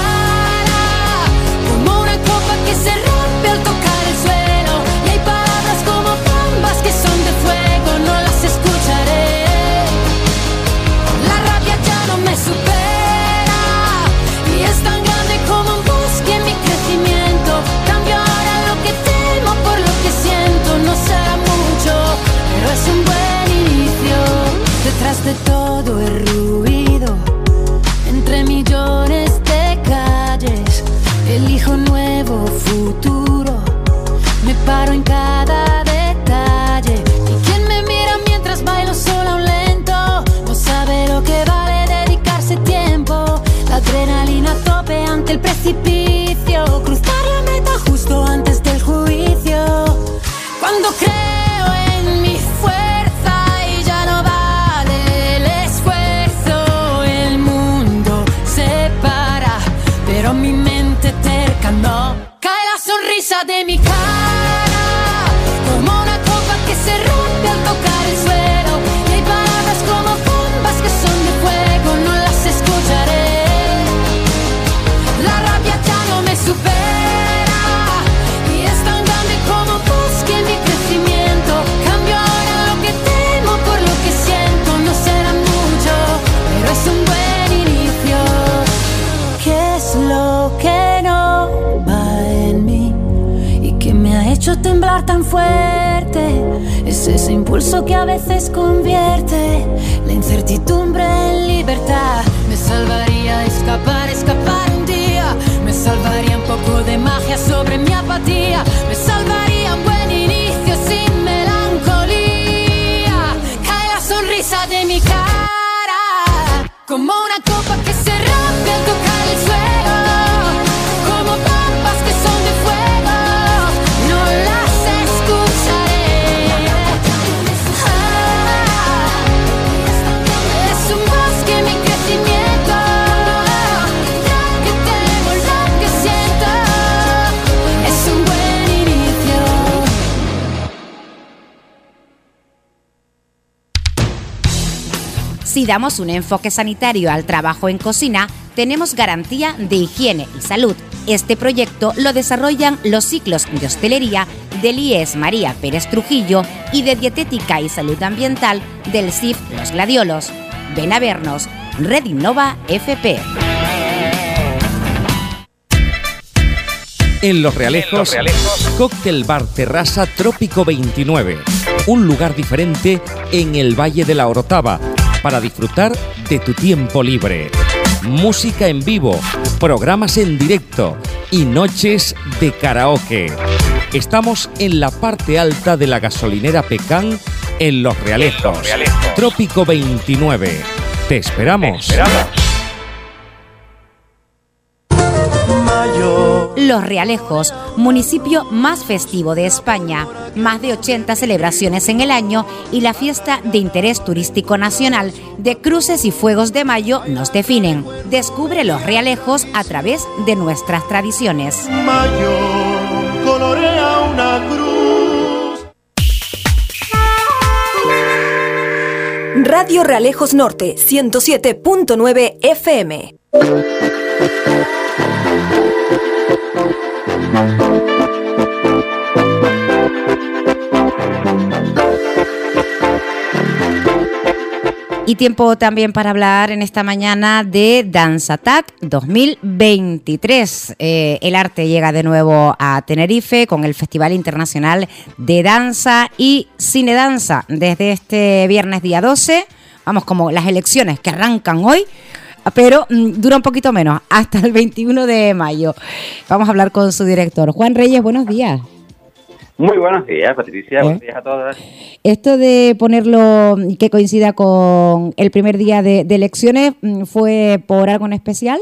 como una copa que se rompe al tocar de todo el ruido, entre millones de calles, elijo un nuevo futuro. Me paro en cada detalle. Y quien me mira mientras bailo sola un lento, no sabe lo que vale dedicarse tiempo. La adrenalina tope ante el precipicio. Que a veces convierte la incertidumbre en libertad. Me salvaría escapar, escapar un día. Me salvaría un poco de magia sobre mi apatía. Me salvaría un buen inicio sin melancolía. Cae la sonrisa de mi cara como una copa Si damos un enfoque sanitario al trabajo en cocina, tenemos garantía de higiene y salud. Este proyecto lo desarrollan los ciclos de hostelería del IES María Pérez Trujillo y de dietética y salud ambiental del CIF Los Gladiolos. Ven a vernos. Red Innova FP. En Los Realejos, Cóctel Bar Terraza Trópico 29. Un lugar diferente en el Valle de la Orotava para disfrutar de tu tiempo libre. Música en vivo, programas en directo y noches de karaoke. Estamos en la parte alta de la gasolinera Pecán en Los Realejos. Trópico 29. Te esperamos. Los Realejos, municipio más festivo de España, más de 80 celebraciones en el año y la fiesta de interés turístico nacional de cruces y fuegos de mayo nos definen. Descubre los Realejos a través de nuestras tradiciones. colorea una cruz. Radio Realejos Norte 107.9 FM. Y tiempo también para hablar en esta mañana de Dance Attack 2023. Eh, el arte llega de nuevo a Tenerife con el Festival Internacional de Danza y Cine Danza desde este viernes día 12. Vamos, como las elecciones que arrancan hoy, pero mm, dura un poquito menos, hasta el 21 de mayo. Vamos a hablar con su director. Juan Reyes, buenos días. Muy buenos días, Patricia. Buenos días a todas. Esto de ponerlo que coincida con el primer día de, de elecciones, mm, ¿fue por algo en especial?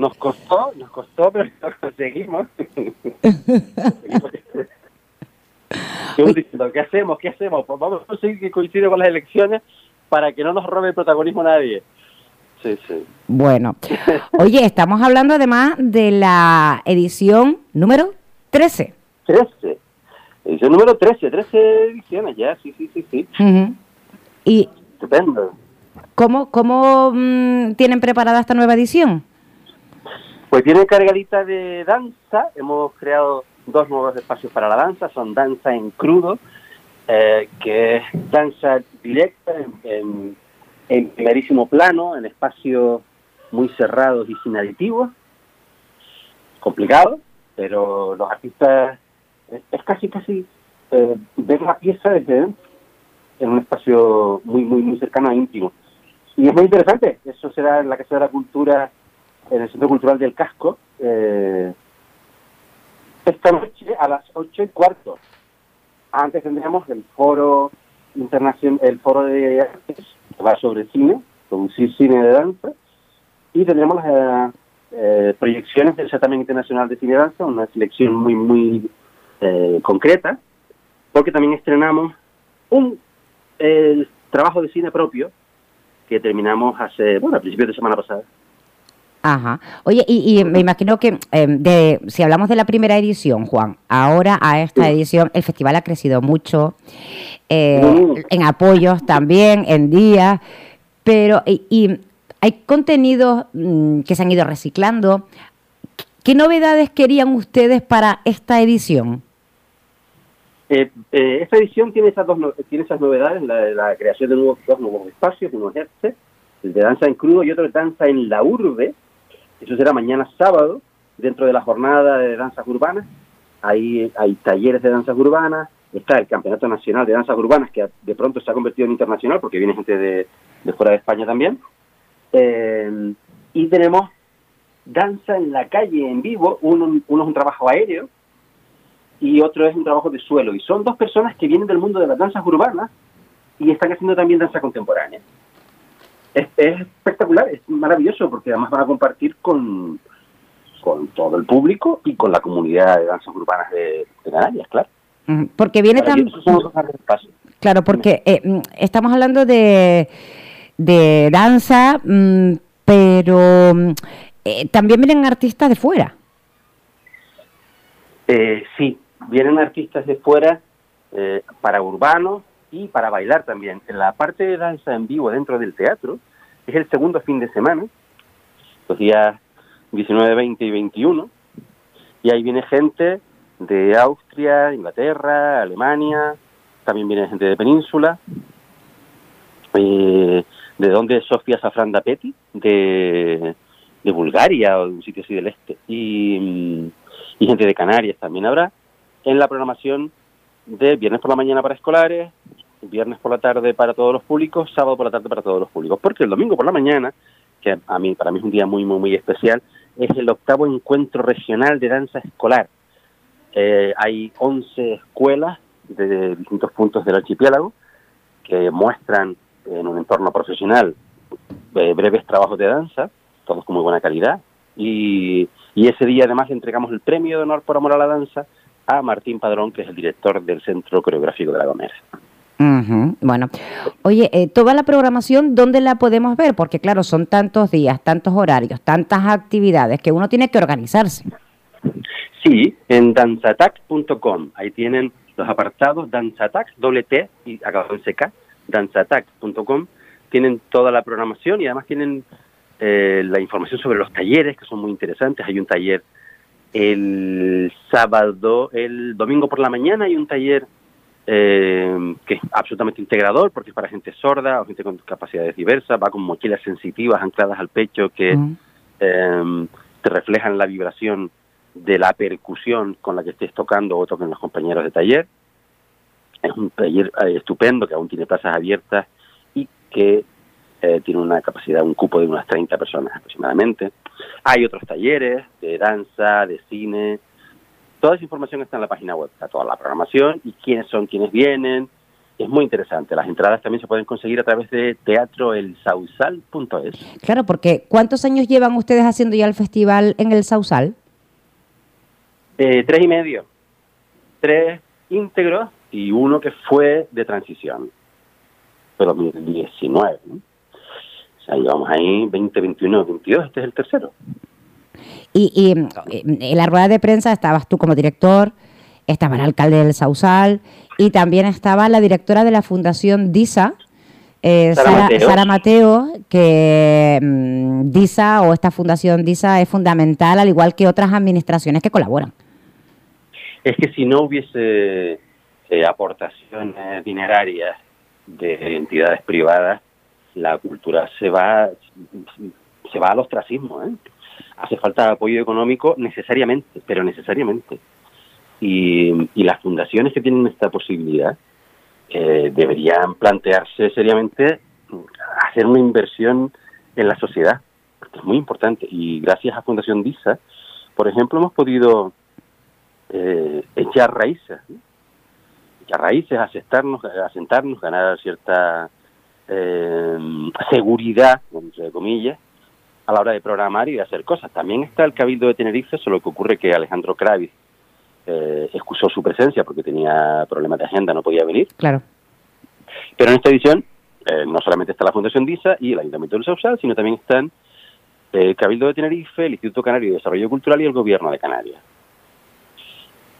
Nos costó, nos costó, pero lo conseguimos. Diciendo, ¿qué hacemos? ¿Qué hacemos? Pues vamos a conseguir que coincida con las elecciones para que no nos robe el protagonismo nadie. Sí, sí. Bueno, oye, estamos hablando además de la edición número 13. 13. Edición número 13, 13 ediciones ya, sí, sí, sí, sí. ¿Y Estupendo. cómo, cómo mm, tienen preparada esta nueva edición? Pues tiene cargadita de danza. Hemos creado dos nuevos espacios para la danza. Son danza en crudo, eh, que es danza directa en, en- en primerísimo plano, en espacios muy cerrados y sin aditivos. Complicado, pero los artistas es, es casi, casi eh, ver la pieza desde dentro, en un espacio muy, muy, muy cercano e íntimo. Y es muy interesante. Eso será en la Casa de la Cultura en el Centro Cultural del Casco eh, esta noche a las ocho y cuarto. Antes tendríamos el foro internacional, el foro de artes, que va sobre cine, producir cine de danza, y tendremos las eh, proyecciones del certamen internacional de cine de danza, una selección muy, muy eh, concreta, porque también estrenamos un eh, trabajo de cine propio que terminamos hace, bueno, a principios de semana pasada. Ajá. Oye, y, y me imagino que eh, de, si hablamos de la primera edición, Juan, ahora a esta edición el festival ha crecido mucho, eh, en apoyos también, en días, pero y, y hay contenidos mm, que se han ido reciclando. ¿Qué novedades querían ustedes para esta edición? Eh, eh, esta edición tiene esas dos tiene esas novedades, la, la creación de nuevos, dos nuevos espacios, uno es este, el de danza en crudo y otro de danza en la urbe. Eso será mañana sábado, dentro de la jornada de danzas urbanas. Ahí hay talleres de danzas urbanas, está el Campeonato Nacional de Danzas Urbanas, que de pronto se ha convertido en internacional porque viene gente de, fuera de España también. Eh, y tenemos danza en la calle en vivo, uno es un trabajo aéreo y otro es un trabajo de suelo. Y son dos personas que vienen del mundo de las danzas urbanas y están haciendo también danza contemporánea. Es, es espectacular, es maravilloso porque además van a compartir con, con todo el público y con la comunidad de danzas urbanas de, de Canarias, claro. Porque viene pasos. Claro, porque eh, mm, estamos hablando de, de danza, mm, pero mm, eh, también vienen artistas de fuera. Eh, sí, vienen artistas de fuera eh, para urbanos y para bailar también. En la parte de danza en vivo dentro del teatro es el segundo fin de semana, los días 19, 20 y 21, y ahí viene gente de Austria, Inglaterra, Alemania, también viene gente de Península, eh, de donde es Sofía Safran Dapeti, de, de Bulgaria o de un sitio así del este, y, y gente de Canarias también habrá, en la programación de viernes por la mañana para escolares, viernes por la tarde para todos los públicos, sábado por la tarde para todos los públicos, porque el domingo por la mañana, que a mí para mí es un día muy muy muy especial, es el octavo encuentro regional de danza escolar. Eh, hay 11 escuelas de distintos puntos del archipiélago que muestran en un entorno profesional eh, breves trabajos de danza, todos con muy buena calidad, y, ese día además entregamos el premio de honor por amor a la danza a Martín Padrón, que es el director del Centro Coreográfico de La Gomera. Ujú, Bueno, oye, eh, toda la programación, ¿dónde la podemos ver? Porque claro, son tantos días, tantos horarios, tantas actividades que uno tiene que organizarse. Sí, en danzatac.com. Ahí tienen los apartados Danzatac, doble T y acabado en CK, danzatac.com. Tienen toda la programación y además tienen eh, la información sobre los talleres que son muy interesantes. Hay un taller el sábado, el domingo por la mañana hay un taller eh, que es absolutamente integrador porque es para gente sorda o gente con capacidades diversas, va con mochilas sensitivas ancladas al pecho que eh, te reflejan la vibración de la percusión con la que estés tocando o toquen los compañeros de taller. Es un taller eh, estupendo que aún tiene plazas abiertas y que eh, tiene una capacidad, un cupo de unas 30 personas aproximadamente. Hay otros talleres de danza, de cine. Toda esa información está en la página web, está toda la programación y quiénes son quienes vienen. Es muy interesante. Las entradas también se pueden conseguir a través de teatroelsausal.es. Claro, porque ¿cuántos años llevan ustedes haciendo ya el festival en el Sausal? Eh, tres y medio. Tres íntegros y uno que fue de transición. Fue 2019. ¿no? O sea, llevamos ahí 20, 21, 22. Este es el tercero. Y, y, eh, en la rueda de prensa estabas tú como director, estaba el alcalde del Sausal y también estaba la directora de la Fundación DISA, eh, Sara Sara, Mateo. Sara Mateo, que mm, DISA o esta Fundación DISA es fundamental, al igual que otras administraciones que colaboran. Es que si no hubiese eh, aportaciones dinerarias de entidades privadas, la cultura se va se va al ostracismo. ¿eh? Hace falta apoyo económico necesariamente, pero necesariamente. Y, y las fundaciones que tienen esta posibilidad eh, deberían plantearse seriamente hacer una inversión en la sociedad, porque es muy importante. Y gracias a Fundación DISA, por ejemplo, hemos podido eh, echar raíces, echar raíces, asentarnos, asentarnos, ganar cierta eh, seguridad, entre comillas, a la hora de programar y de hacer cosas. También está el Cabildo de Tenerife, solo que ocurre que Alejandro Kravis eh, excusó su presencia porque tenía problemas de agenda, no podía venir. Claro. Pero en esta edición eh, no solamente está la Fundación DISA y el Ayuntamiento del Sausal, sino también están el Cabildo de Tenerife, el Instituto Canario de Desarrollo Cultural y el Gobierno de Canarias.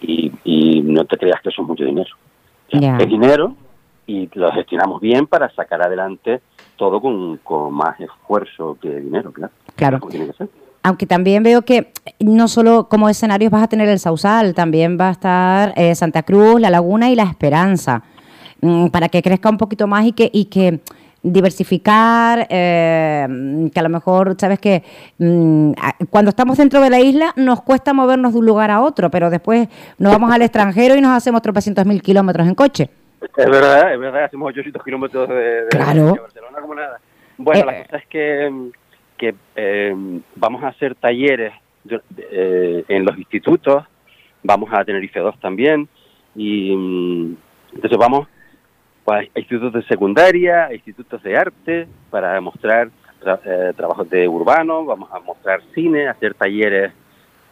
Y, y no te creas que eso es mucho dinero. Es dinero y lo gestionamos bien para sacar adelante todo con, con más esfuerzo que dinero, claro. Claro. Como tiene que ser. Aunque también veo que no solo como escenarios vas a tener el Sausal, también va a estar eh, Santa Cruz, La Laguna y La Esperanza, mm, para que crezca un poquito más y que, y que diversificar, eh, que a lo mejor, sabes que mm, cuando estamos dentro de la isla nos cuesta movernos de un lugar a otro, pero después nos vamos al extranjero y nos hacemos tropecientos mil kilómetros en coche. Es verdad, es verdad, hacemos 800 kilómetros de, de- Claro. de Barcelona como nada. Bueno, Eh, la cosa es que, que eh, vamos a hacer talleres de- eh, en los institutos, vamos a tener IFE 2 también, y mm, entonces vamos pues, a institutos de secundaria, a institutos de arte, para mostrar tra- eh, trabajos de urbano, vamos a mostrar cine, hacer talleres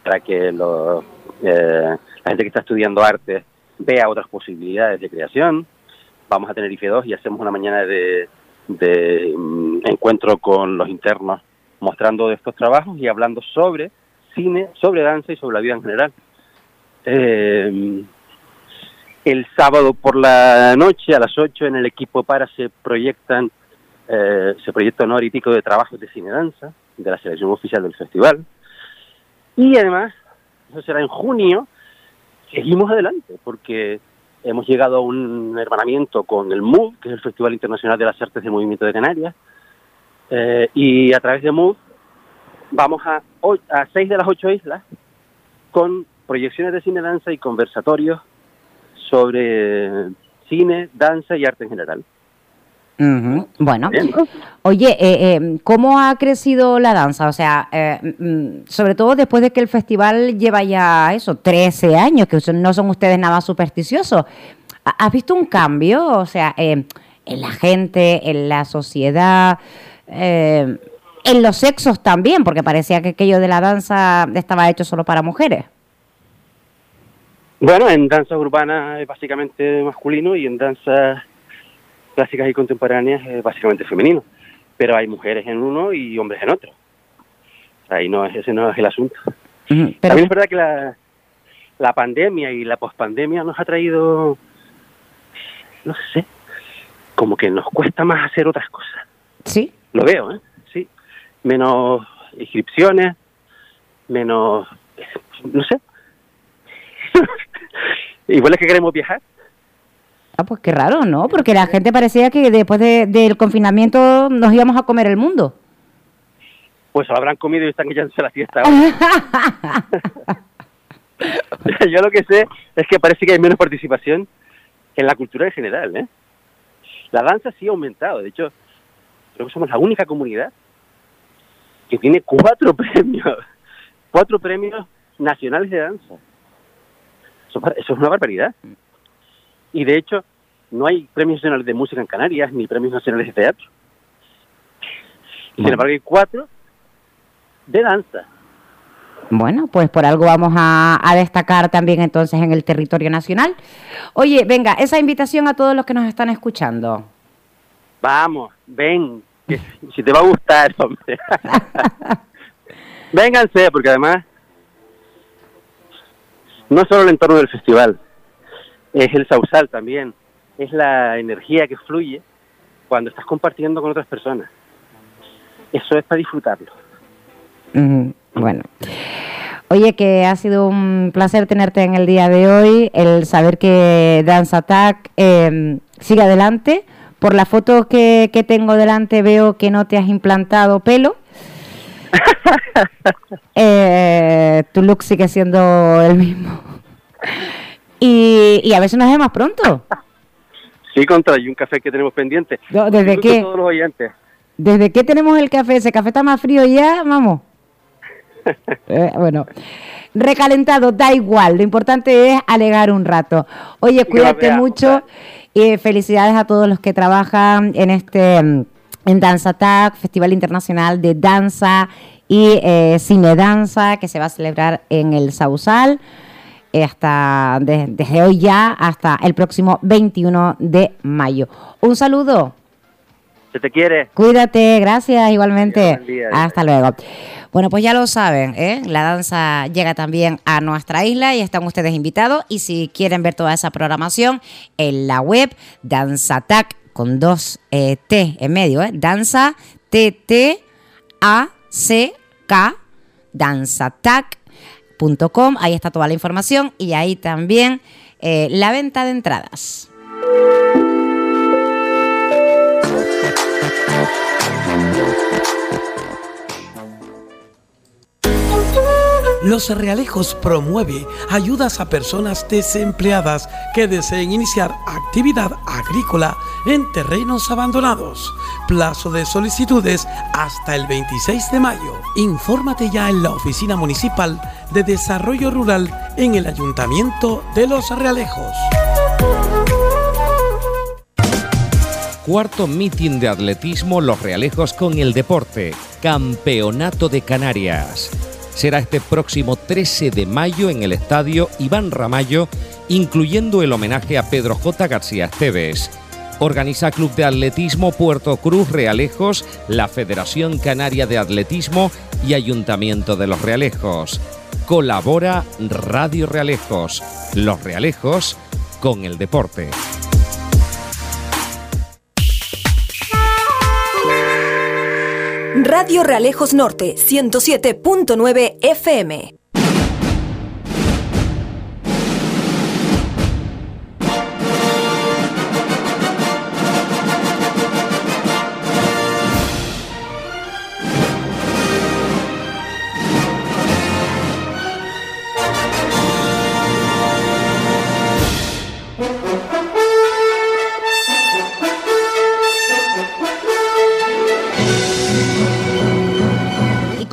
para que los, eh, la gente que está estudiando arte vea otras posibilidades de creación. Vamos a tener IFE 2 y hacemos una mañana de, mm, encuentro con los internos mostrando estos trabajos y hablando sobre cine, sobre danza y sobre la vida en general. Eh, el sábado por la noche a las 8 en el equipo para se proyectan eh, se proyecta honor y pico de trabajos de cine danza de la selección oficial del festival y además eso será en junio seguimos adelante porque hemos llegado a un hermanamiento con el MUV que es el Festival Internacional de las Artes de Movimiento de Canarias eh, y a través de MUV vamos a, a seis de las ocho islas con proyecciones de cine danza y conversatorios sobre cine, danza y arte en general. Ujú, Bueno, Bien, ¿no? oye, eh, eh, ¿cómo ha crecido la danza? O sea, eh, mm, sobre todo después de que el festival lleva ya eso, 13 años, que no son ustedes nada supersticiosos. ¿Ha- ¿Has visto un cambio? O sea, eh, en la gente, en la sociedad, eh, en los sexos también, porque parecía que aquello de la danza estaba hecho solo para mujeres. Bueno, en danza urbana es básicamente masculino y en danzas clásicas y contemporáneas es básicamente femenino. Pero hay mujeres en uno y hombres en otro. Ahí no es, ese no es el asunto. También es verdad que la, la pandemia y la pospandemia nos ha traído, no sé, como que nos cuesta más hacer otras cosas. Sí. Lo veo, ¿eh? Sí. Menos inscripciones, menos, no sé. Igual es que queremos viajar. Ah, pues qué raro, ¿no? Porque la gente parecía que después de- del confinamiento nos íbamos a comer el mundo. Pues se lo habrán comido y están echándose la fiesta ahora. Yo lo que sé es que parece que hay menos participación en la cultura en general, ¿eh? La danza sí ha aumentado. De hecho, creo que somos la única comunidad que tiene cuatro premios, cuatro premios nacionales de danza. Eso es una barbaridad. Y de hecho, no hay premios nacionales de música en Canarias ni premios nacionales de teatro. Y sin embargo, hay cuatro de danza. Bueno, pues por algo vamos a, a destacar también entonces en el territorio nacional. Oye, venga, esa invitación a todos los que nos están escuchando. Vamos, ven, que si te va a gustar, hombre. Vénganse, porque además no es solo el entorno del festival, es el sausal también, es la energía que fluye cuando estás compartiendo con otras personas. Eso es para disfrutarlo. Bueno. Oye, que ha sido un placer tenerte en el día de hoy, el saber que Dance Attack eh, sigue adelante. Por la foto que, que tengo delante veo que no te has implantado pelo. Eh, tu look sigue siendo el mismo. Y, y a ver si nos vemos pronto. Sí, contra, y un café que tenemos pendiente. No, ¿desde qué? todos los oyentes. ¿Desde qué tenemos el café? ¿Ese café está más frío ya? Vamos. Eh, bueno, recalentado, da igual. Lo importante es alegar un rato. Oye, cuídate veamos, mucho y felicidades a todos los que trabajan en este en Danza Attack, Festival Internacional de Danza y eh, Cine Danza que se va a celebrar en el Sausal hasta de- desde hoy ya hasta el próximo 21 de mayo. Un saludo. Se te quiere. Cuídate, gracias igualmente. Buen día. Hasta luego. Bueno, pues ya lo saben, ¿eh? la danza llega también a nuestra isla y están ustedes invitados. Y si quieren ver toda esa programación en la web Danzatac con dos eh, T en medio, ¿eh? Danza T T A C K danzatac.com. Ahí está toda la información y ahí también eh, la venta de entradas. Los Realejos promueve ayudas a personas desempleadas que deseen iniciar actividad agrícola en terrenos abandonados. Plazo de solicitudes hasta el 26 de mayo. Infórmate ya en la Oficina Municipal de Desarrollo Rural en el Ayuntamiento de Los Realejos. Cuarto meeting de atletismo Los Realejos con el deporte. Campeonato de Canarias. Será este próximo 13 de mayo en el estadio Iván Ramallo, incluyendo el homenaje a Pedro J. García Esteves. Organiza Club de Atletismo Puerto Cruz Realejos, la Federación Canaria de Atletismo y Ayuntamiento de Los Realejos. Colabora Radio Realejos. Los Realejos con el deporte. Radio Realejos Norte 107.9 FM.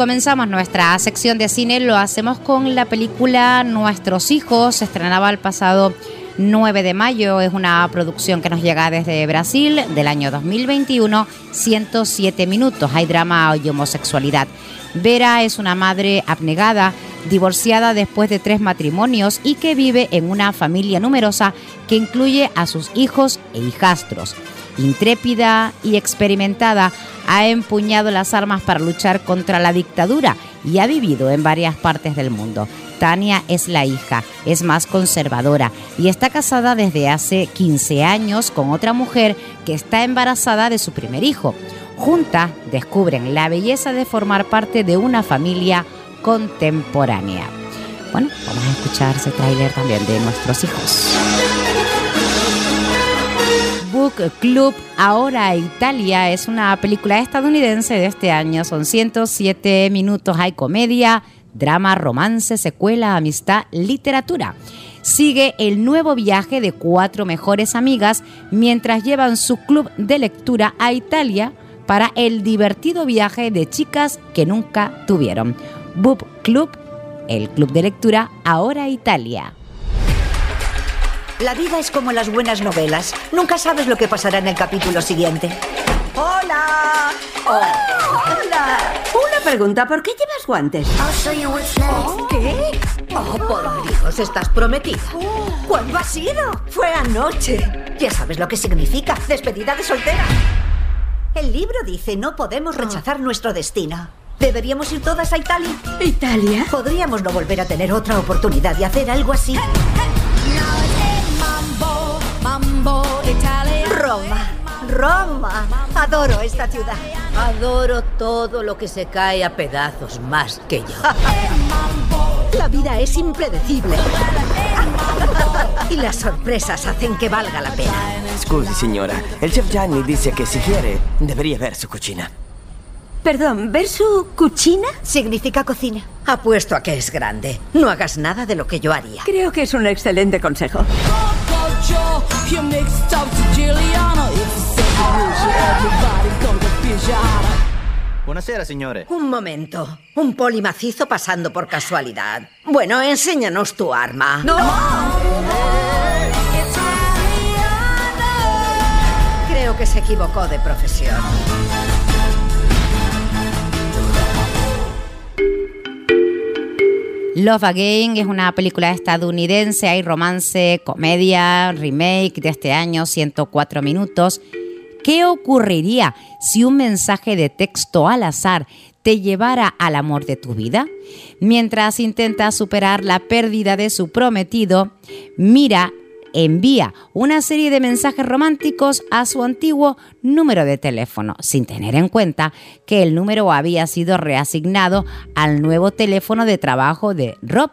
Comenzamos nuestra sección de cine, lo hacemos con la película Nuestros hijos, se estrenaba el pasado 9 de mayo, es una producción que nos llega desde Brasil del año 2021, 107 minutos, hay drama y homosexualidad. Vera es una madre abnegada, divorciada después de tres matrimonios y que vive en una familia numerosa que incluye a sus hijos e hijastros. Intrépida y experimentada, ha empuñado las armas para luchar contra la dictadura y ha vivido en varias partes del mundo. Tania es la hija, es más conservadora y está casada desde hace 15 años con otra mujer que está embarazada de su primer hijo. Juntas descubren la belleza de formar parte de una familia contemporánea. Bueno, vamos a escuchar ese tráiler también de nuestros hijos. Club Ahora Italia es una película estadounidense de este año. Son 107 minutos. Hay comedia, drama, romance, secuela, amistad, literatura. Sigue el nuevo viaje de cuatro mejores amigas mientras llevan su club de lectura a Italia para el divertido viaje de chicas que nunca tuvieron. Book Club, el club de lectura Ahora Italia. La vida es como las buenas novelas. Nunca sabes lo que pasará en el capítulo siguiente. ¡Hola! ¡Hola! Una pregunta, ¿por qué llevas guantes? ¿Qué? Oh, por Dios, estás prometida. ¿Cuándo ha sido? Fue anoche. Ya sabes lo que significa. Despedida de soltera. El libro dice no podemos rechazar nuestro destino. ¿Deberíamos ir todas a Italia? ¿Italia? Podríamos no volver a tener otra oportunidad de hacer algo así. Roma. Roma. Adoro esta ciudad. Adoro todo lo que se cae a pedazos más que yo. La vida es impredecible. Y las sorpresas hacen que valga la pena. Scusi, signora. El chef Gianni dice que si quiere, debería ver su cocina. Perdón, ¿ver su cucina? Significa cocina. Apuesto a que es grande. No hagas nada de lo que yo haría. Creo que es un excelente consejo. Buonasera, signore. Un momento. Un poli macizo pasando por casualidad. Bueno, enséñanos tu arma. ¡No! Creo que se equivocó de profesión. Love Again es una película estadounidense, hay romance, comedia, remake de este año, 104 minutos. ¿Qué ocurriría si un mensaje de texto al azar te llevara al amor de tu vida? Mientras intenta superar la pérdida de su prometido, mira envía una serie de mensajes románticos a su antiguo número de teléfono, sin tener en cuenta que el número había sido reasignado al nuevo teléfono de trabajo de Rob.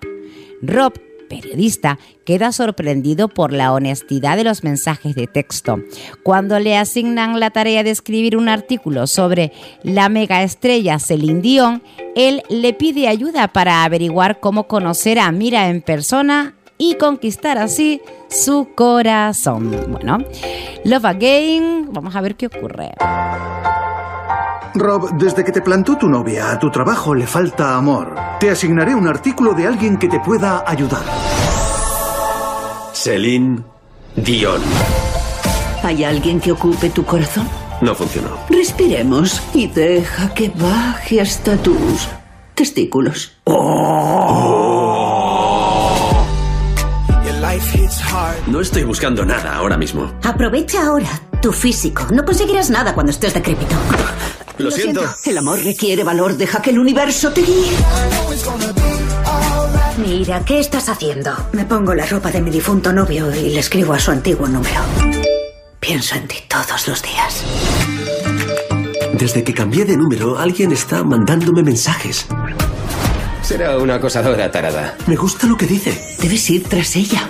Rob periodista queda sorprendido por la honestidad de los mensajes de texto. Cuando le asignan la tarea de escribir un artículo sobre la megaestrella Celine Dion, él le pide ayuda para averiguar cómo conocer a Mira en persona y conquistar así su corazón. Bueno, Love Again, vamos a ver qué ocurre. Rob, desde que te plantó tu novia, a tu trabajo le falta amor. Te asignaré un artículo de alguien que te pueda ayudar. Celine Dion. ¿Hay alguien que ocupe tu corazón? No funcionó. Respiremos y deja que baje hasta tus testículos. No estoy buscando nada ahora mismo. Aprovecha ahora tu físico. No conseguirás nada cuando estés decrépito. Lo siento. El amor requiere valor. Deja que el universo te guíe. Mira, ¿qué estás haciendo? Me pongo la ropa de mi difunto novio y le escribo a su antiguo número. Pienso en ti todos los días. Desde que cambié de número, alguien está mandándome mensajes. Será una acosadora tarada. Me gusta lo que dice. Debes ir tras ella.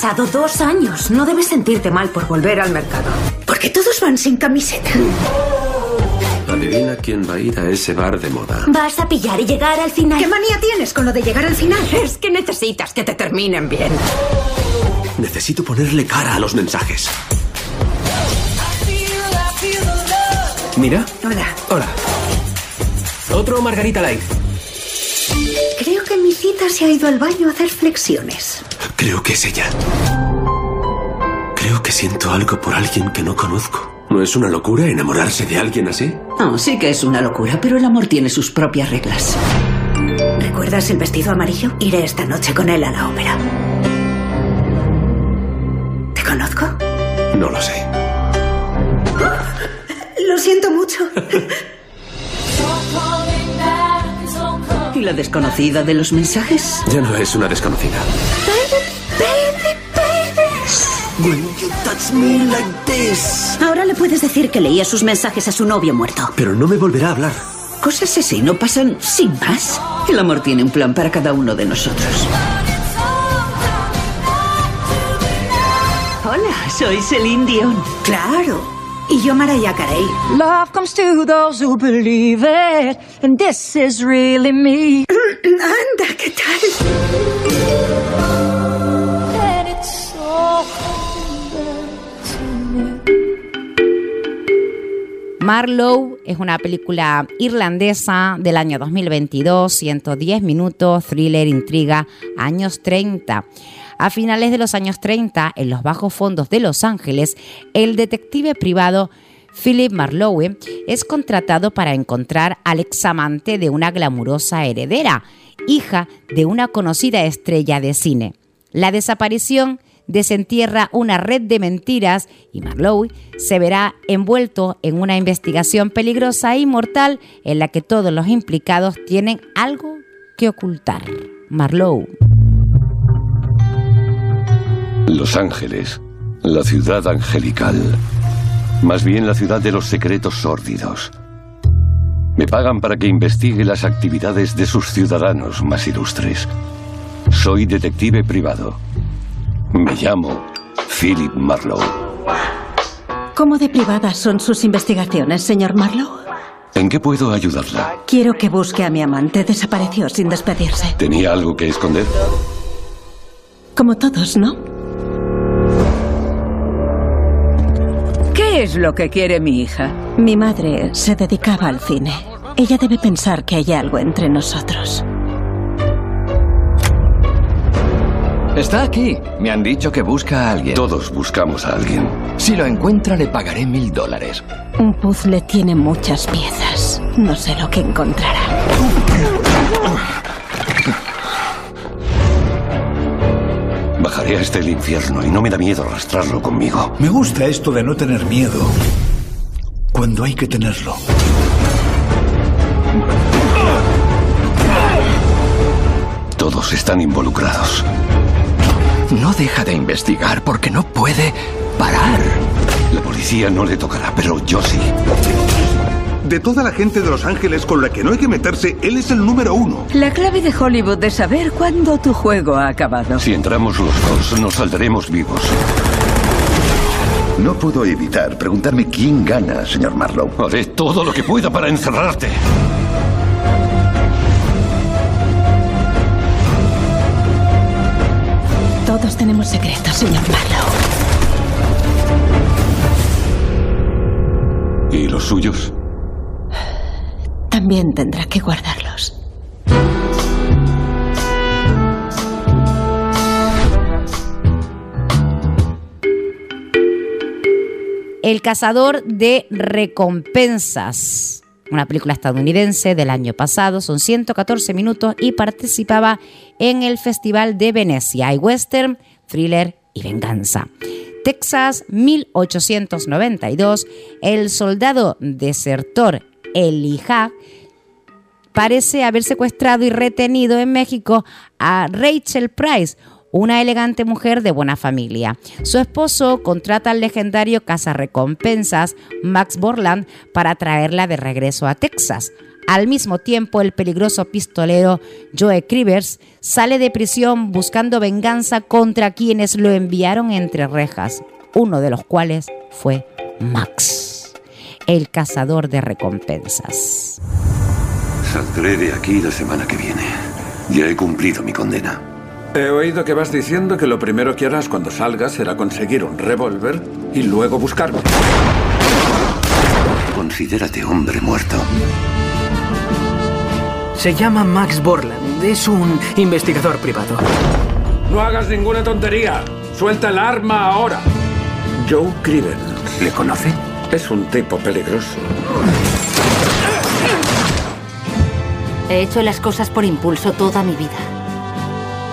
Pasado dos años. No debes sentirte mal por volver al mercado. Porque todos van sin camiseta. Adivina quién va a ir a ese bar de moda. Vas a pillar y llegar al final. ¿Qué manía tienes con lo de llegar al final? Es que necesitas que te terminen bien. Necesito ponerle cara a los mensajes. Mira. Hola. Hola. Otro Margarita Light. Creo que mi cita se ha ido al baño a hacer flexiones. Creo que es ella. Creo que siento algo por alguien que no conozco. ¿No es una locura enamorarse de alguien así? No, sí que es una locura, pero el amor tiene sus propias reglas. ¿Recuerdas el vestido amarillo? Iré esta noche con él a la ópera. ¿Te conozco? No lo sé. Lo siento mucho. ¿Y la desconocida de los mensajes? Ya no es una desconocida. When you touch me like this. Ahora le puedes decir que leía sus mensajes a su novio muerto. Pero no me volverá a hablar. Cosas así no pasan sin más. El amor tiene un plan para cada uno de nosotros. Hola, soy Celine Dion. Claro. Y yo Mariah Carey. Love comes to those who believe it, and this is really me. Anda, ¿qué tal? And it's so Marlowe es una película irlandesa del año 2022, 110 minutos, thriller, intriga, años 30. A finales de los años 30, en los bajos fondos de Los Ángeles, el detective privado Philip Marlowe es contratado para encontrar al examante de una glamurosa heredera, hija de una conocida estrella de cine. La desaparición desentierra una red de mentiras y Marlowe se verá envuelto en una investigación peligrosa y mortal en la que todos los implicados tienen algo que ocultar. Marlowe. Los Ángeles, la ciudad angelical. Más bien la ciudad de los secretos sórdidos. Me pagan para que investigue las actividades de sus ciudadanos más ilustres. Soy detective privado. Me llamo Philip Marlowe. ¿Cómo de privadas son sus investigaciones, señor Marlowe? ¿En qué puedo ayudarla? Quiero que busque a mi amante. Desapareció sin despedirse. ¿Tenía algo que esconder? Como todos, ¿no? ¿Qué es lo que quiere mi hija? Mi madre se dedicaba al cine. Ella debe pensar que hay algo entre nosotros. Está aquí. Me han dicho que busca a alguien. Todos buscamos a alguien. Si lo encuentra, le pagaré mil dólares. Un puzzle tiene muchas piezas. No sé lo que encontrará. Bajaré a este el infierno y no me da miedo arrastrarlo conmigo. Me gusta esto de no tener miedo cuando hay que tenerlo. Todos están involucrados. No deja de investigar porque no puede parar. La policía no le tocará, pero yo sí. De toda la gente de Los Ángeles con la que no hay que meterse, él es el número uno. La clave de Hollywood es saber cuándo tu juego ha acabado. Si entramos los dos, nos saldremos vivos. No puedo evitar preguntarme quién gana, señor Marlowe. Haré todo lo que pueda para encerrarte. Todos tenemos secretos, señor Marlowe. ¿Y los suyos? También tendrá que guardarlos. El cazador de recompensas. Una película estadounidense del año pasado, son 114 minutos y participaba en el Festival de Venecia. Hay western, thriller y venganza. Texas, 1892, el soldado desertor Elijah parece haber secuestrado y retenido en México a Rachel Price, una elegante mujer de buena familia. Su esposo contrata al legendario cazarrecompensas Max Borland para traerla de regreso a Texas. Al mismo tiempo, el peligroso pistolero Joe Crivers sale de prisión buscando venganza contra quienes lo enviaron entre rejas, uno de los cuales fue Max, el cazador de recompensas. Saldré de aquí la semana que viene. Ya he cumplido mi condena. He oído que vas diciendo que lo primero que harás cuando salgas será conseguir un revólver y luego buscarme. Considérate hombre muerto. Se llama Max Borland. Es un investigador privado. No hagas ninguna tontería. Suelta el arma ahora. Joe Criven. ¿Le conoce? Es un tipo peligroso. He hecho las cosas por impulso toda mi vida.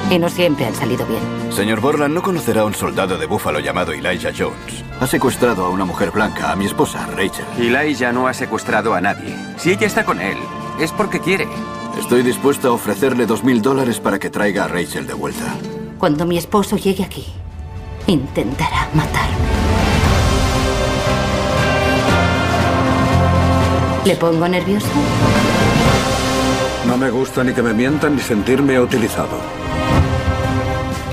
Y no siempre han salido bien. Señor Borland, no conocerá a un soldado de búfalo llamado Elijah Jones. Ha secuestrado a una mujer blanca, a mi esposa, Rachel. Elijah no ha secuestrado a nadie. Si ella está con él, es porque quiere. Estoy dispuesto a ofrecerle dos mil dólares para que traiga a Rachel de vuelta. Cuando mi esposo llegue aquí, intentará matarme. ¿Le pongo nervioso? No me gusta ni que me mientan ni sentirme utilizado.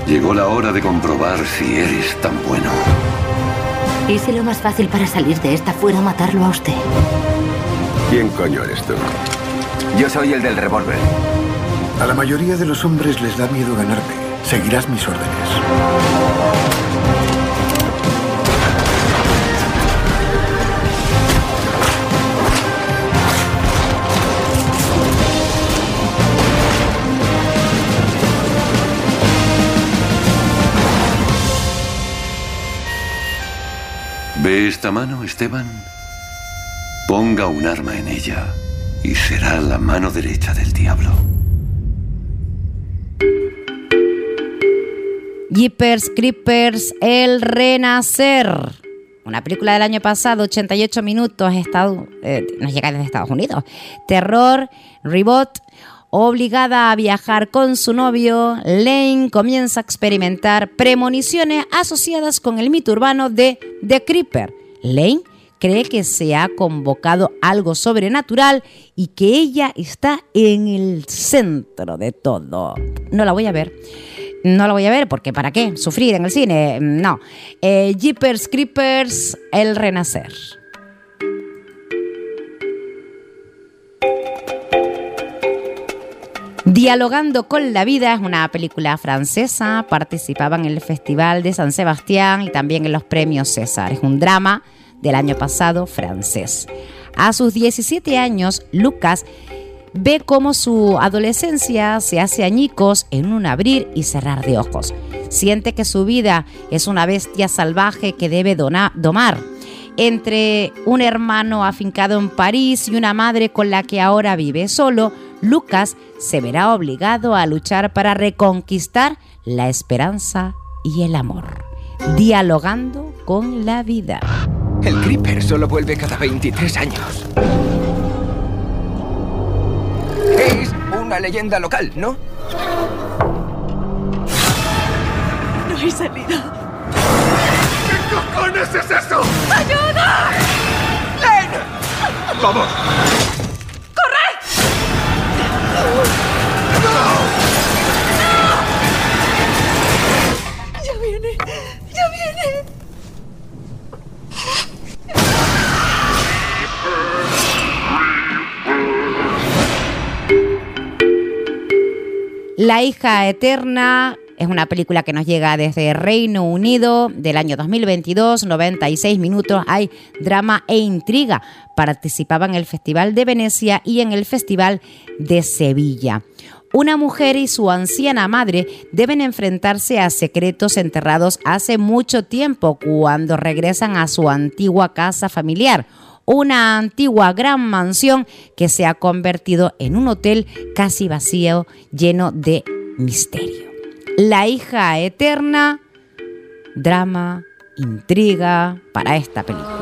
Llegó la hora de comprobar si eres tan bueno. ¿Y si lo más fácil para salir de esta fuera matarlo a usted? ¿Quién coño eres tú? Yo soy el del revólver. A la mayoría de los hombres les da miedo ganarme. Seguirás mis órdenes. ¿Ve esta mano, Esteban? Ponga un arma en ella y será la mano derecha del diablo. Jeepers Creepers El Renacer. Una película del año pasado, 88 minutos, estado, eh, nos llega desde Estados Unidos. Terror, reboot, obligada a viajar con su novio, Lane comienza a experimentar premoniciones asociadas con el mito urbano de The Creeper. Lane cree que se ha convocado algo sobrenatural y que ella está en el centro de todo. No la voy a ver. No la voy a ver porque ¿para qué? ¿Sufrir en el cine? No. Eh, Jeepers Creepers, El Renacer. Dialogando con la vida es una película francesa, participaba en el Festival de San Sebastián y también en los premios César. Es un drama del año pasado francés. A sus 17 años, Lucas ve cómo su adolescencia se hace añicos en un abrir y cerrar de ojos. Siente que su vida es una bestia salvaje que debe domar. Entre un hermano afincado en París y una madre con la que ahora vive solo, Lucas se verá obligado a luchar para reconquistar la esperanza y el amor, dialogando con la vida. El Creeper solo vuelve cada 23 años. Es una leyenda local, ¿no? No hay salida. ¿Qué cojones es eso? ¡Ayuda! ¡Len! ¡Vamos! ¡Ya viene! ¡Ya viene! La hija eterna es una película que nos llega desde Reino Unido del año 2022, 96 minutos, hay drama e intriga. Participaba en el Festival de Venecia y en el Festival de Sevilla. Una mujer y su anciana madre deben enfrentarse a secretos enterrados hace mucho tiempo cuando regresan a su antigua casa familiar una antigua gran mansión que se ha convertido en un hotel casi vacío lleno de misterio. La hija eterna, drama, intriga para esta película.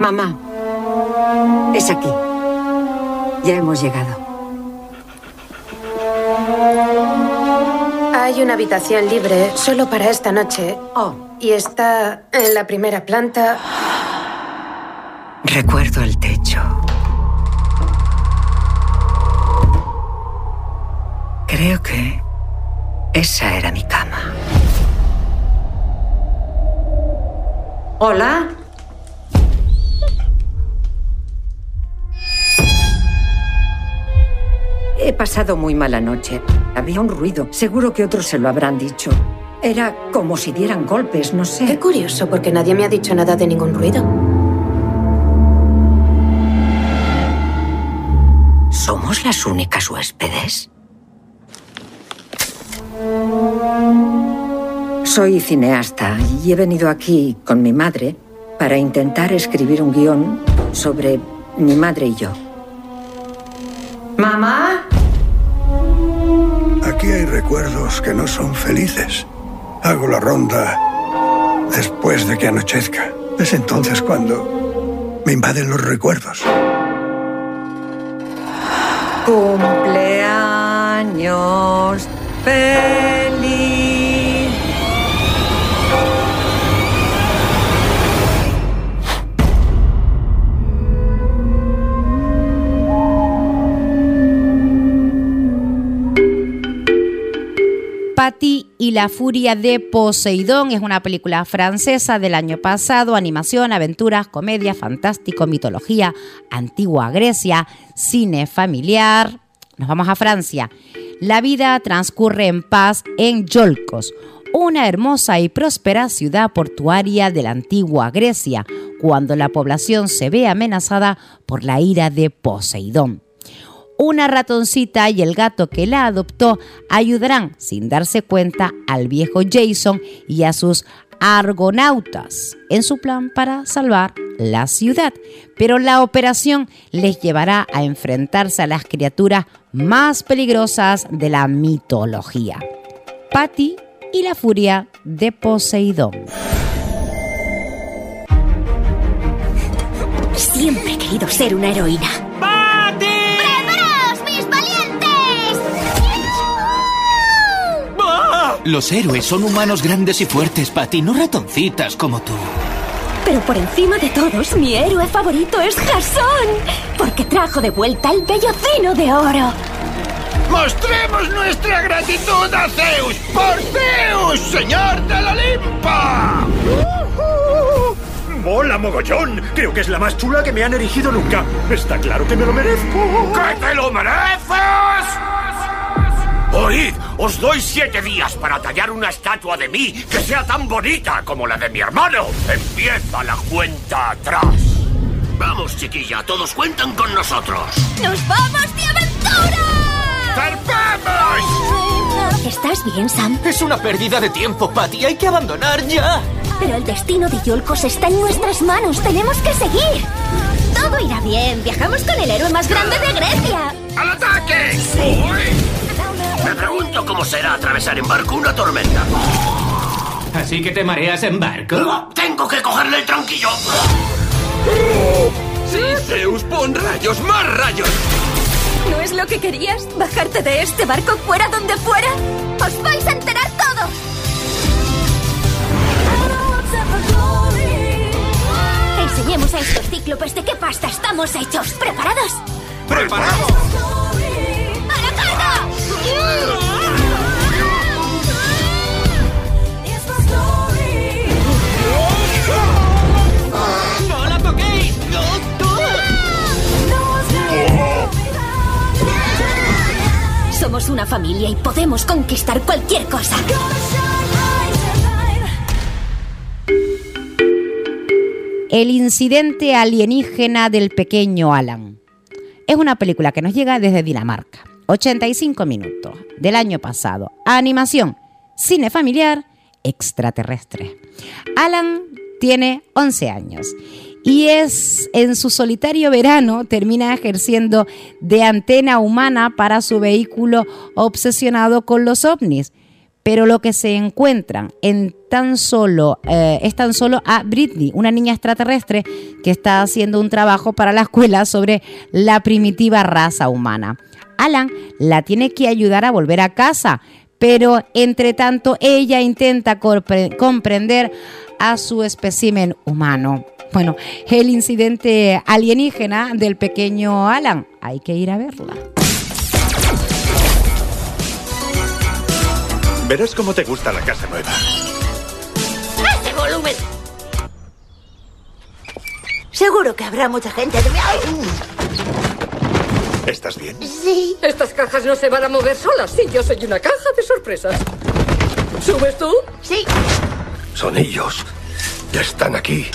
Mamá, es aquí. Ya hemos llegado. Hay una habitación libre solo para esta noche. Oh. Y está en la primera planta. Recuerdo el techo. Creo que esa era mi cama. Hola. He pasado muy mala noche. Había un ruido. Seguro que otros se lo habrán dicho. Era como si dieran golpes, no sé. Qué curioso, porque nadie me ha dicho nada de ningún ruido. ¿Somos las únicas huéspedes? Soy cineasta y he venido aquí con mi madre para intentar escribir un guion sobre mi madre y yo. ¿Mamá? Aquí hay recuerdos que no son felices. Hago la ronda después de que anochezca. Es entonces cuando me invaden los recuerdos. Cumpleaños feliz. Patty y la furia de Poseidón es una película francesa del año pasado, animación, aventuras, comedia, fantástico, mitología, antigua Grecia, cine familiar. Nos vamos a Francia. La vida transcurre en paz en Yolcos, una hermosa y próspera ciudad portuaria de la antigua Grecia, cuando la población se ve amenazada por la ira de Poseidón. Una ratoncita y el gato que la adoptó ayudarán, sin darse cuenta, al viejo Jason y a sus argonautas en su plan para salvar la ciudad. Pero la operación les llevará a enfrentarse a las criaturas más peligrosas de la mitología. Patty y la furia de Poseidón. Siempre he querido ser una heroína. Los héroes son humanos grandes y fuertes, Patty, no ratoncitas como tú. Pero por encima de todos, mi héroe favorito es Jasón, porque trajo de vuelta el vellocino de oro. ¡Mostremos nuestra gratitud a Zeus por Zeus, señor del Olimpo! ¡Mola mogollón! Creo que es la más chula que me han erigido nunca. Está claro que me lo merezco. ¡Que te lo mereces! Oíd, os doy siete días para tallar una estatua de mí que sea tan bonita como la de mi hermano. Empieza la cuenta atrás. Vamos, chiquilla, todos cuentan con nosotros. ¡Nos vamos de aventura! ¡Zarpamos! ¿Estás bien, Sam? Es una pérdida de tiempo, Patty. Hay que abandonar ya. Pero el destino de Yolkos está en nuestras manos. Tenemos que seguir. Todo irá bien. Viajamos con el héroe más grande de Grecia. ¡Al ataque! Me pregunto cómo será atravesar en barco una tormenta. ¿Así que te mareas en barco? ¡Tengo que cogerle el tronquillo! ¡Sí, Zeus! ¡Pon rayos! ¡Más rayos! ¿No es lo que querías? ¿Bajarte de este barco fuera donde fuera? ¡Os vais a enterar todos! Enseñemos a estos cíclopes de qué pasta estamos hechos. ¿Preparados? ¡Preparados! Somos una familia y podemos conquistar cualquier cosa. El incidente alienígena del pequeño Alan. Es una película que nos llega desde Dinamarca. 85 minutos del año pasado. Animación, cine familiar, extraterrestre. Alan tiene 11 años y es en su solitario verano termina ejerciendo de antena humana para su vehículo obsesionado con los ovnis. Pero lo que se encuentran en tan solo eh, es tan solo a Britney, una niña extraterrestre que está haciendo un trabajo para la escuela sobre la primitiva raza humana. Alan la tiene que ayudar a volver a casa, pero entre tanto ella intenta comprender a su espécimen humano. Bueno, el incidente alienígena del pequeño Alan, hay que ir a verla. Verás cómo te gusta la casa nueva. ¡Ese volumen! Seguro que habrá mucha gente de mi... ¿Estás bien? Sí. Estas cajas no se van a mover solas. Sí, yo soy una caja de sorpresas. ¿Subes tú? Sí. Son ellos. Ya están aquí.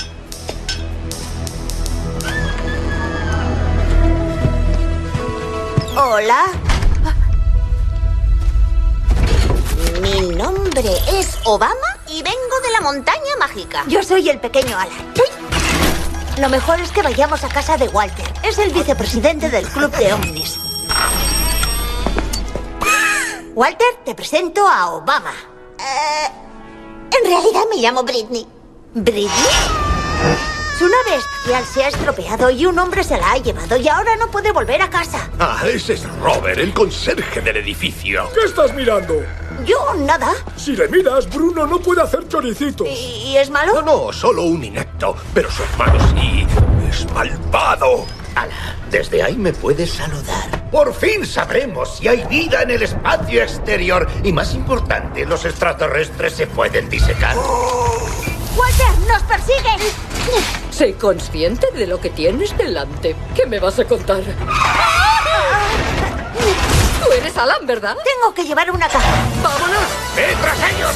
Hola. Mi nombre es Obama y vengo de la montaña mágica. Yo soy el pequeño Alan. Lo mejor es que vayamos a casa de Walter. Es el vicepresidente del club de ovnis. Walter, te presento a Obama. Eh, en realidad me llamo Britney. ¿Britney? Su nave espacial se ha estropeado y un hombre se la ha llevado y ahora no puede volver a casa. Ah, ese es Robert, el conserje del edificio. ¿Qué estás mirando? Yo nada. Si le miras, Bruno no puede hacer choricitos. ¿Y es malo? No, no, solo un inepto. Pero su hermano sí. Es malvado. Ala, desde ahí me puedes saludar. Por fin sabremos si hay vida en el espacio exterior. Y más importante, los extraterrestres se pueden disecar. ¡Walter, nos persiguen! Sé consciente de lo que tienes delante. ¿Qué me vas a contar? Tú eres Alan, ¿verdad? Tengo que llevar una caja. ¡Vámonos! ¡Ve tras ellos!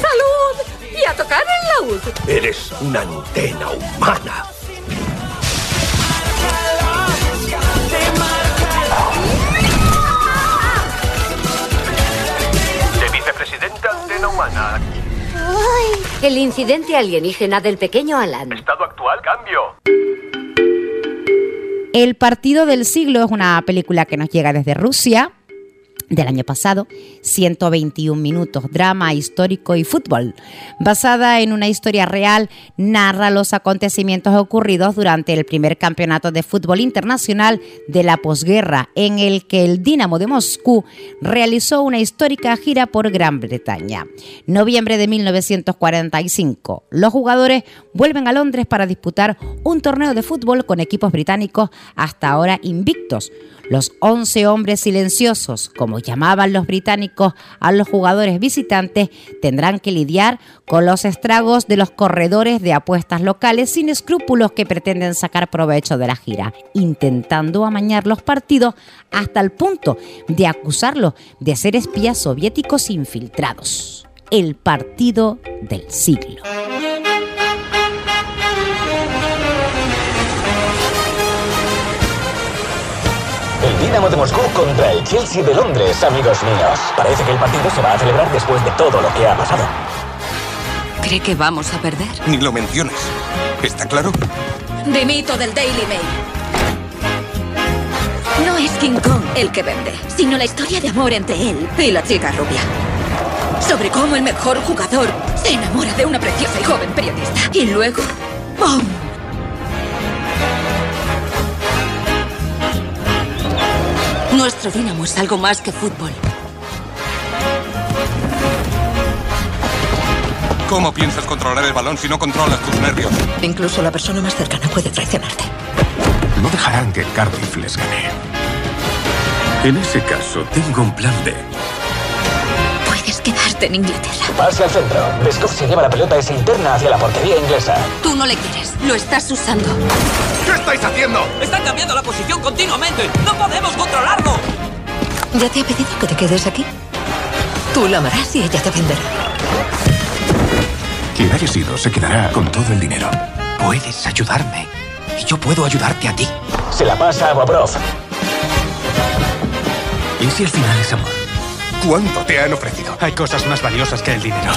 ¡Salud! ¡Y a tocar el laúd! Eres una antena humana. El incidente alienígena del pequeño Alan. Estado actual, cambio. El partido del siglo es una película que nos llega desde Rusia del año pasado, 121 minutos, drama histórico y fútbol. Basada en una historia real, narra los acontecimientos ocurridos durante el primer campeonato de fútbol internacional de la posguerra, en el que el Dinamo de Moscú realizó una histórica gira por Gran Bretaña. Noviembre de 1945, los jugadores vuelven a Londres para disputar un torneo de fútbol con equipos británicos hasta ahora invictos. Los 11 hombres silenciosos, como llamaban los británicos a los jugadores visitantes, tendrán que lidiar con los estragos de los corredores de apuestas locales sin escrúpulos que pretenden sacar provecho de la gira, intentando amañar los partidos hasta el punto de acusarlos de ser espías soviéticos infiltrados. El partido del siglo. El Dinamo de Moscú contra el Chelsea de Londres, amigos míos. Parece que el partido se va a celebrar después de todo lo que ha pasado. ¿Cree que vamos a perder? Ni lo menciones. ¿Está claro? Dimito del Daily Mail. No es King Kong el que vende, sino la historia de amor entre él y la chica rubia. Sobre cómo el mejor jugador se enamora de una preciosa y joven periodista. Y luego, ¡pum! Nuestro Dinamo es algo más que fútbol. ¿Cómo piensas controlar el balón si no controlas tus nervios? Incluso la persona más cercana puede traicionarte. No dejarán que Cardiff les gane. En ese caso, tengo un plan B. Quedarte en Inglaterra. Pase al centro. Beskov se lleva la pelota esa interna hacia la portería inglesa. Tú no le quieres. Lo estás usando. ¿Qué estáis haciendo? Están cambiando la posición continuamente. ¡No podemos controlarlo! ¿Ya te ha pedido que te quedes aquí? Tú la amarás y ella te venderá. Quien haya sido se quedará con todo el dinero. Puedes ayudarme. Y yo puedo ayudarte a ti. Se la pasa a Bobrov. ¿Y si al final es amor? ¿Cuánto te han ofrecido? Hay cosas más valiosas que el dinero.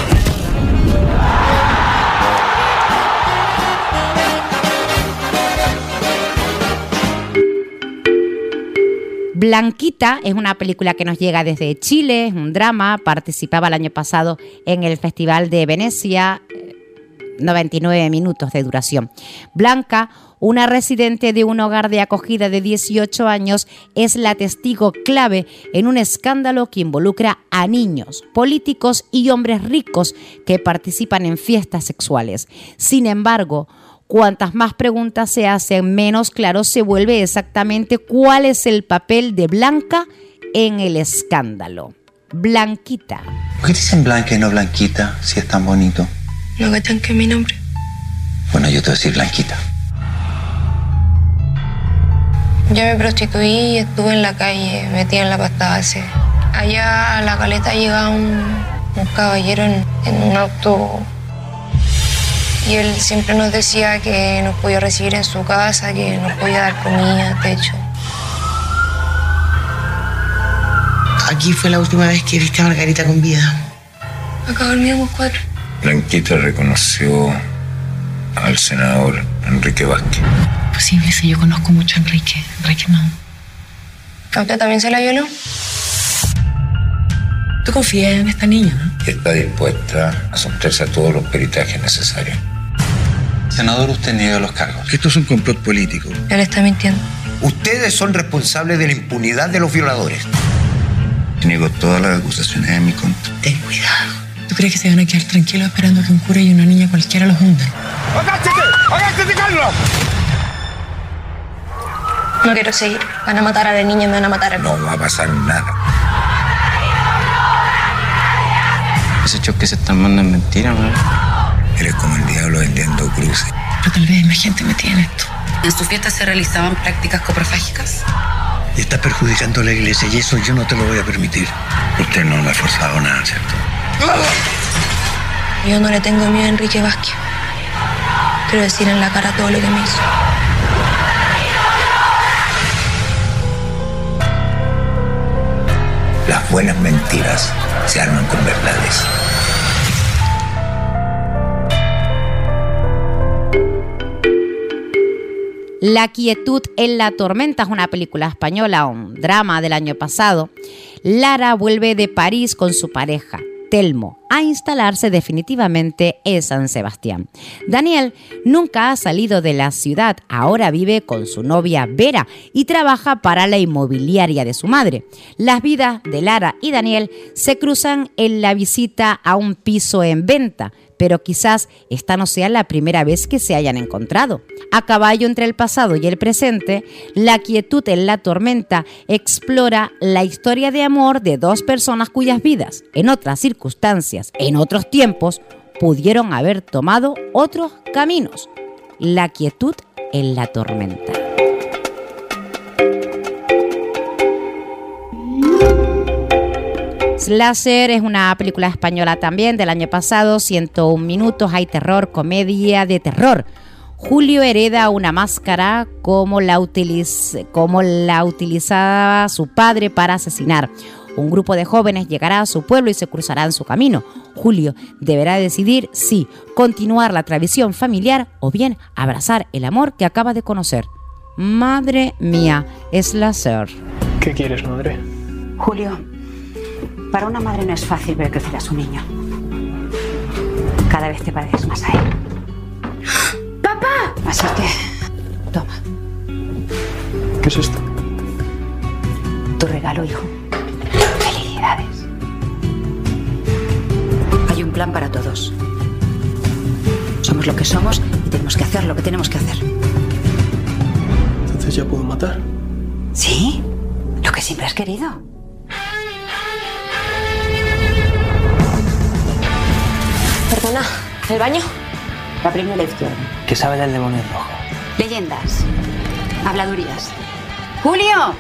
Blanquita es una película que nos llega desde Chile, es un drama, participaba el año pasado en el Festival de Venecia, eh, 99 minutos de duración. Blanca, una residente de un hogar de acogida de 18 años, es la testigo clave en un escándalo que involucra a niños, políticos y hombres ricos que participan en fiestas sexuales. Sin embargo, cuantas más preguntas se hacen, menos claro se vuelve exactamente cuál es el papel de Blanca en el escándalo. Blanquita. ¿Por qué dicen Blanca y no Blanquita si es tan bonito? ¿No cachan que es mi nombre? Bueno, yo te voy a decir Blanquita. Yo me prostituí y estuve en la calle, metida en la pasta base. Allá a la caleta llega un, un caballero en, en un auto y él siempre nos decía que nos podía recibir en su casa, que nos podía dar comida, techo. Aquí fue la última vez que viste a Margarita con vida. Acá dormíamos cuatro. Blanquita reconoció al senador Enrique Vázquez. Posible si yo conozco mucho a Enrique. Enrique no. ¿A usted también se la violó? Tú confías en esta niña, ¿no? Está dispuesta a someterse a todos los peritajes necesarios. Senador, usted niega los cargos. Que esto es un complot político. Él está mintiendo. Ustedes son responsables de la impunidad de los violadores. Niego todas las acusaciones en mi contra. Ten cuidado. ¿Tú crees que se van a quedar tranquilos esperando que un cura y una niña cualquiera los hundan? ¡Agáchate! ¡Agáchate, Carlos! No quiero seguir. Van a matar a la niña y me van a matar a mí. No va a pasar nada. Ese choque se están mandando en mentira, ¿no? Eres como el diablo vendiendo cruces. Pero tal vez más gente metida en esto. ¿En su fiesta se realizaban prácticas coprofágicas? Y está perjudicando a la iglesia y eso yo no te lo voy a permitir. Usted no me ha forzado nada, ¿cierto? Yo no le tengo miedo a Enrique Vázquez. Quiero decir en la cara todo lo que me hizo. Las buenas mentiras se arman con verdades. La quietud en la tormenta es una película española, un drama del año pasado. Lara vuelve de París con su pareja, Telmo, a instalarse definitivamente en San Sebastián. Daniel nunca ha salido de la ciudad, ahora vive con su novia Vera y trabaja para la inmobiliaria de su madre. Las vidas de Lara y Daniel se cruzan en la visita a un piso en venta, pero quizás esta no sea la primera vez que se hayan encontrado. A caballo entre el pasado y el presente, La quietud en la tormenta explora la historia de amor de dos personas cuyas vidas, en otras circunstancias, en otros tiempos, pudieron haber tomado otros caminos. La quietud en la tormenta. Slasher es una película española también del año pasado, 101 minutos, hay terror, comedia de terror. Julio hereda una máscara como la, utiliz como la utilizaba su padre para asesinar. Un grupo de jóvenes llegará a su pueblo y se cruzará en su camino. Julio deberá decidir si continuar la tradición familiar o bien abrazar el amor que acaba de conocer. Madre mía, Slasher. ¿Qué quieres, madre? Julio, para una madre no es fácil ver crecer a su niño. Cada vez te pareces más a él. ¡Papá! Así que, toma. ¿Qué es esto? Tu regalo, hijo. Felicidades. Hay un plan para todos. Somos lo que somos y tenemos que hacer lo que tenemos que hacer. Entonces ya puedo matar. ¿Sí? Lo que siempre has querido. Perdona, ¿el baño? La primera la izquierda. ¿Qué sabe del demonio rojo? Leyendas. Habladurías. ¡Julio!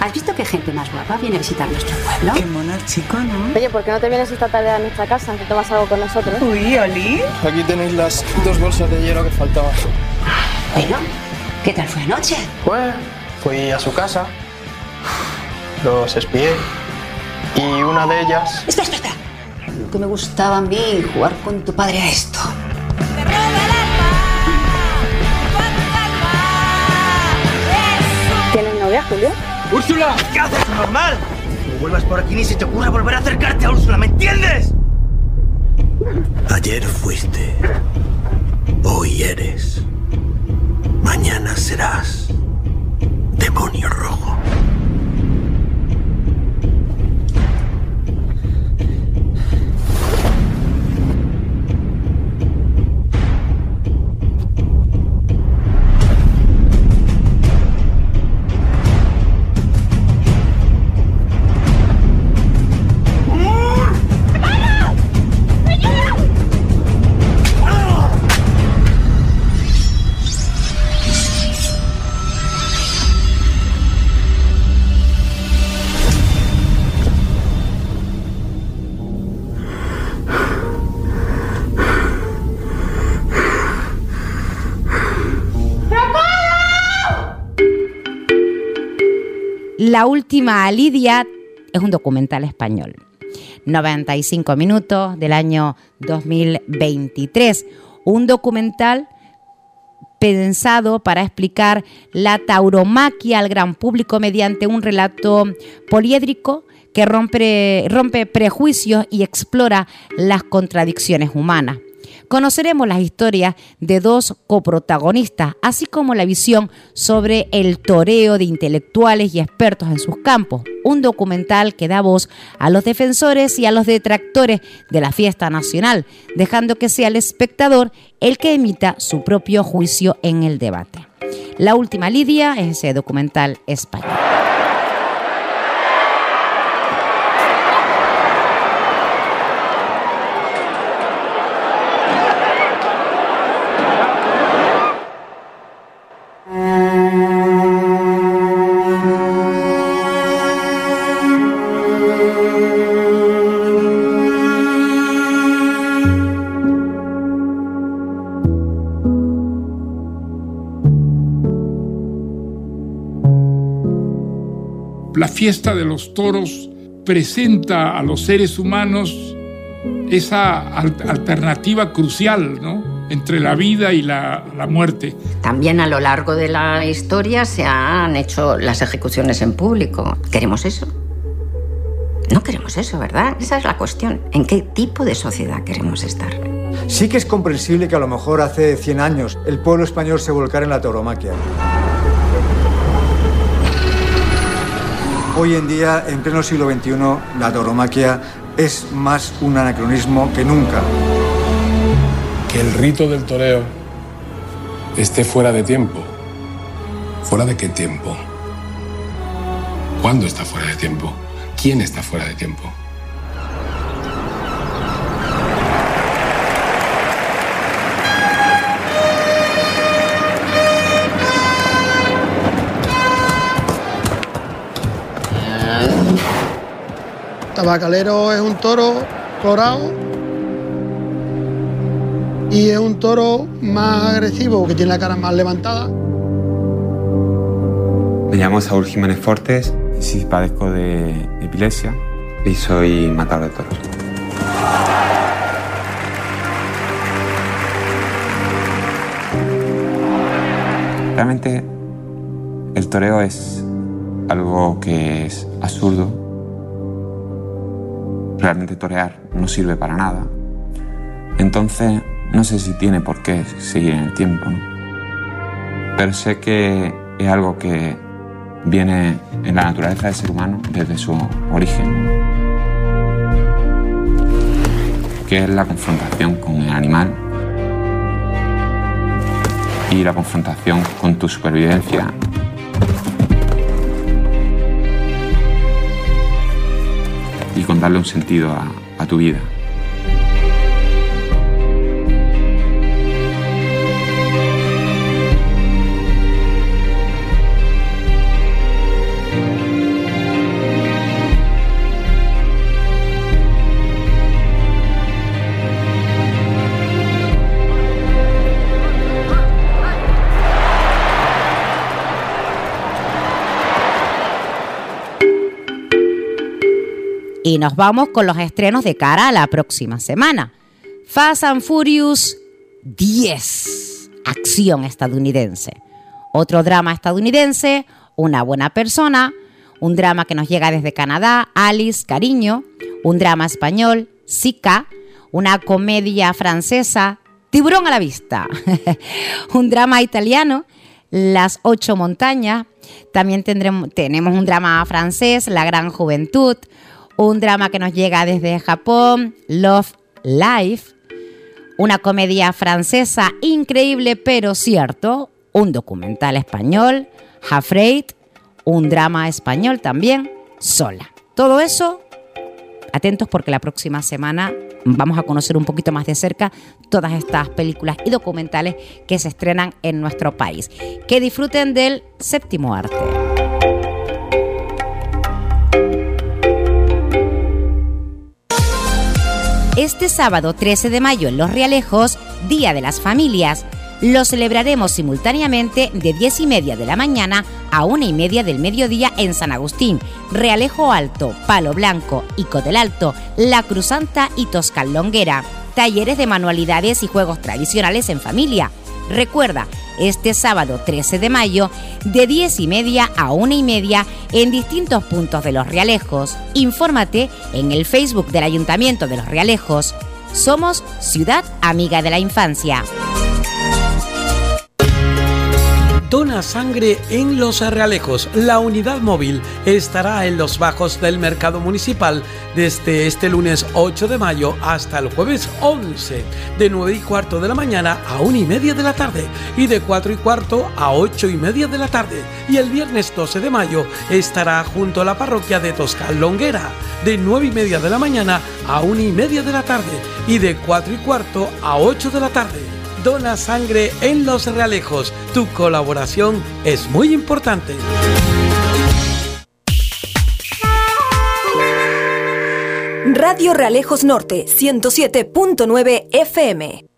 ¿Has visto qué gente más guapa viene a visitar nuestro pueblo? Qué mono el chico, ¿no? Oye, ¿por qué no te vienes esta tarde a nuestra casa? Que tomas algo con nosotros. Uy, Oli. Aquí tenéis las dos bolsas de hielo que faltaban. Bueno, ¿qué tal fue anoche? Pues fui a su casa, los espié y una de ellas... Espera, espera, espera. Lo que me gustaba a mí, jugar con tu padre a esto. ¿Tienes novia, Julio? ¡Úrsula! ¿Qué haces, normal? No vuelvas por aquí ni se te ocurra volver a acercarte a Úrsula, ¿me entiendes? Ayer fuiste. Hoy eres. Mañana serás. Demonio rojo. La última Lidia es un documental español. 95 minutos del año 2023. Un documental pensado para explicar la tauromaquia al gran público mediante un relato poliédrico que rompe, rompe prejuicios y explora las contradicciones humanas. Conoceremos las historias de dos coprotagonistas, así como la visión sobre el toreo de intelectuales y expertos en sus campos. Un documental que da voz a los defensores y a los detractores de la fiesta nacional, dejando que sea el espectador el que emita su propio juicio en el debate. La última Lidia es ese documental español. La fiesta de los toros presenta a los seres humanos esa al- alternativa crucial ¿no? entre la vida y la, la muerte. También a lo largo de la historia se han hecho las ejecuciones en público. ¿Queremos eso? No queremos eso, ¿verdad? Esa es la cuestión. ¿En qué tipo de sociedad queremos estar? Sí que es comprensible que a lo mejor hace 100 años el pueblo español se volcara en la tauromaquia. Hoy en día, en pleno siglo XXI, la tauromaquia es más un anacronismo que nunca. Que el rito del toreo esté fuera de tiempo. ¿Fuera de qué tiempo? ¿Cuándo está fuera de tiempo? ¿Quién está fuera de tiempo? Tabacalero es un toro colorado y es un toro más agresivo, que tiene la cara más levantada. Me llamo Saúl Jiménez Fortes, sí padezco de epilepsia y soy matador de toros. Realmente el toreo es algo que es absurdo. Realmente torear no sirve para nada. Entonces no sé si tiene por qué seguir en el tiempo. Pero sé que es algo que viene en la naturaleza del ser humano desde su origen, que es la confrontación con el animal y la confrontación con tu supervivencia y con darle un sentido a, tu vida. Y nos vamos con los estrenos de cara a la próxima semana. Fast and Furious 10, acción estadounidense. Otro drama estadounidense, Una buena persona. Un drama que nos llega desde Canadá, Alice, Cariño. Un drama español, Zika. Una comedia francesa, Tiburón a la vista. un drama italiano, Las ocho montañas. También tendremos, tenemos un drama francés, La gran juventud un drama que nos llega desde Japón, Love Life, una comedia francesa increíble pero cierto, un documental español, Afraid, un drama español también, Sola. Todo eso, atentos porque la próxima semana vamos a conocer un poquito más de cerca todas estas películas y documentales que se estrenan en nuestro país. Que disfruten del séptimo arte. Este sábado 13 de mayo en Los Realejos, Día de las Familias, lo celebraremos simultáneamente de 10 y media de la mañana a 1 y media del mediodía en San Agustín, Realejo Alto, Palo Blanco, Ico del Alto, La Cruzanta y Toscal Longuera. Talleres de manualidades y juegos tradicionales en familia. Recuerda, este sábado 13 de mayo, de 10 y media a 1 y media, en distintos puntos de Los Realejos. Infórmate en el Facebook del Ayuntamiento de Los Realejos. Somos Ciudad Amiga de la Infancia. Dona sangre en Los Realejos. La unidad móvil estará en los bajos del mercado municipal desde este lunes 8 de mayo hasta el jueves 11, de 9 y cuarto de la mañana a 1 y media de la tarde y de 4 y cuarto a 8 y media de la tarde. Y el viernes 12 de mayo estará junto a la parroquia de Toscal Longuera, de 9 y media de la mañana a 1 y media de la tarde y de 4 y cuarto a 8 de la tarde. Dona sangre en Los Realejos. Tu colaboración es muy importante. Radio Realejos Norte 107.9 FM.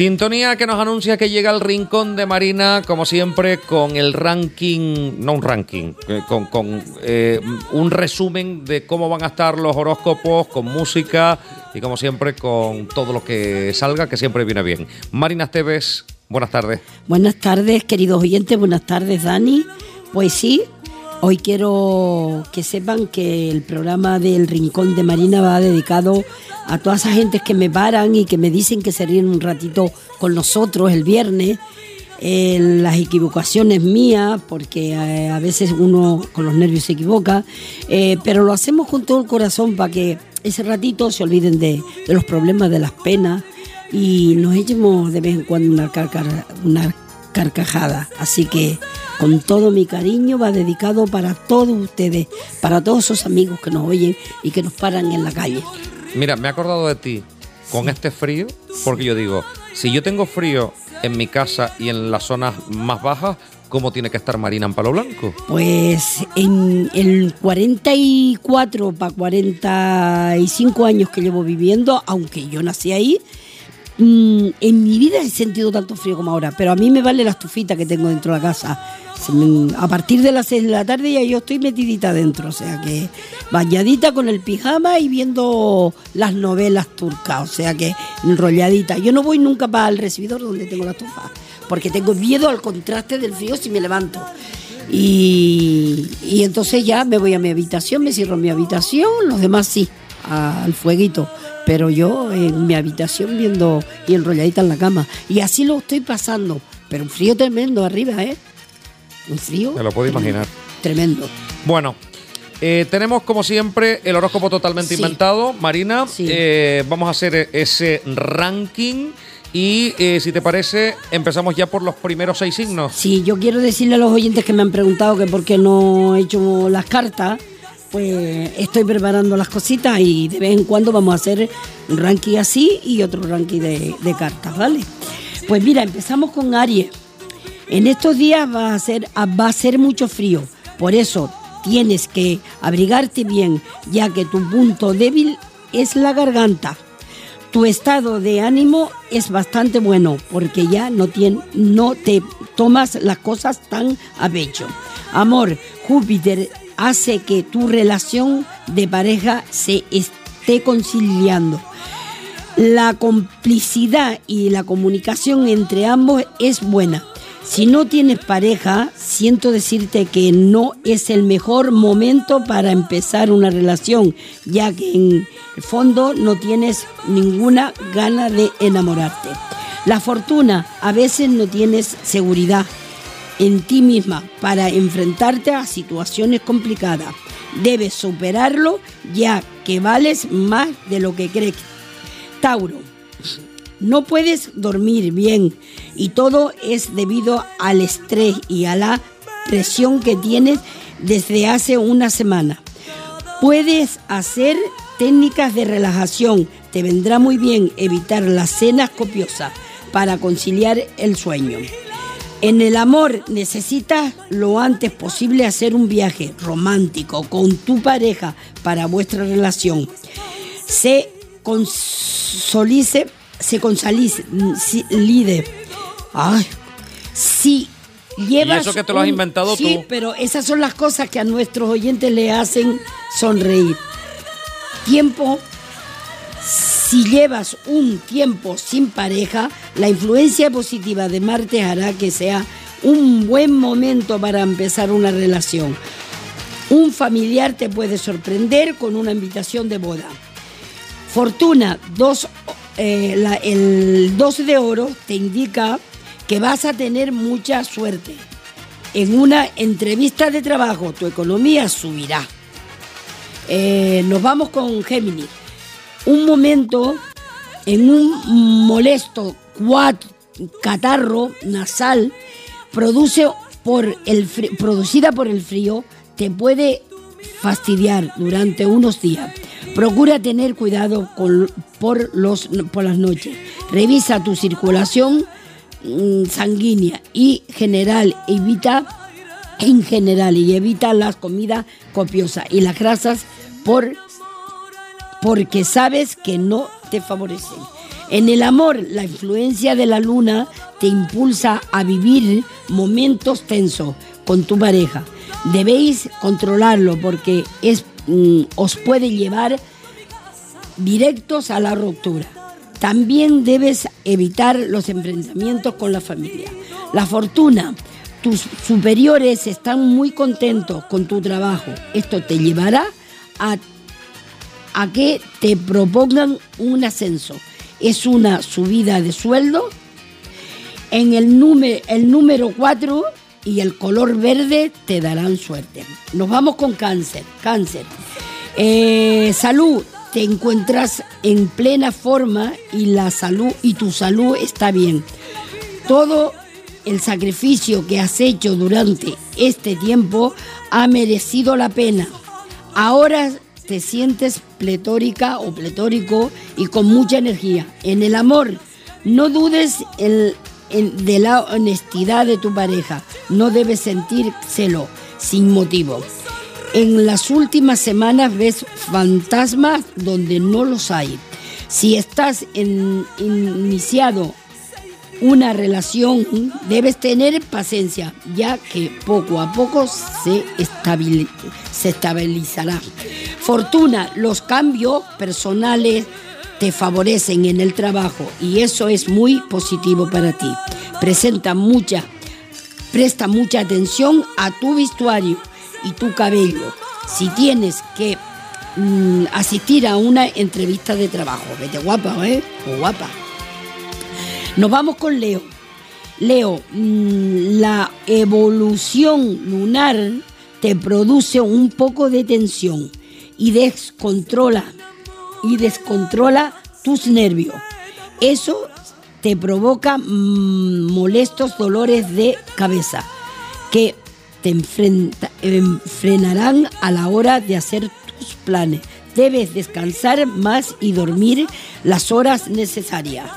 Sintonía que nos anuncia que llega el rincón de Marina, como siempre, con el ranking, no un ranking, eh, con, con, eh, un resumen de cómo van a estar los horóscopos, con música y como siempre con todo lo que salga, que siempre viene bien. Marina Esteves, buenas tardes. Buenas tardes, queridos oyentes, buenas tardes, Dani. Pues sí, hoy quiero que sepan que el programa del Rincón de Marina va dedicado a todas esas gentes que me paran y que me dicen que se ríen un ratito con nosotros el viernes. Eh, las equivocaciones mías, porque eh, a veces uno con los nervios se equivoca, eh, pero lo hacemos con todo el corazón para que ese ratito se olviden de, los problemas, de las penas y nos echemos de vez en cuando una, carcar- una carcajada. Así que con todo mi cariño va dedicado para todos ustedes, para todos esos amigos que nos oyen y que nos paran en la calle. Mira, me he acordado de ti con este frío, porque yo digo, si yo tengo frío en mi casa y en las zonas más bajas, ¿cómo tiene que estar Marina en Palo Blanco? Pues en el 44 para 45 años que llevo viviendo, aunque yo nací ahí, mm, en mi vida he sentido tanto frío como ahora, pero a mí me vale la estufita que tengo dentro de la casa. A partir de las 6 de la tarde ya yo estoy metidita dentro, o sea que bañadita con el pijama y viendo las novelas turcas, o sea que enrolladita. Yo no voy nunca para el recibidor donde tengo la estufa, porque tengo miedo al contraste del frío si me levanto. Y, y entonces ya me voy a mi habitación, me cierro mi habitación, los demás sí, al fueguito. Pero yo en mi habitación viendo y enrolladita en la cama. Y así lo estoy pasando. Pero un frío tremendo arriba, ¿eh? Un frío Me lo puedo imaginar. tremendo. Bueno, eh, tenemos como siempre el horóscopo totalmente Sí. inventado. Marina, eh, vamos a hacer ese ranking y eh, si te parece empezamos ya por los primeros seis signos. Sí, yo quiero decirle a los oyentes que me han preguntado que por qué no he hecho las cartas, pues estoy preparando las cositas y de vez en cuando vamos a hacer un ranking así y otro ranking de, cartas, ¿vale? Pues mira, empezamos con Aries. En estos días va a ser va a ser mucho frío, por eso tienes que abrigarte bien, ya que tu punto débil es la garganta. Tu estado de ánimo es bastante bueno porque ya no, no te tomas las cosas tan a pecho. Amor, Júpiter hace que tu relación de pareja se esté conciliando. La complicidad y la comunicación entre ambos es buena. Si no tienes pareja, siento decirte que no es el mejor momento para empezar una relación, ya que en el fondo no tienes ninguna gana de enamorarte. La fortuna, a veces no tienes seguridad en ti misma para enfrentarte a situaciones complicadas. Debes superarlo ya que vales más de lo que crees. Tauro, no puedes dormir bien y todo es debido al estrés y a la presión que tienes desde hace una semana. Puedes hacer técnicas de relajación. Te vendrá muy bien evitar las cenas copiosas para conciliar el sueño. En el amor necesitas lo antes posible hacer un viaje romántico con tu pareja para vuestra relación. Se consolice, se consalice, si- lide. Ay, si llevas eso que te lo has un- inventado sí, tú. pero esas son las cosas que a nuestros oyentes le hacen sonreír. Tiempo si llevas un tiempo sin pareja, la influencia positiva de Marte hará que sea un buen momento para empezar una relación. Un familiar te puede sorprender con una invitación de boda. Fortuna, dos, eh, la- el 2 de oro te indica que vas a tener mucha suerte. En una entrevista de trabajo tu economía subirá. Eh, nos vamos con Géminis. Un momento en un molesto catarro nasal produce por el fri- producida por el frío te puede fastidiar durante unos días. Procura tener cuidado con- por, los, por las noches. Revisa tu circulación mm, sanguínea y general evita en general y evita las comidas copiosas y las grasas por porque sabes que no te favorecen. En el amor, la influencia de la luna te impulsa a vivir momentos tensos con tu pareja. Debéis controlarlo porque es, mm, os puede llevar directos a la ruptura. También debes evitar los enfrentamientos con la familia. La fortuna, tus superiores están muy contentos con tu trabajo. Esto te llevará a a que te propongan un ascenso. Es una subida de sueldo. En el número, el número 4 y el color verde te darán suerte. Nos vamos con cáncer. Cáncer. Eh, salud. Te encuentras en plena forma y la salud y tu salud está bien. Todo el sacrificio que has hecho durante este tiempo ha merecido la pena. Ahora te sientes pletórica o pletórico y con mucha energía. En el amor, no dudes en- en- de la honestidad de tu pareja. No debes sentir celo sin motivo. En las últimas semanas ves fantasmas donde no los hay. Si estás iniciado una relación, debes tener paciencia, ya que poco a poco se, se estabilizará. Fortuna, los cambios personales te favorecen en el trabajo y eso es muy positivo para ti. Presenta mucha, presta mucha atención a tu vestuario y tu cabello. Si tienes que mm, asistir a una entrevista de trabajo, vete guapa, ¿eh? O guapa. Nos vamos con Leo. Leo, mm, la evolución lunar te produce un poco de tensión y descontrola y descontrola tus nervios. Eso te provoca mm, molestos dolores de cabeza que te enfrenta- em, frenarán a la hora de hacer tus planes. Debes descansar más y dormir las horas necesarias.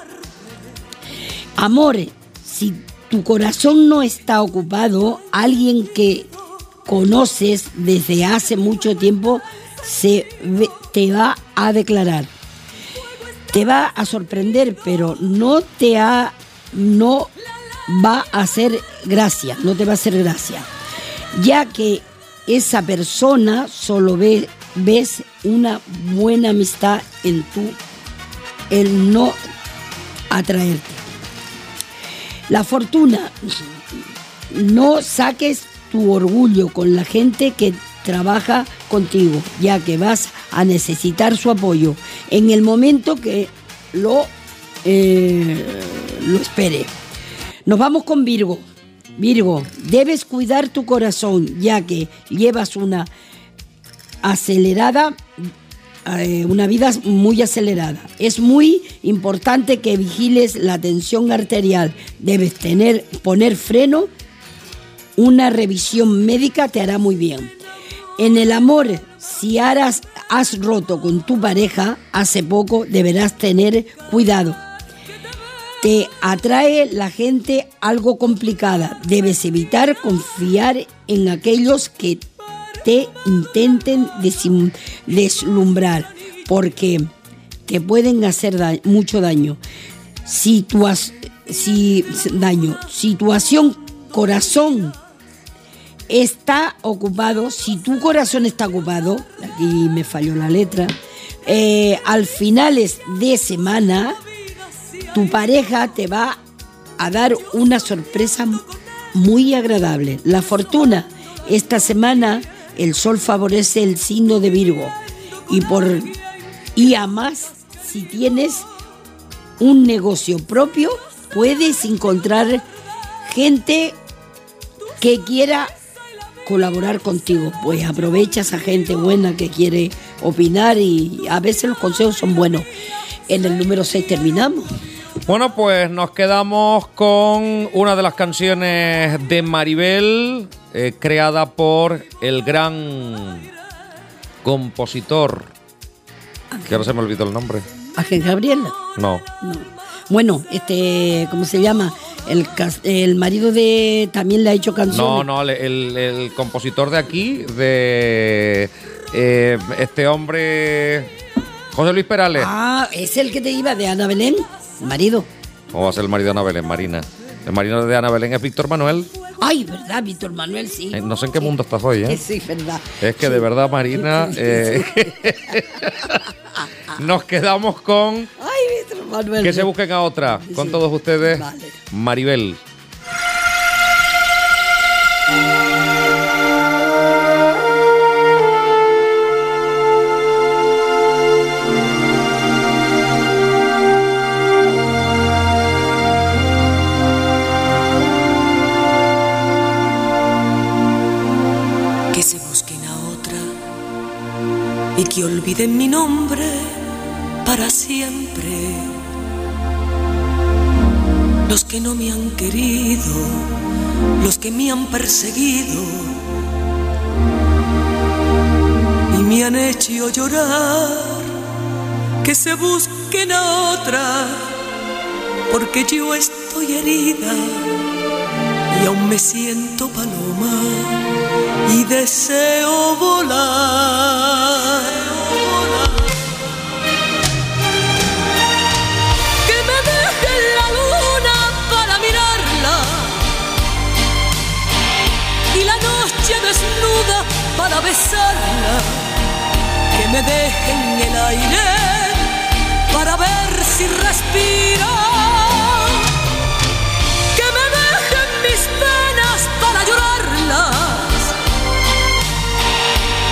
Amor, si tu corazón no está ocupado, alguien que conoces desde hace mucho tiempo se te va a declarar. Te va a sorprender, pero no te ha, no va a hacer gracia, no te va a hacer gracia, ya que esa persona solo ve, ves una buena amistad en tu, el no atraerte. La fortuna, no saques tu orgullo con la gente que trabaja contigo, ya que vas a necesitar su apoyo en el momento que lo, eh, lo espere. Nos vamos con Virgo. Virgo, debes cuidar tu corazón, ya que llevas una acelerada, eh, una vida muy acelerada. Es muy importante que vigiles la tensión arterial. Debes tener, poner freno. Una revisión médica te hará muy bien. En el amor, si has roto con tu pareja hace poco, deberás tener cuidado. Te atrae la gente algo complicada. Debes evitar confiar en aquellos que te intenten deslumbrar, porque te pueden hacer mucho daño. Si, daño. Situación corazón está ocupado, si tu corazón está ocupado, aquí me falló la letra, eh, al finales de semana, tu pareja te va a dar una sorpresa muy agradable. La fortuna, esta semana el sol favorece el signo de Virgo y por y además si tienes un negocio propio puedes encontrar gente que quiera colaborar contigo. Pues aprovecha esa gente buena que quiere opinar y a veces los consejos son buenos. En el número 6 terminamos. Bueno, pues nos quedamos con una de las canciones de Maribel, eh, creada por el gran compositor. Que ahora se me olvidó el nombre. Ángel Gabriela. No. No. Bueno, este, ¿cómo se llama? El, el marido de también le ha hecho canciones. No, no, el, el- el compositor de aquí, de eh, este hombre, José Luis Perales. Ah, es el que te iba de Ana Belén, marido. ¿Cómo va a ser el marido de Ana Belén, Marina? El marido de Ana Belén es Víctor Manuel. Ay, verdad, Víctor Manuel, sí. Eh, no sé en qué mundo estás hoy, ¿eh? Sí, verdad. Es que de verdad, Marina, eh, nos quedamos con Ay, Víctor Manuel. que se busquen a otra. Con todos ustedes, Maribel. Y que olviden mi nombre para siempre. Los que no me han querido, los que me han perseguido y me han hecho llorar, que se busquen a otra, porque yo estoy herida y aún me siento paloma y deseo volar. Besarla, que me deje en el aire para ver si respiro. Que me dejen mis penas para llorarlas.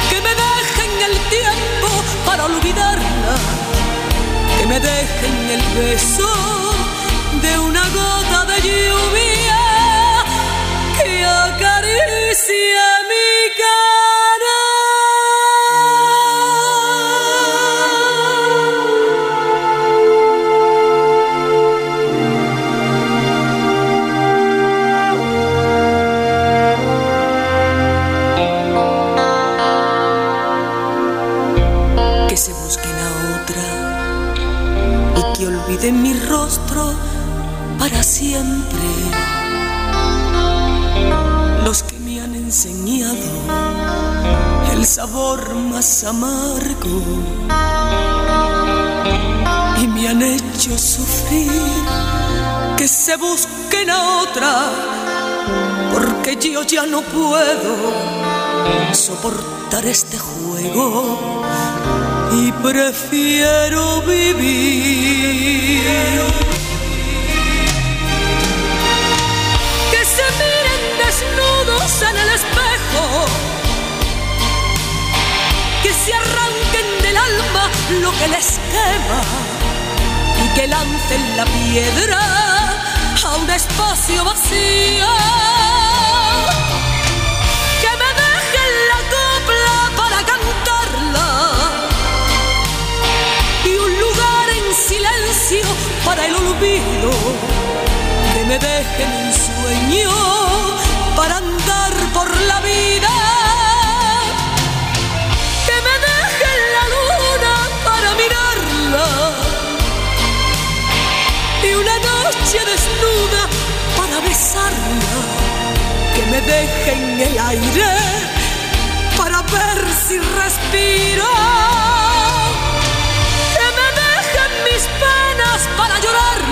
Que me dejen el tiempo para olvidarlas. Que me dejen el beso de una gota de lluvia que acaricia mi cara. Siempre. Los que me han enseñado el sabor más amargo y me han hecho sufrir. Que se busquen a otra, porque yo ya no puedo soportar este juego y prefiero vivir. En el espejo, que se arranquen del alma lo que les quema y que lancen la piedra a un espacio vacío. Que me dejen la copla para cantarla y un lugar en silencio para el olvido. Que me dejen un sueño para andar la vida. Que me dejen la luna para mirarla y una noche desnuda para besarla. Que me dejen el aire para ver si respiro. Que me dejen mis penas para llorarlas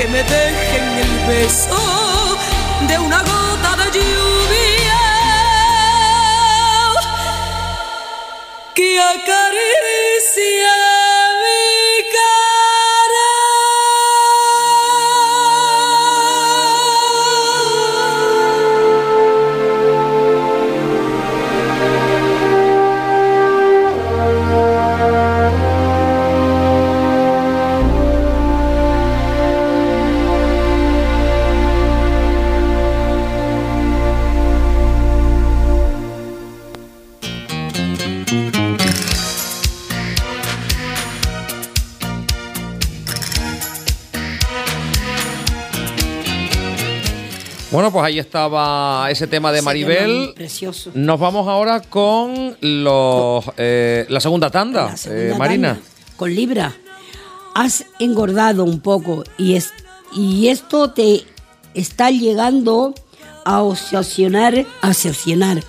Que me dejen el beso de una gota de lluvia que acaricia Bueno, pues ahí estaba ese tema de Maribel. Precioso. Nos vamos ahora con los eh, la segunda tanda, eh, Marina. Tanda, Con Libra. Has engordado un poco y, es, y esto te está llegando a obsesionar, a obsesionar,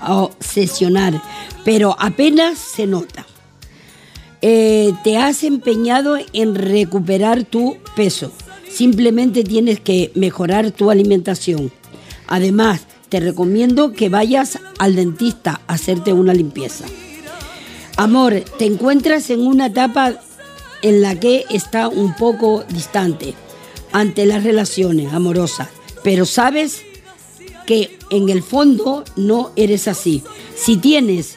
a obsesionar, pero apenas se nota. Eh, te has empeñado en recuperar tu peso. Simplemente tienes que mejorar tu alimentación. Además, te recomiendo que vayas al dentista a hacerte una limpieza. Amor, te encuentras en una etapa en la que está un poco distante ante las relaciones amorosas, pero sabes que en el fondo no eres así. Si tienes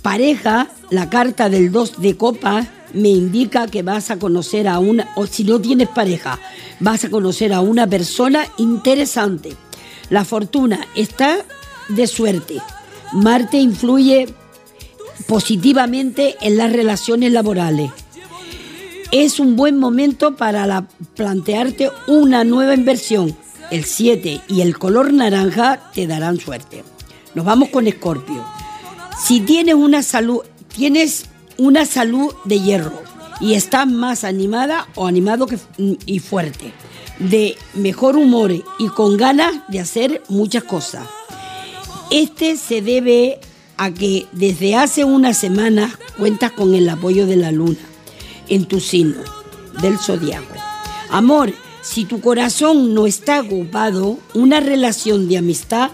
pareja, la carta del 2 de copa me indica que vas a conocer a una, o si no tienes pareja, vas a conocer a una persona interesante. La fortuna está de suerte. Marte influye positivamente en las relaciones laborales. Es un buen momento para la- plantearte una nueva inversión. El 7 y el color naranja te darán suerte. Nos vamos con Escorpio. Si tienes una salud, tienes una salud de hierro y estás más animada o animado que, y fuerte, de mejor humor y con ganas de hacer muchas cosas. Este se debe a que desde hace unas semanas cuentas con el apoyo de la luna en tu signo del zodiaco. Amor, si tu corazón no está ocupado, una relación de amistad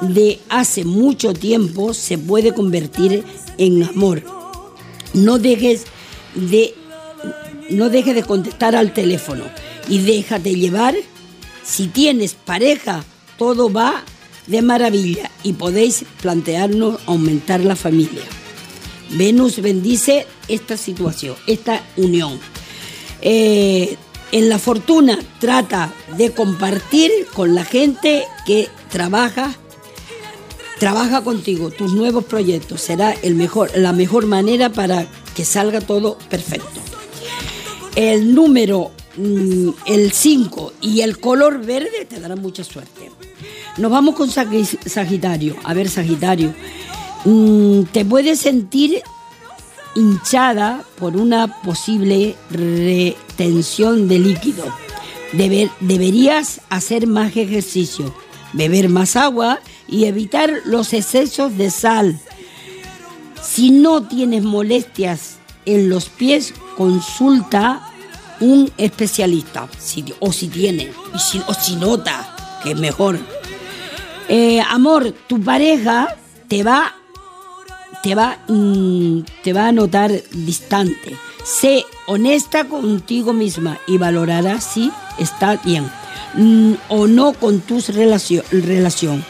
de hace mucho tiempo se puede convertir en amor. No dejes de no dejes de contestar al teléfono y déjate llevar. Si tienes pareja, todo va de maravilla y podéis plantearnos aumentar la familia. Venus bendice esta situación, esta unión. Eh, en la fortuna trata de compartir con la gente que trabaja trabaja contigo tus nuevos proyectos. Será el mejor la mejor manera para que salga todo perfecto. El número mm, el 5 y el color verde te darán mucha suerte. Nos vamos con Sag- Sagitario. A ver Sagitario. Mm, te puedes sentir hinchada por una posible retención de líquido. Deber- deberías hacer más ejercicio, beber más agua y evitar los excesos de sal. Si no tienes molestias en los pies, consulta un especialista. Si- o si tiene, o si nota, que es mejor. Eh, amor, tu pareja te va te va, mm, te va a notar distante. Sé honesta contigo misma y valorarás si está bien mm, o no con tu relación.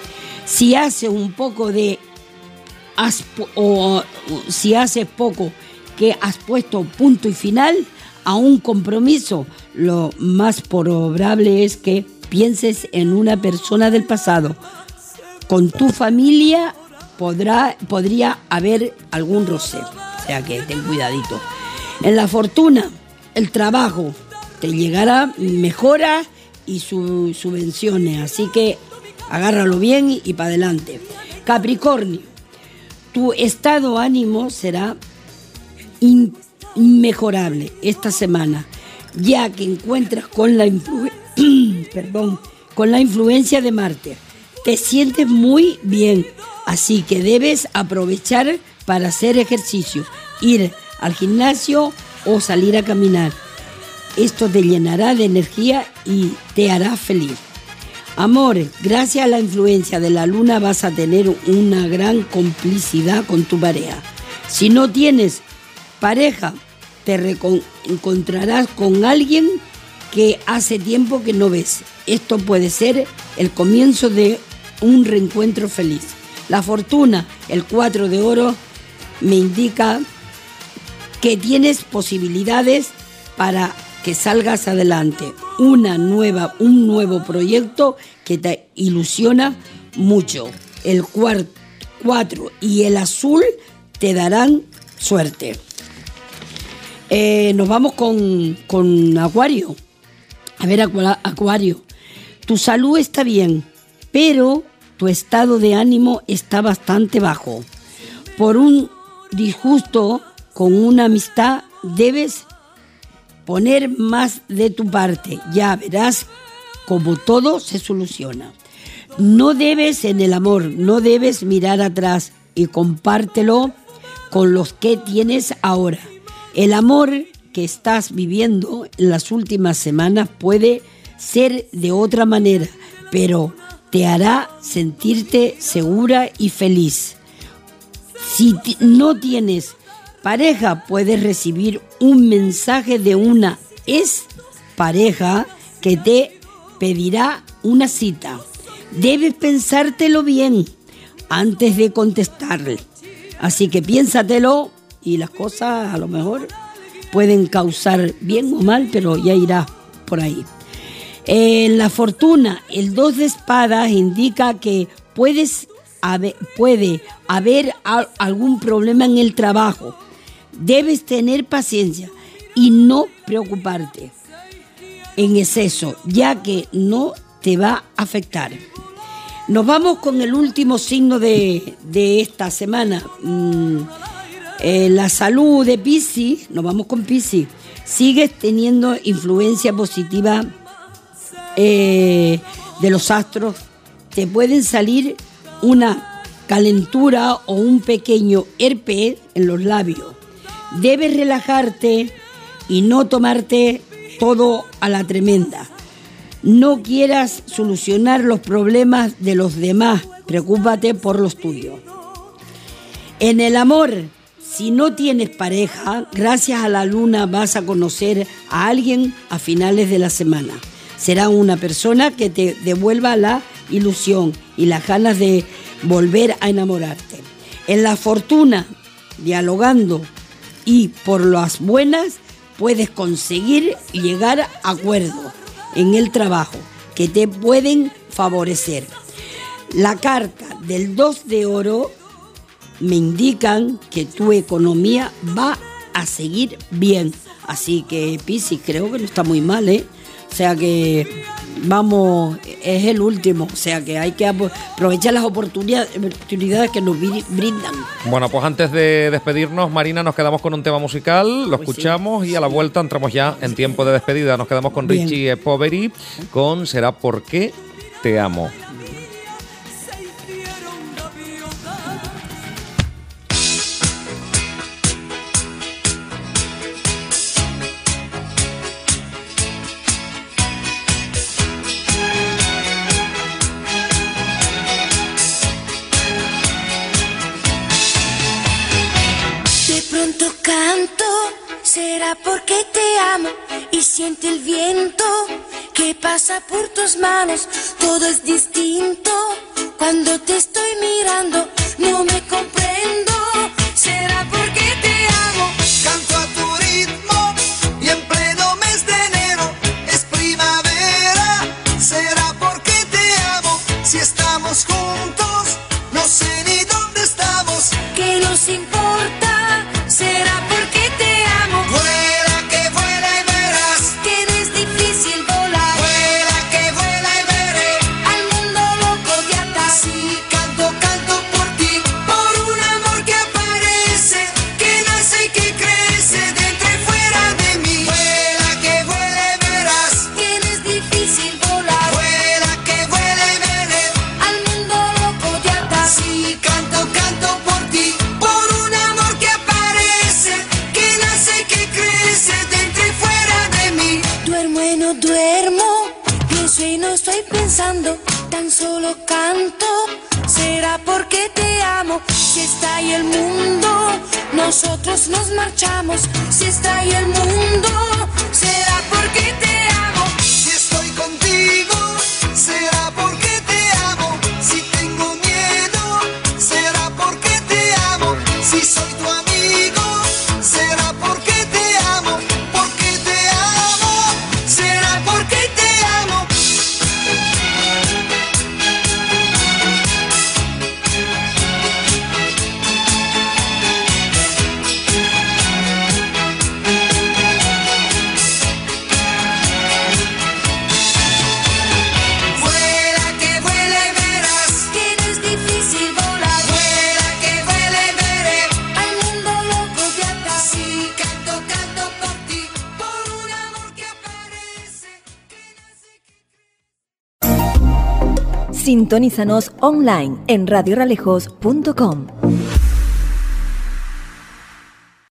Si hace un poco de o, si hace poco que has puesto punto y final a un compromiso, lo más probable es que pienses en una persona del pasado. Con tu familia podrá, podría haber algún roce, o sea que ten cuidadito. En la fortuna, el trabajo, te llegará mejora y su- subvenciones, así que agárralo bien y, para adelante. Capricornio, tu estado ánimo será in- inmejorable esta semana, ya que encuentras con la, influ- perdón, con la influencia de Marte. Te sientes muy bien, así que debes aprovechar para hacer ejercicio, ir al gimnasio o salir a caminar. Esto te llenará de energía y te hará feliz. Amor, gracias a la influencia de la luna vas a tener una gran complicidad con tu pareja. Si no tienes pareja, te encontrarás con alguien que hace tiempo que no ves. Esto puede ser el comienzo de un reencuentro feliz. La fortuna, el 4 de oro, me indica que tienes posibilidades para que salgas adelante. Una nueva, un nuevo proyecto que te ilusiona mucho. El 4 y el azul te darán suerte. Eh, nos vamos con, con Acuario. A ver, Acua- Acuario, tu salud está bien, pero tu estado de ánimo está bastante bajo. Por un disgusto con una amistad debes poner más de tu parte. Ya verás cómo todo se soluciona. No debes en el amor, no debes mirar atrás y compártelo con los que tienes ahora. El amor que estás viviendo en las últimas semanas puede ser de otra manera, pero te hará sentirte segura y feliz. Si no tienes pareja, puedes recibir un mensaje de una ex pareja que te pedirá una cita. Debes pensártelo bien antes de contestarle. Así que piénsatelo y las cosas a lo mejor pueden causar bien o mal, pero ya irá por ahí. En la fortuna, el dos de espadas indica que puedes puede haber algún problema en el trabajo. Debes tener paciencia y no preocuparte en exceso, ya que no te va a afectar. Nos vamos con el último signo de, de esta semana. Mm, eh, la salud de Piscis, nos vamos con Piscis. Sigues teniendo influencia positiva eh, de los astros. Te pueden salir una calentura o un pequeño herpes en los labios. Debes relajarte y no tomarte todo a la tremenda. No quieras solucionar los problemas de los demás, preocúpate por los tuyos. En el amor, si no tienes pareja, gracias a la luna vas a conocer a alguien a finales de la semana. Será una persona que te devuelva la ilusión y las ganas de volver a enamorarte. En la fortuna, dialogando y por las buenas, puedes conseguir llegar a acuerdos en el trabajo que te pueden favorecer. La carta del 2 de oro me indican que tu economía va a seguir bien. Así que Piscis creo que no está muy mal, ¿eh? O sea que vamos, es el último, o sea que hay que aprovechar las oportunidades, que nos brindan. Bueno, pues antes de despedirnos, Marina, nos quedamos con un tema musical, lo pues escuchamos y a la vuelta entramos ya en tiempo de despedida. Nos quedamos con Richie Poveri con Será porque te amo. Porque te amo y siente el viento que pasa por tus manos. Todo es distinto cuando te estoy mirando. No me comprendo. Será porque te tan solo canto. Será porque te amo, si está ahí el mundo, nosotros nos marchamos. Si está ahí el mundo, será porque te amo. Si estoy contigo, será porque te amo. Si tengo miedo, será porque te amo. Si soy tu Sintonízanos online en radioralejos.com.